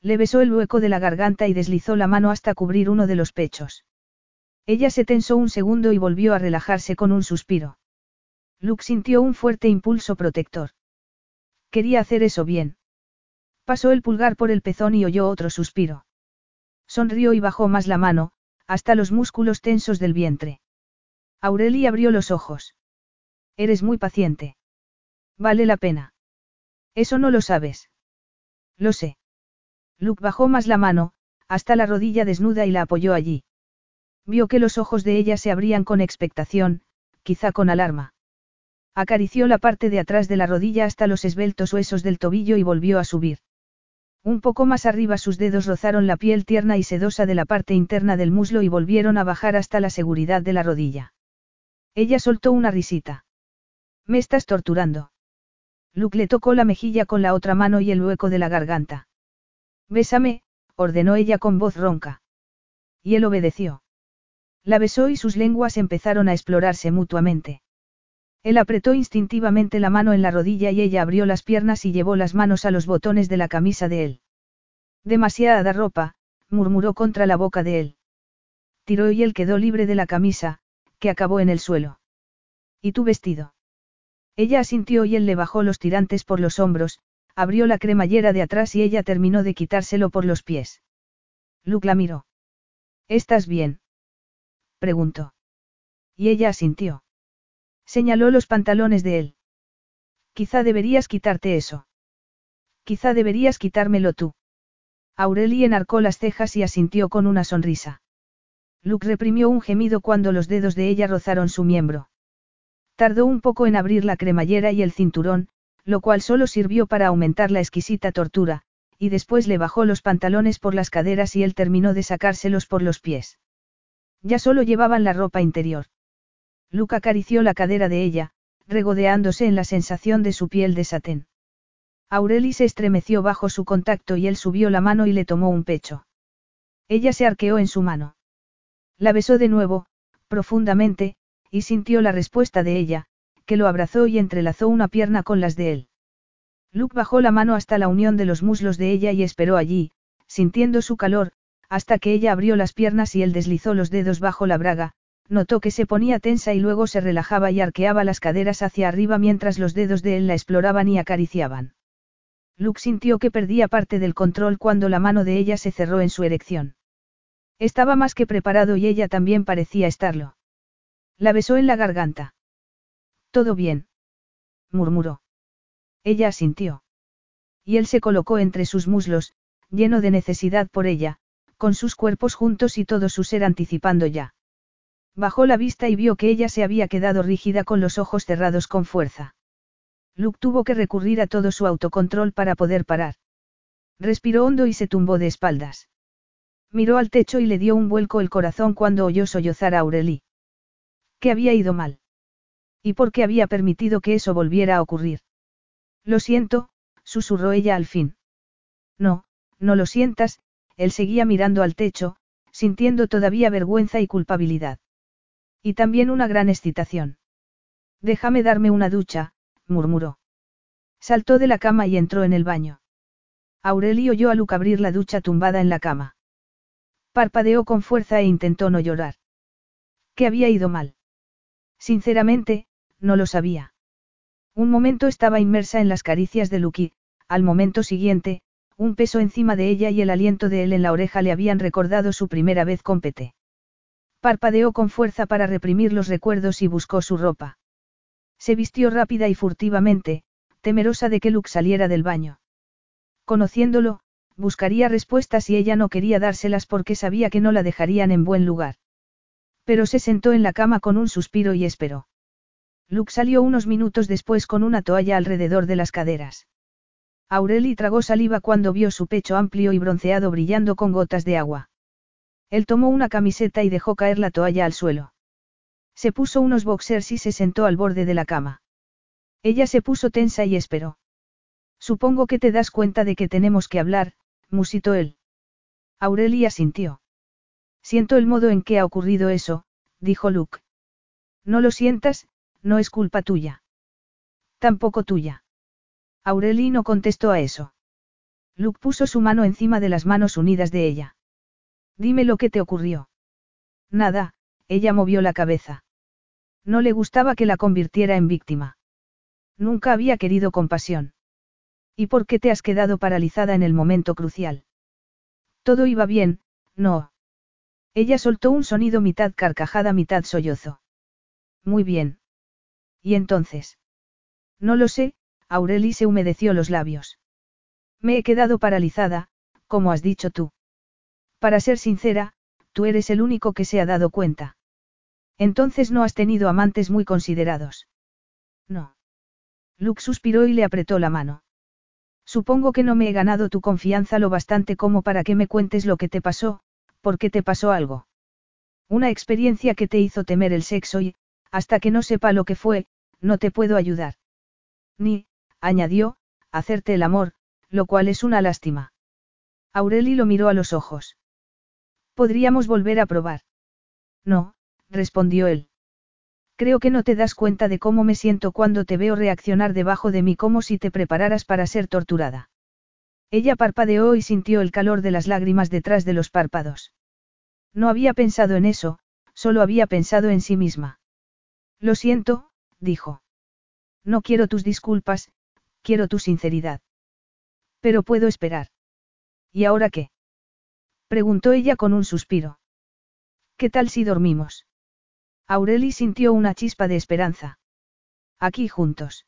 Le besó el hueco de la garganta y deslizó la mano hasta cubrir uno de los pechos. Ella se tensó un segundo y volvió a relajarse con un suspiro. Luke sintió un fuerte impulso protector. Quería hacer eso bien. Pasó el pulgar por el pezón y oyó otro suspiro. Sonrió y bajó más la mano, hasta los músculos tensos del vientre. Aureli abrió los ojos. Eres muy paciente. Vale la pena. Eso no lo sabes. Lo sé. Luke bajó más la mano, hasta la rodilla desnuda y la apoyó allí. Vio que los ojos de ella se abrían con expectación, quizá con alarma. Acarició la parte de atrás de la rodilla hasta los esbeltos huesos del tobillo y volvió a subir. Un poco más arriba sus dedos rozaron la piel tierna y sedosa de la parte interna del muslo y volvieron a bajar hasta la seguridad de la rodilla. Ella soltó una risita. Me estás torturando. Luke le tocó la mejilla con la otra mano y el hueco de la garganta. Bésame, ordenó ella con voz ronca. Y él obedeció. La besó y sus lenguas empezaron a explorarse mutuamente. Él apretó instintivamente la mano en la rodilla y ella abrió las piernas y llevó las manos a los botones de la camisa de él. Demasiada ropa, murmuró contra la boca de él. Tiró y él quedó libre de la camisa, que acabó en el suelo. ¿Y tu vestido? Ella asintió y él le bajó los tirantes por los hombros, abrió la cremallera de atrás y ella terminó de quitárselo por los pies. Luke la miró. ¿Estás bien? preguntó. Y ella asintió. Señaló los pantalones de él. Quizá deberías quitarte eso. Quizá deberías quitármelo tú. Aurelie enarcó las cejas y asintió con una sonrisa. Luke reprimió un gemido cuando los dedos de ella rozaron su miembro. Tardó un poco en abrir la cremallera y el cinturón, lo cual solo sirvió para aumentar la exquisita tortura, y después le bajó los pantalones por las caderas y él terminó de sacárselos por los pies. Ya solo llevaban la ropa interior. Luke acarició la cadera de ella, regodeándose en la sensación de su piel de satén. Aureli se estremeció bajo su contacto y él subió la mano y le tomó un pecho. Ella se arqueó en su mano. La besó de nuevo, profundamente, y sintió la respuesta de ella, que lo abrazó y entrelazó una pierna con las de él. Luke bajó la mano hasta la unión de los muslos de ella y esperó allí, sintiendo su calor, hasta que ella abrió las piernas y él deslizó los dedos bajo la braga, notó que se ponía tensa y luego se relajaba y arqueaba las caderas hacia arriba mientras los dedos de él la exploraban y acariciaban. Luke sintió que perdía parte del control cuando la mano de ella se cerró en su erección. Estaba más que preparado y ella también parecía estarlo. La besó en la garganta. Todo bien. murmuró. Ella asintió. Y él se colocó entre sus muslos, lleno de necesidad por ella, con sus cuerpos juntos y todo su ser anticipando ya. Bajó la vista y vio que ella se había quedado rígida con los ojos cerrados con fuerza. Luke tuvo que recurrir a todo su autocontrol para poder parar. Respiró hondo y se tumbó de espaldas. Miró al techo y le dio un vuelco el corazón cuando oyó sollozar a Aurelie. ¿Qué había ido mal? ¿Y por qué había permitido que eso volviera a ocurrir? Lo siento, susurró ella al fin. No, no lo sientas, él seguía mirando al techo, sintiendo todavía vergüenza y culpabilidad. Y también una gran excitación. Déjame darme una ducha, murmuró. Saltó de la cama y entró en el baño. Aurelio oyó a Luke abrir la ducha tumbada en la cama. Parpadeó con fuerza e intentó no llorar. ¿Qué había ido mal? Sinceramente, no lo sabía. Un momento estaba inmersa en las caricias de Luke al momento siguiente, un peso encima de ella y el aliento de él en la oreja le habían recordado su primera vez con Pete. Parpadeó con fuerza para reprimir los recuerdos y buscó su ropa. Se vistió rápida y furtivamente, temerosa de que Luke saliera del baño. Conociéndolo, buscaría respuestas y ella no quería dárselas porque sabía que no la dejarían en buen lugar. Pero se sentó en la cama con un suspiro y esperó. Luke salió unos minutos después con una toalla alrededor de las caderas. Aureli tragó saliva cuando vio su pecho amplio y bronceado brillando con gotas de agua. Él tomó una camiseta y dejó caer la toalla al suelo. Se puso unos boxers y se sentó al borde de la cama. Ella se puso tensa y esperó. Supongo que te das cuenta de que tenemos que hablar, musitó él. Aurelia sintió. Siento el modo en que ha ocurrido eso, dijo Luke. No lo sientas, no es culpa tuya. Tampoco tuya. Aureli no contestó a eso. Luke puso su mano encima de las manos unidas de ella. Dime lo que te ocurrió. Nada, ella movió la cabeza. No le gustaba que la convirtiera en víctima. Nunca había querido compasión. ¿Y por qué te has quedado paralizada en el momento crucial? Todo iba bien, no. Ella soltó un sonido mitad carcajada, mitad sollozo. Muy bien. ¿Y entonces? No lo sé, Aureli se humedeció los labios. Me he quedado paralizada, como has dicho tú. Para ser sincera, tú eres el único que se ha dado cuenta. Entonces no has tenido amantes muy considerados. No. Luke suspiró y le apretó la mano. Supongo que no me he ganado tu confianza lo bastante como para que me cuentes lo que te pasó, porque te pasó algo. Una experiencia que te hizo temer el sexo y, hasta que no sepa lo que fue, no te puedo ayudar. Ni, añadió, hacerte el amor, lo cual es una lástima. Aureli lo miró a los ojos. Podríamos volver a probar. No, respondió él. Creo que no te das cuenta de cómo me siento cuando te veo reaccionar debajo de mí como si te prepararas para ser torturada. Ella parpadeó y sintió el calor de las lágrimas detrás de los párpados. No había pensado en eso, solo había pensado en sí misma. Lo siento, dijo. No quiero tus disculpas, quiero tu sinceridad. Pero puedo esperar. ¿Y ahora qué? Preguntó ella con un suspiro. ¿Qué tal si dormimos? Aureli sintió una chispa de esperanza. Aquí juntos.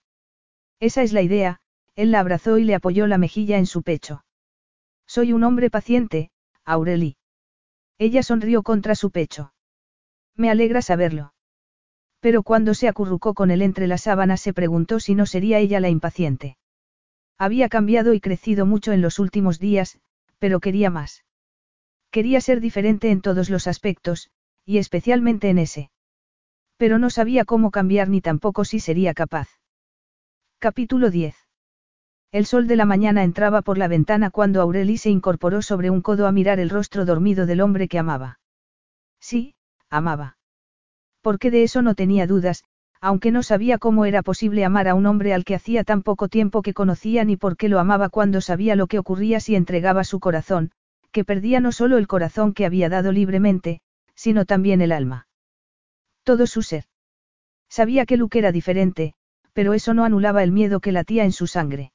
Esa es la idea, él la abrazó y le apoyó la mejilla en su pecho. Soy un hombre paciente, Aureli. Ella sonrió contra su pecho. Me alegra saberlo. Pero cuando se acurrucó con él entre las sábanas se preguntó si no sería ella la impaciente. Había cambiado y crecido mucho en los últimos días, pero quería más. Quería ser diferente en todos los aspectos, y especialmente en ese. Pero no sabía cómo cambiar ni tampoco si sería capaz. Capítulo 10. El sol de la mañana entraba por la ventana cuando Aureli se incorporó sobre un codo a mirar el rostro dormido del hombre que amaba. Sí, amaba. Porque de eso no tenía dudas, aunque no sabía cómo era posible amar a un hombre al que hacía tan poco tiempo que conocía ni por qué lo amaba cuando sabía lo que ocurría si entregaba su corazón, que perdía no solo el corazón que había dado libremente, sino también el alma. Todo su ser. Sabía que Luke era diferente, pero eso no anulaba el miedo que latía en su sangre.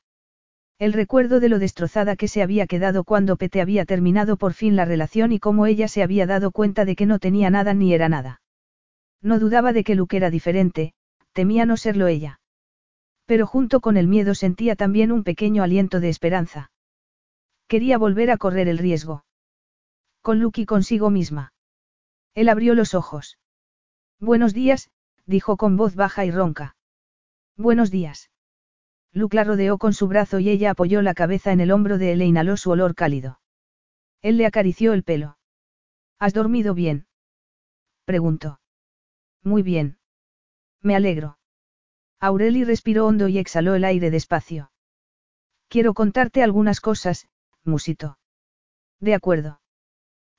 El recuerdo de lo destrozada que se había quedado cuando Pete había terminado por fin la relación y cómo ella se había dado cuenta de que no tenía nada ni era nada. No dudaba de que Luke era diferente, temía no serlo ella. Pero junto con el miedo sentía también un pequeño aliento de esperanza. Quería volver a correr el riesgo. Con Luke y consigo misma. Él abrió los ojos. Buenos días, dijo con voz baja y ronca. Buenos días. Luke la rodeó con su brazo y ella apoyó la cabeza en el hombro de él e inhaló su olor cálido. Él le acarició el pelo. ¿Has dormido bien? preguntó. Muy bien. Me alegro. Aureli respiró hondo y exhaló el aire despacio. Quiero contarte algunas cosas, De acuerdo.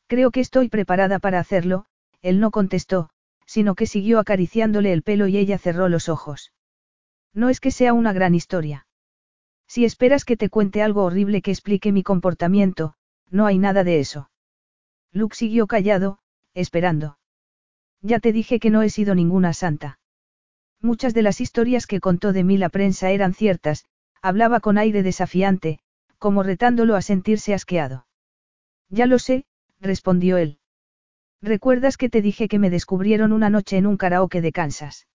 Creo que estoy preparada para hacerlo, él no contestó, sino que siguió acariciándole el pelo y ella cerró los ojos. No es que sea una gran historia. Si esperas que te cuente algo horrible que explique mi comportamiento, no hay nada de eso. Luke siguió callado, esperando. Ya te dije que no he sido ninguna santa. Muchas de las historias que contó de mí la prensa eran ciertas, hablaba con aire desafiante, como retándolo a sentirse asqueado. Ya lo sé, respondió él. ¿Recuerdas que te dije que me descubrieron una noche en un karaoke de Kansas?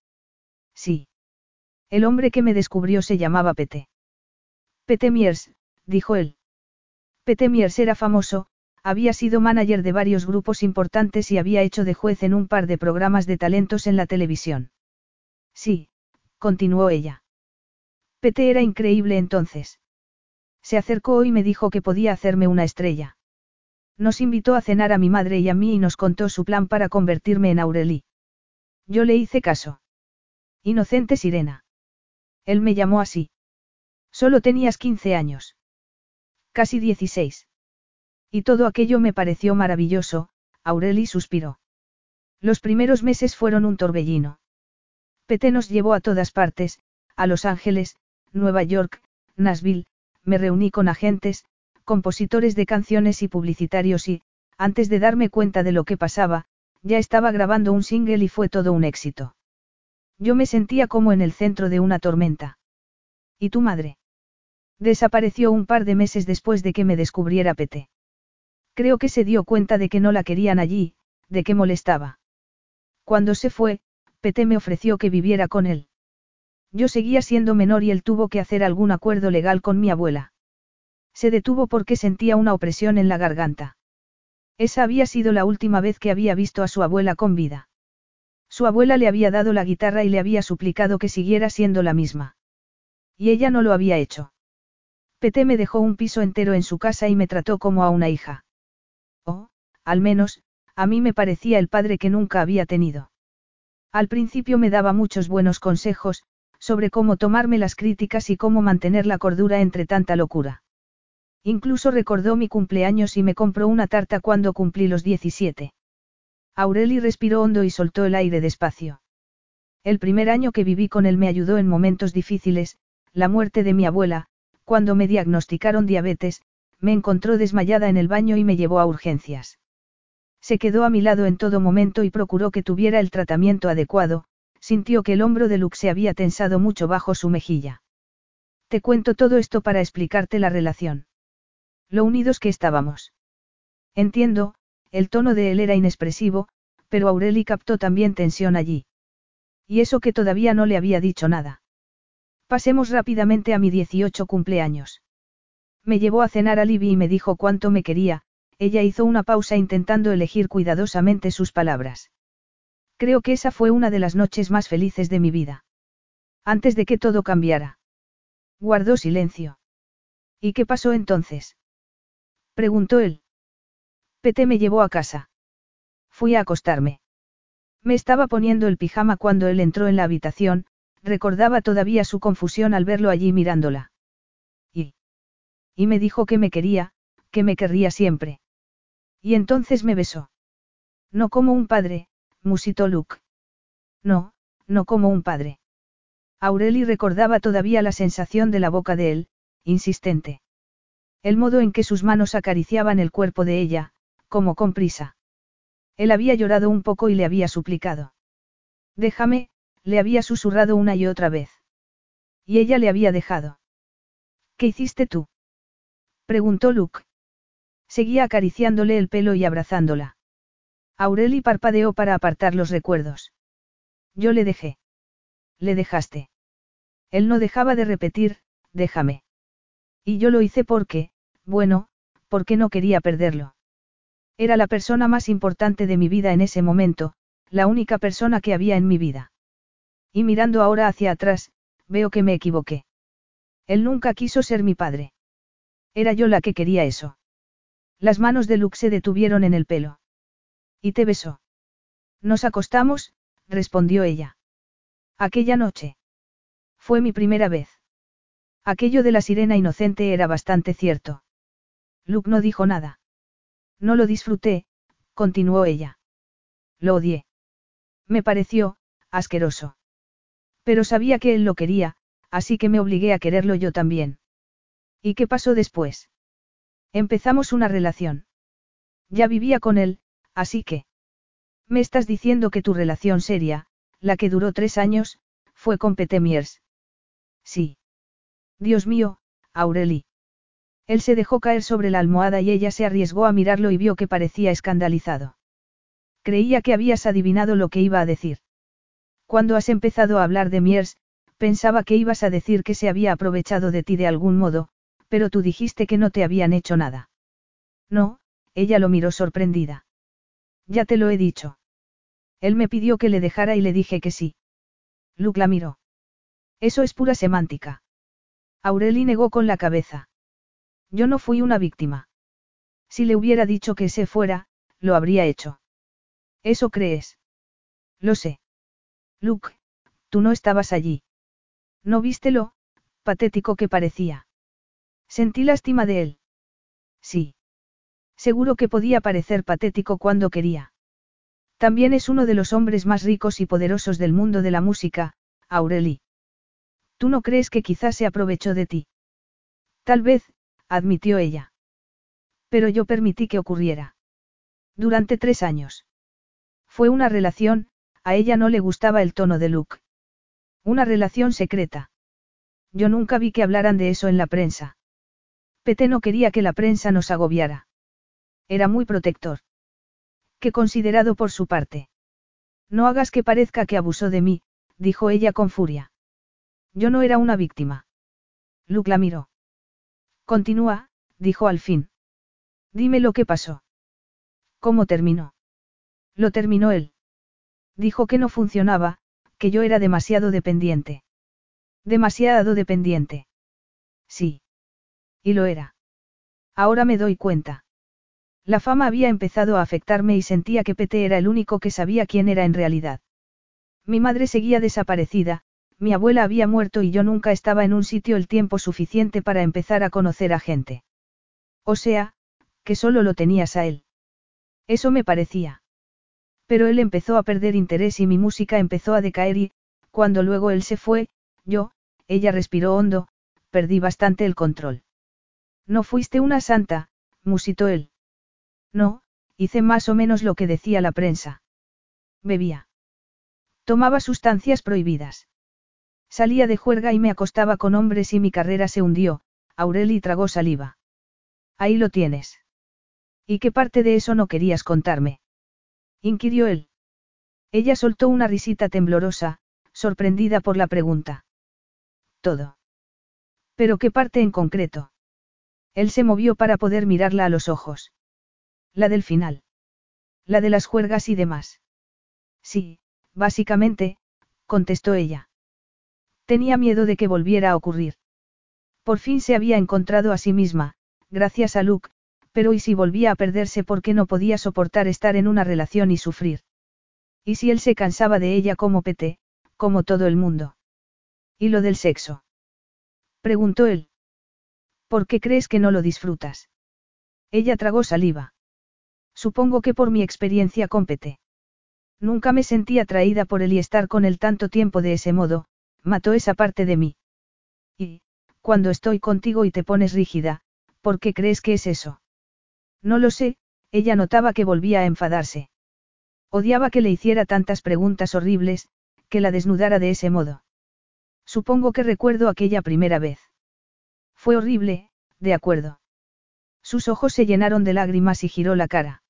Sí. El hombre que me descubrió se llamaba Pete. Pete Miers, dijo él. Pete Miers era famoso, había sido manager de varios grupos importantes y había hecho de juez en un par de programas de talentos en la televisión. Sí, continuó ella. Pete era increíble entonces. Se acercó y me dijo que podía hacerme una estrella. Nos invitó a cenar a mi madre y a mí y nos contó su plan para convertirme en Aureli. Yo le hice caso. Inocente sirena. Él me llamó así. Solo tenías 15 años. Casi 16. Y todo aquello me pareció maravilloso, Aureli suspiró. Los primeros meses fueron un torbellino. Pete nos llevó a todas partes, a Los Ángeles, Nueva York, Nashville, me reuní con agentes, compositores de canciones y publicitarios y, antes de darme cuenta de lo que pasaba, ya estaba grabando un single y fue todo un éxito. Yo me sentía como en el centro de una tormenta. ¿Y tu madre? Desapareció un par de meses después de que me descubriera Pete. Creo que se dio cuenta de que no la querían allí, de que molestaba. Cuando se fue, Pete me ofreció que viviera con él. Yo seguía siendo menor y él tuvo que hacer algún acuerdo legal con mi abuela. Se detuvo porque sentía una opresión en la garganta. Esa había sido la última vez que había visto a su abuela con vida. Su abuela le había dado la guitarra y le había suplicado que siguiera siendo la misma. Y ella no lo había hecho. Pete me dejó un piso entero en su casa y me trató como a una hija. Oh, al menos, a mí me parecía el padre que nunca había tenido. Al principio me daba muchos buenos consejos, sobre cómo tomarme las críticas y cómo mantener la cordura entre tanta locura. Incluso recordó mi cumpleaños y me compró una tarta cuando cumplí los 17. Aureli respiró hondo y soltó el aire despacio. El primer año que viví con él me ayudó en momentos difíciles, la muerte de mi abuela, cuando me diagnosticaron diabetes, me encontró desmayada en el baño y me llevó a urgencias. Se quedó a mi lado en todo momento y procuró que tuviera el tratamiento adecuado, sintió que el hombro de Luke se había tensado mucho bajo su mejilla. Te cuento todo esto para explicarte la relación. Lo unidos que estábamos. Entiendo, el tono de él era inexpresivo, pero Aureli captó también tensión allí. Y eso que todavía no le había dicho nada. Pasemos rápidamente a mi 18 cumpleaños. Me llevó a cenar a Libby y me dijo cuánto me quería, ella hizo una pausa intentando elegir cuidadosamente sus palabras. Creo que esa fue una de las noches más felices de mi vida. Antes de que todo cambiara. Guardó silencio. ¿Y qué pasó entonces? Preguntó él. Pete me llevó a casa. Fui a acostarme. Me estaba poniendo el pijama cuando él entró en la habitación, recordaba todavía su confusión al verlo allí mirándola. Y. Y me dijo que me quería, que me querría siempre. Y entonces me besó. No como un padre, musitó Luke. No, no como un padre. Aureli recordaba todavía la sensación de la boca de él, insistente. El modo en que sus manos acariciaban el cuerpo de ella, como con prisa. Él había llorado un poco y le había suplicado. Déjame, le había susurrado una y otra vez. Y ella le había dejado. ¿Qué hiciste tú? preguntó Luke. Seguía acariciándole el pelo y abrazándola. Aureli parpadeó para apartar los recuerdos. Yo le dejé. Le dejaste. Él no dejaba de repetir, déjame. Y yo lo hice porque, bueno, porque no quería perderlo. Era la persona más importante de mi vida en ese momento, la única persona que había en mi vida. Y mirando ahora hacia atrás, veo que me equivoqué. Él nunca quiso ser mi padre. Era yo la que quería eso. Las manos de Luke se detuvieron en el pelo. Y te besó. Nos acostamos, respondió ella. Aquella noche. Fue mi primera vez. Aquello de la sirena inocente era bastante cierto. Luke no dijo nada. No lo disfruté, continuó ella. Lo odié. Me pareció, asqueroso. Pero sabía que él lo quería, así que me obligué a quererlo yo también. ¿Y qué pasó después? Empezamos una relación. Ya vivía con él, así que... Me estás diciendo que tu relación seria, la que duró tres años, fue con Petemiers. Sí. Dios mío, Aureli. Él se dejó caer sobre la almohada y ella se arriesgó a mirarlo y vio que parecía escandalizado. Creía que habías adivinado lo que iba a decir. Cuando has empezado a hablar de Miers, pensaba que ibas a decir que se había aprovechado de ti de algún modo, pero tú dijiste que no te habían hecho nada. No, ella lo miró sorprendida. Ya te lo he dicho. Él me pidió que le dejara y le dije que sí. Luke la miró. Eso es pura semántica. Aureli negó con la cabeza. Yo no fui una víctima. Si le hubiera dicho que se fuera, lo habría hecho. ¿Eso crees? Lo sé. Luke, tú no estabas allí. ¿No viste lo patético que parecía? Sentí lástima de él. Sí. Seguro que podía parecer patético cuando quería. También es uno de los hombres más ricos y poderosos del mundo de la música, Aureli. ¿Tú no crees que quizás se aprovechó de ti? Tal vez, admitió ella. Pero yo permití que ocurriera. Durante tres años. Fue una relación, a ella no le gustaba el tono de Luke. Una relación secreta. Yo nunca vi que hablaran de eso en la prensa. Pete no quería que la prensa nos agobiara. Era muy protector. Qué considerado por su parte. No hagas que parezca que abusó de mí, dijo ella con furia. Yo no era una víctima. Luke la miró. Continúa, dijo al fin. Dime lo que pasó. ¿Cómo terminó? Lo terminó él. Dijo que no funcionaba, que yo era demasiado dependiente. Demasiado dependiente. Sí. Y lo era. Ahora me doy cuenta. La fama había empezado a afectarme y sentía que Pete era el único que sabía quién era en realidad. Mi madre seguía desaparecida, mi abuela había muerto y yo nunca estaba en un sitio el tiempo suficiente para empezar a conocer a gente. O sea, que solo lo tenías a él. Eso me parecía. Pero él empezó a perder interés y mi música empezó a decaer y, cuando luego él se fue, yo, ella respiró hondo, perdí bastante el control. No fuiste una santa, musitó él. No, hice más o menos lo que decía la prensa. Bebía. Tomaba sustancias prohibidas. Salía de juerga y me acostaba con hombres y mi carrera se hundió, Aureli tragó saliva. Ahí lo tienes. ¿Y qué parte de eso no querías contarme? inquirió él. Ella soltó una risita temblorosa, sorprendida por la pregunta. Todo. ¿Pero qué parte en concreto? Él se movió para poder mirarla a los ojos. La del final. La de las juergas y demás. Sí, básicamente, contestó ella. Tenía miedo de que volviera a ocurrir. Por fin se había encontrado a sí misma, gracias a Luke, pero ¿y si volvía a perderse porque no podía soportar estar en una relación y sufrir? ¿Y si él se cansaba de ella como Pete, como todo el mundo? ¿Y lo del sexo? Preguntó él. ¿Por qué crees que no lo disfrutas? Ella tragó saliva. Supongo que por mi experiencia con Pete. Nunca me sentí atraída por él y estar con él tanto tiempo de ese modo, mató esa parte de mí. Y, cuando estoy contigo y te pones rígida, ¿por qué crees que es eso? No lo sé, ella notaba que volvía a enfadarse. Odiaba que le hiciera tantas preguntas horribles, que la desnudara de ese modo. Supongo que recuerdo aquella primera vez. Fue horrible, de acuerdo. Sus ojos se llenaron de lágrimas y giró la cara.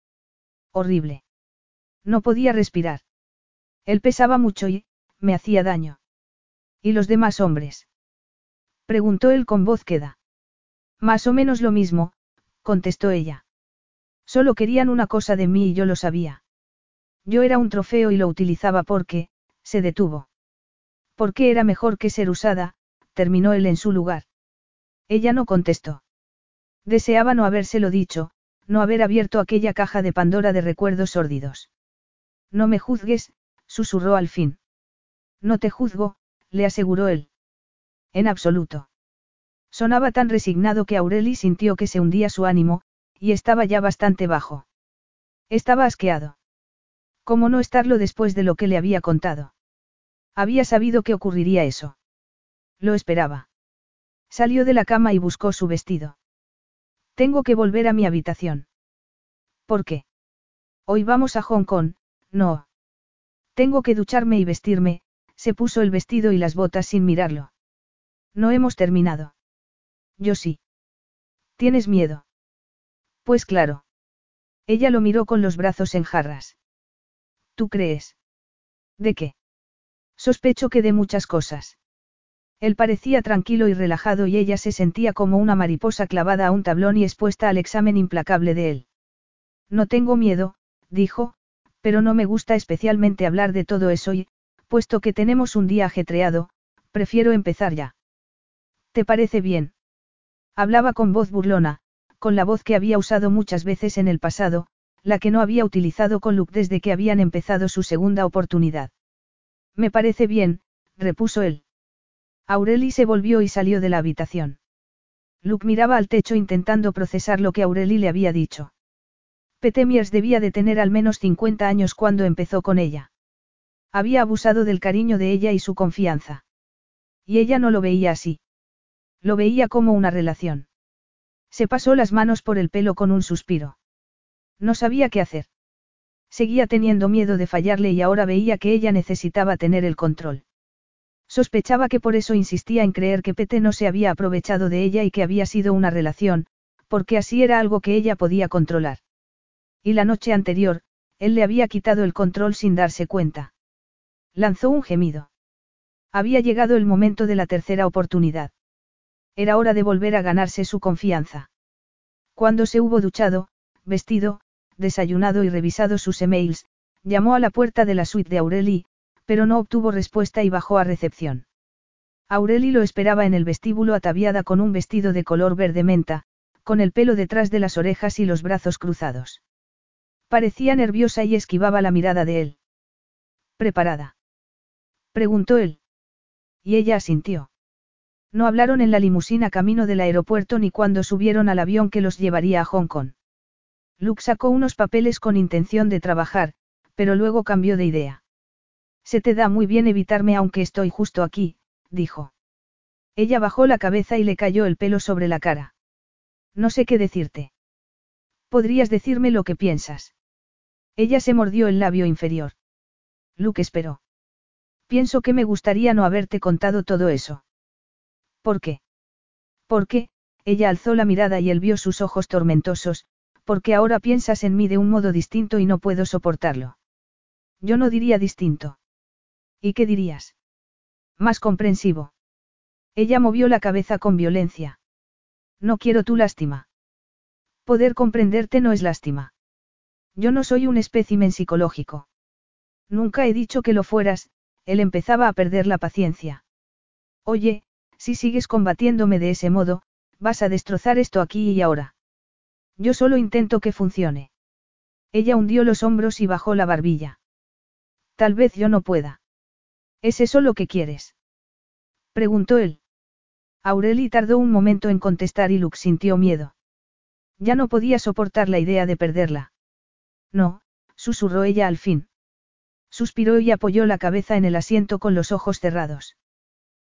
Horrible. No podía respirar. Él pesaba mucho y, me hacía daño. ¿Y los demás hombres? Preguntó él con voz queda. Más o menos lo mismo, contestó ella. Solo querían una cosa de mí y yo lo sabía. Yo era un trofeo y lo utilizaba porque, se detuvo. Porque era mejor que ser usada, terminó él en su lugar. Ella no contestó. Deseaba no habérselo dicho, no haber abierto aquella caja de Pandora de recuerdos sórdidos. No me juzgues, susurró al fin. No te juzgo, le aseguró él. En absoluto. Sonaba tan resignado que Aureli sintió que se hundía su ánimo, y estaba ya bastante bajo. Estaba asqueado. ¿Cómo no estarlo después de lo que le había contado? Había sabido que ocurriría eso. Lo esperaba. Salió de la cama y buscó su vestido. Tengo que volver a mi habitación. ¿Por qué? Hoy vamos a Hong Kong, no. Tengo que ducharme y vestirme, se puso el vestido y las botas sin mirarlo. No hemos terminado. Yo sí. ¿Tienes miedo? Pues claro. Ella lo miró con los brazos en jarras. ¿Tú crees? ¿De qué? Sospecho que de muchas cosas. Él parecía tranquilo y relajado y ella se sentía como una mariposa clavada a un tablón y expuesta al examen implacable de él. No tengo miedo, dijo, pero no me gusta especialmente hablar de todo eso y, puesto que tenemos un día ajetreado, prefiero empezar ya. ¿Te parece bien? Hablaba con voz burlona, con la voz que había usado muchas veces en el pasado, la que no había utilizado con Luke desde que habían empezado su segunda oportunidad. Me parece bien, repuso él. Aureli se volvió y salió de la habitación. Luke miraba al techo intentando procesar lo que Aureli le había dicho. Petemiers debía de tener al menos 50 años cuando empezó con ella. Había abusado del cariño de ella y su confianza. Y ella no lo veía así. Lo veía como una relación. Se pasó las manos por el pelo con un suspiro. No sabía qué hacer. Seguía teniendo miedo de fallarle y ahora veía que ella necesitaba tener el control. Sospechaba que por eso insistía en creer que Pete no se había aprovechado de ella y que había sido una relación, porque así era algo que ella podía controlar. Y la noche anterior, él le había quitado el control sin darse cuenta. Lanzó un gemido. Había llegado el momento de la tercera oportunidad. Era hora de volver a ganarse su confianza. Cuando se hubo duchado, vestido, desayunado y revisado sus emails, llamó a la puerta de la suite de Aureli, pero no obtuvo respuesta y bajó a recepción. Aureli lo esperaba en el vestíbulo ataviada con un vestido de color verde menta, con el pelo detrás de las orejas y los brazos cruzados. Parecía nerviosa y esquivaba la mirada de él. ¿Preparada? preguntó él. Y ella asintió. No hablaron en la limusina camino del aeropuerto ni cuando subieron al avión que los llevaría a Hong Kong. Luke sacó unos papeles con intención de trabajar, pero luego cambió de idea. Se te da muy bien evitarme aunque estoy justo aquí, dijo. Ella bajó la cabeza y le cayó el pelo sobre la cara. No sé qué decirte. Podrías decirme lo que piensas. Ella se mordió el labio inferior. Luke esperó. Pienso que me gustaría no haberte contado todo eso. ¿Por qué? ¿Por qué? Ella alzó la mirada y él vio sus ojos tormentosos, porque ahora piensas en mí de un modo distinto y no puedo soportarlo. Yo no diría distinto. ¿Y qué dirías? Más comprensivo. Ella movió la cabeza con violencia. No quiero tu lástima. Poder comprenderte no es lástima. Yo no soy un espécimen psicológico. Nunca he dicho que lo fueras, él empezaba a perder la paciencia. Oye, si sigues combatiéndome de ese modo, vas a destrozar esto aquí y ahora. Yo solo intento que funcione. Ella hundió los hombros y bajó la barbilla. Tal vez yo no pueda. ¿Es eso lo que quieres? Preguntó él. Aureli tardó un momento en contestar y Luke sintió miedo. Ya no podía soportar la idea de perderla. No, susurró ella al fin. Suspiró y apoyó la cabeza en el asiento con los ojos cerrados.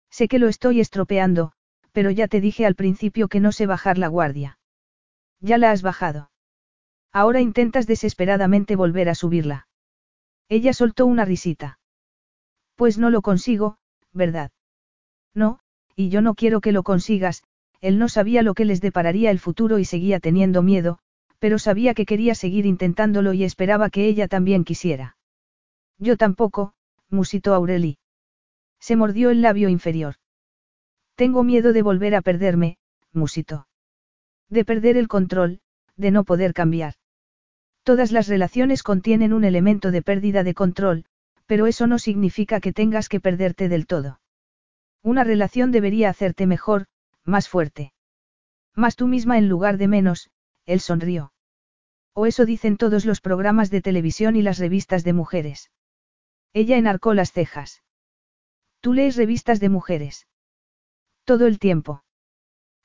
Sé que lo estoy estropeando, pero ya te dije al principio que no sé bajar la guardia. Ya la has bajado. Ahora intentas desesperadamente volver a subirla. Ella soltó una risita. Pues no lo consigo, ¿verdad? No, y yo no quiero que lo consigas, él no sabía lo que les depararía el futuro y seguía teniendo miedo, pero sabía que quería seguir intentándolo y esperaba que ella también quisiera. Yo tampoco, musitó Aureli. Se mordió el labio inferior. Tengo miedo de volver a perderme, musitó. De perder el control, de no poder cambiar. Todas las relaciones contienen un elemento de pérdida de control, pero eso no significa que tengas que perderte del todo. Una relación debería hacerte mejor, más fuerte. Más tú misma en lugar de menos, él sonrió. O eso dicen todos los programas de televisión y las revistas de mujeres. Ella enarcó las cejas. Tú lees revistas de mujeres. Todo el tiempo.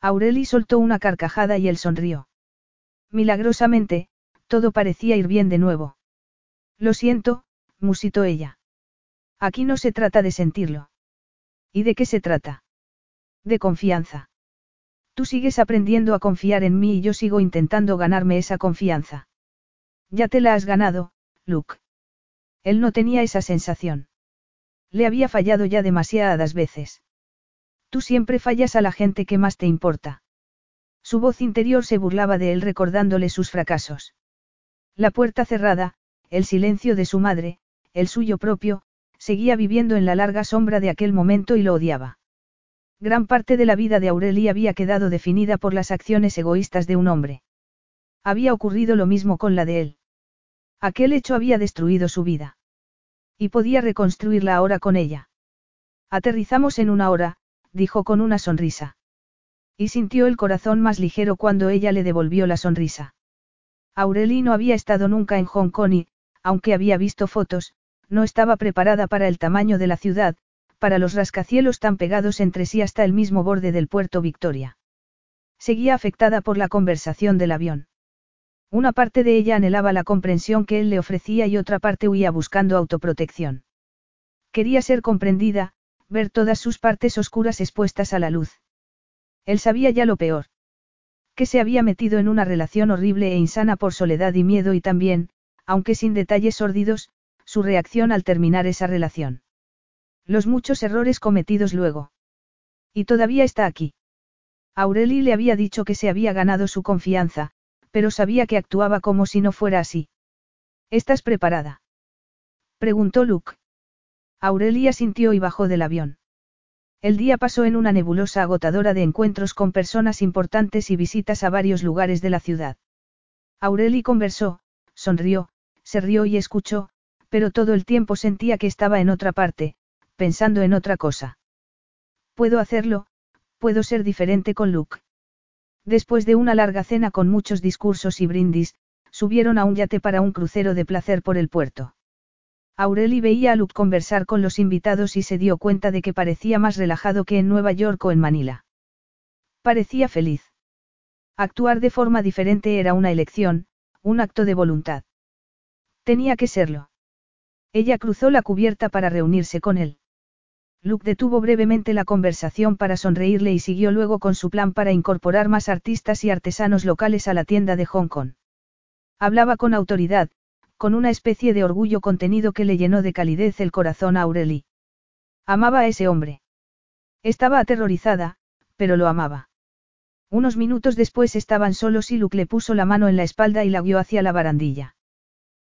Aureli soltó una carcajada y él sonrió. Milagrosamente, todo parecía ir bien de nuevo. Lo siento, musitó ella. Aquí no se trata de sentirlo. ¿Y de qué se trata? De confianza. Tú sigues aprendiendo a confiar en mí y yo sigo intentando ganarme esa confianza. Ya te la has ganado, Luke. Él no tenía esa sensación. Le había fallado ya demasiadas veces. Tú siempre fallas a la gente que más te importa. Su voz interior se burlaba de él recordándole sus fracasos. La puerta cerrada, el silencio de su madre, el suyo propio, seguía viviendo en la larga sombra de aquel momento y lo odiaba. Gran parte de la vida de Aurelie había quedado definida por las acciones egoístas de un hombre. Había ocurrido lo mismo con la de él. Aquel hecho había destruido su vida. Y podía reconstruirla ahora con ella. Aterrizamos en una hora, dijo con una sonrisa. Y sintió el corazón más ligero cuando ella le devolvió la sonrisa. Aurelie no había estado nunca en Hong Kong y, aunque había visto fotos, no estaba preparada para el tamaño de la ciudad, para los rascacielos tan pegados entre sí hasta el mismo borde del puerto Victoria. Seguía afectada por la conversación del avión. Una parte de ella anhelaba la comprensión que él le ofrecía y otra parte huía buscando autoprotección. Quería ser comprendida, ver todas sus partes oscuras expuestas a la luz. Él sabía ya lo peor. Que se había metido en una relación horrible e insana por soledad y miedo y también, aunque sin detalles sórdidos, su reacción al terminar esa relación. Los muchos errores cometidos luego. Y todavía está aquí. Aureli le había dicho que se había ganado su confianza, pero sabía que actuaba como si no fuera así. ¿Estás preparada? Preguntó Luke. Aurelia sintió y bajó del avión. El día pasó en una nebulosa agotadora de encuentros con personas importantes y visitas a varios lugares de la ciudad. Aureli conversó, sonrió, se rió y escuchó, pero todo el tiempo sentía que estaba en otra parte, pensando en otra cosa. Puedo hacerlo, puedo ser diferente con Luke. Después de una larga cena con muchos discursos y brindis, subieron a un yate para un crucero de placer por el puerto. Aureli veía a Luke conversar con los invitados y se dio cuenta de que parecía más relajado que en Nueva York o en Manila. Parecía feliz. Actuar de forma diferente era una elección, un acto de voluntad. Tenía que serlo. Ella cruzó la cubierta para reunirse con él. Luke detuvo brevemente la conversación para sonreírle y siguió luego con su plan para incorporar más artistas y artesanos locales a la tienda de Hong Kong. Hablaba con autoridad, con una especie de orgullo contenido que le llenó de calidez el corazón a Aurelie. Amaba a ese hombre. Estaba aterrorizada, pero lo amaba. Unos minutos después estaban solos y Luke le puso la mano en la espalda y la guió hacia la barandilla.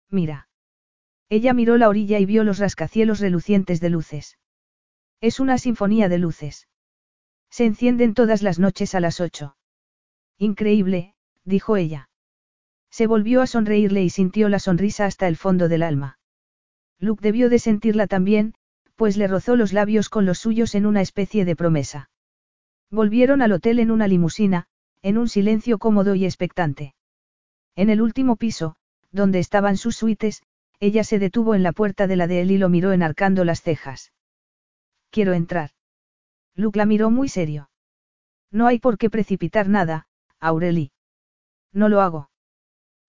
Mira. Ella miró la orilla y vio los rascacielos relucientes de luces. Es una sinfonía de luces. Se encienden todas las noches a las ocho. Increíble, dijo ella. Se volvió a sonreírle y sintió la sonrisa hasta el fondo del alma. Luke debió de sentirla también, pues le rozó los labios con los suyos en una especie de promesa. Volvieron al hotel en una limusina, en un silencio cómodo y expectante. En el último piso, donde estaban sus suites, ella se detuvo en la puerta de la de él y lo miró enarcando las cejas. Quiero entrar. Luke la miró muy serio. No hay por qué precipitar nada, Aureli. No lo hago.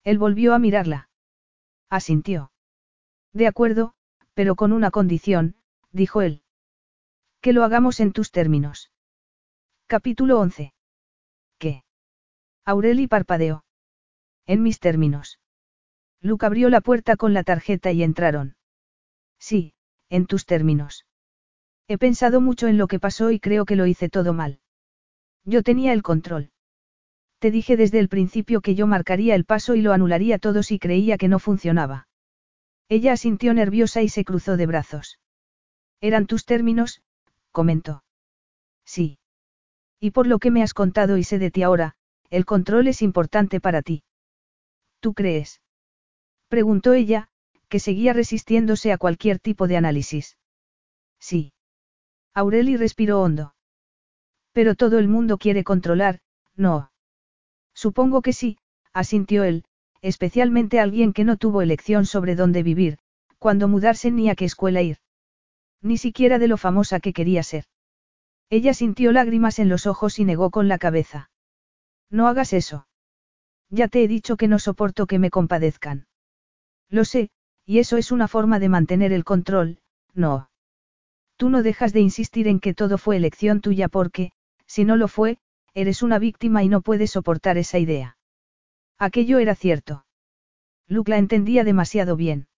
Él volvió a mirarla. Asintió. De acuerdo, pero con una condición, dijo él. Que lo hagamos en tus términos. Capítulo 11. ¿Qué? Aureli parpadeó. En mis términos. Luke abrió la puerta con la tarjeta y entraron. Sí, en tus términos. He pensado mucho en lo que pasó y creo que lo hice todo mal. Yo tenía el control. Te dije desde el principio que yo marcaría el paso y lo anularía todo si creía que no funcionaba. Ella asintió nerviosa y se cruzó de brazos. Eran tus términos, comentó. Sí. Y por lo que me has contado y sé de ti ahora, el control es importante para ti. ¿Tú crees? Preguntó ella, que seguía resistiéndose a cualquier tipo de análisis. Sí. Aureli respiró hondo. Pero todo el mundo quiere controlar, ¿no? Supongo que sí, asintió él, especialmente alguien que no tuvo elección sobre dónde vivir, cuándo mudarse ni a qué escuela ir. Ni siquiera de lo famosa que quería ser. Ella sintió lágrimas en los ojos y negó con la cabeza. No hagas eso. Ya te he dicho que no soporto que me compadezcan. Lo sé, y eso es una forma de mantener el control, no. Tú no dejas de insistir en que todo fue elección tuya porque, si no lo fue, eres una víctima y no puedes soportar esa idea. Aquello era cierto. Luke la entendía demasiado bien.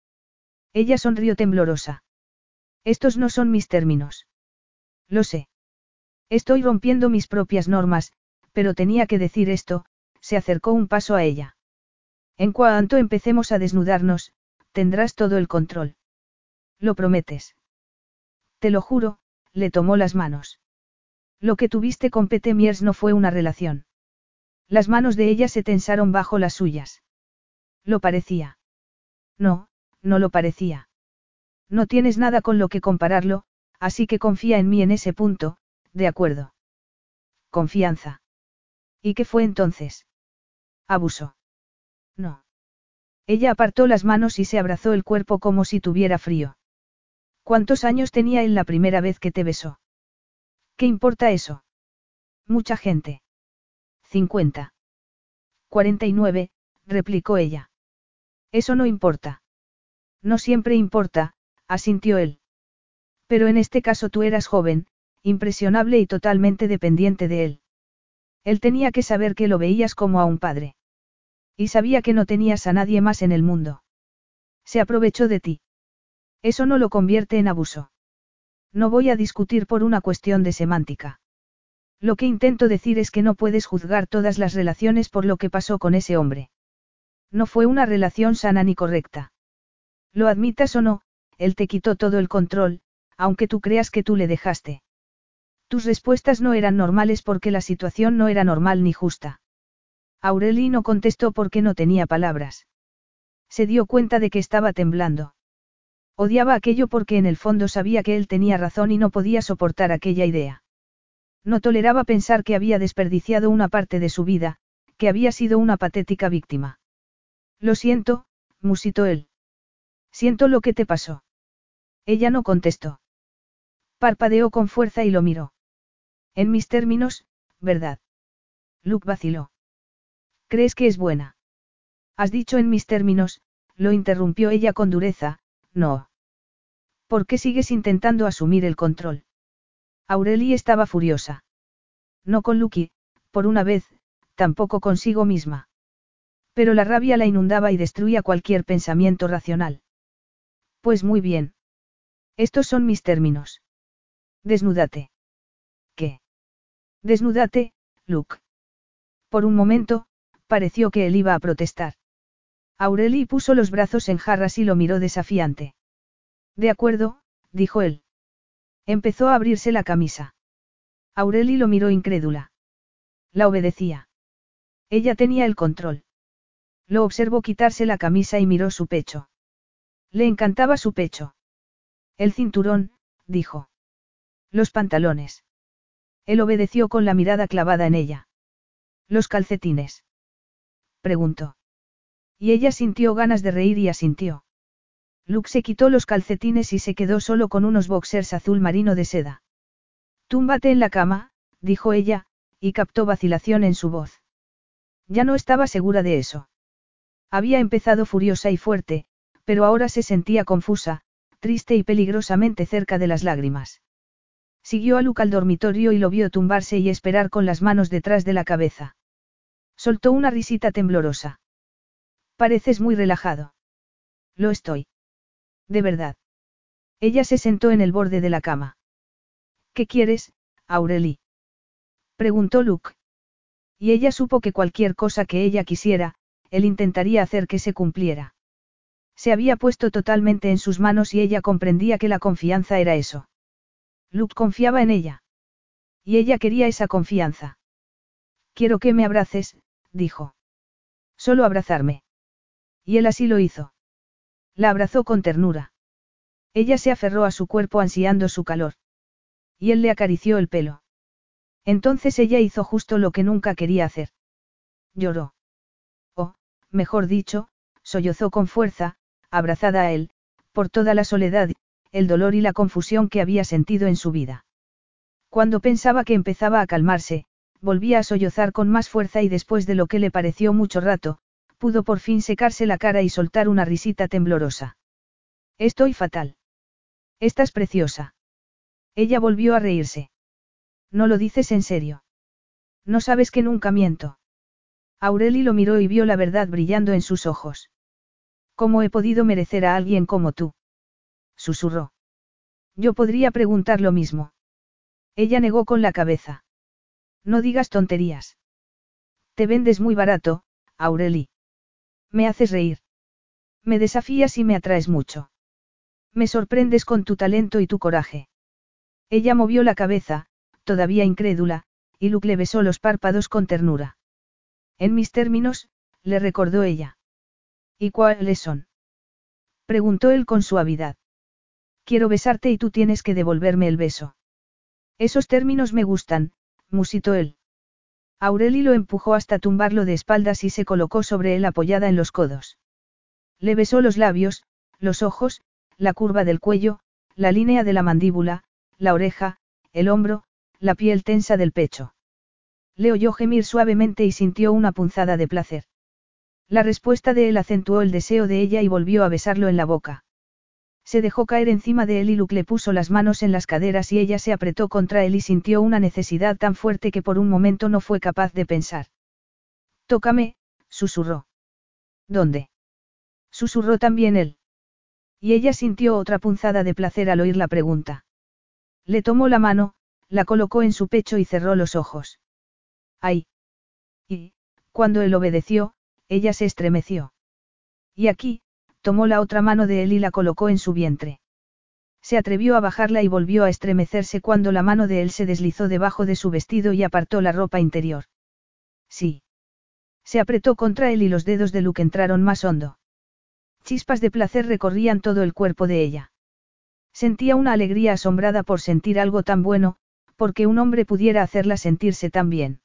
Ella sonrió temblorosa. Estos no son mis términos. Lo sé. Estoy rompiendo mis propias normas, pero tenía que decir esto, se acercó un paso a ella. En cuanto empecemos a desnudarnos, tendrás todo el control. ¿Lo prometes? Te lo juro, le tomó las manos. Lo que tuviste con Petemiers no fue una relación. Las manos de ella se tensaron bajo las suyas. Lo parecía. No, no lo parecía. No tienes nada con lo que compararlo, así que confía en mí en ese punto, de acuerdo. Confianza. ¿Y qué fue entonces? Abuso. No. Ella apartó las manos y se abrazó el cuerpo como si tuviera frío. ¿Cuántos años tenía él la primera vez que te besó? ¿Qué importa eso? Mucha gente. 50. 49, replicó ella. Eso no importa. No siempre importa, asintió él. Pero en este caso tú eras joven, impresionable y totalmente dependiente de él. Él tenía que saber que lo veías como a un padre. Y sabía que no tenías a nadie más en el mundo. Se aprovechó de ti. Eso no lo convierte en abuso. No voy a discutir por una cuestión de semántica. Lo que intento decir es que no puedes juzgar todas las relaciones por lo que pasó con ese hombre. No fue una relación sana ni correcta. Lo admitas o no, él te quitó todo el control, aunque tú creas que tú le dejaste. Tus respuestas no eran normales porque la situación no era normal ni justa. Aureli no contestó porque no tenía palabras. Se dio cuenta de que estaba temblando. Odiaba aquello porque en el fondo sabía que él tenía razón y no podía soportar aquella idea. No toleraba pensar que había desperdiciado una parte de su vida, que había sido una patética víctima. Lo siento, musitó él. Siento lo que te pasó. Ella no contestó. Parpadeó con fuerza y lo miró. En mis términos, ¿verdad? Luke vaciló. ¿Crees que es buena? Has dicho en mis términos, lo interrumpió ella con dureza, no. ¿Por qué sigues intentando asumir el control? Aurelie estaba furiosa. No con Lucky, por una vez, tampoco consigo misma. Pero la rabia la inundaba y destruía cualquier pensamiento racional. Pues muy bien. Estos son mis términos. Desnúdate. ¿Qué? Desnúdate, Luke. Por un momento, pareció que él iba a protestar. Aureli puso los brazos en jarras y lo miró desafiante. De acuerdo, dijo él. Empezó a abrirse la camisa. Aureli lo miró incrédula. La obedecía. Ella tenía el control. Lo observó quitarse la camisa y miró su pecho. Le encantaba su pecho. El cinturón, dijo. Los pantalones. Él obedeció con la mirada clavada en ella. Los calcetines preguntó. Y ella sintió ganas de reír y asintió. Luke se quitó los calcetines y se quedó solo con unos boxers azul marino de seda. Túmbate en la cama, dijo ella, y captó vacilación en su voz. Ya no estaba segura de eso. Había empezado furiosa y fuerte, pero ahora se sentía confusa, triste y peligrosamente cerca de las lágrimas. Siguió a Luke al dormitorio y lo vio tumbarse y esperar con las manos detrás de la cabeza. Soltó una risita temblorosa. Pareces muy relajado. Lo estoy. De verdad. Ella se sentó en el borde de la cama. ¿Qué quieres, Aureli? Preguntó Luke. Y ella supo que cualquier cosa que ella quisiera, él intentaría hacer que se cumpliera. Se había puesto totalmente en sus manos y ella comprendía que la confianza era eso. Luke confiaba en ella. Y ella quería esa confianza. Quiero que me abraces, dijo. Solo abrazarme. Y él así lo hizo. La abrazó con ternura. Ella se aferró a su cuerpo ansiando su calor. Y él le acarició el pelo. Entonces ella hizo justo lo que nunca quería hacer. Lloró. O, mejor dicho, sollozó con fuerza, abrazada a él, por toda la soledad, el dolor y la confusión que había sentido en su vida. Cuando pensaba que empezaba a calmarse, volvía a sollozar con más fuerza y después de lo que le pareció mucho rato, pudo por fin secarse la cara y soltar una risita temblorosa. Estoy fatal. Estás preciosa. Ella volvió a reírse. No lo dices en serio. No sabes que nunca miento. Aureli lo miró y vio la verdad brillando en sus ojos. ¿Cómo he podido merecer a alguien como tú? Susurró. Yo podría preguntar lo mismo. Ella negó con la cabeza. No digas tonterías. Te vendes muy barato, Aureli. Me haces reír. Me desafías y me atraes mucho. Me sorprendes con tu talento y tu coraje. Ella movió la cabeza, todavía incrédula, y Luke le besó los párpados con ternura. En mis términos, le recordó ella. ¿Y cuáles son? Preguntó él con suavidad. Quiero besarte y tú tienes que devolverme el beso. Esos términos me gustan, musitó él. Aureli lo empujó hasta tumbarlo de espaldas y se colocó sobre él apoyada en los codos. Le besó los labios, los ojos, la curva del cuello, la línea de la mandíbula, la oreja, el hombro, la piel tensa del pecho. Le oyó gemir suavemente y sintió una punzada de placer. La respuesta de él acentuó el deseo de ella y volvió a besarlo en la boca. Se dejó caer encima de él y Luke le puso las manos en las caderas y ella se apretó contra él y sintió una necesidad tan fuerte que por un momento no fue capaz de pensar. Tócame, susurró. ¿Dónde? Susurró también él. Y ella sintió otra punzada de placer al oír la pregunta. Le tomó la mano, la colocó en su pecho y cerró los ojos. ¡Ay! Y, cuando él obedeció, ella se estremeció. Y aquí, tomó la otra mano de él y la colocó en su vientre. Se atrevió a bajarla y volvió a estremecerse cuando la mano de él se deslizó debajo de su vestido y apartó la ropa interior. Sí. Se apretó contra él y los dedos de Luke entraron más hondo. Chispas de placer recorrían todo el cuerpo de ella. Sentía una alegría asombrada por sentir algo tan bueno, porque un hombre pudiera hacerla sentirse tan bien.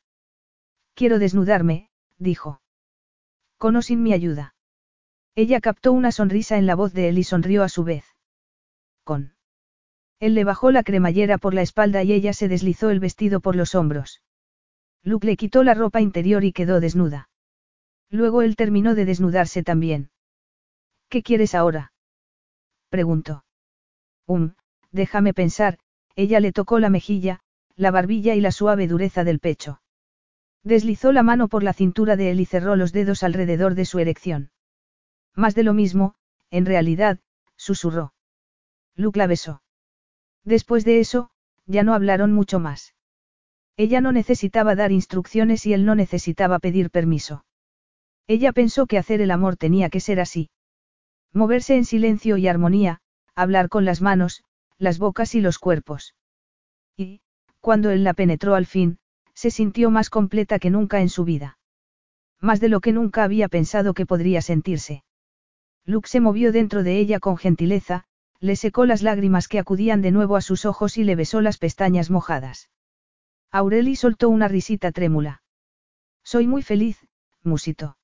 Quiero desnudarme, dijo. Con o sin mi ayuda. Ella captó una sonrisa en la voz de él y sonrió a su vez. Con. Él le bajó la cremallera por la espalda y ella se deslizó el vestido por los hombros. Luke le quitó la ropa interior y quedó desnuda. Luego él terminó de desnudarse también. ¿Qué quieres ahora? preguntó. Um, déjame pensar, ella le tocó la mejilla, la barbilla y la suave dureza del pecho. Deslizó la mano por la cintura de él y cerró los dedos alrededor de su erección. Más de lo mismo, en realidad, susurró. Luke la besó. Después de eso, ya no hablaron mucho más. Ella no necesitaba dar instrucciones y él no necesitaba pedir permiso. Ella pensó que hacer el amor tenía que ser así. Moverse en silencio y armonía, hablar con las manos, las bocas y los cuerpos. Y, cuando él la penetró al fin, se sintió más completa que nunca en su vida. Más de lo que nunca había pensado que podría sentirse. Luke se movió dentro de ella con gentileza, le secó las lágrimas que acudían de nuevo a sus ojos y le besó las pestañas mojadas. Aureli soltó una risita trémula. Soy muy feliz, musitó.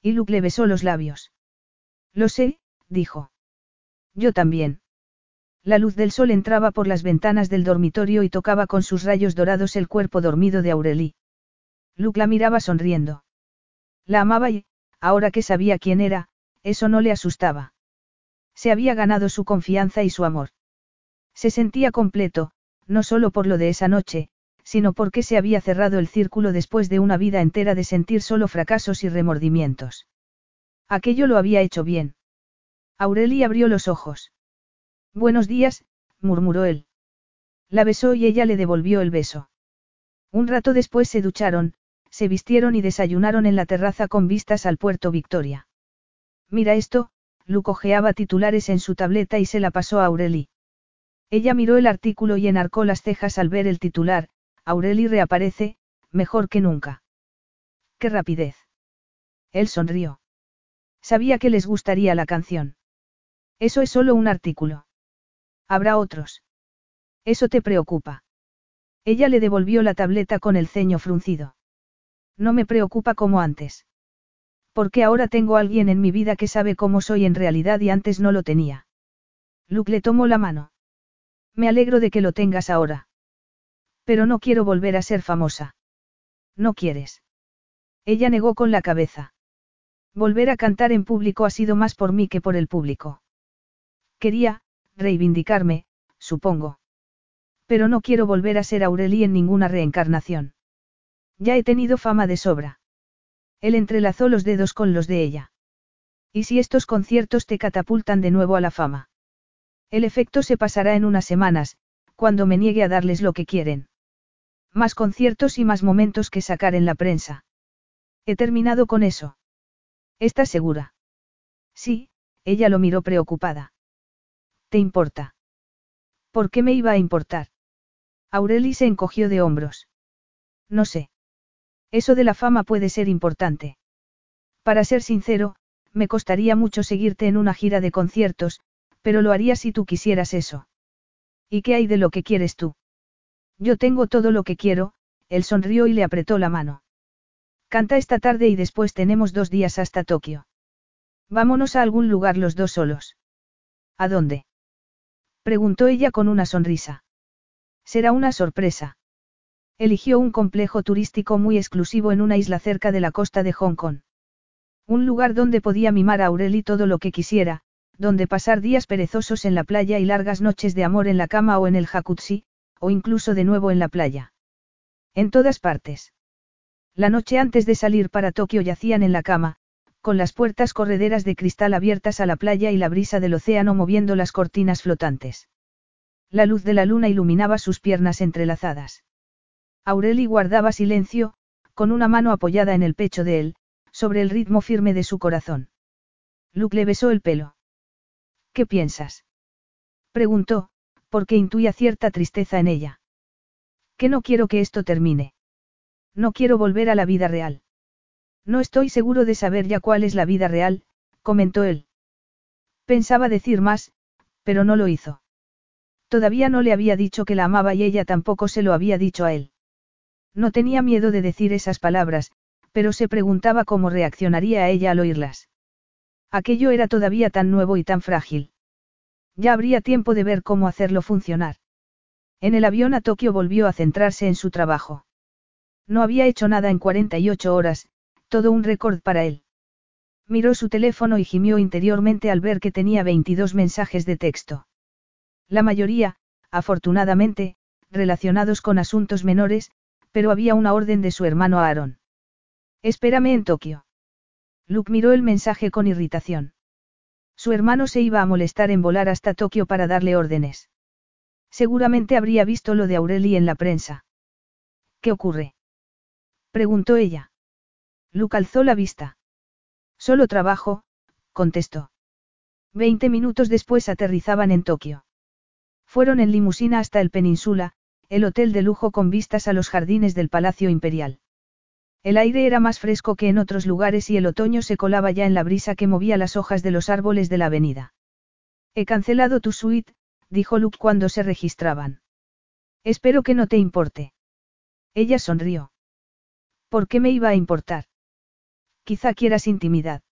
Y Luke le besó los labios. Lo sé, dijo. Yo también. La luz del sol entraba por las ventanas del dormitorio y tocaba con sus rayos dorados el cuerpo dormido de Aureli. Luke la miraba sonriendo. La amaba y, ahora que sabía quién era, eso no le asustaba. Se había ganado su confianza y su amor. Se sentía completo, no solo por lo de esa noche, sino porque se había cerrado el círculo después de una vida entera de sentir solo fracasos y remordimientos. Aquello lo había hecho bien. Aureli abrió los ojos. Buenos días, murmuró él. La besó y ella le devolvió el beso. Un rato después se ducharon, se vistieron y desayunaron en la terraza con vistas al puerto Victoria. Mira esto, Luke ojeaba titulares en su tableta y se la pasó a Aureli. Ella miró el artículo y enarcó las cejas al ver el titular, Aureli reaparece, mejor que nunca. ¡Qué rapidez! Él sonrió. Sabía que les gustaría la canción. Eso es solo un artículo. Habrá otros. Eso te preocupa. Ella le devolvió la tableta con el ceño fruncido. No me preocupa como antes. Porque ahora tengo alguien en mi vida que sabe cómo soy en realidad y antes no lo tenía. Luke le tomó la mano. Me alegro de que lo tengas ahora. Pero no quiero volver a ser famosa. ¿No quieres? Ella negó con la cabeza. Volver a cantar en público ha sido más por mí que por el público. Quería, reivindicarme, supongo. Pero no quiero volver a ser Aurelie en ninguna reencarnación. Ya he tenido fama de sobra. Él entrelazó los dedos con los de ella. ¿Y si estos conciertos te catapultan de nuevo a la fama? El efecto se pasará en unas semanas, cuando me niegue a darles lo que quieren. Más conciertos y más momentos que sacar en la prensa. He terminado con eso. ¿Estás segura? Sí, ella lo miró preocupada. ¿Te importa? ¿Por qué me iba a importar? Aureli se encogió de hombros. No sé. Eso de la fama puede ser importante. Para ser sincero, me costaría mucho seguirte en una gira de conciertos, pero lo haría si tú quisieras eso. ¿Y qué hay de lo que quieres tú? Yo tengo todo lo que quiero, él sonrió y le apretó la mano. Canta esta tarde y después tenemos dos días hasta Tokio. Vámonos a algún lugar los dos solos. ¿A dónde? Preguntó ella con una sonrisa. Será una sorpresa. Eligió un complejo turístico muy exclusivo en una isla cerca de la costa de Hong Kong. Un lugar donde podía mimar a Aureli todo lo que quisiera, donde pasar días perezosos en la playa y largas noches de amor en la cama o en el jacuzzi, o incluso de nuevo en la playa. En todas partes. La noche antes de salir para Tokio yacían en la cama, con las puertas correderas de cristal abiertas a la playa y la brisa del océano moviendo las cortinas flotantes. La luz de la luna iluminaba sus piernas entrelazadas. Aureli guardaba silencio, con una mano apoyada en el pecho de él, sobre el ritmo firme de su corazón. Luke le besó el pelo. ¿Qué piensas? Preguntó, porque intuía cierta tristeza en ella. Que no quiero que esto termine. No quiero volver a la vida real. No estoy seguro de saber ya cuál es la vida real, comentó él. Pensaba decir más, pero no lo hizo. Todavía no le había dicho que la amaba y ella tampoco se lo había dicho a él. No tenía miedo de decir esas palabras, pero se preguntaba cómo reaccionaría a ella al oírlas. Aquello era todavía tan nuevo y tan frágil. Ya habría tiempo de ver cómo hacerlo funcionar. En el avión a Tokio volvió a centrarse en su trabajo. No había hecho nada en 48 horas, todo un récord para él. Miró su teléfono y gimió interiormente al ver que tenía 22 mensajes de texto. La mayoría, afortunadamente, relacionados con asuntos menores, pero había una orden de su hermano Aaron. Espérame en Tokio. Luke miró el mensaje con irritación. Su hermano se iba a molestar en volar hasta Tokio para darle órdenes. Seguramente habría visto lo de Aureli en la prensa. ¿Qué ocurre? preguntó ella. Luke alzó la vista. Solo trabajo, contestó. Veinte minutos después aterrizaban en Tokio. Fueron en limusina hasta el Península, el hotel de lujo con vistas a los jardines del Palacio Imperial. El aire era más fresco que en otros lugares y el otoño se colaba ya en la brisa que movía las hojas de los árboles de la avenida. He cancelado tu suite, dijo Luke cuando se registraban. Espero que no te importe. Ella sonrió. ¿Por qué me iba a importar? Quizá quieras intimidad.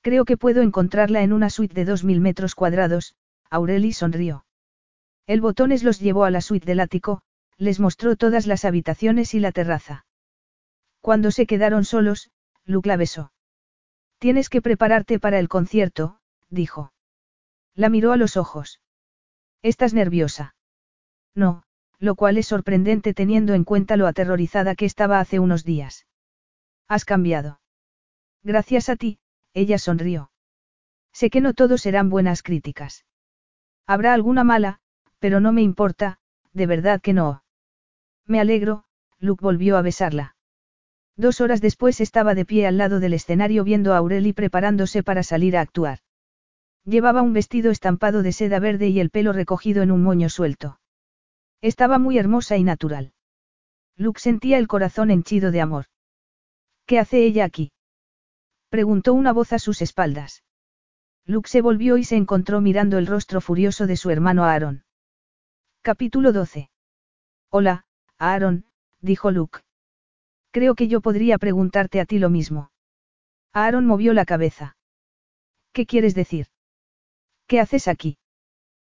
Creo que puedo encontrarla en una suite de dos mil metros cuadrados, Aureli sonrió. El botones los llevó a la suite del ático, les mostró todas las habitaciones y la terraza. Cuando se quedaron solos, Luke la besó. Tienes que prepararte para el concierto, dijo. La miró a los ojos. ¿Estás nerviosa? No, lo cual es sorprendente teniendo en cuenta lo aterrorizada que estaba hace unos días. Has cambiado. Gracias a ti, ella sonrió. Sé que no todos serán buenas críticas. Habrá alguna mala, pero no me importa, de verdad que no. Me alegro, Luke volvió a besarla. Dos horas después estaba de pie al lado del escenario viendo a Aureli preparándose para salir a actuar. Llevaba un vestido estampado de seda verde y el pelo recogido en un moño suelto. Estaba muy hermosa y natural. Luke sentía el corazón henchido de amor. ¿Qué hace ella aquí? Preguntó una voz a sus espaldas. Luke se volvió y se encontró mirando el rostro furioso de su hermano Aaron. Capítulo 12. Hola, Aaron, dijo Luke. Creo que yo podría preguntarte a ti lo mismo. Aaron movió la cabeza. ¿Qué quieres decir? ¿Qué haces aquí?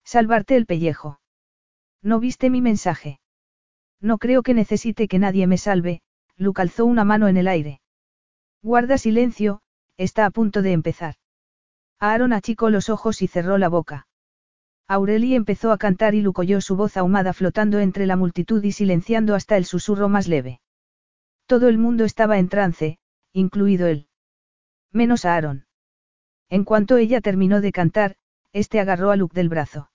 Salvarte el pellejo. ¿No viste mi mensaje? No creo que necesite que nadie me salve, Luke alzó una mano en el aire. Guarda silencio, está a punto de empezar. Aaron achicó los ojos y cerró la boca. Aurelie empezó a cantar y Luke oyó su voz ahumada flotando entre la multitud y silenciando hasta el susurro más leve. Todo el mundo estaba en trance, incluido él. Menos Aaron. En cuanto ella terminó de cantar, este agarró a Luke del brazo.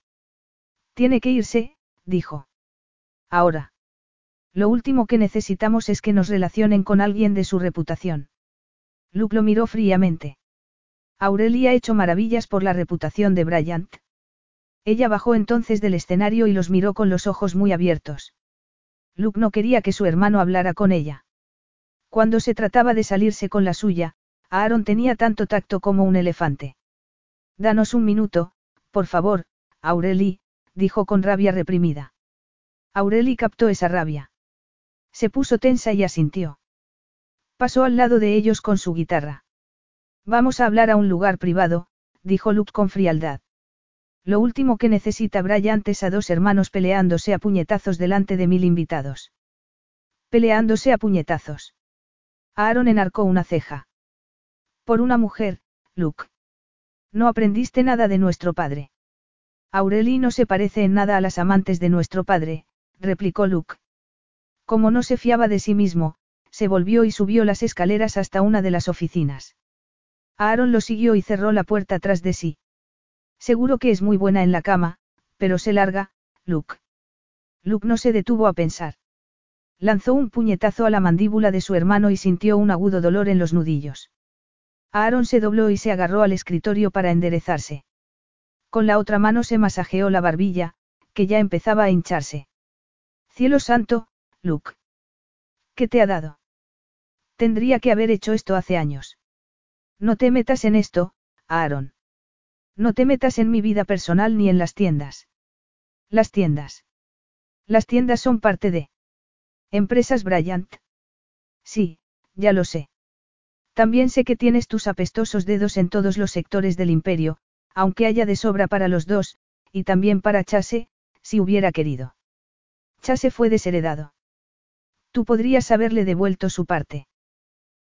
Tiene que irse, dijo. Ahora. Lo último que necesitamos es que nos relacionen con alguien de su reputación. Luke lo miró fríamente. Aurelia ha hecho maravillas por la reputación de Bryant. Ella bajó entonces del escenario y los miró con los ojos muy abiertos. Luke no quería que su hermano hablara con ella. Cuando se trataba de salirse con la suya, Aaron tenía tanto tacto como un elefante. Danos un minuto, por favor, Aurelie, dijo con rabia reprimida. Aurelie captó esa rabia. Se puso tensa y asintió. Pasó al lado de ellos con su guitarra. Vamos a hablar a un lugar privado, dijo Luke con frialdad. Lo último que necesita Bryant es a dos hermanos peleándose a puñetazos delante de mil invitados. Peleándose a puñetazos. Aaron enarcó una ceja. Por una mujer, Luke. No aprendiste nada de nuestro padre. Aurelie no se parece en nada a las amantes de nuestro padre, replicó Luke. Como no se fiaba de sí mismo, se volvió y subió las escaleras hasta una de las oficinas. Aaron lo siguió y cerró la puerta tras de sí. Seguro que es muy buena en la cama, pero se larga, Luke. Luke no se detuvo a pensar. Lanzó un puñetazo a la mandíbula de su hermano y sintió un agudo dolor en los nudillos. Aaron se dobló y se agarró al escritorio para enderezarse. Con la otra mano se masajeó la barbilla, que ya empezaba a hincharse. Cielo santo, Luke. ¿Qué te ha dado? Tendría que haber hecho esto hace años. No te metas en esto, Aaron. No te metas en mi vida personal ni en las tiendas. Las tiendas. Las tiendas son parte de... Empresas Bryant. Sí, ya lo sé. También sé que tienes tus apestosos dedos en todos los sectores del imperio, aunque haya de sobra para los dos, y también para Chase, si hubiera querido. Chase fue desheredado. Tú podrías haberle devuelto su parte.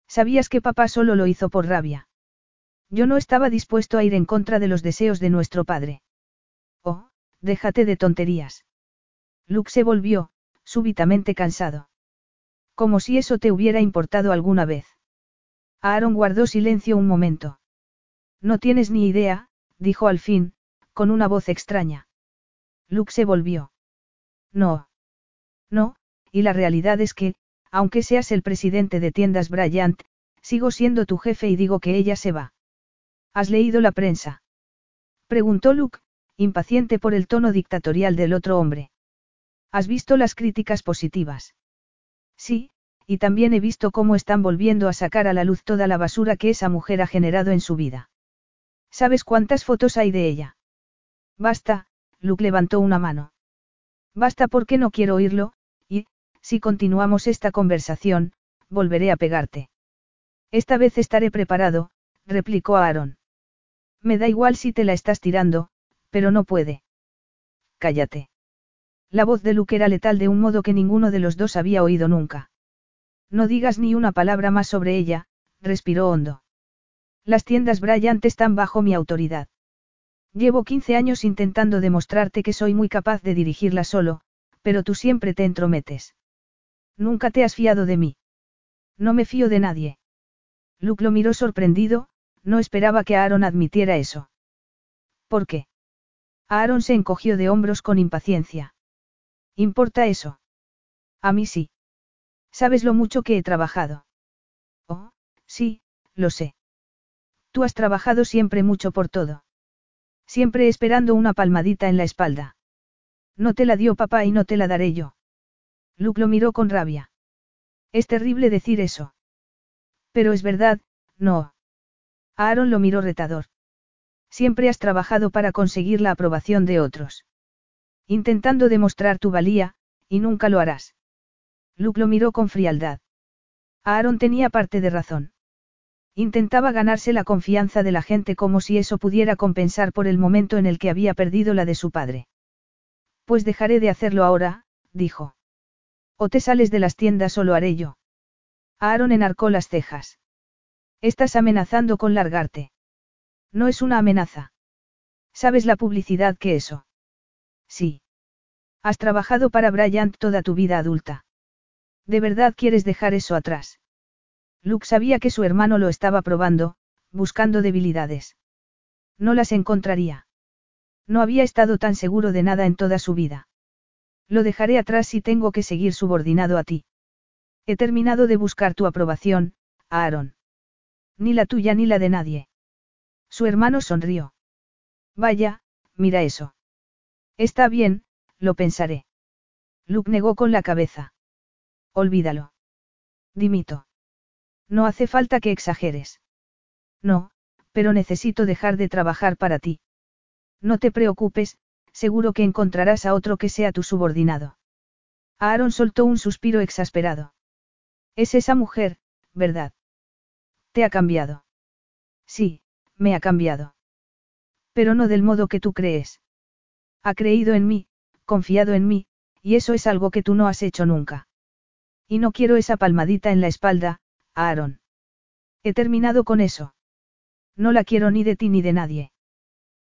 Sabías que papá solo lo hizo por rabia. Yo no estaba dispuesto a ir en contra de los deseos de nuestro padre. Oh, déjate de tonterías. Luke se volvió, súbitamente cansado. Como si eso te hubiera importado alguna vez. Aaron guardó silencio un momento. No tienes ni idea, dijo al fin, con una voz extraña. Luke se volvió. No. No, y la realidad es que, aunque seas el presidente de tiendas Bryant, sigo siendo tu jefe y digo que ella se va. ¿Has leído la prensa? Preguntó Luke, impaciente por el tono dictatorial del otro hombre. ¿Has visto las críticas positivas? Sí, y también he visto cómo están volviendo a sacar a la luz toda la basura que esa mujer ha generado en su vida. ¿Sabes cuántas fotos hay de ella? Basta, Luke levantó una mano. Basta porque no quiero oírlo, y, si continuamos esta conversación, volveré a pegarte. Esta vez estaré preparado, replicó Aaron. Me da igual si te la estás tirando, pero no puede. Cállate. La voz de Luke era letal de un modo que ninguno de los dos había oído nunca. No digas ni una palabra más sobre ella, respiró hondo. Las tiendas Bryant están bajo mi autoridad. Llevo 15 años intentando demostrarte que soy muy capaz de dirigirla solo, pero tú siempre te entrometes. Nunca te has fiado de mí. No me fío de nadie. Luke lo miró sorprendido, no esperaba que Aaron admitiera eso. ¿Por qué? Aaron se encogió de hombros con impaciencia. ¿Importa eso? A mí sí. ¿Sabes lo mucho que he trabajado? Oh, sí, lo sé. Tú has trabajado siempre mucho por todo. Siempre esperando una palmadita en la espalda. No te la dio papá y no te la daré yo. Luke lo miró con rabia. Es terrible decir eso. Pero es verdad, no. Aaron lo miró retador. Siempre has trabajado para conseguir la aprobación de otros. Intentando demostrar tu valía, y nunca lo harás. Luke lo miró con frialdad. Aaron tenía parte de razón. Intentaba ganarse la confianza de la gente como si eso pudiera compensar por el momento en el que había perdido la de su padre. Pues dejaré de hacerlo ahora, dijo. O te sales de las tiendas o lo haré yo. Aaron enarcó las cejas. Estás amenazando con largarte. No es una amenaza. ¿Sabes la publicidad que eso? Sí. Has trabajado para Bryant toda tu vida adulta. ¿De verdad quieres dejar eso atrás? Luke sabía que su hermano lo estaba probando, buscando debilidades. No las encontraría. No había estado tan seguro de nada en toda su vida. Lo dejaré atrás si tengo que seguir subordinado a ti. He terminado de buscar tu aprobación, Aaron. Ni la tuya ni la de nadie. Su hermano sonrió. Vaya, mira eso. Está bien, lo pensaré. Luke negó con la cabeza. Olvídalo. Dimito. No hace falta que exageres. No, pero necesito dejar de trabajar para ti. No te preocupes, seguro que encontrarás a otro que sea tu subordinado. Aaron soltó un suspiro exasperado. Es esa mujer, ¿verdad? Te ha cambiado. Sí, me ha cambiado. Pero no del modo que tú crees. Ha creído en mí, confiado en mí, y eso es algo que tú no has hecho nunca. Y no quiero esa palmadita en la espalda, Aaron. He terminado con eso. No la quiero ni de ti ni de nadie.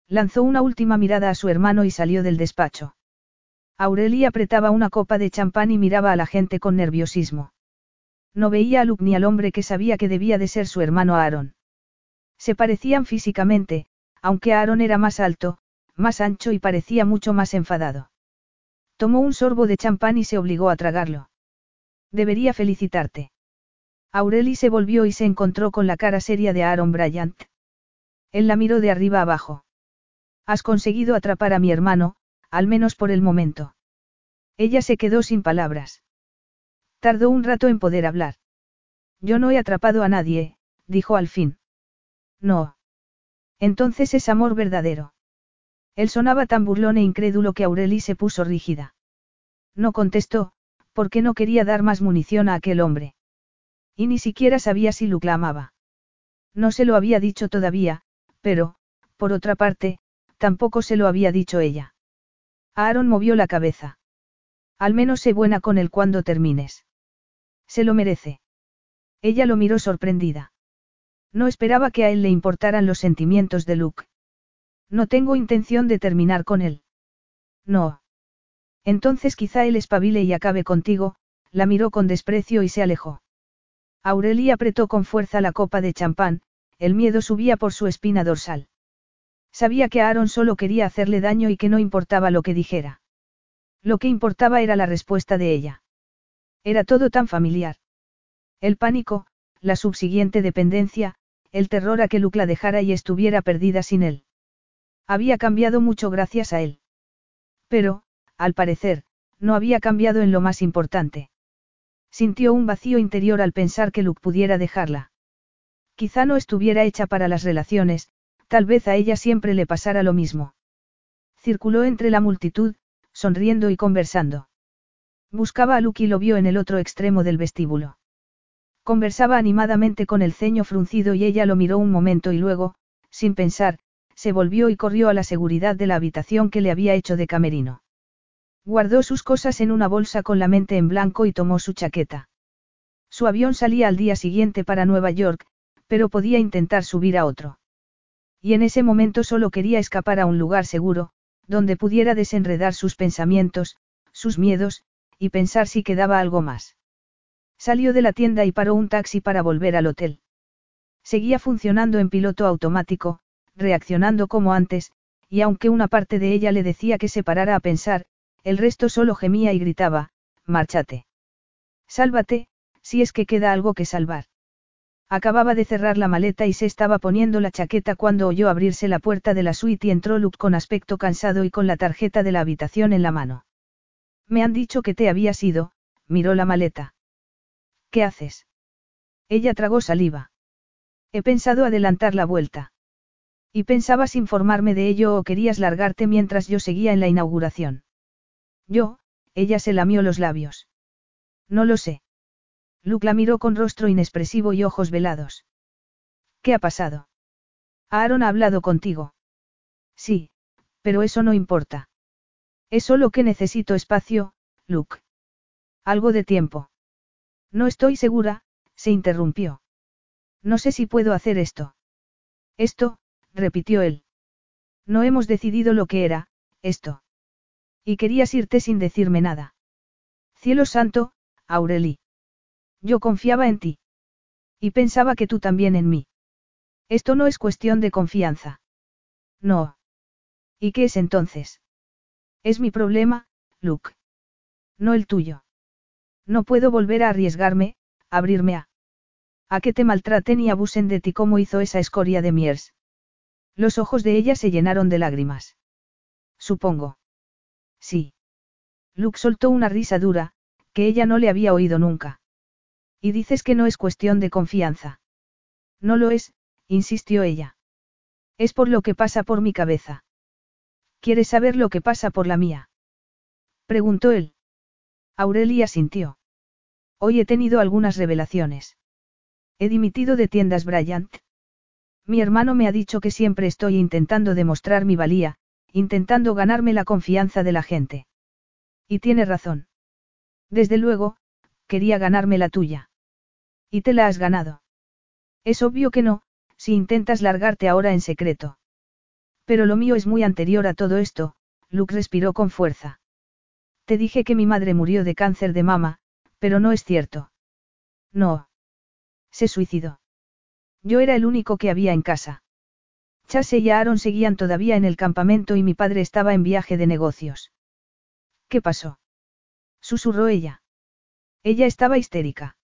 Lanzó una última mirada a su hermano y salió del despacho. Aurelia apretaba una copa de champán y miraba a la gente con nerviosismo. No veía a Luke ni al hombre que sabía que debía de ser su hermano Aaron. Se parecían físicamente, aunque Aaron era más alto, más ancho y parecía mucho más enfadado. Tomó un sorbo de champán y se obligó a tragarlo. Debería felicitarte. Aureli se volvió y se encontró con la cara seria de Aaron Bryant. Él la miró de arriba abajo. Has conseguido atrapar a mi hermano, al menos por el momento. Ella se quedó sin palabras. Tardó un rato en poder hablar. Yo no he atrapado a nadie, dijo al fin. No. Entonces es amor verdadero. Él sonaba tan burlón e incrédulo que Aureli se puso rígida. No contestó, porque no quería dar más munición a aquel hombre. Y ni siquiera sabía si Luke la amaba. No se lo había dicho todavía, pero, por otra parte, tampoco se lo había dicho ella. Aaron movió la cabeza. Al menos sé buena con él cuando termines. Se lo merece. Ella lo miró sorprendida. No esperaba que a él le importaran los sentimientos de Luke. No tengo intención de terminar con él. No. Entonces quizá él espabile y acabe contigo, la miró con desprecio y se alejó. Aurelia apretó con fuerza la copa de champán, el miedo subía por su espina dorsal. Sabía que Aaron solo quería hacerle daño y que no importaba lo que dijera. Lo que importaba era la respuesta de ella. Era todo tan familiar. El pánico, la subsiguiente dependencia, el terror a que Luke la dejara y estuviera perdida sin él. Había cambiado mucho gracias a él. Pero, al parecer, no había cambiado en lo más importante. Sintió un vacío interior al pensar que Luke pudiera dejarla. Quizá no estuviera hecha para las relaciones, tal vez a ella siempre le pasara lo mismo. Circuló entre la multitud, sonriendo y conversando. Buscaba a Luke y lo vio en el otro extremo del vestíbulo. Conversaba animadamente con el ceño fruncido y ella lo miró un momento y luego, sin pensar, se volvió y corrió a la seguridad de la habitación que le había hecho de camerino. Guardó sus cosas en una bolsa con la mente en blanco y tomó su chaqueta. Su avión salía al día siguiente para Nueva York, pero podía intentar subir a otro. Y en ese momento solo quería escapar a un lugar seguro, donde pudiera desenredar sus pensamientos, sus miedos, y pensar si quedaba algo más. Salió de la tienda y paró un taxi para volver al hotel. Seguía funcionando en piloto automático, reaccionando como antes, y aunque una parte de ella le decía que se parara a pensar, el resto solo gemía y gritaba, márchate. Sálvate, si es que queda algo que salvar. Acababa de cerrar la maleta y se estaba poniendo la chaqueta cuando oyó abrirse la puerta de la suite y entró Luke con aspecto cansado y con la tarjeta de la habitación en la mano. Me han dicho que te habías ido, miró la maleta. ¿Qué haces? Ella tragó saliva. He pensado adelantar la vuelta. Y pensabas informarme de ello o querías largarte mientras yo seguía en la inauguración. Yo, ella se lamió los labios. No lo sé. Luke la miró con rostro inexpresivo y ojos velados. ¿Qué ha pasado? Aaron ha hablado contigo. Sí, pero eso no importa. Es solo que necesito espacio, Luke. Algo de tiempo. No estoy segura, se interrumpió. No sé si puedo hacer esto. Esto, repitió él. No hemos decidido lo que era, esto. Y querías irte sin decirme nada. Cielo santo, Aureli. Yo confiaba en ti. Y pensaba que tú también en mí. Esto no es cuestión de confianza. No. ¿Y qué es entonces? Es mi problema, Luke. No el tuyo. No puedo volver a arriesgarme, abrirme a. A que te maltraten y abusen de ti como hizo esa escoria de Miers. Los ojos de ella se llenaron de lágrimas. Supongo. Sí. Luke soltó una risa dura, que ella no le había oído nunca. Y dices que no es cuestión de confianza. No lo es, insistió ella. Es por lo que pasa por mi cabeza. ¿Quieres saber lo que pasa por la mía? Preguntó él. Aurelia sintió. Hoy he tenido algunas revelaciones. He dimitido de tiendas Bryant. Mi hermano me ha dicho que siempre estoy intentando demostrar mi valía, intentando ganarme la confianza de la gente. Y tiene razón. Desde luego, quería ganarme la tuya. Y te la has ganado. Es obvio que no, si intentas largarte ahora en secreto. Pero lo mío es muy anterior a todo esto, Luke respiró con fuerza. Te dije que mi madre murió de cáncer de mama, pero no es cierto. No. Se suicidó. Yo era el único que había en casa. Chase y Aaron seguían todavía en el campamento y mi padre estaba en viaje de negocios. ¿Qué pasó? Susurró ella. Ella estaba histérica.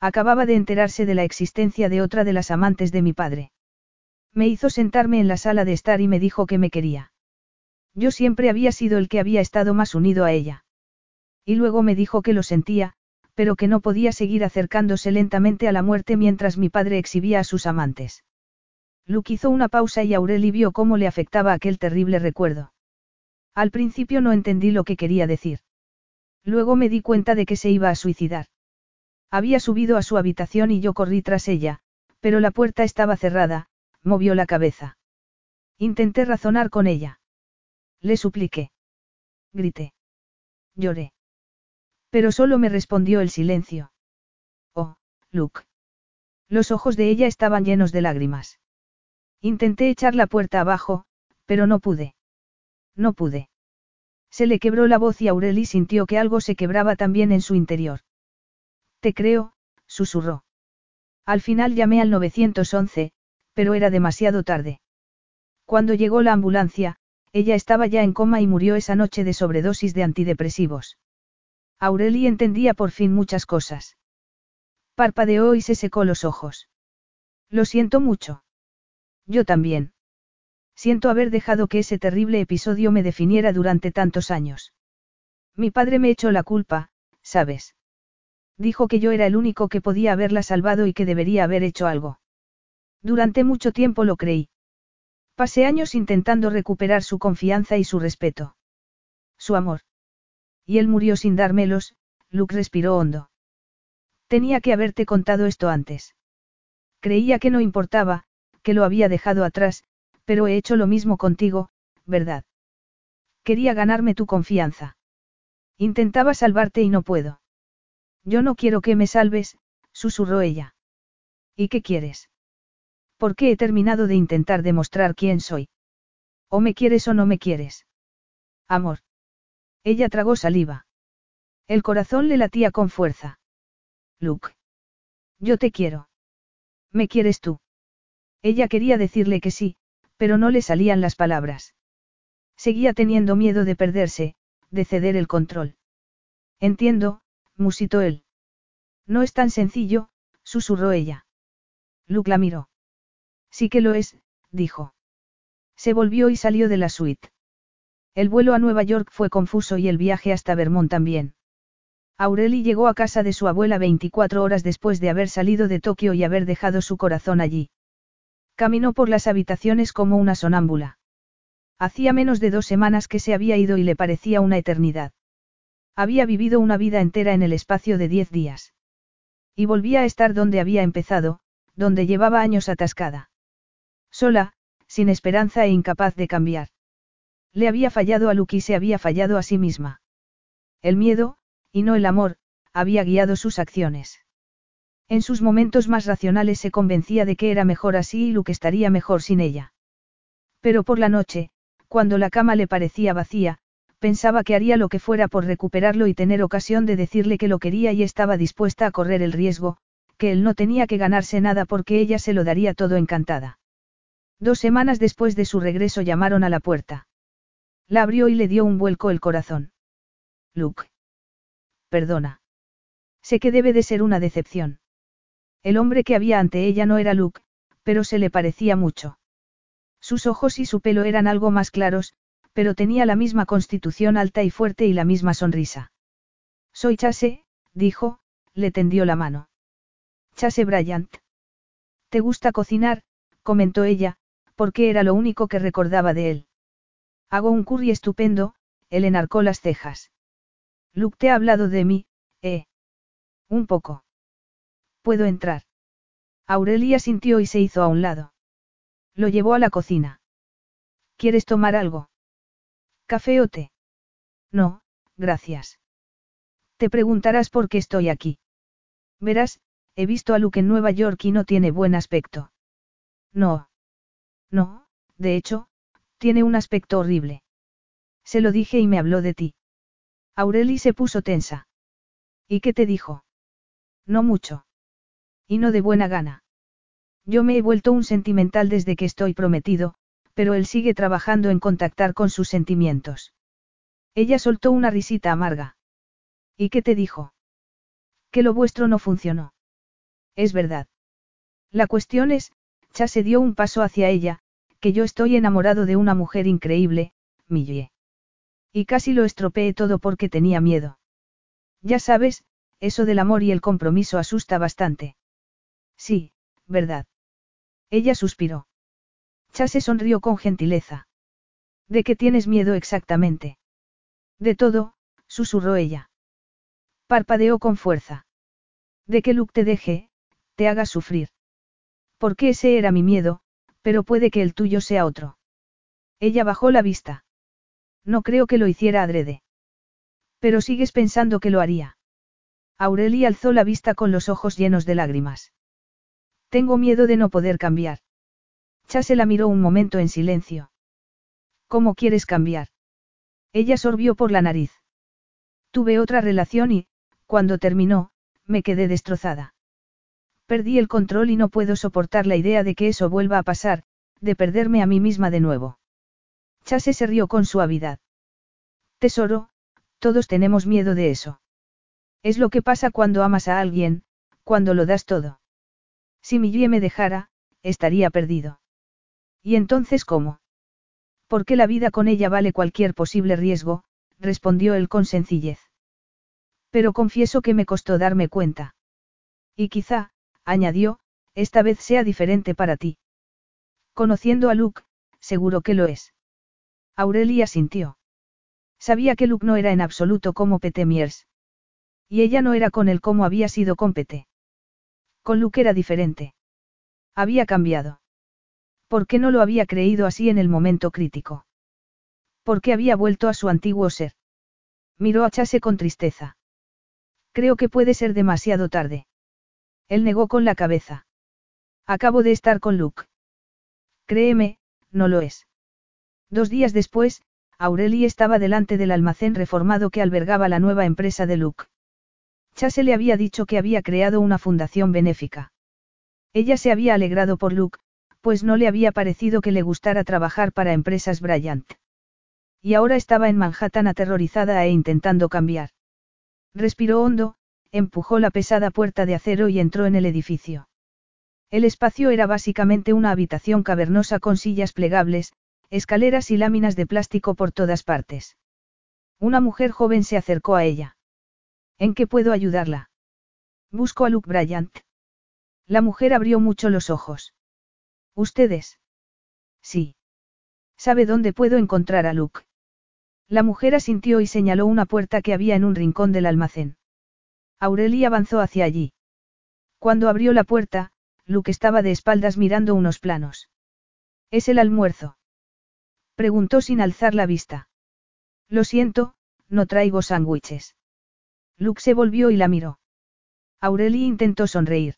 Acababa de enterarse de la existencia de otra de las amantes de mi padre. Me hizo sentarme en la sala de estar y me dijo que me quería. Yo siempre había sido el que había estado más unido a ella. Y luego me dijo que lo sentía, pero que no podía seguir acercándose lentamente a la muerte mientras mi padre exhibía a sus amantes. Luke hizo una pausa y Aureli vio cómo le afectaba aquel terrible recuerdo. Al principio no entendí lo que quería decir. Luego me di cuenta de que se iba a suicidar. Había subido a su habitación y yo corrí tras ella, pero la puerta estaba cerrada, movió la cabeza. Intenté razonar con ella. Le supliqué. Grité. Lloré. Pero solo me respondió el silencio. Oh, Luke. Los ojos de ella estaban llenos de lágrimas. Intenté echar la puerta abajo, pero no pude. No pude. Se le quebró la voz y Aureli sintió que algo se quebraba también en su interior. Te creo, susurró. Al final llamé al 911, pero era demasiado tarde. Cuando llegó la ambulancia, ella estaba ya en coma y murió esa noche de sobredosis de antidepresivos. Aureli entendía por fin muchas cosas. Parpadeó y se secó los ojos. Lo siento mucho. Yo también. Siento haber dejado que ese terrible episodio me definiera durante tantos años. Mi padre me echó la culpa, ¿sabes? Dijo que yo era el único que podía haberla salvado y que debería haber hecho algo. Durante mucho tiempo lo creí. Pasé años intentando recuperar su confianza y su respeto. Su amor. Y él murió sin dármelos, Luke respiró hondo. Tenía que haberte contado esto antes. Creía que no importaba, que lo había dejado atrás, pero he hecho lo mismo contigo, ¿verdad? Quería ganarme tu confianza. Intentaba salvarte y no puedo. Yo no quiero que me salves, susurró ella. ¿Y qué quieres? ¿Por qué he terminado de intentar demostrar quién soy? O me quieres o no me quieres. Amor. Ella tragó saliva. El corazón le latía con fuerza. Luke. Yo te quiero. ¿Me quieres tú? Ella quería decirle que sí, pero no le salían las palabras. Seguía teniendo miedo de perderse, de ceder el control. Entiendo, musitó él. No es tan sencillo, susurró ella. Luke la miró. Sí que lo es, dijo. Se volvió y salió de la suite. El vuelo a Nueva York fue confuso y el viaje hasta Vermont también. Aureli llegó a casa de su abuela 24 horas después de haber salido de Tokio y haber dejado su corazón allí. Caminó por las habitaciones como una sonámbula. Hacía menos de dos semanas que se había ido y le parecía una eternidad. Había vivido una vida entera en el espacio de diez días. Y volvía a estar donde había empezado, donde llevaba años atascada. Sola, sin esperanza e incapaz de cambiar. Le había fallado a Luke y se había fallado a sí misma. El miedo, y no el amor, había guiado sus acciones. En sus momentos más racionales se convencía de que era mejor así y Luke estaría mejor sin ella. Pero por la noche, cuando la cama le parecía vacía, pensaba que haría lo que fuera por recuperarlo y tener ocasión de decirle que lo quería y estaba dispuesta a correr el riesgo, que él no tenía que ganarse nada porque ella se lo daría todo encantada. Dos semanas después de su regreso llamaron a la puerta. La abrió y le dio un vuelco el corazón. Luke. Perdona. Sé que debe de ser una decepción. El hombre que había ante ella no era Luke, pero se le parecía mucho. Sus ojos y su pelo eran algo más claros, pero tenía la misma constitución alta y fuerte y la misma sonrisa. Soy Chase, dijo, le tendió la mano. Chase Bryant. ¿Te gusta cocinar? comentó ella, porque era lo único que recordaba de él. Hago un curry estupendo, él enarcó las cejas. Luke te ha hablado de mí, ¿eh? Un poco. ¿Puedo entrar? Aurelia sintió y se hizo a un lado. Lo llevó a la cocina. ¿Quieres tomar algo? ¿Café o té? No, gracias. Te preguntarás por qué estoy aquí. Verás, he visto a Luke en Nueva York y no tiene buen aspecto. No. No, de hecho, tiene un aspecto horrible. Se lo dije y me habló de ti. Aureli se puso tensa. ¿Y qué te dijo? No mucho. Y no de buena gana. Yo me he vuelto un sentimental desde que estoy prometido, pero él sigue trabajando en contactar con sus sentimientos. Ella soltó una risita amarga. ¿Y qué te dijo? Que lo vuestro no funcionó. Es verdad. La cuestión es, Cha se dio un paso hacia ella, que yo estoy enamorado de una mujer increíble, Millie. Y casi lo estropeé todo porque tenía miedo. Ya sabes, eso del amor y el compromiso asusta bastante. Sí, verdad. Ella suspiró. Chase sonrió con gentileza. ¿De qué tienes miedo exactamente? De todo, susurró ella. Parpadeó con fuerza. De que Luke te deje, te haga sufrir. Porque ese era mi miedo, pero puede que el tuyo sea otro. Ella bajó la vista. No creo que lo hiciera adrede. Pero sigues pensando que lo haría. Aurelia alzó la vista con los ojos llenos de lágrimas. Tengo miedo de no poder cambiar. Chase la miró un momento en silencio. ¿Cómo quieres cambiar? Ella sorbió por la nariz. Tuve otra relación y, cuando terminó, me quedé destrozada. Perdí el control y no puedo soportar la idea de que eso vuelva a pasar, de perderme a mí misma de nuevo. Chase se rió con suavidad. Tesoro, todos tenemos miedo de eso. Es lo que pasa cuando amas a alguien, cuando lo das todo. Si mi me dejara, estaría perdido. ¿Y entonces cómo? Porque la vida con ella vale cualquier posible riesgo, respondió él con sencillez. Pero confieso que me costó darme cuenta. Y quizá, añadió, esta vez sea diferente para ti. Conociendo a Luke, seguro que lo es. Aurelia sintió. Sabía que Luke no era en absoluto como Petemiers. Y ella no era con él como había sido con Pete. Con Luke era diferente. Había cambiado. ¿Por qué no lo había creído así en el momento crítico? ¿Por qué había vuelto a su antiguo ser? Miró a Chase con tristeza. Creo que puede ser demasiado tarde. Él negó con la cabeza. Acabo de estar con Luke. Créeme, no lo es. Dos días después, Aurelie estaba delante del almacén reformado que albergaba la nueva empresa de Luke. Chase le había dicho que había creado una fundación benéfica. Ella se había alegrado por Luke, pues no le había parecido que le gustara trabajar para empresas Bryant. Y ahora estaba en Manhattan aterrorizada e intentando cambiar. Respiró hondo, empujó la pesada puerta de acero y entró en el edificio. El espacio era básicamente una habitación cavernosa con sillas plegables, escaleras y láminas de plástico por todas partes. Una mujer joven se acercó a ella. ¿En qué puedo ayudarla? Busco a Luke Bryant. La mujer abrió mucho los ojos. ¿Ustedes? Sí. ¿Sabe dónde puedo encontrar a Luke? La mujer asintió y señaló una puerta que había en un rincón del almacén. Aurelie avanzó hacia allí. Cuando abrió la puerta, Luke estaba de espaldas mirando unos planos. ¿Es el almuerzo? Preguntó sin alzar la vista. Lo siento, no traigo sándwiches. Luke se volvió y la miró. Aurelie intentó sonreír.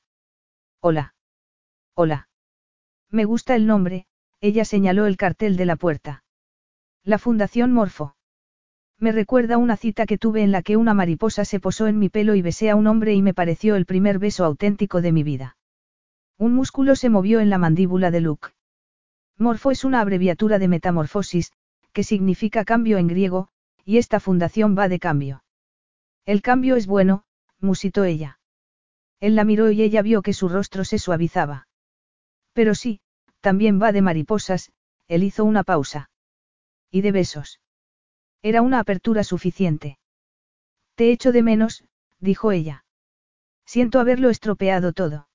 Hola. Hola. Me gusta el nombre, ella señaló el cartel de la puerta. La Fundación Morfo. Me recuerda una cita que tuve en la que una mariposa se posó en mi pelo y besé a un hombre y me pareció el primer beso auténtico de mi vida. Un músculo se movió en la mandíbula de Luke. Morfo es una abreviatura de metamorfosis, que significa cambio en griego, y esta fundación va de cambio. El cambio es bueno, musitó ella. Él la miró y ella vio que su rostro se suavizaba. Pero sí, también va de mariposas, él hizo una pausa. Y de besos. Era una apertura suficiente. Te echo de menos, dijo ella. Siento haberlo estropeado todo.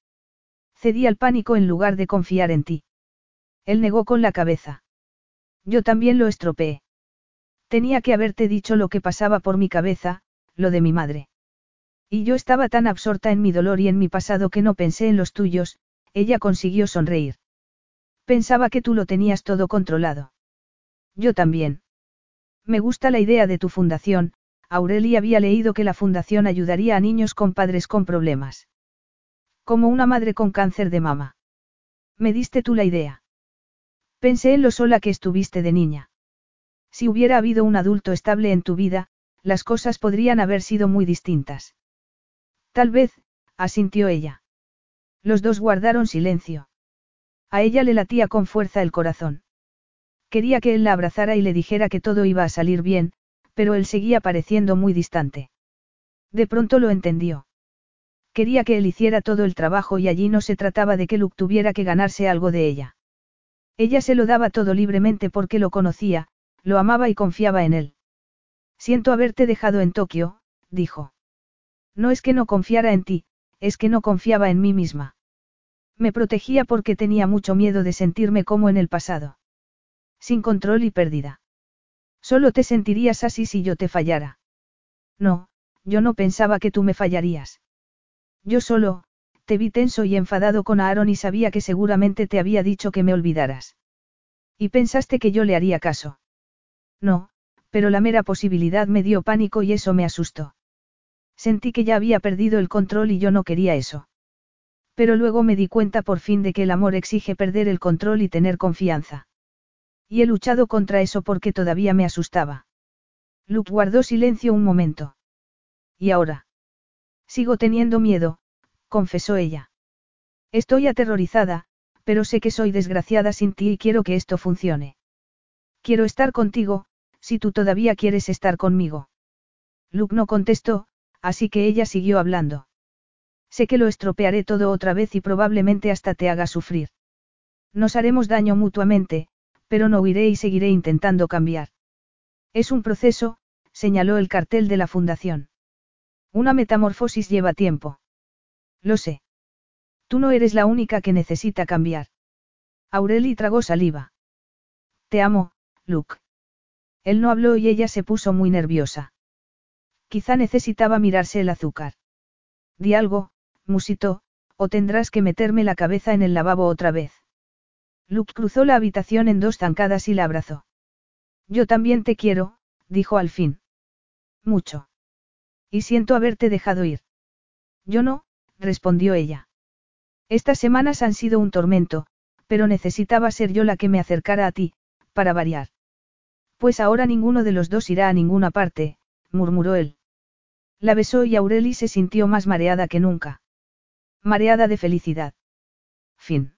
Cedí al pánico en lugar de confiar en ti. Él negó con la cabeza. Yo también lo estropeé. Tenía que haberte dicho lo que pasaba por mi cabeza, lo de mi madre. Y yo estaba tan absorta en mi dolor y en mi pasado que no pensé en los tuyos, ella consiguió sonreír. Pensaba que tú lo tenías todo controlado. Yo también. Me gusta la idea de tu fundación, Aurelia había leído que la fundación ayudaría a niños con padres con problemas. Como una madre con cáncer de mama. Me diste tú la idea. Pensé en lo sola que estuviste de niña. Si hubiera habido un adulto estable en tu vida, las cosas podrían haber sido muy distintas. Tal vez, asintió ella. Los dos guardaron silencio. A ella le latía con fuerza el corazón. Quería que él la abrazara y le dijera que todo iba a salir bien, pero él seguía pareciendo muy distante. De pronto lo entendió. Quería que él hiciera todo el trabajo y allí no se trataba de que Luke tuviera que ganarse algo de ella. Ella se lo daba todo libremente porque lo conocía, lo amaba y confiaba en él. Siento haberte dejado en Tokio, dijo. No es que no confiara en ti, es que no confiaba en mí misma. Me protegía porque tenía mucho miedo de sentirme como en el pasado. Sin control y pérdida. Solo te sentirías así si yo te fallara. No, yo no pensaba que tú me fallarías. Yo solo, te vi tenso y enfadado con Aaron y sabía que seguramente te había dicho que me olvidaras. Y pensaste que yo le haría caso. No, pero la mera posibilidad me dio pánico y eso me asustó. Sentí que ya había perdido el control y yo no quería eso. Pero luego me di cuenta por fin de que el amor exige perder el control y tener confianza. Y he luchado contra eso porque todavía me asustaba. Luke guardó silencio un momento. ¿Y ahora? Sigo teniendo miedo, confesó ella. Estoy aterrorizada, pero sé que soy desgraciada sin ti y quiero que esto funcione. Quiero estar contigo, si tú todavía quieres estar conmigo. Luke no contestó, así que ella siguió hablando. Sé que lo estropearé todo otra vez y probablemente hasta te haga sufrir. Nos haremos daño mutuamente, pero no huiré y seguiré intentando cambiar. Es un proceso, señaló el cartel de la fundación. Una metamorfosis lleva tiempo. Lo sé. Tú no eres la única que necesita cambiar. Aureli tragó saliva. Te amo, Luke. Él no habló y ella se puso muy nerviosa. Quizá necesitaba mirarse el azúcar. Di algo, musitó, o tendrás que meterme la cabeza en el lavabo otra vez. Luke cruzó la habitación en dos zancadas y la abrazó. Yo también te quiero, dijo al fin. Mucho. Y siento haberte dejado ir. Yo no, respondió ella. Estas semanas han sido un tormento, pero necesitaba ser yo la que me acercara a ti, para variar. Pues ahora ninguno de los dos irá a ninguna parte, murmuró él. La besó y Aureli se sintió más mareada que nunca. Mareada de felicidad. Fin.